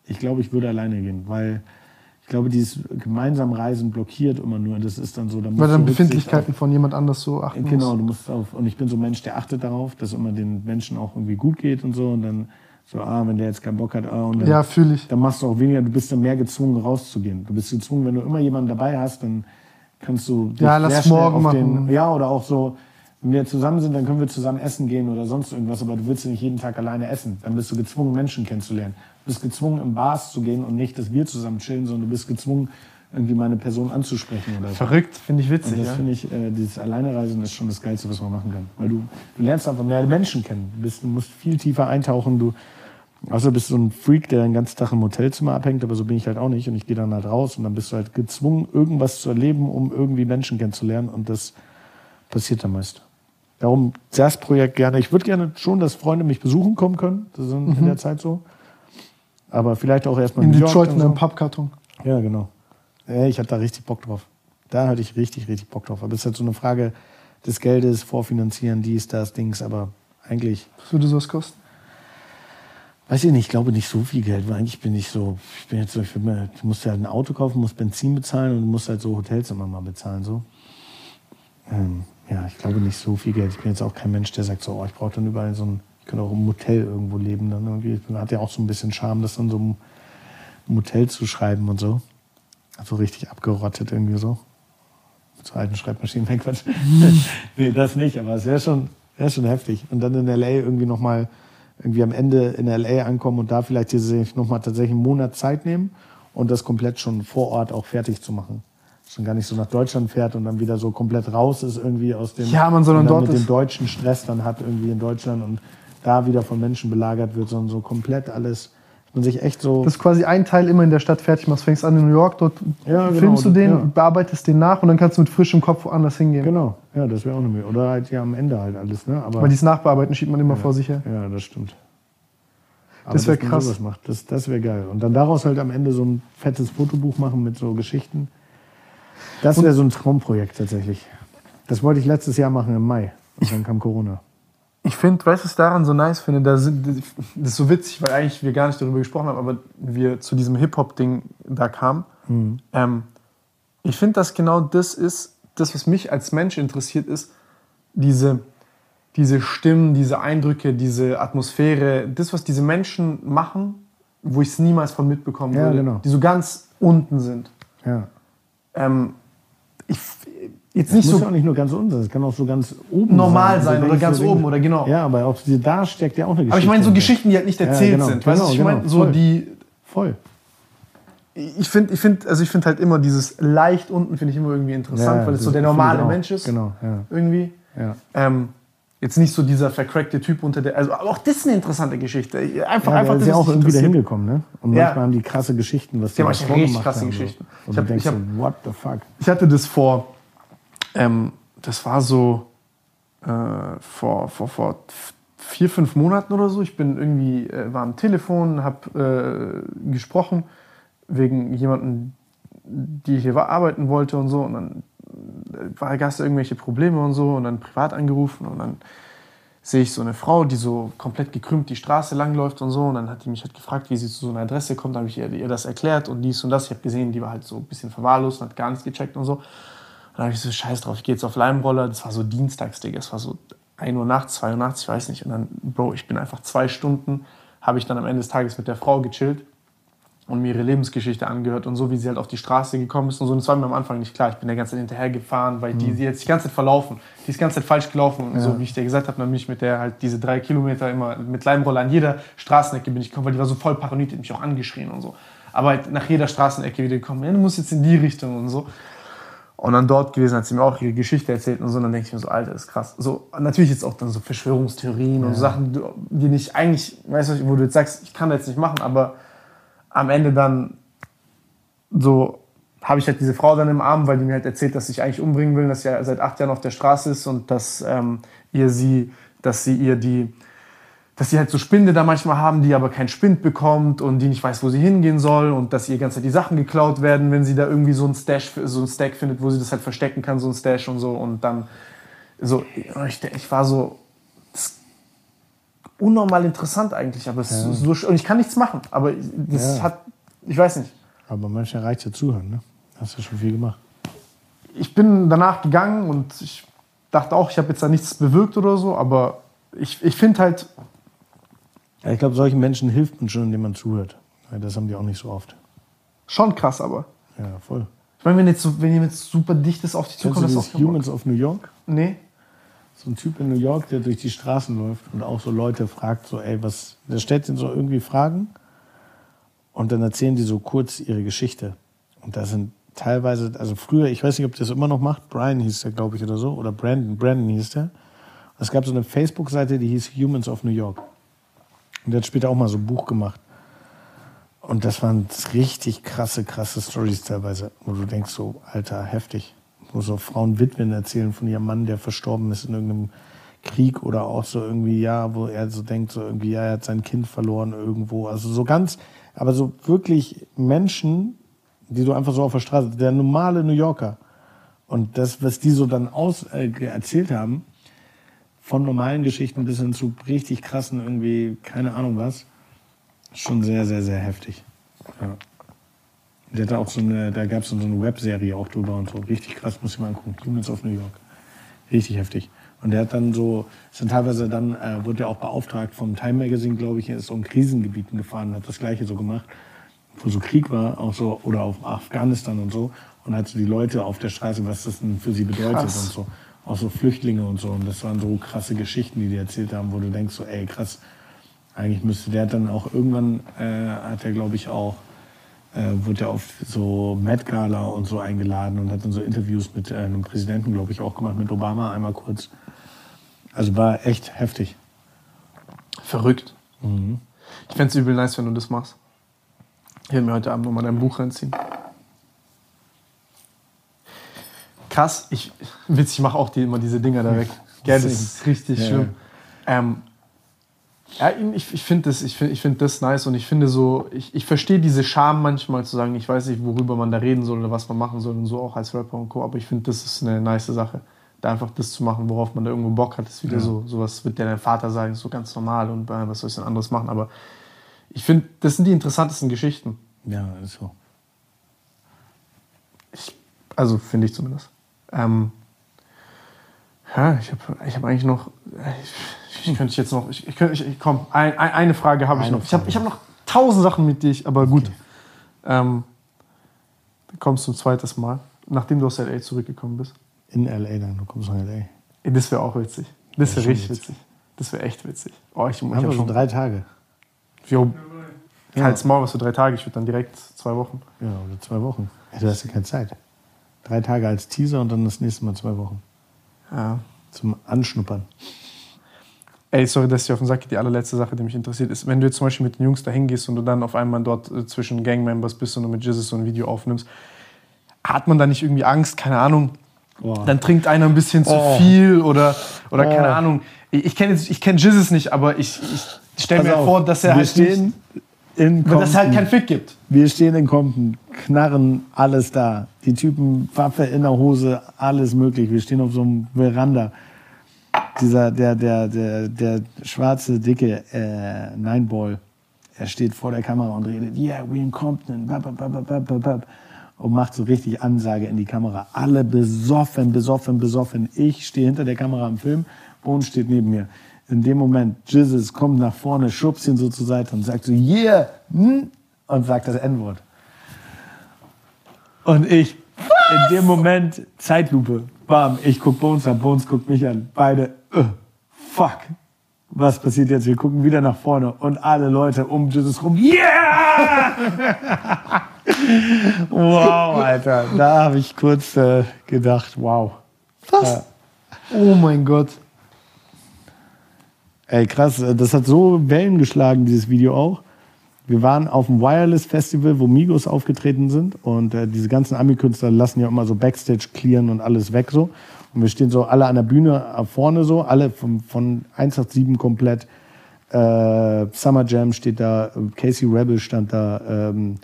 Ich glaube, ich würde alleine gehen, weil ich glaube, dieses gemeinsam Reisen blockiert immer nur. Das ist dann so. Da Weil dann Rücksicht auf- Befindlichkeiten von jemand anders so achten Genau, musst. du musst auf, und ich bin so ein Mensch, der achtet darauf, dass immer den Menschen auch irgendwie gut geht und so. Und dann so, ah, wenn der jetzt keinen Bock hat, ah, und dann, Ja, fühle ich. dann machst du auch weniger, du bist dann mehr gezwungen rauszugehen. Du bist gezwungen, wenn du immer jemanden dabei hast, dann kannst du dich Ja, lass morgen auf machen. Den, ja, oder auch so, wenn wir zusammen sind, dann können wir zusammen essen gehen oder sonst irgendwas, aber du willst ja nicht jeden Tag alleine essen. Dann bist du gezwungen, Menschen kennenzulernen. Du bist gezwungen, in Bars zu gehen und nicht, dass wir zusammen chillen, sondern du bist gezwungen, irgendwie meine Person anzusprechen oder so. Verrückt, finde ich Und witzig. das Ja? finde ich, äh, dieses Alleinereisen ist schon das Geilste, was man machen kann. Weil du, du lernst einfach mehr Menschen kennen. Du, bist, du musst viel tiefer eintauchen. Du, außer bist du so ein Freak, der den ganzen Tag im Hotelzimmer abhängt, aber so bin ich halt auch nicht. Und ich gehe dann halt raus und dann bist du halt gezwungen, irgendwas zu erleben, um irgendwie Menschen kennenzulernen. Und das passiert dann meist. Darum das Projekt gerne. Ich würde gerne schon, dass Freunde mich besuchen kommen können. Das ist in, in der Zeit so. Aber vielleicht auch erstmal In York Detroit in so. einem Pappkarton. Ja, genau. Ey, ich hatte da richtig Bock drauf. Da hatte ich richtig, richtig Bock drauf. Aber es ist halt so eine Frage des Geldes, Vorfinanzieren, dies, das, Dings. Aber eigentlich, Was würde sowas kosten? weiß ich nicht, ich glaube nicht so viel Geld. Weil eigentlich bin ich so, ich bin jetzt so, ich, mir, musste halt ein Auto kaufen, muss Benzin bezahlen und muss halt so Hotelzimmer mal bezahlen. So. Ähm, ja, ich glaube nicht so viel Geld. Ich bin jetzt auch kein Mensch, der sagt so, oh, ich brauche dann überall so ein, ich kann auch im Motel irgendwo leben. Dann irgendwie. Man hat ja auch so ein bisschen Charme, das dann so im Motel zu schreiben und so. So richtig abgerottet irgendwie so. Mit so alten Schreibmaschinen, nein, Quatsch. nee, das nicht, aber es wäre schon, wär schon heftig. Und dann in L.A. irgendwie nochmal, irgendwie am Ende in L.A. ankommen und da vielleicht nochmal tatsächlich einen Monat Zeit nehmen und das komplett schon vor Ort auch fertig zu machen. Schon gar nicht so nach Deutschland fährt und dann wieder so komplett raus ist irgendwie aus dem, Ja, man, sondern dort mit dem deutschen Stress dann hat irgendwie in Deutschland und da wieder von Menschen belagert wird, sondern so komplett alles man sich echt so. Das ist quasi ein Teil immer in der Stadt fertig machst. Fängst an in New York, dort Ja, genau, filmst du den, ja. bearbeitest den nach und dann kannst du mit frischem Kopf woanders hingehen. genau, ja, das wäre auch eine Möglichkeit. Oder halt ja am Ende halt alles, ne? Aber Aber dieses Nachbearbeiten schiebt man immer vor sich her. ja, das stimmt. Aber Das wär dass man krass. Macht, das das wäre geil. Und dann daraus halt am Ende so ein fettes Fotobuch machen mit so Geschichten. Das wäre so ein Traumprojekt tatsächlich. Das wollte ich letztes Jahr machen im Mai. Und dann kam Corona. Ich finde, weißt du, was ich daran so nice finde? Das ist so witzig, weil eigentlich wir gar nicht darüber gesprochen haben, aber wir zu diesem Hip-Hop-Ding da kamen. Ähm, ich finde, dass genau das ist, das, was mich als Mensch interessiert, ist diese, diese Stimmen, diese Eindrücke, diese Atmosphäre, das, was diese Menschen machen, wo ich es niemals von mitbekommen Ja, würde, genau. die so ganz unten sind. Ja. Ähm, ich, jetzt Das nicht muss so ja auch nicht nur ganz unten sein, es kann auch so ganz oben normal sein. sein Also oder ganz so oben oder genau. Ja, aber auch da steckt ja auch eine Geschichte. Aber ich meine so. Geschichten, die halt nicht erzählt genau, sind. Weißt du, genau, ich meine genau, so voll. die. Voll. Ich finde, ich finde, also ich finde halt immer dieses leicht unten finde ich immer irgendwie interessant, Ja, weil es so das der normale auch. Mensch ist. Genau, ja. Irgendwie. ja. Ähm, jetzt nicht so dieser vercrackte Typ unter der. Also auch das ist eine interessante Geschichte. Einfach, Ja, einfach ist ja auch irgendwie dahin gekommen, ne? Und Ja. manchmal haben die krasse Geschichten, was Die haben davor gemacht krasse haben, Geschichten. So. Und Ich hab- denkst ich hab- so, what the fuck? Ich hatte das vor, ähm, das war so äh, vor, vor, vor vier, fünf Monaten oder so. Ich bin irgendwie, äh, war am Telefon, habe äh, gesprochen wegen jemandem, die hier arbeiten wollte und so. Und dann gab es irgendwelche Probleme und so und dann privat angerufen und dann sehe ich so eine Frau, die so komplett gekrümmt die Straße langläuft und so. Und dann hat die mich halt gefragt, wie sie zu so einer Adresse kommt. Habe ich ihr, ihr das erklärt und dies und das. Ich habe gesehen, die war halt so ein bisschen verwahrlost und hat gar nichts gecheckt und so. Und dann habe ich so, scheiß drauf, ich gehe jetzt auf Leimroller. Das war so dienstags, Digga. Es war so 1 Uhr nachts, 2 Uhr nachts, ich weiß nicht. Und dann, Bro, ich bin einfach zwei Stunden, habe ich dann am Ende des Tages mit der Frau gechillt und mir ihre Lebensgeschichte angehört und so, wie sie halt auf die Straße gekommen ist und so. Und das war mir am Anfang nicht klar. Ich bin der ganze Zeit hinterher gefahren, weil die, die jetzt die ganze Zeit verlaufen. Die ist die ganze Zeit falsch gelaufen. Und so wie ich dir gesagt habe, dann bin ich mit der halt diese drei Kilometer immer mit Leimroller an jeder Straßenecke bin ich gekommen, weil die war so voll paranoid, die hat mich auch angeschrien und so. Aber halt nach jeder Straßenecke wieder gekommen, ja, du musst jetzt in die Richtung und so. Und dann dort gewesen, hat sie mir auch ihre Geschichte erzählt und so. Und dann denke ich mir so, Alter, ist krass. So, natürlich jetzt auch dann so Verschwörungstheorien und Sachen, die- die nicht eigentlich, weißt du, wo du jetzt sagst, ich kann das jetzt nicht machen, aber am Ende dann so habe ich halt diese Frau dann im Arm, weil die mir halt erzählt, dass sie sich eigentlich umbringen will, dass sie seit acht Jahren auf der Straße ist und dass ähm, ihr sie, dass sie ihr die, dass sie halt so Spinde da manchmal haben, die aber keinen Spind bekommt und die nicht weiß, wo sie hingehen soll und dass ihr ganz die Sachen geklaut werden, wenn sie da irgendwie so ein Stash, so ein Stack findet, wo sie das halt verstecken kann, so ein Stash und so. Und dann so, ich, ich war so, unnormal interessant eigentlich, aber es ist so, und ich kann nichts machen, aber das Ja. hat, ich weiß nicht. Aber manchmal reicht ja zuhören, ne? Hast du schon viel gemacht. ich bin danach gegangen und ich dachte auch, ich habe jetzt da nichts bewirkt oder so, aber ich, ich finde halt, Ja, ich glaube, solchen Menschen hilft man schon, indem man zuhört. Das haben die auch nicht so oft. schon krass, aber. Ja, voll. Ich meine, wenn jetzt, wenn jemand jetzt super dichtes auf dich Kennst du zukommt, das ist auch. Humans of New York? Nee. So ein Typ in New York, der durch die Straßen läuft und auch so Leute fragt, so, ey, was, der stellt ihnen so irgendwie Fragen und dann erzählen die so kurz ihre Geschichte. Und da sind teilweise, also früher, ich weiß nicht, ob der das immer noch macht, Brian hieß der, glaube ich, oder so, oder Brandon, Brandon hieß der. Es gab so eine Facebook-Seite, die hieß Humans of New York. Und der hat später auch mal so ein Buch gemacht. Und das waren richtig krasse, krasse Stories teilweise, wo du denkst so, Alter, heftig. Wo so Frauen Witwen erzählen von ihrem Mann, der verstorben ist in irgendeinem Krieg oder auch so irgendwie, ja, wo er so denkt, so irgendwie, ja, er hat sein Kind verloren irgendwo. Also so ganz, aber so wirklich Menschen, die du einfach so auf der Straße, der normale New Yorker. Und das, was die so dann aus, äh, erzählt haben, von normalen Geschichten bis hin zu richtig krassen irgendwie, keine Ahnung was, schon sehr, sehr, sehr heftig. Ja. Der hatte auch so eine, da gab es so eine Webserie auch drüber und so. Richtig krass, muss ich mal angucken. Humans of New York. Richtig heftig. Und der hat dann so, ist dann teilweise dann, äh, wurde er auch beauftragt vom Time Magazine, glaube ich, er ist so in Krisengebieten gefahren, hat das Gleiche so gemacht, wo so Krieg war, auch so, oder auf Afghanistan und so. Und hat so die Leute auf der Straße, was das denn für sie bedeutet Krass. und so. Auch so Flüchtlinge und so. Und das waren so krasse Geschichten, die die erzählt haben, wo du denkst so, ey, krass, eigentlich müsste der dann auch irgendwann, äh, hat er, glaube ich, auch, äh, wurde er auf so Met Gala und so eingeladen und hat dann so Interviews mit äh, einem Präsidenten, glaube ich, auch gemacht, mit Obama einmal kurz. Also war echt heftig. Verrückt. Ich fände es übel nice, wenn du das machst. Ich werde mir heute Abend nochmal dein Buch reinziehen. Krass, ich, witzig, ich mache auch die, immer diese Dinger da weg. Gell, das ist richtig Ja, schlimm. Ähm, ja, ich, ich finde das, ich find, ich find das nice und ich finde so, ich, ich verstehe diese Scham manchmal zu sagen, ich weiß nicht, worüber man da reden soll oder was man machen soll und so auch als Rapper und Co. Aber ich finde, das ist eine nice Sache. Da einfach das zu machen, worauf man da irgendwo Bock hat, ist wieder so, sowas wird dir dein Vater sagen, ist so ganz normal und äh, was soll ich denn anderes machen. Aber ich finde, das sind die interessantesten Geschichten. Ja, ist so. Also finde ich zumindest. Ähm, ja, ich habe ich hab eigentlich noch. Ich, ich könnte jetzt noch. Ich, ich, könnte- ich, komm, ein, ein, eine Frage habe ich noch. Ich habe ich hab noch tausend Sachen mit dich, aber gut. Ähm, dann kommst du ein zweites Mal, nachdem du aus LA zurückgekommen bist. In L.A. dann, du kommst nach L.A. Das wäre auch witzig. Das Ja, wäre schon richtig witzig. witzig. Das wäre echt witzig. Oh, ich, ich habe schon drei Tage. Jo, Halt's Maul, was für drei Tage. Ich würde dann direkt zwei Wochen. Ja, oder zwei Wochen. Ja, du hast ja keine Zeit. Drei Tage als Teaser und dann das nächste Mal zwei Wochen. Ja. Zum Anschnuppern. Ey, sorry, dass ich auf den Sack gehe. Die allerletzte Sache, die mich interessiert, ist, wenn du jetzt zum Beispiel mit den Jungs da hingehst und du dann auf einmal dort äh, zwischen Gangmembers bist und du mit Jesus so ein Video aufnimmst, hat man da nicht irgendwie Angst? Keine Ahnung. Boah. Dann trinkt einer ein bisschen zu Oh. viel oder, oder keine Oh. Ahnung. Ich, kenne ich kenn Jesus nicht, aber ich, ich stelle mir auf, vor, dass er wir halt stehen in dass es halt Compton. keinen Fick gibt. Wir stehen in Compton, Knarren, alles da. Die Typen, Waffe in der Hose, alles möglich. Wir stehen auf so einem Veranda. Dieser, der, der, der, der schwarze, dicke äh, Nineball, er steht vor der Kamera und redet, yeah, in Compton, bap, bap, bap, bap. und macht so richtig Ansage in die Kamera. Alle besoffen, besoffen, besoffen. Ich stehe hinter der Kamera am Film, Bones steht neben mir. In dem Moment, Jesus kommt nach vorne, schubst ihn so zur Seite und sagt so, yeah, hm? und sagt das N-Wort. Und ich, in dem Moment, Zeitlupe, bam, ich guck Bones an, Bones guckt mich an, beide, äh, fuck, was passiert jetzt? Wir gucken wieder nach vorne und alle Leute um Jesus rum, yeah! wow, Alter, da habe ich kurz äh, gedacht, wow. Was? Oh mein Gott. Ey, krass, äh, das hat so Wellen geschlagen, dieses Video auch. Wir waren auf dem Wireless Festival, wo Migos aufgetreten sind und äh, diese ganzen Ami-Künstler lassen ja immer so Backstage clearen und alles weg so. Und wir stehen so alle an der Bühne äh, vorne so, alle von, von 187 komplett. Äh, Summer Jam steht da, Casey Rebel stand da, ähm,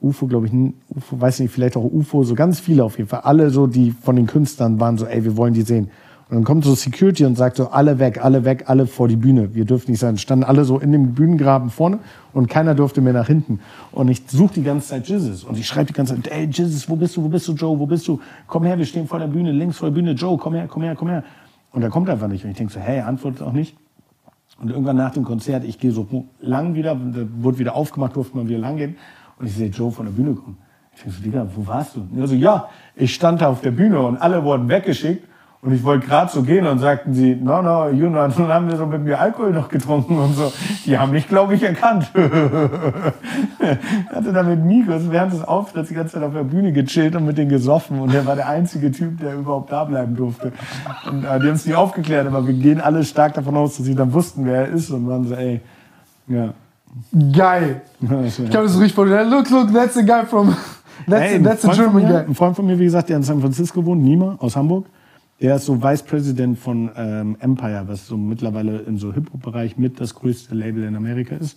UFO, glaube ich, UFO, weiß nicht, vielleicht auch UFO, so ganz viele auf jeden Fall. Alle so, die von den Künstlern waren so, ey, wir wollen die sehen. Und dann kommt so Security und sagt so, alle weg, alle weg, alle vor die Bühne. Wir dürfen nicht sein. Standen alle so in dem Bühnengraben vorne und keiner durfte mehr nach hinten. Und ich suche die ganze Zeit Jesus. Und ich schreibe die ganze Zeit, ey, Jesus, wo bist du, wo bist du, Joe, wo bist du? Komm her, wir stehen vor der Bühne, links vor der Bühne, Joe, komm her, komm her, komm her. Und er kommt einfach nicht. Und ich denke so, hey, antwortet auch nicht. Und irgendwann nach dem Konzert, ich gehe so lang wieder, wurde wieder aufgemacht, durfte man wieder lang gehen. Und ich sehe Joe von der Bühne kommen. Ich denke so, Digga, wo warst du? Und er so, ja, ich stand da auf der Bühne und alle wurden weggeschickt. Und ich wollte gerade so gehen und sagten sie, no, no, you know, und dann haben wir so mit mir Alkohol noch getrunken und so. Die haben mich, glaube ich, erkannt. hatte dann mit Migos während des Auftritts die ganze Zeit auf der Bühne gechillt und mit denen gesoffen. Und er war der einzige Typ, der überhaupt da bleiben durfte. Und äh, die haben es nicht aufgeklärt, aber wir gehen alle stark davon aus, dass sie dann wussten, wer er ist und waren so, ey, ja. Geil. Ich mir das so richtig vorstellen. Look, look, that's the guy from. That's, Ey, ein that's the German guy. Ein Freund von mir, wie gesagt, der in San Francisco wohnt, Nima aus Hamburg. Der ist so Vice President von ähm, Empire, was so mittlerweile im so Hip-Hop-Bereich mit das größte Label in Amerika ist.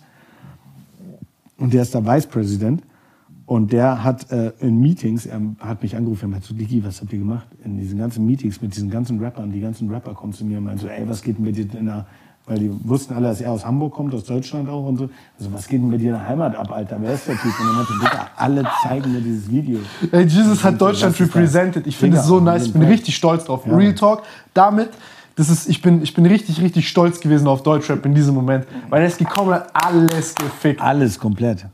Und der ist da Vice President. Und der hat äh, in Meetings, er hat mich angerufen, er meinte so, Digi, was habt ihr gemacht? In diesen ganzen Meetings mit diesen ganzen Rappern, die ganzen Rapper kommen zu mir und meinen so, ey, was geht mit dir in der, weil die wussten alle, dass er aus Hamburg kommt, aus Deutschland auch und so. Also, was geht denn mit dir in der Heimat ab, Alter? Wer ist der Typ? Und er meinte, Digga, alle zeigen mir dieses Video. Ey, Jesus hat Deutschland das? represented. Ich finde es so nice. Ich bin richtig stolz drauf. Ja. Real Talk. Damit, das ist, ich bin, ich bin richtig, richtig stolz gewesen auf Deutschrap in diesem Moment. Weil er ist gekommen und hat alles gefickt. Alles komplett.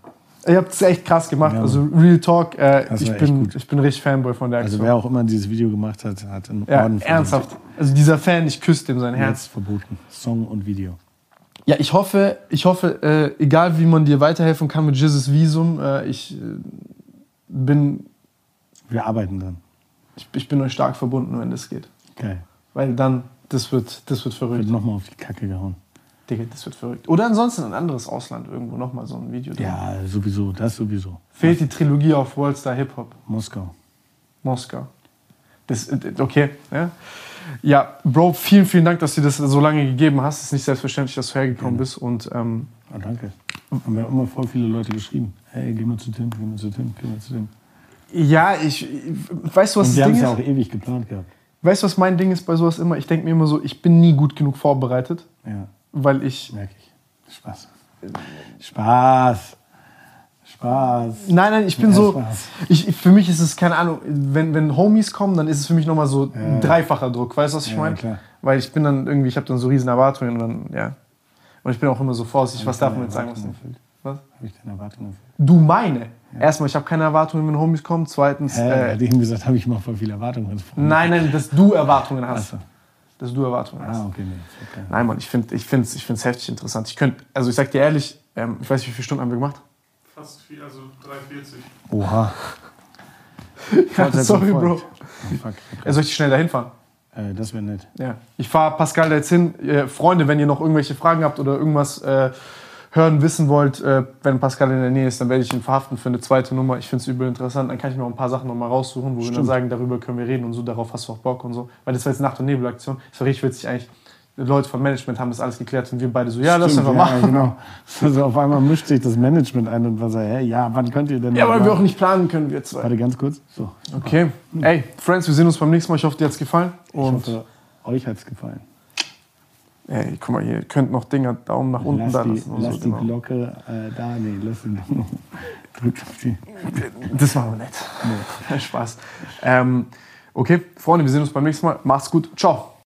Ihr habt es echt krass gemacht. Ja. Also Real Talk, äh, ich, bin, gut. ich bin richtig Fanboy von der Also Aktion. wer auch immer dieses Video gemacht hat, hat einen ja, Orden ernsthaft. Also dieser Fan, ich küsse dem sein Herz. Jetzt verboten. Song und Video. Ja, ich hoffe, ich hoffe, äh, egal wie man dir weiterhelfen kann mit Jesus Visum, äh, ich äh, bin, Wir arbeiten dran. ich, ich bin euch stark verbunden, wenn das geht. Geil. Weil dann, das wird, das wird verrückt. Wird nochmal auf die Kacke gehauen. Digga, das wird verrückt. Oder ansonsten ein anderes Ausland irgendwo nochmal so ein Video. drin. Ja, sowieso, das sowieso. Fehlt die Trilogie auf Worldstar Hip Hop. Moskau. Moskau. Das, äh, okay, ja. Ja, Bro, vielen, vielen Dank, dass du das so lange gegeben hast. Es ist nicht selbstverständlich, dass du hergekommen bist. Und ähm, Ah, danke. Haben mir immer voll viele Leute geschrieben. Hey, geh mal zu Tim, geh mal zu Tim, geh mal zu Tim. ja, ich, weißt du, was Und wir haben es ja auch ewig geplant gehabt. Weißt du, was mein Ding ist bei sowas immer? Ich denke mir immer so, ich bin nie gut genug vorbereitet, Ja, weil ich. merke ich. Spaß. Spaß. Spaß. Nein, nein, ich bin Ja, so. Ich, für mich ist es, keine Ahnung, wenn, wenn Homies kommen, dann ist es für mich nochmal so ein Ja. dreifacher Druck. Weißt du, was ich Ja, meine? klar. Weil ich bin dann irgendwie, ich habe dann so riesen Erwartungen und dann, ja. Und ich bin auch immer so vorsichtig, was darf man jetzt sagen, was? Habe ich deine Erwartungen erfüllt? Du meine. Erstmal, ich habe keine Erwartungen, wenn Homies kommen. Zweitens, Hä? äh, ihm gesagt, habe ich immer voll viele Erwartungen. nein, nein, dass du Erwartungen hast. Ach so. Dass du Erwartungen hast. Ah, okay, okay. Nein, Mann, ich finde es ich find's, ich find's heftig interessant. Ich könnte, also ich sag dir ehrlich, ähm, ich weiß nicht, wie viele Stunden haben wir gemacht? Fast viel, also 3,40. Oha. Sorry, Bro. Oh, fuck. Äh, soll ich schnell dahin fahren? Äh, das wäre nett. Ja. Ich fahre Pascal da jetzt hin. Äh, Freunde, wenn ihr noch irgendwelche Fragen habt oder irgendwas äh, hören, wissen wollt, äh, wenn Pascal in der Nähe ist, dann werde ich ihn verhaften für eine zweite Nummer. Ich finde es übel interessant. Dann kann ich mir auch ein paar Sachen noch mal raussuchen, wo wir dann Stimmt. sagen, darüber können wir reden und so, darauf hast du auch Bock und so. Weil das war jetzt Nacht- und Nebelaktion. Das war richtig witzig eigentlich. Die Leute vom Management haben das alles geklärt und wir beide so, ja, lass Stimmt, einfach ja, machen. genau. Also auf einmal mischt sich das Management ein und war so, hä, ja, wann könnt ihr denn Ja, weil wir auch nicht planen können, wir zwei. Warte ganz kurz. So. Okay. Ey, Friends, wir sehen uns beim nächsten Mal. Ich hoffe, dir hat's gefallen. Ich Und hoffe, euch hat's gefallen. Ey, guck mal, ihr könnt noch Dinger Daumen nach unten Lass da die, lassen. und lass so, die genau. Glocke äh, da, nee, lass die Drückt auf die. Das machen wir nicht. Spaß. Ähm, okay, Freunde, wir sehen uns beim nächsten Mal. Macht's gut. Ciao.